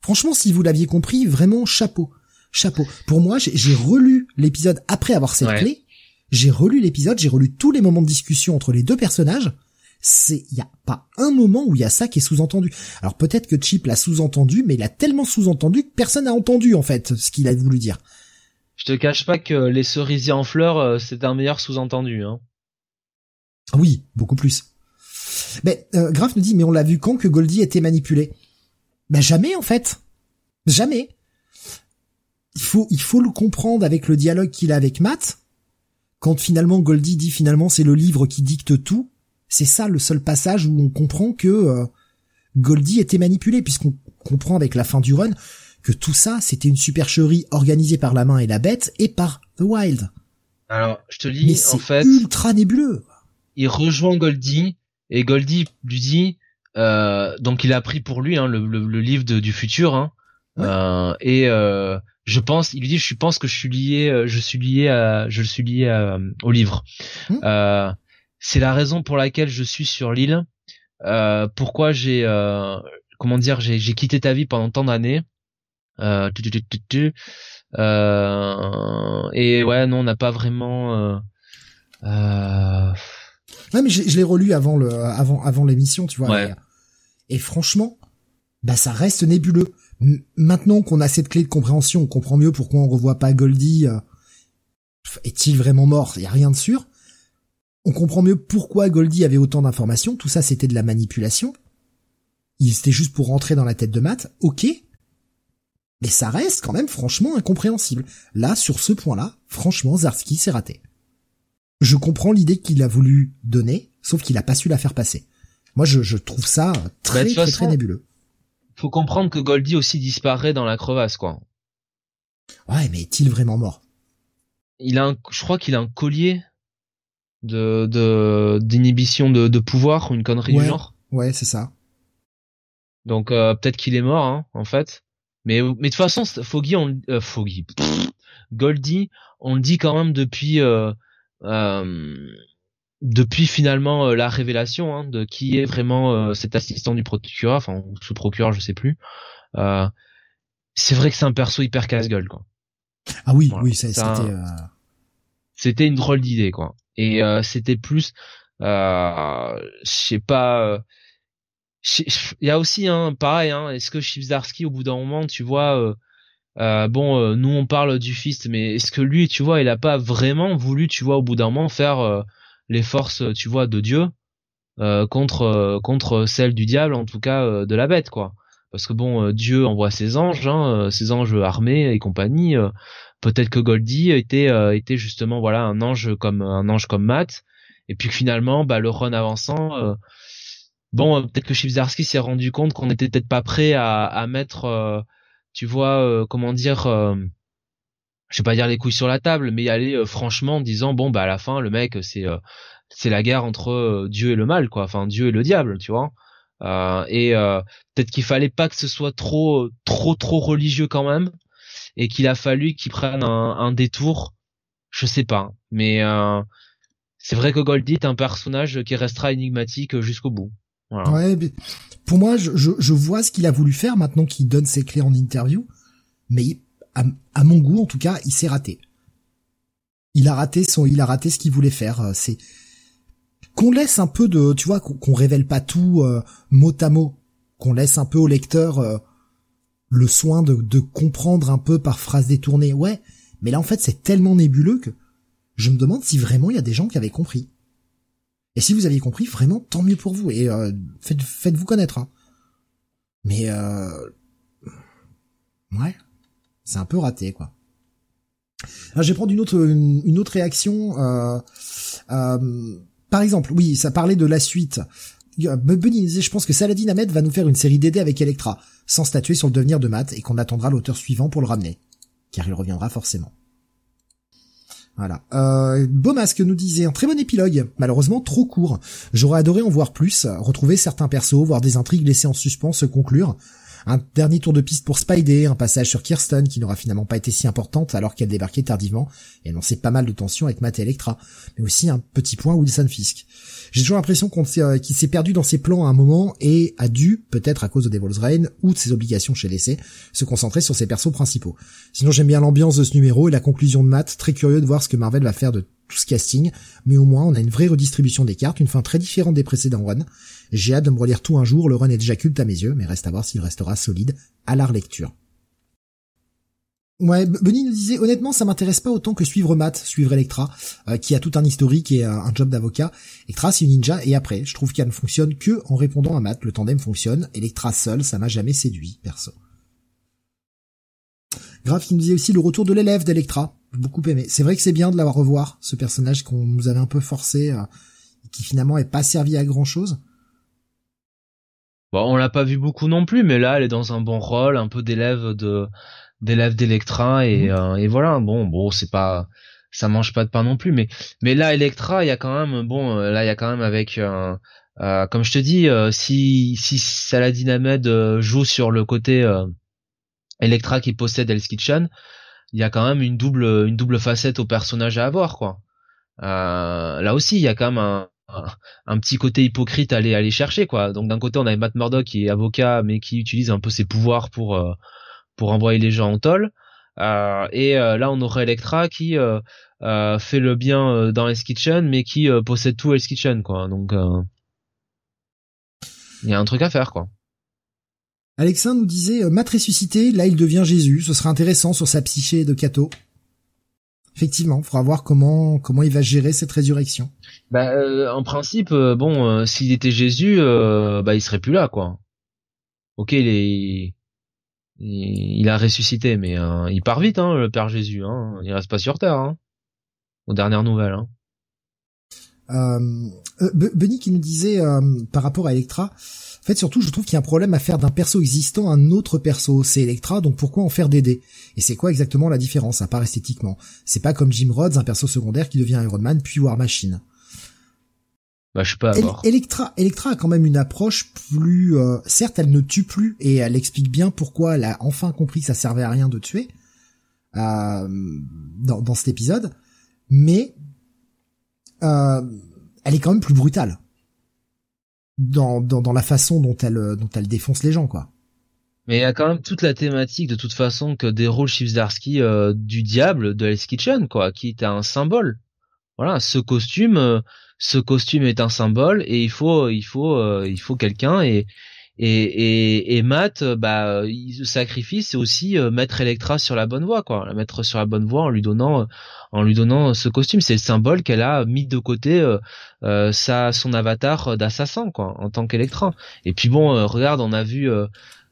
Franchement, si vous l'aviez compris, vraiment chapeau, chapeau. Pour moi, j'ai relu l'épisode après avoir cette clé. J'ai relu l'épisode, j'ai relu tous les moments de discussion entre les deux personnages. C'est, il y a pas un moment où il y a ça qui est sous-entendu. Alors peut-être que Chip l'a sous-entendu, mais il a tellement sous-entendu que personne n'a entendu en fait ce qu'il a voulu dire. Je te cache pas que les cerisiers en fleurs, euh, c'est un meilleur sous-entendu. Hein. Oui, beaucoup plus. Mais euh, Graf nous dit, mais on l'a vu quand que Goldie était manipulé Ben jamais en fait, jamais. Il faut, il faut le comprendre avec le dialogue qu'il a avec Matt. Quand finalement Goldie dit finalement c'est le livre qui dicte tout, c'est ça le seul passage où on comprend que euh, Goldie était manipulé, puisqu'on comprend avec la fin du run que tout ça c'était une supercherie organisée par la main et la bête et par The Wild. Alors, je te lis, en fait, ultra nébuleux. Il rejoint Goldie et Goldie lui dit, euh, donc il a pris pour lui hein, le, le, livre du futur, hein, euh, et euh, je pense, il lui dit, je pense que je suis lié, euh, je suis lié à, je suis lié à, au livre. Euh, c'est la raison pour laquelle je suis sur l'île. Euh, pourquoi j'ai, comment dire, j'ai, quitté ta vie pendant tant d'années. Euh, et ouais, non, on n'a pas vraiment. Euh, Ouais, mais je, l'ai relu avant le, avant, avant l'émission, tu vois. Et, franchement, bah ça reste nébuleux. maintenant qu'on a cette clé de compréhension, on comprend mieux pourquoi on revoit pas Goldie. Euh, est-il vraiment mort? Il y a rien de sûr. On comprend mieux pourquoi Goldie avait autant d'informations. Tout ça, c'était de la manipulation. Il c'était juste pour rentrer dans la tête de Matt. Ok. Mais ça reste quand même franchement incompréhensible. Là, sur ce point-là, franchement, Zarski s'est raté je comprends l'idée qu'il a voulu donner, sauf qu'il a pas su la faire passer. Moi, je, trouve ça très, bah, très, très nébuleux. Faut comprendre que Goldie aussi disparaît dans la crevasse, quoi. Ouais, mais est-il vraiment mort? Il a un, je crois qu'il a un collier de, de, d'inhibition de, de pouvoir, une connerie du genre. Ouais, c'est ça. Donc, euh, peut-être qu'il est mort, hein, en fait. Mais, mais de toute façon, Foggy, on, euh, Foggy, Goldie, on le dit quand même depuis, euh, depuis finalement euh, la révélation hein, de qui est vraiment euh, cet assistant du procureur, enfin sous procureur, je sais plus. c'est vrai que c'est un perso hyper casse-gueule quoi. Ah oui, oui, c'était. C'était une drôle d'idée quoi. Et c'était plus, je sais pas. Il y a aussi hein, pareil. Hein, Est-ce que Chipsdarsky au bout d'un moment, tu vois euh, bon, euh, nous on parle du fist, mais est-ce que lui, tu vois, il a pas vraiment voulu, tu vois, au bout d'un moment faire euh, les forces, tu vois, de Dieu contre contre celles du diable, en tout cas de la bête, quoi. Parce que bon, Dieu envoie ses anges, hein, ses anges armés et compagnie. Peut-être que Goldie était était justement voilà un ange comme un ange comme Matt, et puis finalement, bah le run avançant. Bon, peut-être que Chipsdarsky s'est rendu compte qu'on était peut-être pas prêt à, à mettre tu vois, euh, comment dire, euh, je vais pas dire les couilles sur la table, mais y aller euh, franchement en disant bon bah à la fin le mec c'est c'est la guerre entre Dieu et le mal quoi, enfin Dieu et le diable, tu vois. et peut-être qu'il fallait pas que ce soit trop trop trop religieux quand même, et qu'il a fallu qu'il prenne un, détour, je sais pas, mais c'est vrai que Goldie est un personnage qui restera énigmatique jusqu'au bout. Ouais, pour moi, je, je, vois ce qu'il a voulu faire maintenant qu'il donne ses clés en interview, mais à, mon goût, en tout cas, il s'est raté. Il a raté son, il a raté ce qu'il voulait faire. Euh, c'est qu'on laisse un peu de, tu vois, qu'on révèle pas tout euh, mot à mot, qu'on laisse un peu au lecteur euh, le soin de, de comprendre un peu par phrase détournée. Ouais, mais là en fait, c'est tellement nébuleux que je me demande si vraiment il y a des gens qui avaient compris. Et si vous aviez compris, vraiment, tant mieux pour vous. Et euh, faites, faites-vous connaître. Hein. Mais euh... ouais, c'est un peu raté, quoi. Alors, je vais prendre une autre, une, autre réaction. Euh, euh, par exemple, oui, ça parlait de la suite. Bunny disait, je pense que Saladin Ahmed va nous faire une série d'aider avec Electra, sans statuer sur le devenir de Matt, et qu'on attendra l'auteur suivant pour le ramener. Car il reviendra forcément. Voilà. Euh, Beaumasque nous disait un très bon épilogue, malheureusement trop court. J'aurais adoré en voir plus, retrouver certains persos, voir des intrigues laissées en suspens se conclure. Un dernier tour de piste pour Spidey, un passage sur Kirsten qui n'aura finalement pas été si importante alors qu'elle débarquait tardivement et annonçait pas mal de tensions avec Matt et Electra. Mais aussi un petit point Wilson Fisk. J'ai toujours l'impression euh, qu'il s'est perdu dans ses plans à un moment et a dû, peut-être à cause de Devil's Reign ou de ses obligations chez l'essai, se concentrer sur ses persos principaux. Sinon j'aime bien l'ambiance de ce numéro et la conclusion de Matt, très curieux de voir ce que Marvel va faire de tout ce casting, mais au moins on a une vraie redistribution des cartes, une fin très différente des précédents runs. J'ai hâte de me relire tout un jour, le run est déjà culte à mes yeux, mais reste à voir s'il restera solide à la relecture. Ouais, Benny nous disait honnêtement, ça m'intéresse pas autant que suivre Matt, suivre Electra, euh, qui a tout un historique et un job d'avocat. Electra c'est une ninja et après, je trouve qu'elle ne fonctionne que en répondant à Matt. Le tandem fonctionne. Electra seule, ça m'a jamais séduit, perso. Grave qui nous disait aussi le retour de l'élève d'Electra. Beaucoup aimé. C'est vrai que c'est bien de l'avoir revoir, ce personnage qu'on nous avait un peu forcé, euh, qui finalement est pas servi à grand chose. Bon, on l'a pas vu beaucoup non plus, mais là, elle est dans un bon rôle, un peu d'élève de d'élèves d'Electra et, mhm. euh, et voilà. Bon bon c'est pas ça mange pas de pain non plus mais mais là Electra il y a quand même bon euh, là il y a quand même avec euh, euh comme je te dis si si Saladin Ahmed joue sur le côté Electra qui possède Hell's Kitchen il y a quand même une double une double facette au personnage à avoir quoi. Là aussi il y a quand même un, un, petit côté hypocrite à aller aller chercher quoi. Donc d'un côté on a Matt Murdock qui est avocat mais qui utilise un peu ses pouvoirs pour pour envoyer les gens en tôle. Euh, et euh, là, on aurait Electra qui euh, fait le bien dans Hell's Kitchen, mais qui possède tout Hell's Kitchen, quoi. Donc, il y a un truc à faire, quoi. Alexin nous disait Matt ressuscité, là il devient Jésus. Ce serait intéressant sur sa psyché de Cato. Effectivement, il faudra voir comment comment il va gérer cette résurrection. Bah, en principe, bon, s'il était Jésus, bah il serait plus là, quoi. Ok, il est il, a ressuscité, mais euh, il part vite, hein, le Père Jésus. Hein. Il reste pas sur Terre, hein, aux dernières nouvelles. Hein. Euh, euh Benny qui nous disait euh, par rapport à Electra, en fait surtout je trouve qu'il y a un problème à faire d'un perso existant un autre perso, c'est Electra, donc pourquoi en faire des dés? Et c'est quoi exactement la différence, à part esthétiquement? C'est pas comme Jim Rhodes, un perso secondaire qui devient Iron Man puis War Machine. Bah, je sais pas. Electra, Electra a quand même une approche plus. Euh, certes, elle ne tue plus et elle explique bien pourquoi elle a enfin compris que ça servait à rien de tuer euh, dans, dans cet épisode, mais euh, elle est quand même plus brutale dans, dans, dans la façon dont elle dont elle défonce les gens, quoi. Mais il y a quand même toute la thématique de toute façon que déroule Chivsdarsky euh, du diable de Hell's Kitchen, quoi, qui est un symbole. Voilà, ce costume, euh, ce costume est un symbole et il faut il faut euh, il faut quelqu'un et et et, et Matt bah il se sacrifie c'est aussi euh, mettre Electra sur la bonne voie quoi. La mettre sur la bonne voie en lui donnant en lui donnant ce costume. C'est le symbole qu'elle a mis de côté euh, sa son avatar d'assassin quoi en tant qu'Electra. Et puis bon regarde on a vu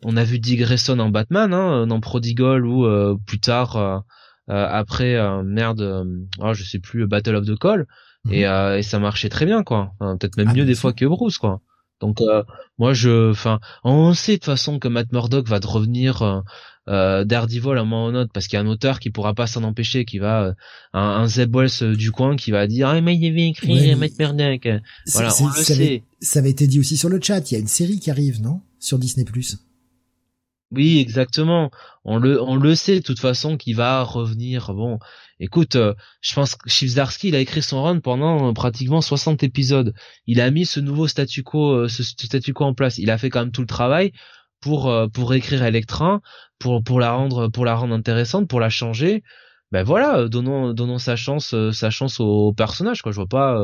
on a vu Dick en Batman hein, dans Prodigal ou plus tard après merde oh, je sais plus Battle of the Call. Et, mhm. euh, et, ça marchait très bien quoi. Peut-être même ah, mieux des fois que Bruce quoi. Donc euh, moi je enfin on sait de toute façon que Matt Murdock va revenir euh, euh, Daredevil à un moment ou autre parce qu'il y a un auteur qui pourra pas s'en empêcher qui va euh, un, un Zeb Wells du coin qui va dire ah mais il avait écrit Matt Murdock. voilà on le ça sait. avait, ça avait été dit aussi sur le chat il y a une série qui arrive non? Sur Disney Plus oui, exactement. On le, on le sait de toute façon qu'il va revenir. Bon, écoute, euh, je pense que Chivsdarsky, il a écrit son run pendant euh, pratiquement 60 épisodes. Il a mis ce nouveau statu quo, euh, ce statu quo en place. Il a fait quand même tout le travail pour pour écrire Electra, pour pour la rendre pour la rendre intéressante, pour la changer. Ben voilà, donnons donnons sa chance sa chance au personnage quoi. Je vois pas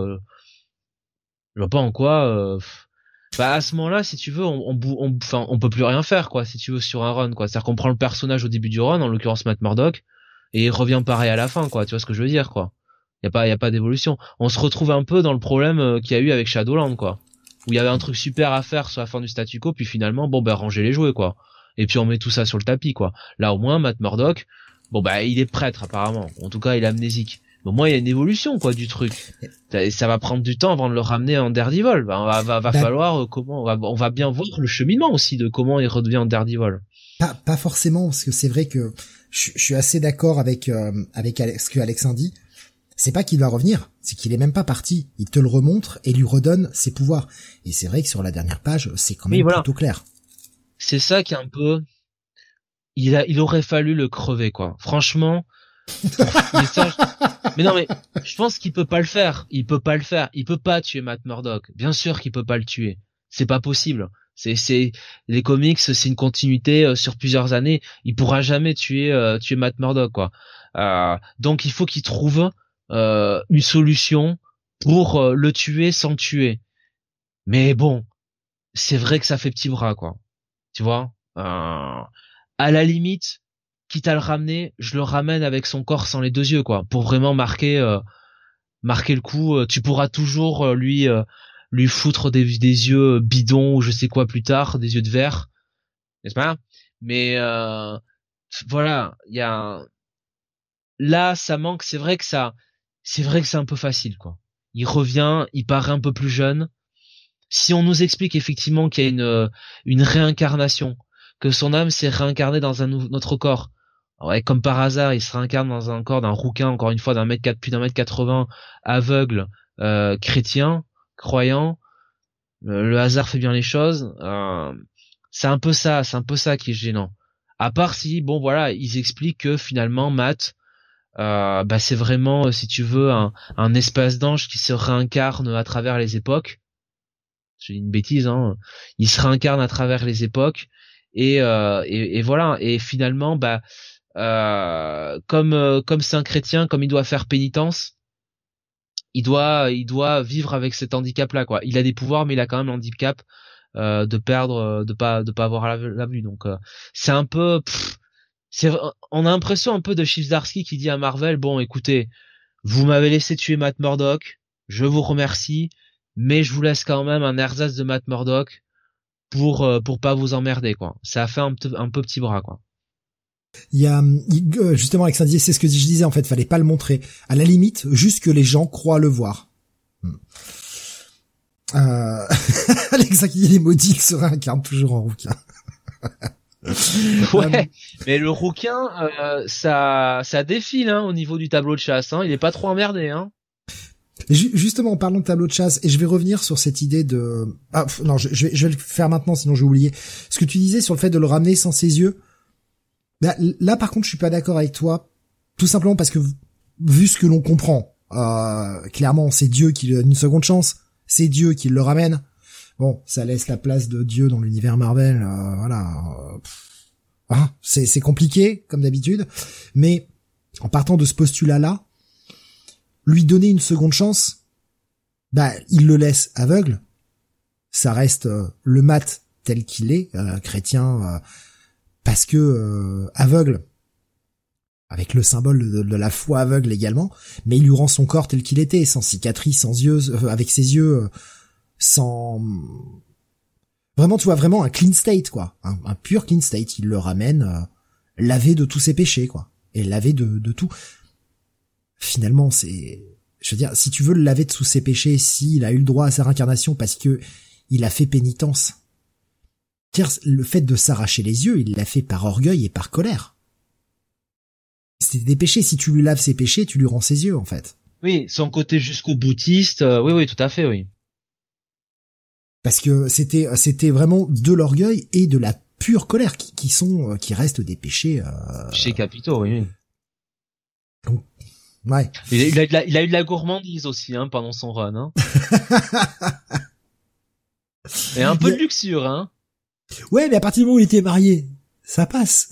je vois pas en quoi bah à ce moment-là, si tu veux, on, on, on, enfin, on peut plus rien faire, quoi, si tu veux, sur un run, quoi. C'est-à-dire qu'on prend le personnage au début du run, en l'occurrence Matt Murdock, et il revient pareil à la fin, quoi. Tu vois ce que je veux dire, quoi. Y a pas, y a pas d'évolution. On se retrouve un peu dans le problème euh, qu'il y a eu avec Shadowland, quoi. Où il y avait un truc super à faire sur la fin du statu quo, puis finalement, bon, ben, ranger les jouets, quoi. Et puis on met tout ça sur le tapis, quoi. Là, au moins, Matt Murdock, bon, bah, il est prêtre, apparemment. En tout cas, il est amnésique. Bon, moi, il y a une évolution, quoi, du truc. Et ça va prendre du temps avant de le ramener en Daredevil. Bah, va, va, va falloir, euh, comment, on va, on va bien voir le cheminement aussi de comment il redevient en Daredevil. Pas, pas forcément, parce que c'est vrai que je, suis assez d'accord avec, euh, avec ce que Alex dit. c'est pas qu'il va revenir, c'est qu'il est même pas parti. Il te le remontre et lui redonne ses pouvoirs. Et c'est vrai que sur la dernière page, c'est quand même plutôt clair. C'est ça qui est un peu, il a, il aurait fallu le crever, quoi. Franchement, mais non, mais je pense qu'il peut pas le faire. Il peut pas le faire. Il peut pas tuer Matt Murdock. Bien sûr qu'il peut pas le tuer. C'est pas possible. C'est, c'est les comics, c'est une continuité euh, sur plusieurs années. Il pourra jamais tuer, euh, tuer Matt Murdock, quoi. Euh, donc il faut qu'il trouve une solution pour le tuer sans tuer. Mais bon, c'est vrai que ça fait petit bras, quoi. Tu vois? à la limite, quitte à le ramener, je le ramène avec son corps sans les deux yeux, quoi, pour vraiment marquer, euh, marquer le coup. Euh, tu pourras toujours euh, lui, lui foutre des, des yeux bidons ou je sais quoi plus tard, des yeux de verre, n'est-ce pas? Mais voilà, il y a là, ça manque. C'est vrai que ça, c'est vrai que c'est un peu facile, quoi. Il revient, il paraît un peu plus jeune. Si on nous explique effectivement qu'il y a une, une réincarnation, que son âme s'est réincarnée dans un autre corps, Ouais, comme par hasard, il se réincarne dans un corps d'un rouquin, encore une fois, d'un mètre plus d'un mètre quatre-vingts, aveugle, euh, chrétien, croyant. Le, hasard fait bien les choses. Euh, c'est un peu ça, c'est un peu ça qui est gênant. À part si, bon voilà, ils expliquent que finalement Matt, euh, bah c'est vraiment, si tu veux, un, un espace d'ange qui se réincarne à travers les époques. C'est une bêtise, hein. Il se réincarne à travers les époques et, euh, et, et voilà. Et finalement, bah euh, comme euh, comme c'est un chrétien, comme il doit faire pénitence, il doit il doit vivre avec cet handicap là quoi. Il a des pouvoirs mais il a quand même l'handicap euh, de perdre de pas de pas avoir la, vue donc c'est un peu c'est on a l'impression un peu de Chizdarsky qui dit à Marvel bon écoutez vous m'avez laissé tuer Matt Murdock je vous remercie mais je vous laisse quand même un ersatz de Matt Murdock pour pour pas vous emmerder quoi. Ça a fait un, un peu petit bras quoi il y a euh, justement avec Saint-Dié, c'est ce que je disais en fait, fallait pas le montrer. À la limite, juste que les gens croient le voir. Hmm. Euh... Alexa qui dit les maudits se réincarnent toujours en rouquin. ouais, mais le rouquin, euh, ça, ça défile hein, au niveau du tableau de chasse. Hein. Il est pas trop emmerdé. Hein. Justement, en parlant de tableau de chasse, et je vais revenir sur cette idée de... Ah, non, je, je, vais, le faire maintenant, sinon j'ai oublié. Ce que tu disais sur le fait de le ramener sans ses yeux, Là, là, par contre, je suis pas d'accord avec toi, tout simplement parce que vu ce que l'on comprend, euh, clairement, c'est Dieu qui lui donne une seconde chance, c'est Dieu qui le ramène. Bon, ça laisse la place de Dieu dans l'univers Marvel, euh, voilà. Hein, c'est compliqué comme d'habitude, mais en partant de ce postulat-là, lui donner une seconde chance, bah, il le laisse aveugle. Ça reste euh, le mat tel qu'il est, chrétien parce que euh, aveugle, avec le symbole de, la foi aveugle également, mais il lui rend son corps tel qu'il était, sans cicatrice, sans yeux, euh, avec ses yeux, euh, sans vraiment, tu vois, vraiment un clean state, quoi, un, pur clean state. Il le ramène lavé de tous ses péchés, quoi, et lavé de, de tout. Finalement, c'est, je veux dire, si tu veux le laver de tous ses péchés, s'il a eu le droit à sa réincarnation parce que il a fait pénitence, le fait de s'arracher les yeux, il l'a fait par orgueil et par colère. C'était des péchés. Si tu lui laves ses péchés, tu lui rends ses yeux, en fait. Oui, son côté jusqu'au boutiste. Euh, oui, oui, tout à fait, oui. Parce que c'était, c'était vraiment de l'orgueil et de la pure colère qui, sont, euh, qui restent des péchés. Euh... Péchés capitaux, oui. Donc, ouais. Il a, eu de la, gourmandise aussi, hein, pendant son run, hein. et un peu de luxure, hein. Ouais, mais à partir du moment où il était marié, ça passe.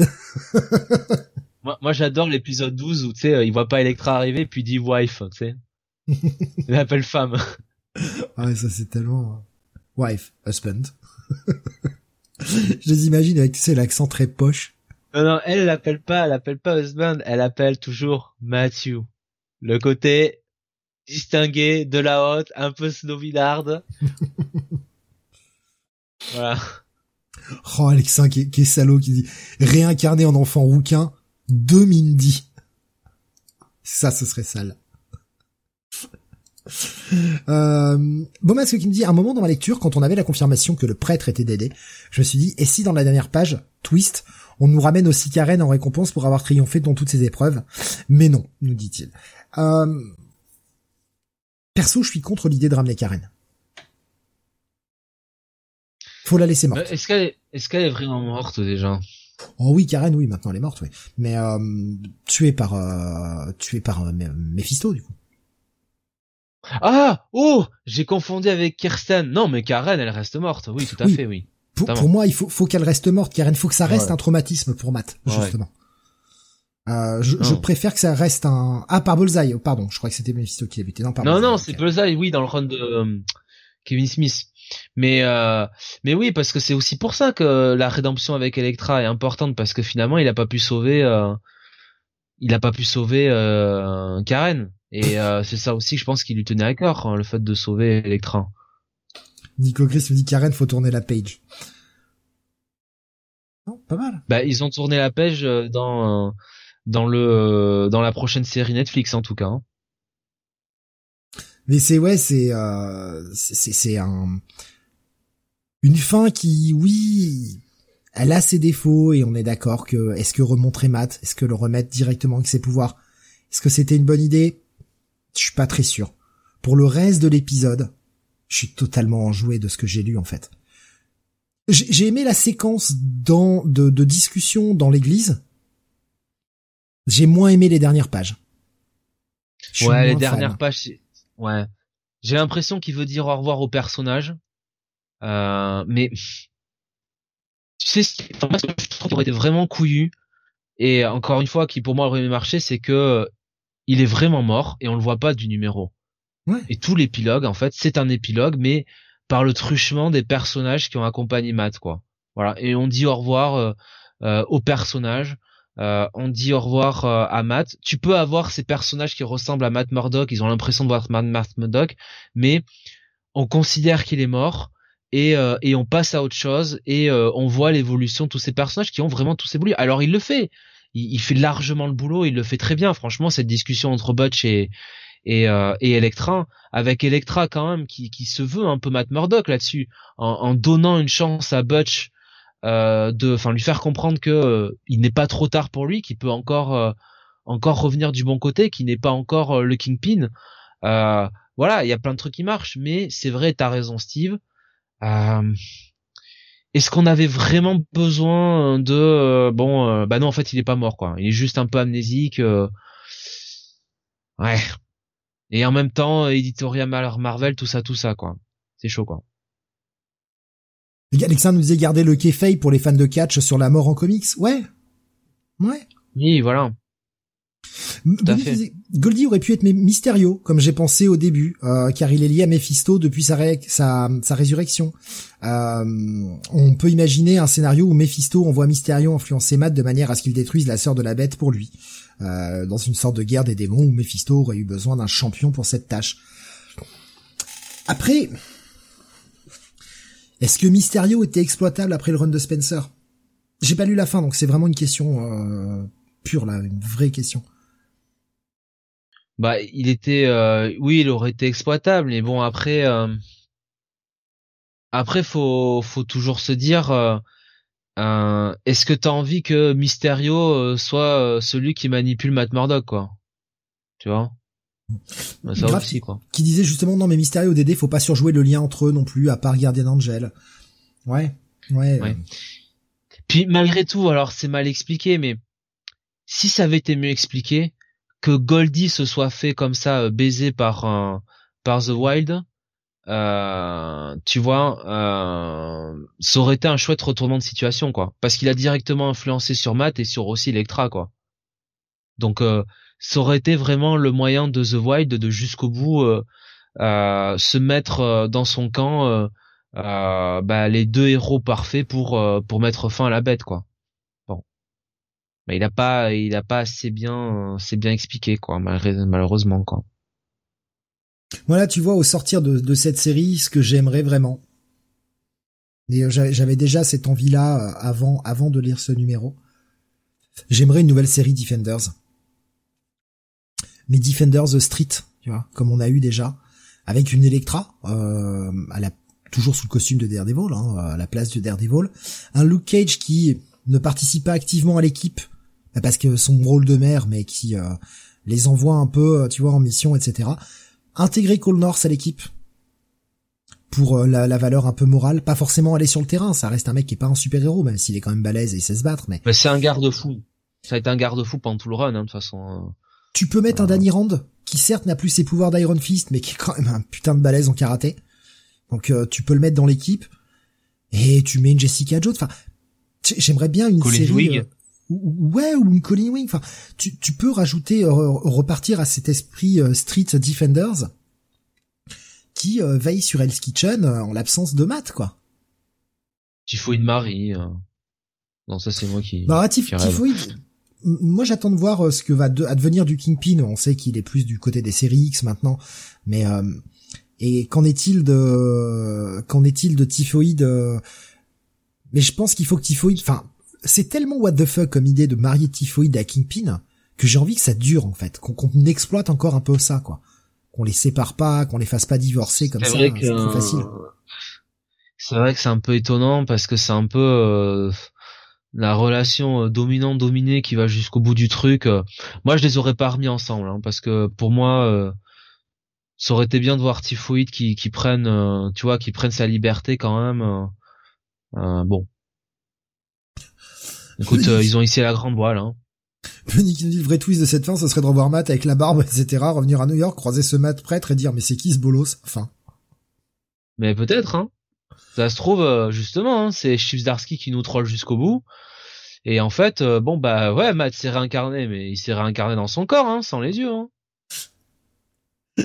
moi, moi j'adore l'épisode 12 où, tu sais, il voit pas Electra arriver, puis il dit wife, tu sais. il l'appelle femme. ah ouais, ça c'est tellement... Euh, wife, husband. Je les imagine avec, tu sais, l'accent très poche. Non, non, elle l'appelle pas, elle l'appelle pas husband, elle appelle toujours Matthew. Le côté distingué de la haute, un peu snowvillarde. voilà. Oh, Alexin qui est, salaud, qui dit réincarné en enfant rouquin de Mindy. Ça, ce serait sale. Euh, ce qui me dit, à un moment dans ma lecture, quand on avait la confirmation que le prêtre était Dédé, je me suis dit, et si dans la dernière page, twist, on nous ramène aussi Karen en récompense pour avoir triomphé dans toutes ces épreuves? Mais non, nous dit-il. Euh, Perso, je suis contre l'idée de ramener Karen. Faut la laisser morte. Est-ce qu'elle est, est-ce qu'elle est vraiment morte déjà? Oh oui, Karen, oui, maintenant elle est morte, oui. Mais euh, tuée par euh, tuée par euh, Mephisto, du coup. Ah Oh J'ai confondu avec Kirsten. Non, mais Karen, elle reste morte. Oui, tout à Oui. fait, oui. Pour, moi, il faut, faut qu'elle reste morte, Karen. Faut que ça reste Ouais. un traumatisme pour Matt, Ouais. justement. Euh, je, je Non. préfère que ça reste un... Ah, par Bullseye, pardon. Je crois que c'était Mephisto qui l'a buté. Non, par Non, Bullseye, non, c'est Bullseye, oui, dans le run de euh, Kevin Smith. Mais euh, mais oui, parce que c'est aussi pour ça que la rédemption avec Electra est importante parce que finalement, il a pas pu sauver, euh, il a pas pu sauver euh, Karen. Et c'est ça aussi que je pense qu'il lui tenait à cœur, hein, le fait de sauver Electra. Nico Chris me dit Karen, faut tourner la page. Non, pas mal. Bah, ils ont tourné la euh, dans dans le dans la prochaine série Netflix en tout cas. hein. Mais c'est ouais, c'est euh, c'est un une fin qui, oui, elle a ses défauts et on est d'accord que est-ce que remontrer Matt, est-ce que le remettre directement avec ses pouvoirs, est-ce que c'était une bonne idée? Je suis pas très sûr. Pour le reste de l'épisode, je suis totalement enjoué de ce que j'ai lu en fait. J'ai aimé la séquence dans de, de discussion dans l'église. J'ai moins aimé les dernières pages. Ouais, les dernières fan. pages, c'est- ouais. J'ai l'impression qu'il veut dire au revoir au personnage, euh, mais tu sais, enfin, moi, ce que je trouve qui aurait été vraiment couillu, et encore une fois, qui pour moi aurait marché, c'est que euh, il est vraiment mort et on le voit pas du numéro. Ouais. Et tout l'épilogue, en fait, c'est un épilogue, mais par le truchement des personnages qui ont accompagné Matt, quoi. Voilà. Et on dit au revoir euh, euh, aux personnages. Euh, on dit au revoir euh, à Matt. Tu peux avoir ces personnages qui ressemblent à Matt Murdock, ils ont l'impression de voir Matt, Murdock, mais on considère qu'il est mort et, euh, et on passe à autre chose et euh, on voit l'évolution de tous ces personnages qui ont vraiment tous évolué. Alors il le fait, il, fait largement le boulot, il le fait très bien. Franchement, cette discussion entre Butch et et, euh, et Electra, avec Electra quand même qui, qui se veut un peu Matt Murdock là-dessus, en, en donnant une chance à Butch de, enfin lui faire comprendre que euh, il n'est pas trop tard pour lui, qu'il peut encore euh, encore revenir du bon côté, qu'il n'est pas encore euh, le Kingpin. Euh, voilà, il y a plein de trucs qui marchent, mais c'est vrai, t'as raison, Steve. Euh, Est-ce qu'on avait vraiment besoin de euh, bon, euh, bah non, en fait, il est pas mort, quoi. Il est juste un peu amnésique. euh, Ouais. Et en même temps, éditorial Mar- Marvel, tout ça, tout ça, quoi. C'est chaud, quoi. Alexandre nous disait garder le kayfabe pour les fans de catch sur la mort en comics. Ouais. Ouais. Oui, voilà. Goldie, aurait pu être Mysterio, comme j'ai pensé au début, euh, car il est lié à Mephisto depuis sa, ré- sa, sa résurrection. Euh, on peut imaginer un scénario où Mephisto envoie Mysterio influencer Matt de manière à ce qu'il détruise la sœur de la bête pour lui, euh, dans une sorte de guerre des démons où Mephisto aurait eu besoin d'un champion pour cette tâche. Après, est-ce que Mysterio était exploitable après le run de Spencer? J'ai pas lu la fin, donc c'est vraiment une question euh, pure là, une vraie question. Bah, il était, euh, oui, il aurait été exploitable, mais bon, après, euh, après, faut, faut toujours se dire, euh, est-ce que t'as envie que Mysterio soit celui qui manipule Matt Murdock, quoi? Tu vois? Ça Grave. aussi, quoi. qui disait justement non mais Mysterio DD faut pas surjouer le lien entre eux non plus à part Guardian Angel. Ouais. Ouais. Ouais. euh, Puis malgré tout, alors c'est mal expliqué, mais si ça avait été mieux expliqué, que Goldie se soit fait comme ça euh, baiser par par The Wild, euh, tu vois, euh, ça aurait été un chouette retournement de situation, quoi. Parce qu'il a directement influencé sur Matt et sur aussi Electra, quoi. Donc euh, ça aurait été vraiment le moyen de The Wild de jusqu'au bout euh, euh, se mettre euh, dans son camp. euh, bah, les deux héros parfaits pour euh, pour mettre fin à la bête quoi. Bon, mais il a pas il a pas assez bien c'est bien expliqué quoi malheureusement quoi. Voilà, tu vois, au sortir de, de cette série, ce que j'aimerais vraiment. J'avais déjà cette envie-là avant, avant de lire ce numéro. J'aimerais une nouvelle série Defenders. Mais Defenders Street, tu vois, comme on a eu déjà, avec une Electra, euh, à la, toujours sous le costume de Daredevil, hein, à la place de Daredevil, un Luke Cage qui ne participe pas activement à l'équipe, bah, parce que son rôle de mère, mais qui euh, les envoie un peu, euh, tu vois, en mission, etc intégrer Cole North à l'équipe pour euh, la, la, valeur un peu morale, pas forcément aller sur le terrain, ça reste un mec qui est pas un super-héros, même s'il est quand même balèze et il sait se battre, mais... mais c'est un garde-fou. Ça a été un garde-fou pendant tout le run, hein, de toute façon. Tu peux mettre un Danny Rand, qui certes n'a plus ses pouvoirs d'Iron Fist, mais qui est quand même un putain de balèze en karaté. Donc euh, tu peux le mettre dans l'équipe, et tu mets une Jessica Jones, enfin... J'aimerais bien une Colin série... Wing. Euh, ouais, ou une Colin Wing, enfin... Tu, tu peux rajouter, euh, repartir à cet esprit Street Defenders, qui euh, veille sur Hell's Kitchen euh, en l'absence de quoi. Typhoïde Marie. Euh... Non, ça c'est moi qui. Bah. Moi, j'attends de voir euh, ce que va advenir du Kingpin. On sait qu'il est plus du côté des séries X maintenant, mais euh, et qu'en est-il de qu'en est-il de Typhoïde Mais je pense qu'il faut que Typhoïde. Enfin, c'est tellement what the fuck comme idée de marier Typhoïde à Kingpin que j'ai envie que ça dure en fait, qu'on exploite encore un peu ça, quoi qu'on les sépare pas, qu'on les fasse pas divorcer comme ça, c'est trop facile. C'est vrai que c'est un peu étonnant parce que c'est un peu euh, la relation euh, dominant-dominé qui va jusqu'au bout du truc. Euh. Moi, je les aurais pas remis ensemble hein, parce que pour moi, ça aurait été bien de voir Typhoïde qui, qui prenne, tu vois, qui prenne sa liberté quand même. bon. Écoute, ils ont ici la grande voile. Hein. le vrai twist de cette fin, ce serait de revoir Matt avec la barbe, etc., revenir à New York, croiser ce Matt prêtre et dire mais c'est qui ce bolos? Enfin. Mais peut-être, hein. Ça se trouve, euh, justement, hein, c'est Darsky qui nous troll jusqu'au bout. Et en fait, euh, bon bah ouais, Matt s'est réincarné, mais il s'est réincarné dans son corps, hein, sans les yeux. Hein.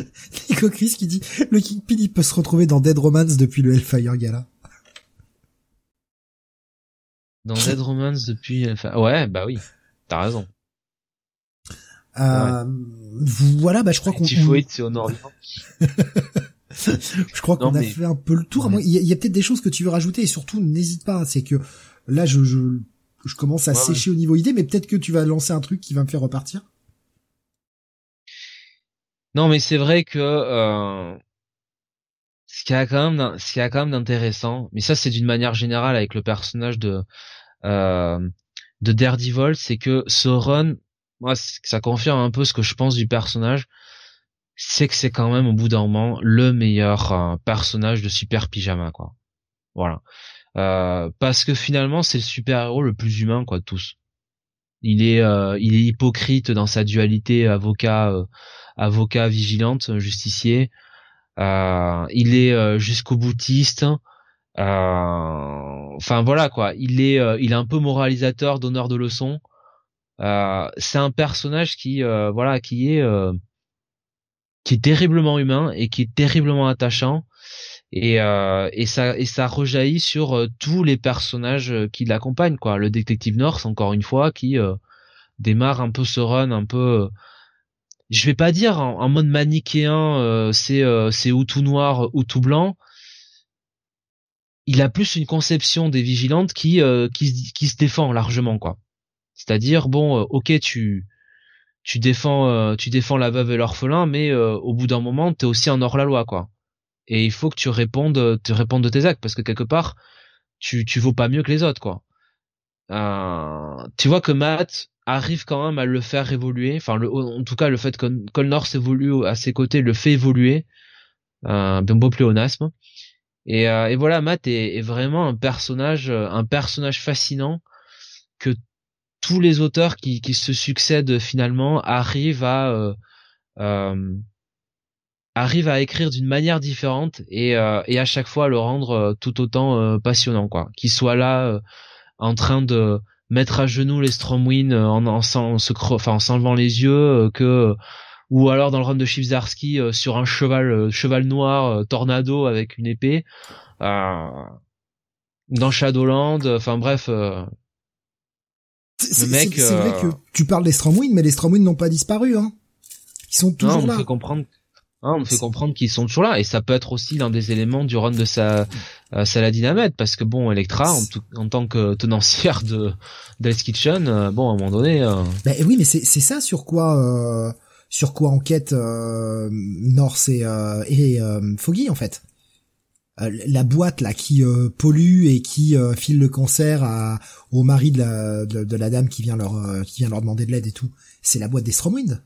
Nico Chris qui dit le Kingpin il peut se retrouver dans Dead Romance depuis le Hellfire Gala. Dans Dead Romance depuis Hellfire... Ouais, bah oui, t'as raison. Euh, Voilà, bah je crois qu'on. C'est au nord. je crois qu'on a fait un peu le tour. Il y a, peut-être des choses que tu veux rajouter et surtout n'hésite pas. C'est que là, je, je, je commence à sécher au niveau idée, mais peut-être que tu vas lancer un truc qui va me faire repartir. Non, mais c'est vrai que euh, ce qui a quand même, ce qui a quand même d'intéressant, mais ça c'est d'une manière générale avec le personnage de euh, de Daredevil, c'est que ce run moi, ça confirme un peu ce que je pense du personnage. C'est que c'est quand même au bout d'un moment le meilleur euh, personnage de super pyjama, quoi. Voilà. Euh, parce que finalement, c'est le super héros le plus humain, quoi, de tous. Il est, euh, il est hypocrite dans sa dualité avocat, avocat vigilante, justicier. il est jusqu'au boutiste. Enfin voilà quoi. Il est, il est un peu moralisateur, donneur de leçons. Euh, c'est un personnage qui euh, voilà qui est euh, qui est terriblement humain et qui est terriblement attachant et et ça et ça rejaillit sur tous les personnages qui l'accompagnent quoi. Le détective North encore une fois qui démarre un peu ce run un peu je vais pas dire en, mode manichéen c'est c'est ou tout noir ou tout blanc. Il a plus une conception des vigilantes qui qui, qui se défend largement quoi. C'est-à-dire bon, euh, ok, tu tu défends euh, tu défends la veuve et l'orphelin, mais euh, au bout d'un moment, t'es aussi en hors la loi, quoi. Et il faut que tu répondes, tu répondes de tes actes, parce que quelque part, tu tu vaux pas mieux que les autres, quoi. tu vois que Matt arrive quand même à le faire évoluer. Enfin, le, en tout cas, le fait que Colnor s'évolue à ses côtés le fait évoluer. Euh, bien beau pléonasme. Et, et voilà, Matt est, vraiment un personnage, un personnage fascinant que tous les auteurs qui, qui se succèdent finalement arrivent à euh, arrivent à écrire d'une manière différente et, euh, et à chaque fois le rendre euh, tout autant euh, passionnant quoi qu'il soit là en train de mettre à genoux les Stromwin en en, en, se enfin en s'enlevant les yeux que ou alors dans le run de Chivzarsky sur un cheval cheval noir tornado avec une épée dans Shadowland enfin bref c'est vrai que tu parles des Stromwind, mais les Stromwind n'ont pas disparu, hein. Ils sont toujours non, on là. Comprendre, hein, on me fait comprendre qu'ils sont toujours là, et ça peut être aussi l'un des éléments du run de sa euh, Saladin parce que bon, Electra, en, tant que tenancière de d'Ice Kitchen, euh, bon, à un moment donné. Euh... Ben oui, mais c'est c'est ça sur quoi euh, sur quoi enquête North et et Foggy en fait. Euh, la boîte là qui euh, pollue et qui euh, file le cancer à, au mari de la, de, la dame qui vient leur qui vient leur demander de l'aide et tout, c'est la boîte des Stromwind.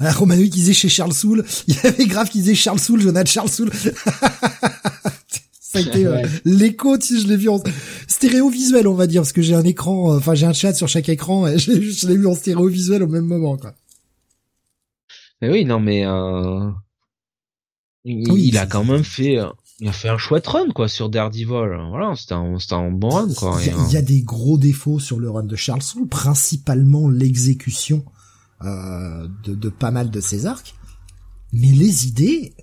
Ah, Romanoï qui disait chez Charles Soul. Il y avait grave qui disait Charles Soul, Jonathan Charles Soul. Ça a été euh, l'écho, si je l'ai vu en stéréo visuel, on va dire, parce que j'ai un écran, euh, enfin j'ai un chat sur chaque écran, et je, je l'ai vu en stéréo visuel au même moment, quoi. Mais oui, non, mais euh... il, Oui, il a quand même fait, euh, il a fait un chouette run quoi sur Daredevil. Voilà, c'était un, un bon run quoi. Il y, a, il y a des gros défauts sur le run de Charles Soule, principalement l'exécution euh, de, de pas mal de ses arcs. Mais les idées,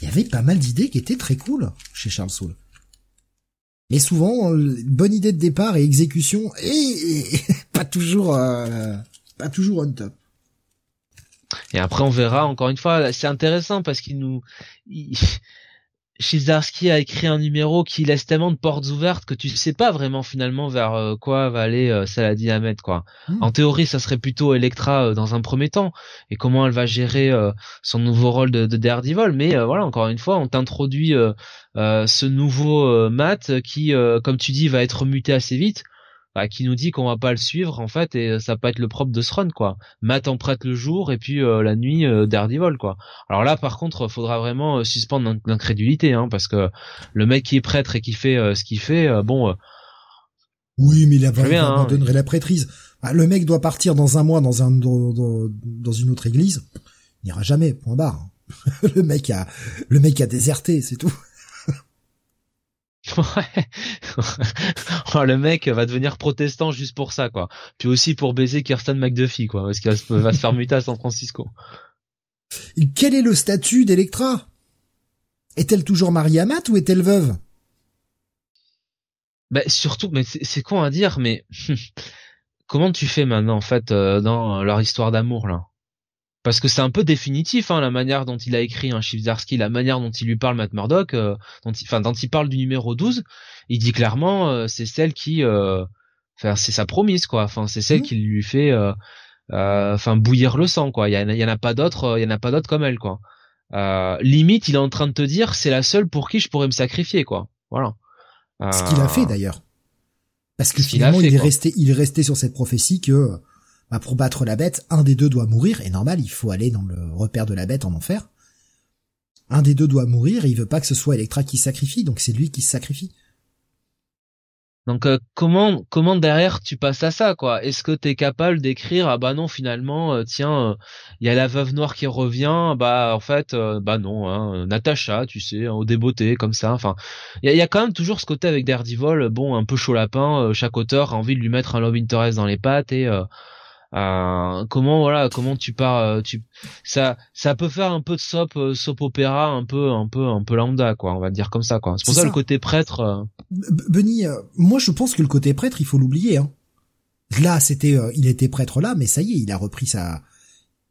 il y avait pas mal d'idées qui étaient très cool chez Charles Soule. Mais souvent, euh, bonne idée de départ et exécution, et, pas toujours, euh, pas toujours on top. Et après, on verra, encore une fois, c'est intéressant parce qu'il nous... il- Chizarski a écrit un numéro qui laisse tellement de portes ouvertes que tu sais pas vraiment finalement vers euh, quoi va aller euh, Saladin Ahmed quoi. Hmm. En théorie, ça serait plutôt Electra euh, dans un premier temps et comment elle va gérer son nouveau rôle de, de Daredevil. Mais voilà, encore une fois, on t'introduit ce nouveau Matt qui, comme tu dis, va être muté assez vite. Bah, qui nous dit qu'on va pas le suivre en fait et ça peut être le propre de ce run quoi. Matt en prête le jour et puis euh, la nuit euh, Daredevil quoi. Alors là par contre faudra vraiment euh, suspendre l'in- l'incrédulité hein, parce que le mec qui est prêtre et qui fait euh, ce qu'il fait euh, bon euh, Oui, mais il, a, Très il bien, hein, abandonnerait la prêtrise. Ah, le mec doit partir dans un mois dans un dans, dans- dans une autre église. Il n'ira jamais. Point barre. le mec a le mec a déserté, c'est tout. ouais. Oh, le mec va devenir protestant juste pour ça quoi. Puis aussi pour baiser Kirsten McDuffie quoi parce qu'il va se- va se faire muter à San Francisco. Quel est le statut d'Electra? Est-elle toujours mariée à Matt ou est-elle veuve? Bah surtout, mais c'est c'est con à dire, mais comment tu fais maintenant en fait euh, dans leur histoire d'amour là? Parce que c'est un peu définitif hein, la manière dont il a écrit un Chibzarsky, la manière dont il lui parle Matt Murdock, euh, dont il, enfin dont il parle du numéro 12, il dit clairement euh, c'est celle qui, euh, enfin c'est sa promise quoi, enfin c'est celle Mhm. qui lui fait, euh, euh, enfin bouillir le sang quoi. Il y, en a- il y en a pas d'autres, il y en a pas d'autres comme elle quoi. Euh, limite, il est en train de te dire c'est la seule pour qui je pourrais me sacrifier quoi. Voilà. Ce qu'il a fait d'ailleurs. Parce que finalement, fait, il est quoi. resté, il est resté sur cette prophétie que bah, pour battre la bête, un des deux doit mourir. Et normal, il faut aller dans le repère de la bête en enfer. Un des deux doit mourir et il veut pas que ce soit Electra qui sacrifie, donc c'est lui qui se sacrifie. Donc euh, comment comment derrière tu passes à ça quoi? Est-ce que t'es capable d'écrire ah bah non finalement euh, tiens il y a la veuve noire qui revient bah en fait euh, bah non hein, Natacha tu sais hein, au débeauté comme ça enfin il y a, quand même toujours ce côté avec Daredevil bon un peu chaud lapin euh, chaque auteur a envie de lui mettre un love interest dans les pattes et euh, comment voilà comment tu pars euh, tu ça ça peut faire un peu de soap euh, soap opéra un peu un peu un peu lambda quoi on va dire comme ça quoi c'est pour ça, ça. le côté prêtre euh, Benny, euh, moi je pense que le côté prêtre, il faut l'oublier. Hein. Là, c'était, euh, il était prêtre là, mais ça y est, il a repris sa,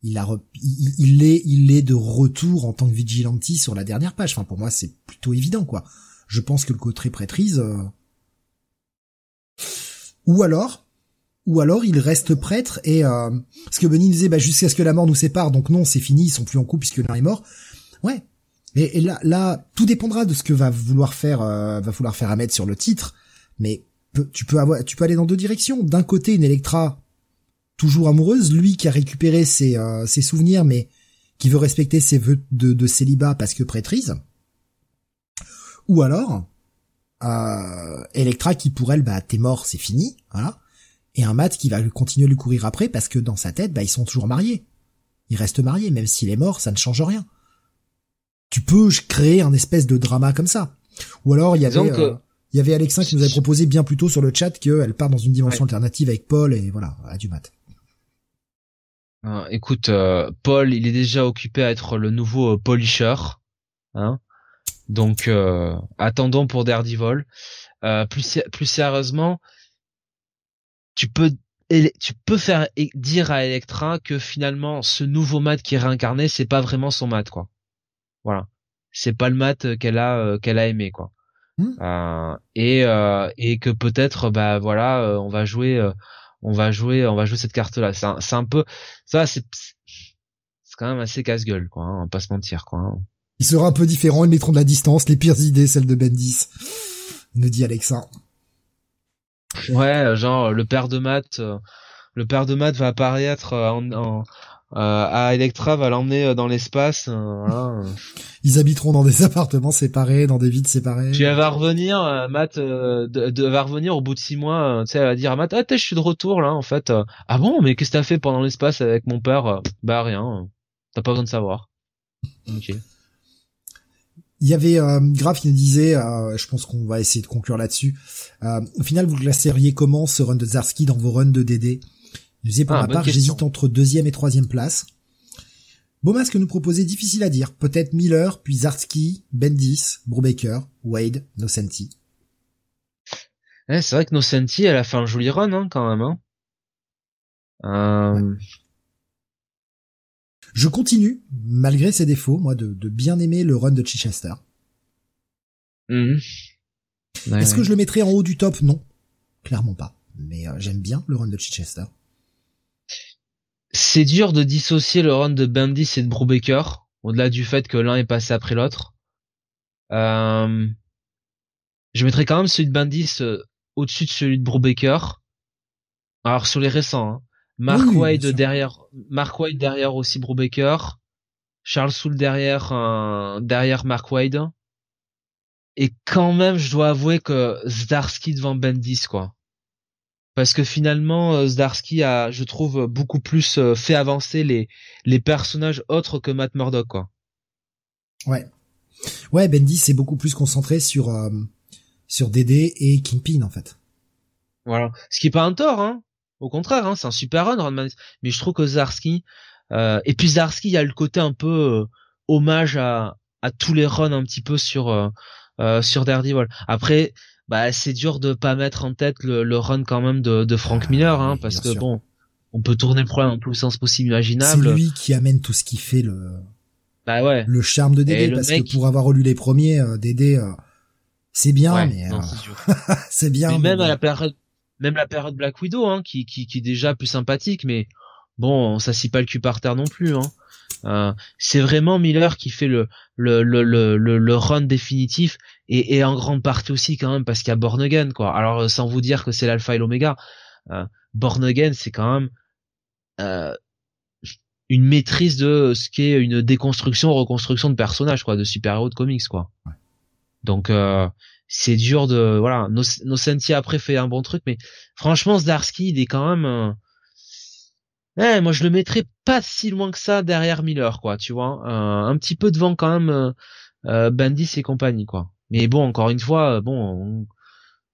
il a, rep- il, il est, il est de retour en tant que vigilante sur la dernière page. Enfin, pour moi, c'est plutôt évident, quoi. Je pense que le côté prêtrise, euh, ou alors, ou alors il reste prêtre et euh... parce que Benny disait bah jusqu'à ce que la mort nous sépare, donc non, c'est fini, ils sont plus en couple puisque l'un est mort. Ouais. Et, et là, là, tout dépendra de ce que va vouloir faire, euh, va vouloir faire Ahmed sur le titre. Mais tu peux avoir, tu peux aller dans deux directions. D'un côté, une Electra toujours amoureuse, lui qui a récupéré ses, euh, ses souvenirs, mais qui veut respecter ses vœux de, de célibat parce que prêtrise. Ou alors, euh, Electra qui pour elle, bah t'es mort, c'est fini, voilà. Et un Matt qui va continuer à lui courir après parce que dans sa tête, bah ils sont toujours mariés. Ils restent mariés, même s'il est mort, ça ne change rien. Tu peux créer un espèce de drama comme ça. Ou alors il y avait, euh, il y avait Alexin qui nous avait proposé bien plus tôt sur le chat qu'elle part dans une dimension Ouais. alternative avec Paul et voilà, à du mat. Hein, écoute, euh, Paul, il est déjà occupé à être le nouveau euh, polisher, hein. Donc, euh, attendons pour Daredevil. Euh, plus sérieusement, tu peux, tu peux faire dire à Electra que finalement, ce nouveau Matt qui est réincarné, c'est pas vraiment son Matt, quoi. Voilà, c'est pas le Matt euh, qu'elle a, euh, qu'elle a aimé, quoi. Hmm. Euh, et euh, et que peut-être, bah voilà, euh, on va jouer. on va jouer on va jouer cette carte là c'est un, c'est un peu ça c'est c'est quand même assez casse-gueule quoi hein, on va pas se mentir quoi hein. Il sera un peu différent, ils mettront de la distance, les pires idées, celles de Bendis. Nous dit Alexin. Ouais euh, genre le père de Matt euh, le père de Matt va apparaître euh, en, en à Electra va l'emmener dans l'espace. Voilà. Ils habiteront dans des appartements séparés, dans des villes séparées. Puis elle va revenir, Matt de, de, va revenir au bout de six mois. tu sais, elle va dire à Matt, ah je suis de retour là en fait. ah bon, mais qu'est-ce que t'as fait pendant l'espace avec mon père? Bah rien. T'as pas besoin de savoir. Ok. Il y avait euh, Graf qui nous disait, euh, je pense qu'on va essayer de conclure là-dessus. Euh, au final, vous classeriez comment ce run de Zarski dans vos runs de DD Il disait pour ah, ma part, j'hésite entre deuxième et troisième place. Beaumas que nous proposez, difficile à dire. Peut-être Miller, puis Zarski, Bendis, Brubaker, Wade, Nocenti. Eh, c'est vrai que Nocenti, elle a fait un joli run hein, quand même. Hein. Euh... Je continue, malgré ses défauts, moi, de, bien aimer le run de Chichester. Mhm. Est-ce que je le mettrais en haut du top? Non, clairement pas. Mais euh, j'aime bien le run de Chichester. C'est dur de dissocier le run de Bendis et de Brubaker, au-delà du fait que l'un est passé après l'autre. Euh, je mettrais quand même celui de Bendis euh, au-dessus de celui de Brubaker. Alors sur les récents, hein. Mark White derrière, Mark White derrière aussi Brubaker, Charles Soule derrière, euh, derrière Mark White. Et quand même, je dois avouer que Zdarsky devant Bendis, quoi. Parce que finalement, euh, Zdarsky a, je trouve, beaucoup plus euh, fait avancer les, les personnages autres que Matt Murdock, quoi. Ouais. Ouais, Bendis est beaucoup plus concentré sur, sur DD et Kingpin, en fait. Voilà. Ce qui est pas un tort, hein. Au contraire, hein, c'est un super run, Mais je trouve que Zarski, euh, et puis Zarski, il y a le côté un peu euh, hommage à, à tous les runs un petit peu sur euh, euh sur Daredevil. Après, bah c'est dur de pas mettre en tête le, le run quand même de, de Frank Miller, hein, parce que bon, on peut tourner le problème dans tous les sens possibles imaginables. C'est lui qui amène tout ce qui fait le bah ouais. le charme de Dédé, parce que pour avoir relu les premiers, Dédé, c'est bien, mais c'est bien. Mais même à la période même la période Black Widow, hein, qui, qui, qui est déjà plus sympathique, mais bon, ça s'y pas le cul par terre non plus. Hein. Euh, c'est vraiment Miller qui fait le le, le, le, le, run définitif et, et en grande partie aussi quand même parce qu'il y a Born Again quoi. Alors euh, sans vous dire que c'est l'alpha et l'oméga, euh, Born Again c'est quand même euh, une maîtrise de ce qu'est une déconstruction reconstruction de personnages quoi, de super héros de comics quoi. Donc euh, c'est dur de voilà Nocenti après fait un bon truc mais franchement Zdarsky il est quand même eh, moi je le mettrais pas si loin que ça derrière Miller quoi tu vois un petit peu devant quand même euh, euh Bandis et compagnie quoi. Mais bon encore une fois euh, bon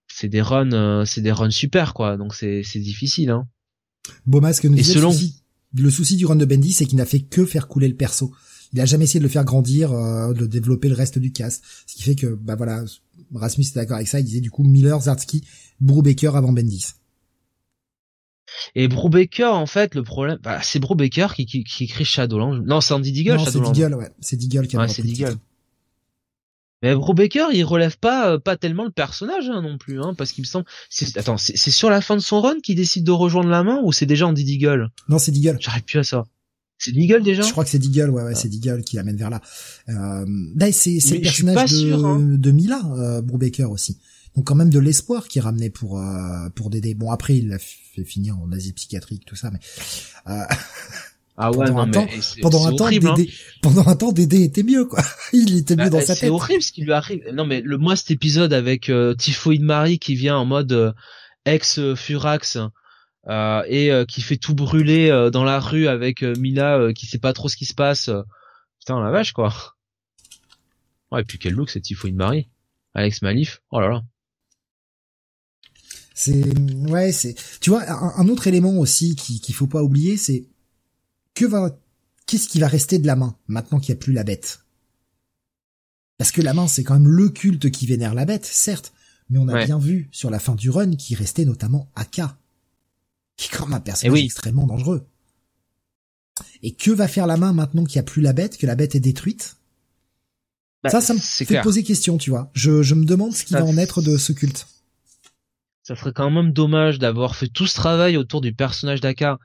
c'est des runs euh, c'est des runs super quoi donc c'est c'est difficile hein. Nous et selon... le, souci, le souci du run de Bendy c'est qu'il n'a fait que faire couler le perso. Il a jamais essayé de le faire grandir, de développer le reste du cast. Ce qui fait que, bah voilà, Rasmus est d'accord avec ça, il disait du coup Miller, Zartsky, Brubaker avant Bendis. Et Brubaker, en fait, le problème, bah, c'est Brubaker qui, qui, qui écrit Shadowland. Non, c'est Andy Deagle, non, c'est Deagle, ouais. C'est Deagle qui a ouais, c'est Deagle. Mais Brubaker, il relève pas euh, pas tellement le personnage hein, non plus, hein, parce qu'il me semble. C'est, attends, c'est, sur la fin de son run qu'il décide de rejoindre la main ou c'est déjà Andy Deagle Non, c'est Deagle. J'arrive plus à ça. C'est Deagle déjà Je crois que c'est Deagle, ouais, ouais, ah. c'est Deagle qui l'amène vers là. Euh, bah, c'est le personnage de, hein. de Mila, euh, Brubaker aussi. Donc quand même de l'espoir qui ramenait pour euh, pour Dédé. Bon après il l'a fait finir en Asie psychiatrique tout ça, mais euh, ah ouais, pendant non, un temps, pendant un temps, Dédé, hein. pendant un temps, Dédé était mieux, quoi. Il était mieux bah, dans sa tête. C'est horrible ce qui lui arrive. Non, mais le moi cet épisode avec euh, Typhoïde Marie qui vient en mode euh, ex Furax euh, et euh, qui fait tout brûler euh, dans la rue avec Mila qui sait pas trop ce qui se passe. Putain la vache quoi. Ouais, et puis quel look cette une Marie. Alex Malif. Oh là là. C'est ouais, c'est tu vois un, autre élément aussi qu'il faut pas oublier, c'est que va qu'est-ce qui va rester de la main maintenant qu'il y a plus la bête? Parce que la main c'est quand même le culte qui vénère la bête, certes, mais on a bien vu sur la fin du run qu'il restait notamment Aka qui est quand même un personnage extrêmement dangereux. Et que va faire la main maintenant qu'il n'y a plus la bête, que la bête est détruite? Bah, Ça, ça me fait poser question, tu vois. Je, je me demande ce qui va en être de ce culte. Ça serait quand même dommage d'avoir fait tout ce travail autour du personnage d'Aka,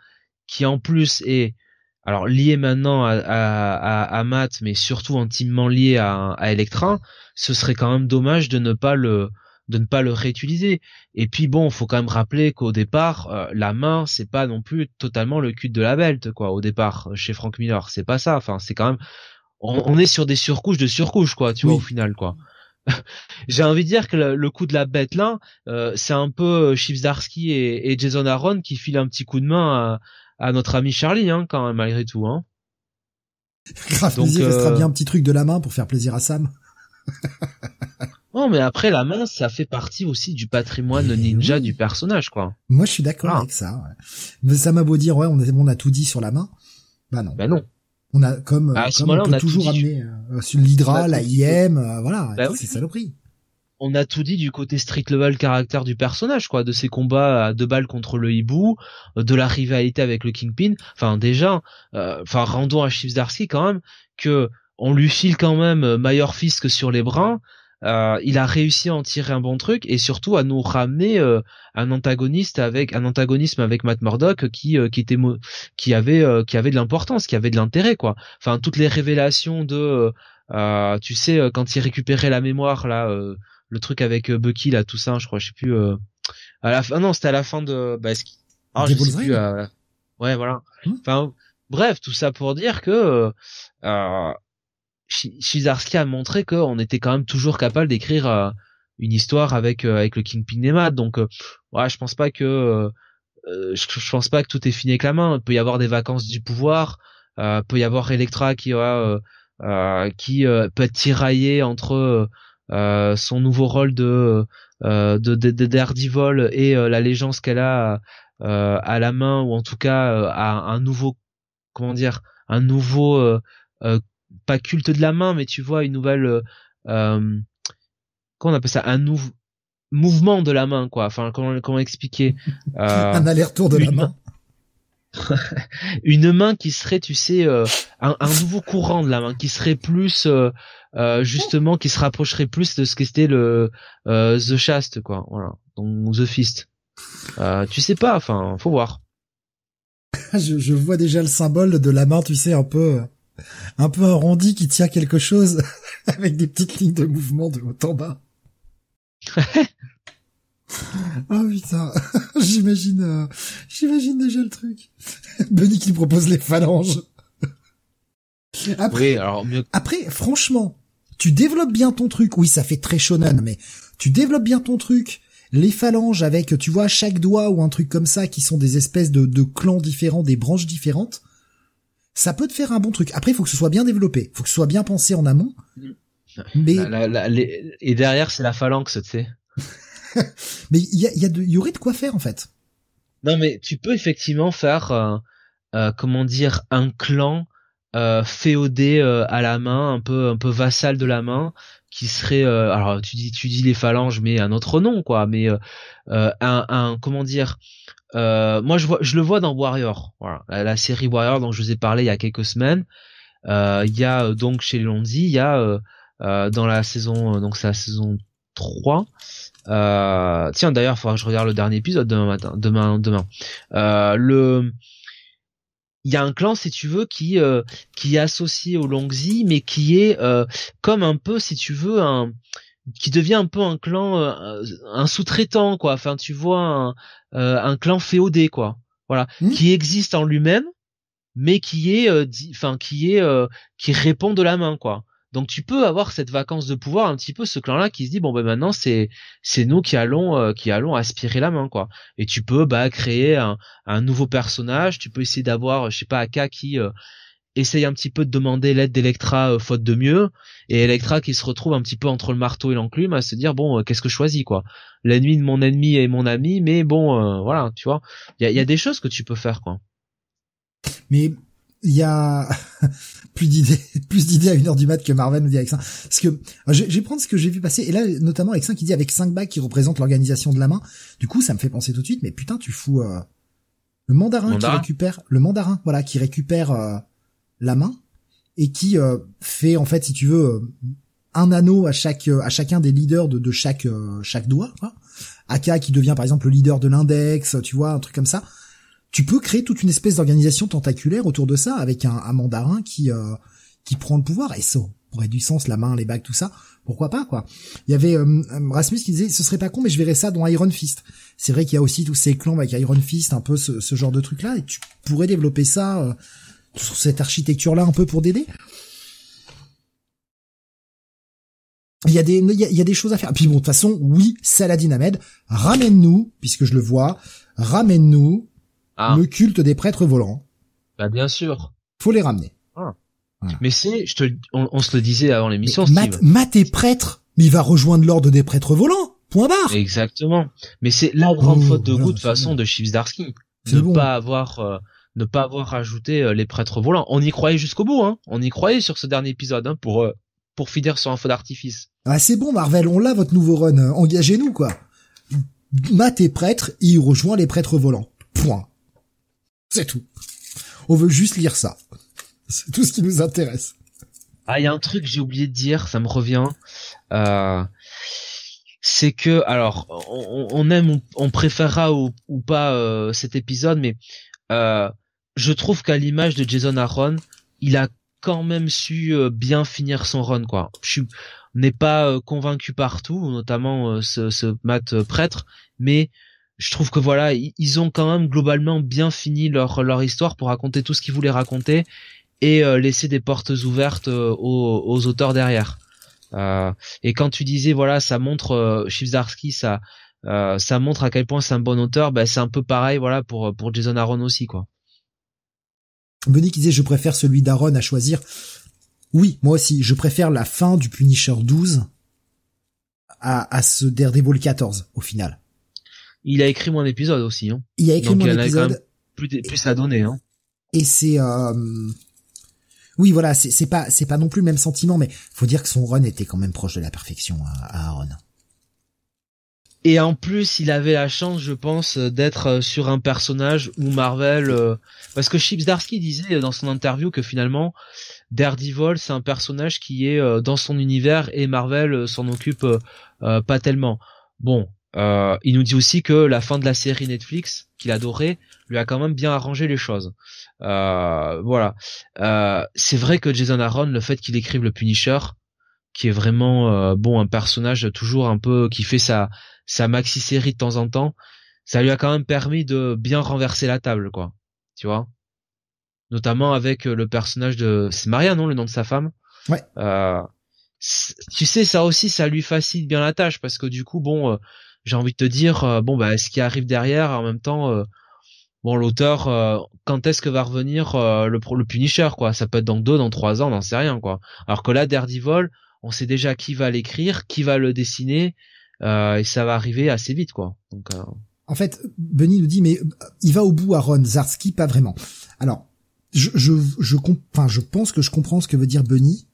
qui en plus est alors lié maintenant à, à, à, Matt, mais surtout intimement lié à, à Electra. Ce serait quand même dommage de ne pas le de ne pas le réutiliser. Et puis bon, faut quand même rappeler qu'au départ, euh, la main, c'est pas non plus totalement le cul de la belt, quoi. Au départ, chez Frank Miller, c'est pas ça. Enfin, c'est quand même, on, est sur des surcouches de surcouches, quoi. Tu vois, au final, quoi. J'ai envie de dire que le, coup de la bête là, euh, c'est un peu Chief Darsky et, et, Jason Aaron qui filent un petit coup de main à, à notre ami Charlie, hein, quand même, malgré tout, hein. Grave Donc, plaisir, restera bien un petit truc de la main pour faire plaisir à Sam. non, mais après la main, ça fait partie aussi du patrimoine ninja du personnage, quoi. Moi, je suis d'accord avec ça. Ouais. Mais ça m'a beau dire, ouais, on a, on a tout dit sur la main. Bah non. Bah non. On a comme, comme on, peut toujours amener euh, sur l'Hydra, la IM, euh, voilà, bah c'est saloperie on a tout dit du côté street level caractère du personnage, quoi, de ses combats à deux balles contre le hibou, de la rivalité avec le Kingpin. Enfin, déjà, euh, enfin, rendons à Chief Darsky quand même que on lui file quand même Mayor Fisk sur les bras. Euh, il a réussi à en tirer un bon truc et surtout à nous ramener euh, un antagoniste avec un antagonisme avec Matt Murdock qui qui était qui avait qui avait de l'importance, qui avait de l'intérêt quoi. Enfin toutes les révélations de tu sais quand il récupérait la mémoire là le truc avec euh, Bucky là, tout ça, je crois, je sais plus. Euh, à la fin, non, c'était à la fin de. Bah, ah, je sais plus. Euh, ouais, voilà. Hmm. Enfin, bref, tout ça pour dire que euh, Shizarski a montré qu'on était quand même toujours capable d'écrire une histoire avec avec le Kingpin et. Donc, ouais, je pense pas que je, je, pense pas que tout est fini avec la main. Il peut y avoir des vacances du pouvoir. Euh, peut y avoir Electra qui euh, qui peut être tiraillée entre euh, son nouveau rôle de euh, de, de, de Daredevil et euh, la légende qu'elle a à la main ou en tout cas à un nouveau comment dire un nouveau pas culte de la main mais tu vois une nouvelle comment on appelle ça un nouveau mouvement de la main quoi enfin comment comment expliquer un aller-retour de la main une main qui serait, tu sais, euh, un, nouveau courant de la main, qui serait plus, euh, euh, justement, qui se rapprocherait plus de ce que c'était le The Shast, quoi. Voilà, donc The Fist. tu sais pas, enfin, faut voir. je, je, vois déjà le symbole de la main, tu sais, un peu, un peu arrondi qui tient quelque chose avec des petites lignes de mouvement de haut en bas. Oh putain, j'imagine, euh, j'imagine déjà le truc. Benny qui propose les phalanges. Après, alors Après, franchement, tu développes bien ton truc. Oui, ça fait très shonen, mais tu développes bien ton truc. Les phalanges avec, tu vois, chaque doigt ou un truc comme ça, qui sont des espèces de, de clans différents, des branches différentes. Ça peut te faire un bon truc. Après, il faut que ce soit bien développé. Il faut que ce soit bien pensé en amont. Mais et derrière, c'est la phalanx, tu sais. mais il y, a, y, a y aurait de quoi faire en fait. Non, mais tu peux effectivement faire, euh, euh, comment dire, un clan euh, féodé à la main, un peu, un peu vassal de la main, qui serait, euh, alors tu dis, tu dis les phalanges, mais un autre nom, quoi. Mais un, un, comment dire, moi je vois, je le vois dans Warrior, voilà, la, série Warrior dont je vous ai parlé il y a quelques semaines. Il y a donc chez Londi, il y a dans la saison, donc c'est la saison 3, euh, tiens, d'ailleurs, il faudra que je regarde le dernier épisode demain matin, demain, demain. Euh, le, il y a un clan, si tu veux, qui euh, qui est associé au Longzi, mais qui est euh, comme un peu, si tu veux, un qui devient un peu un clan, euh, un sous-traitant, quoi. Enfin, tu vois, un, un clan féodé, quoi. Voilà, mmh. qui existe en lui-même, mais qui est, enfin, qui est, qui répond de la main, quoi. Donc tu peux avoir cette vacance de pouvoir un petit peu ce clan là qui se dit bon ben maintenant c'est c'est nous qui allons euh, qui allons aspirer la main quoi. Et tu peux bah créer un, un nouveau personnage, tu peux essayer d'avoir je sais pas Aka qui euh, essaye un petit peu de demander l'aide d'Electra euh, faute de mieux et Electra qui se retrouve un petit peu entre le marteau et l'enclume à se dire bon qu'est-ce que je choisis quoi? L'ennemi de mon ennemi est mon ami mais bon voilà, tu vois. Il y a, y a des choses que tu peux faire quoi. Mais il y a plus d'idées, plus d'idées à une heure du mat que Marvel nous dit avec ça. Parce que je, vais prendre ce que j'ai vu passer et là notamment avec ça qui dit avec cinq bagues qui représentent l'organisation de la main. Du coup, ça me fait penser tout de suite. Mais putain, tu fous euh, le mandarin, qui récupère le mandarin, voilà, qui récupère euh, la main et qui euh, fait en fait, si tu veux, un anneau à chaque à chacun des leaders de, de chaque chaque doigt. Quoi. Aka qui devient par exemple le leader de l'index, tu vois, un truc comme ça tu peux créer toute une espèce d'organisation tentaculaire autour de ça avec un, mandarin qui euh, qui prend le pouvoir et ça aurait du sens la main les bagues tout ça pourquoi pas quoi. Il y avait euh, Rasmus qui disait ce serait pas con mais je verrais ça dans Iron Fist. C'est vrai qu'il y a aussi tous ces clans avec Iron Fist, un peu ce, ce genre de truc là et tu pourrais développer ça euh, sur cette architecture là un peu pour DD. Il y a des il y a, des choses à faire. Puis bon de toute façon oui Saladin Ahmed ramène-nous puisque je le vois ramène-nous Ah. le culte des prêtres volants. Bah bien sûr. Faut les ramener. Mais c'est, je te, on, on se le disait avant l'émission, Matt. Matt est prêtre, mais il va rejoindre l'ordre des prêtres volants. Point barre. Exactement. Mais c'est la grande Oh, faute de goût de c'est façon bon. de Chivsdarsky. C'est Ne bon. pas avoir, euh, ne pas avoir rajouté euh, les prêtres volants. On y croyait jusqu'au bout, hein. On y croyait sur ce dernier épisode, hein, pour, euh, pour finir sur un feu d'artifice. Ah c'est bon Marvel, on l'a votre nouveau run. euh, Engagez-nous quoi. Matt est prêtre, et il rejoint les prêtres volants. Point. C'est tout. On veut juste lire ça. C'est tout ce qui nous intéresse. Ah, il y a un truc que j'ai oublié de dire, ça me revient. Euh, c'est que, alors, on, on aime, on, on préférera ou, ou pas euh, cet épisode, mais euh, je trouve qu'à l'image de Jason Aaron, il a quand même su euh, bien finir son run, quoi. Je n'est pas euh, convaincu partout, notamment euh, ce, ce Matt prêtre, mais je trouve que voilà, ils, ont quand même globalement bien fini leur histoire pour raconter tout ce qu'ils voulaient raconter et laisser des portes ouvertes aux, auteurs derrière. Euh, et quand tu disais voilà, ça montre Chivzarsky, ça ça montre à quel point c'est un bon auteur, ben c'est un peu pareil voilà pour pour Jason Aaron aussi quoi. Benny qui disait je préfère celui d'Aaron à choisir. Oui, moi aussi, je préfère la fin du Punisher 12 à, à ce Daredevil 14 au final. Il a écrit mon épisode aussi, hein. Il a écrit Donc, mon il a épisode. plus plus à donner hein. et c'est euh, oui voilà c'est c'est pas c'est pas non plus le même sentiment mais faut dire que son run était quand même proche de la perfection à, à Aaron Et en plus, il avait la chance, je pense, d'être euh, sur un personnage où Marvel, euh, parce que Chips Darsky disait dans son interview que finalement, Daredevil, c'est un personnage qui est euh, dans son univers et Marvel s'en occupe pas tellement. Bon, il nous dit aussi que la fin de la série Netflix, qu'il adorait, lui a quand même bien arrangé les choses. Voilà. C'est vrai que Jason Aaron, le fait qu'il écrive le Punisher, qui est vraiment euh, bon un personnage toujours un peu qui fait sa sa maxi série de temps en temps, ça lui a quand même permis de bien renverser la table, quoi. Tu vois? Notamment avec euh, le personnage de... C'est Maria, non, le nom de sa femme? Ouais. Euh, tu sais, ça aussi, ça lui facilite bien la tâche, parce que du coup, bon, euh, j'ai envie de te dire, euh, bon, bah, ce qui arrive derrière, en même temps, bon, l'auteur, quand est-ce que va revenir le, le Punisher, quoi? Ça peut être dans deux, dans trois ans, on n'en sait rien, quoi. Alors que là, Daredevil, on sait déjà qui va l'écrire, qui va le dessiner, euh, et ça va arriver assez vite, quoi. Donc, euh, en fait Benny nous dit mais euh, il va au bout Aaron Zarsky pas vraiment alors je je je comp- enfin je pense que je comprends ce que veut dire Benny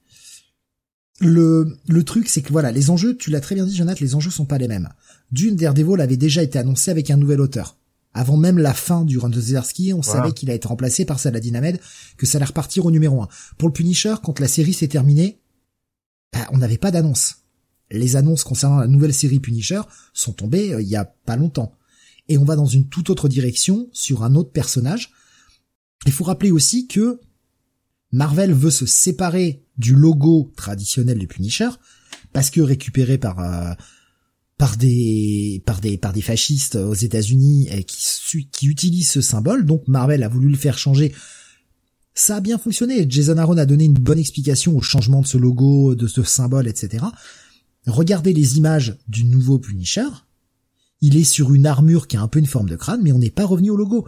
le le truc c'est que voilà les enjeux tu l'as très bien dit Jonathan les enjeux sont pas les mêmes d'une Daredevil avait déjà été annoncé avec un nouvel auteur avant même la fin du run de Zarsky, on Voilà. savait qu'il a été remplacé par Saladin Ahmed, que ça allait repartir au numéro 1. Pour le Punisher, quand la série s'est terminée, bah, on n'avait pas d'annonce. Les annonces concernant la nouvelle série Punisher sont tombées euh, il y a pas longtemps. Et on va dans une toute autre direction sur un autre personnage. Il faut rappeler aussi que Marvel veut se séparer du logo traditionnel du Punisher parce que récupéré par euh, par des par des par des fascistes aux États-Unis qui qui utilisent ce symbole. Donc Marvel a voulu le faire changer. Ça a bien fonctionné. Jason Aaron a donné une bonne explication au changement de ce logo, de ce symbole, etc. Regardez les images du nouveau Punisher. Il est sur une armure qui a un peu une forme de crâne, mais on n'est pas revenu au logo.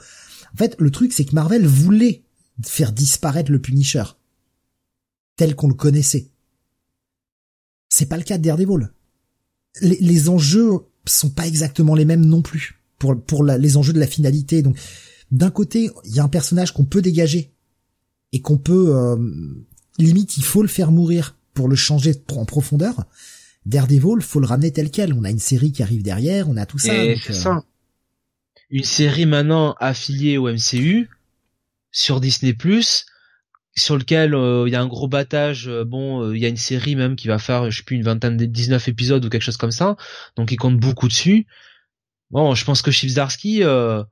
En fait, le truc, c'est que Marvel voulait faire disparaître le Punisher tel qu'on le connaissait. C'est pas le cas de Daredevil. Les, enjeux sont pas exactement les mêmes non plus pour les enjeux de la finalité. Donc, d'un côté, il y a un personnage qu'on peut dégager et qu'on peut euh, limite, il faut le faire mourir pour le changer en profondeur. Daredevil, faut le ramener tel quel. On a une série qui arrive derrière, on a tout ça. et donc, c'est euh, ça. Une série maintenant affiliée au MCU sur Disney+, sur lequel euh, il y a un gros battage. euh, bon, il y a une série même qui va faire, je sais plus, une vingtaine de 19 épisodes ou quelque chose comme ça. Donc il compte beaucoup dessus. Bon, je pense que Chivzarsky, euh,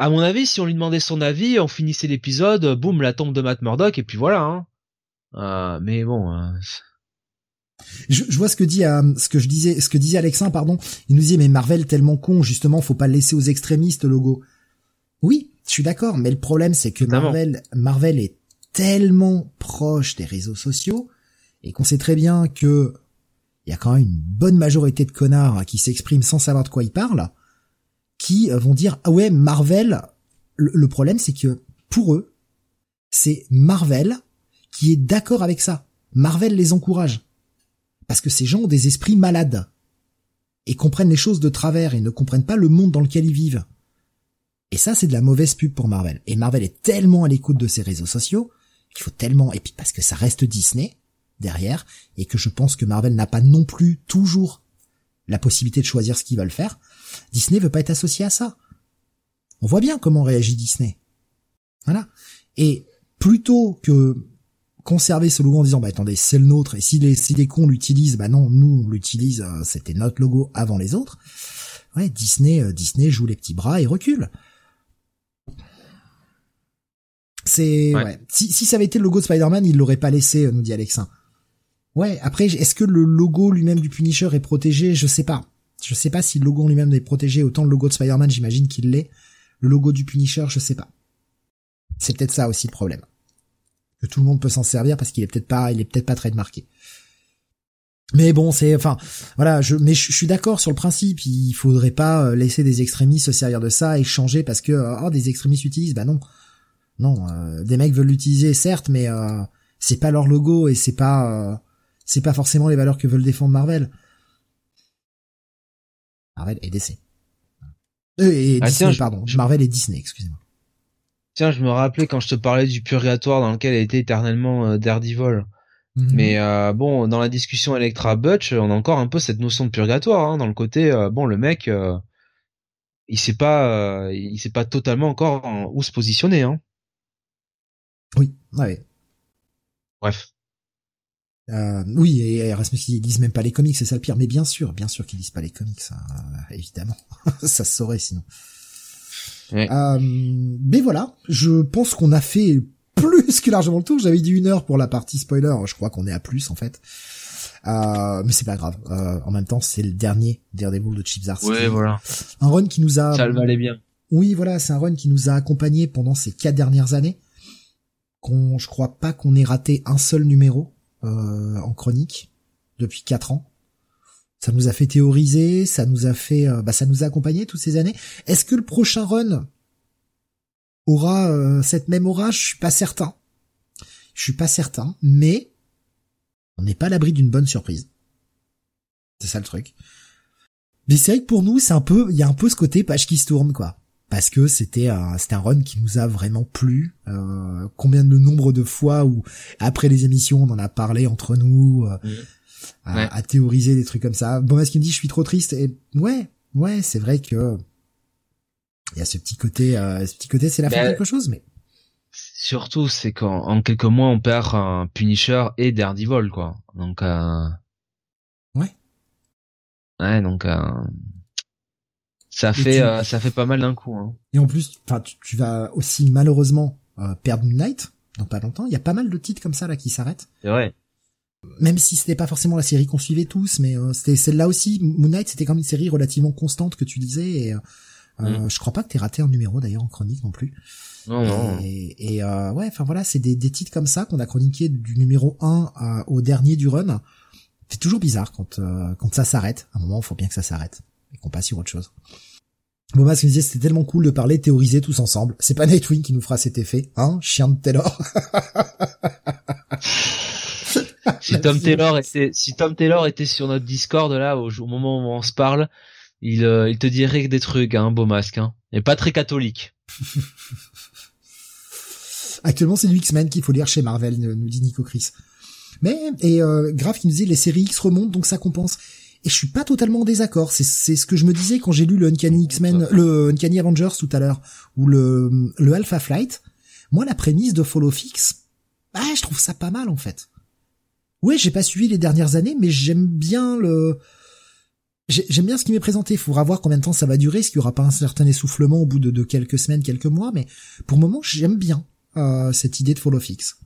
à mon avis, si on lui demandait son avis, on finissait l'épisode, euh, boum, la tombe de Matt Murdock et puis voilà. Hein. Euh, mais bon, euh, Je, je vois ce que dit euh, ce que je disais, ce que disait Alexin, pardon. Il nous disait mais Marvel tellement con, justement, faut pas le laisser aux extrémistes le logo. Oui, je suis d'accord, mais le problème c'est que. Marvel, Marvel est tellement proche des réseaux sociaux et qu'on sait très bien que il y a quand même une bonne majorité de connards qui s'expriment sans savoir de quoi ils parlent, qui vont dire ah ouais Marvel. Le, le problème c'est que pour eux, c'est Marvel qui est d'accord avec ça. Marvel les encourage parce que ces gens ont des esprits malades et comprennent les choses de travers et ne comprennent pas le monde dans lequel ils vivent. Et ça, c'est de la mauvaise pub pour Marvel. Et Marvel est tellement à l'écoute de ses réseaux sociaux qu'il faut tellement, et puis parce que ça reste Disney derrière, et que je pense que Marvel n'a pas non plus toujours la possibilité de choisir ce qu'ils veulent faire, Disney veut pas être associé à ça. On voit bien comment réagit Disney. Voilà. Et plutôt que conserver ce logo en disant bah attendez c'est le nôtre et si les si les cons l'utilisent bah non nous on l'utilise euh, c'était notre logo avant les autres ouais Disney euh, Disney joue les petits bras et recule c'est Ouais. ouais. si si ça avait été le logo de Spider-Man il l'aurait pas laissé euh, nous dit Alexin ouais après est-ce que le logo lui-même du Punisher est protégé? Je sais pas je sais pas si le logo en lui-même est protégé autant le logo de Spider-Man j'imagine qu'il l'est le logo du Punisher je sais pas c'est peut-être ça aussi le problème que tout le monde peut s'en servir parce qu'il est peut-être pas, il est peut-être pas très marqué. Mais bon, c'est, enfin, voilà, je, mais je, suis d'accord sur le principe. Il faudrait pas euh, laisser des extrémistes se servir de ça et changer parce que euh, oh, des extrémistes l'utilisent. Bah non, non, euh, des mecs veulent l'utiliser certes, mais c'est pas leur logo et c'est pas, c'est pas forcément les valeurs que veulent défendre Marvel. Marvel et DC. Euh, et Ah, Disney, tiens, pardon. je- Marvel et Disney, excusez-moi. Tiens, je me rappelais quand je te parlais du purgatoire dans lequel était éternellement euh, Daredevil. Mhm. Mais euh, bon, dans la discussion Electra Butch, on a encore un peu cette notion de purgatoire, hein, dans le côté, euh, bon, le mec, euh, il sait pas, euh, il sait pas totalement encore en- où se positionner. Hein. Oui, ouais. Bref. Euh, oui, et Erasmus ils lisent même pas les comics, c'est ça le pire. Mais bien sûr, bien sûr qu'ils lisent pas les comics, hein, euh, évidemment. ça se saurait sinon. Ouais. Euh, mais voilà, je pense qu'on a fait plus que largement le tour. J'avais dit une heure pour la partie spoiler, je crois qu'on est à plus en fait. Euh, mais c'est pas grave. Euh, en même temps, c'est le dernier Daredevil de Chips Zdarsky. Ouais, voilà. Un run qui nous a Ça le valait bien. oui, voilà, c'est un run qui nous a accompagnés pendant ces quatre dernières années. Qu'on, je crois pas qu'on ait raté un seul numéro en chronique depuis quatre ans. Ça nous a fait théoriser, ça nous a fait, euh, bah, ça nous a accompagnés toutes ces années. Est-ce que le prochain run aura euh, cette même aura? Je suis pas certain. Je suis pas certain, mais on n'est pas à l'abri d'une bonne surprise. C'est ça le truc. Mais c'est vrai que pour nous, c'est un peu, il y a un peu ce côté page qui se tourne, quoi. Parce que c'était un, c'était un run qui nous a vraiment plu. Euh, combien de nombre de fois où après les émissions, on en a parlé entre nous, euh, Mhm. à, Ouais. à théoriser des trucs comme ça. Bon, ce qui me dit, je suis trop triste. Et ouais, ouais, c'est vrai que il y a ce petit côté, euh, ce petit côté, c'est la fin de Ben, quelque chose, mais Surtout, c'est qu'en en quelques mois, on perd un Punisher et Daredevil, quoi. Donc, euh... Ouais. Ouais, donc, euh... ça fait, tu- euh, ça fait pas mal d'un coup. Hein. et en plus, enfin, tu, tu vas aussi malheureusement euh, perdre Moon Knight dans pas longtemps. Il y a pas mal de titres comme ça là qui s'arrêtent. C'est vrai. même si c'était pas forcément la série qu'on suivait tous, mais euh, c'était celle-là aussi. Moon Knight, c'était quand même une série relativement constante que tu lisais. Et, euh, euh, je crois pas que t'aies raté un numéro d'ailleurs en chronique non plus. Non, non. Et, et, euh, ouais, enfin voilà, c'est des, des titres comme ça qu'on a chroniqué du numéro 1 à- au dernier du run. C'est toujours bizarre quand euh, quand ça s'arrête. À un moment, il faut bien que ça s'arrête et qu'on passe sur autre chose. Que je disais, c'était tellement cool de parler, théoriser tous ensemble. C'est pas Nightwing qui nous fera cet effet, hein, chien de Taylor. si Tom Taylor était, si Tom Taylor était sur notre Discord là, au, au moment où on se parle, il, euh, il te dirait des trucs, hein, beau masque, hein. Et pas très catholique. Actuellement, c'est du X-Men qu'il faut lire chez Marvel, nous dit Nico Chris. Mais, et euh, Graf qui nous dit les séries X remontent, donc ça compense. Et je suis pas totalement en désaccord. C'est, c'est ce que je me disais quand j'ai lu le Uncanny X-Men, le Uncanny Avengers tout à l'heure, ou le, le Alpha Flight. Moi, la prémisse de Follow Fix, ah, je trouve ça pas mal, en fait. Ouais, j'ai pas suivi les dernières années, mais j'aime bien le, j'ai- j'aime bien ce qui m'est présenté. Faudra voir combien de temps ça va durer, est-ce qu'il y aura pas un certain essoufflement au bout de, de quelques semaines, quelques mois, mais pour le moment, j'aime bien, euh, cette idée de Follow Fix.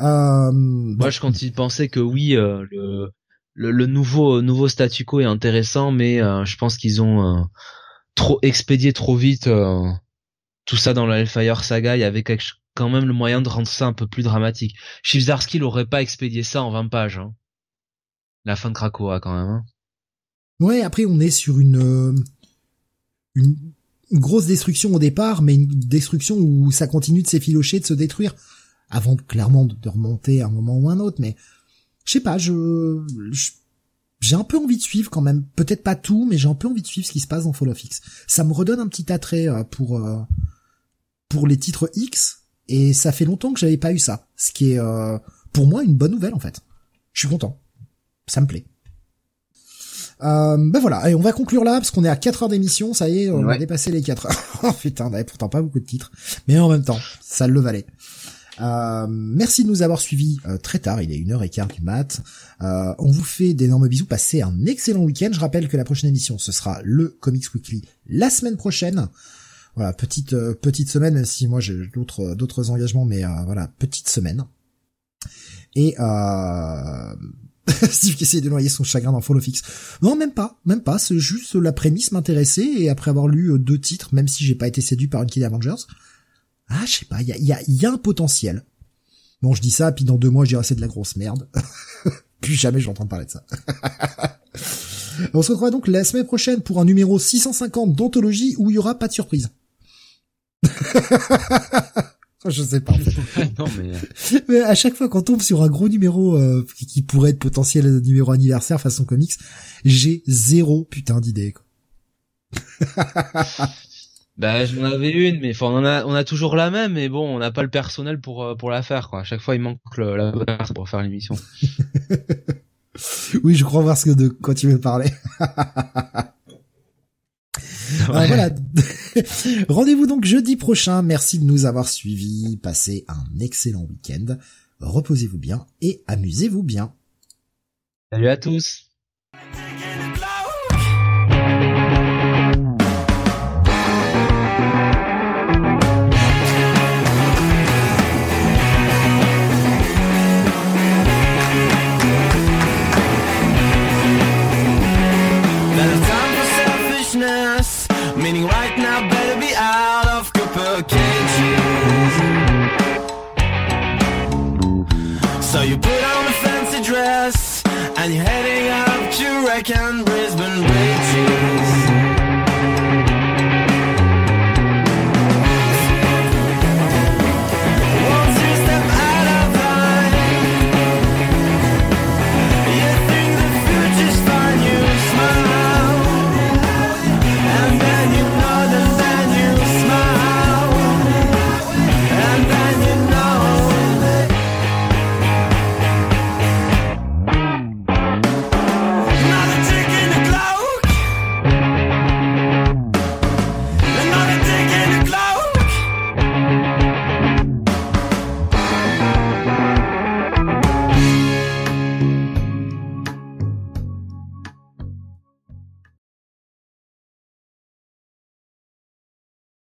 Euh, Moi, je continue de penser que oui, euh, le, le, le nouveau nouveau statu quo est intéressant, mais euh, je pense qu'ils ont euh, trop expédié trop vite euh, tout ça dans la Hellfire Saga. Il y avait quand même le moyen de rendre ça un peu plus dramatique. Chivzarski n'aurait pas expédié ça en 20 pages. Hein. La fin de Krakoa quand même. Hein. Ouais, après on est sur une, euh, une une grosse destruction au départ, mais une destruction où ça continue de s'effilocher, de se détruire, avant clairement de remonter à un moment ou un autre. Mais je sais pas, je je- j'ai un peu envie de suivre quand même. Peut-être pas tout, mais j'ai un peu envie de suivre ce qui se passe dans Fall of X. Ça me redonne un petit attrait euh, pour euh, pour les titres X, et ça fait longtemps que j'avais pas eu ça. Ce qui est euh, pour moi une bonne nouvelle en fait. Je suis content. Ça me plaît. Euh, ben voilà, et on va conclure là, parce qu'on est à 4 heures d'émission, ça y est, on a dépassé les 4 heures. oh putain, on avait pourtant pas beaucoup de titres, mais en même temps, ça le valait. Euh, merci de nous avoir suivis euh, très tard, il est une heure et quart du mat. Euh, on vous fait d'énormes bisous, passez un excellent week-end. Je rappelle que la prochaine émission, ce sera le Comics Weekly la semaine prochaine. Voilà, petite euh, petite semaine, si moi j'ai d'autres d'autres engagements, mais euh, voilà, petite semaine. Et euh... Steve qui essaye de noyer son chagrin dans Fall of X. Non, même pas, même pas. C'est juste la prémisse m'intéressait et après avoir lu euh, deux titres, même si j'ai pas été séduit par Uncanny Avengers, ah, je sais pas, il y a, y, a, y a un potentiel. Bon, je dis ça, puis dans deux mois, je dirais c'est de la grosse merde. Plus jamais je vais entendre parler de ça. On se retrouvera donc la semaine prochaine pour un numéro 650 d'anthologie où il y aura pas de surprise. je sais pas. en fait. non mais euh, Mais à chaque fois qu'on tombe sur un gros numéro euh, qui- qui pourrait être potentiel numéro anniversaire façon comics, j'ai zéro putain d'idée. Bah j'en avais une, mais enfin on en a on a toujours la même, mais bon on n'a pas le personnel pour euh, pour la faire quoi. À chaque fois il manque le, la bonne personne pour faire l'émission. Oui, je crois voir ce que de quoi tu veux parler. Alors voilà. Rendez-vous donc jeudi prochain. Merci de nous avoir suivis. Passez un excellent week-end. Reposez-vous bien et amusez-vous bien. Salut à tous. You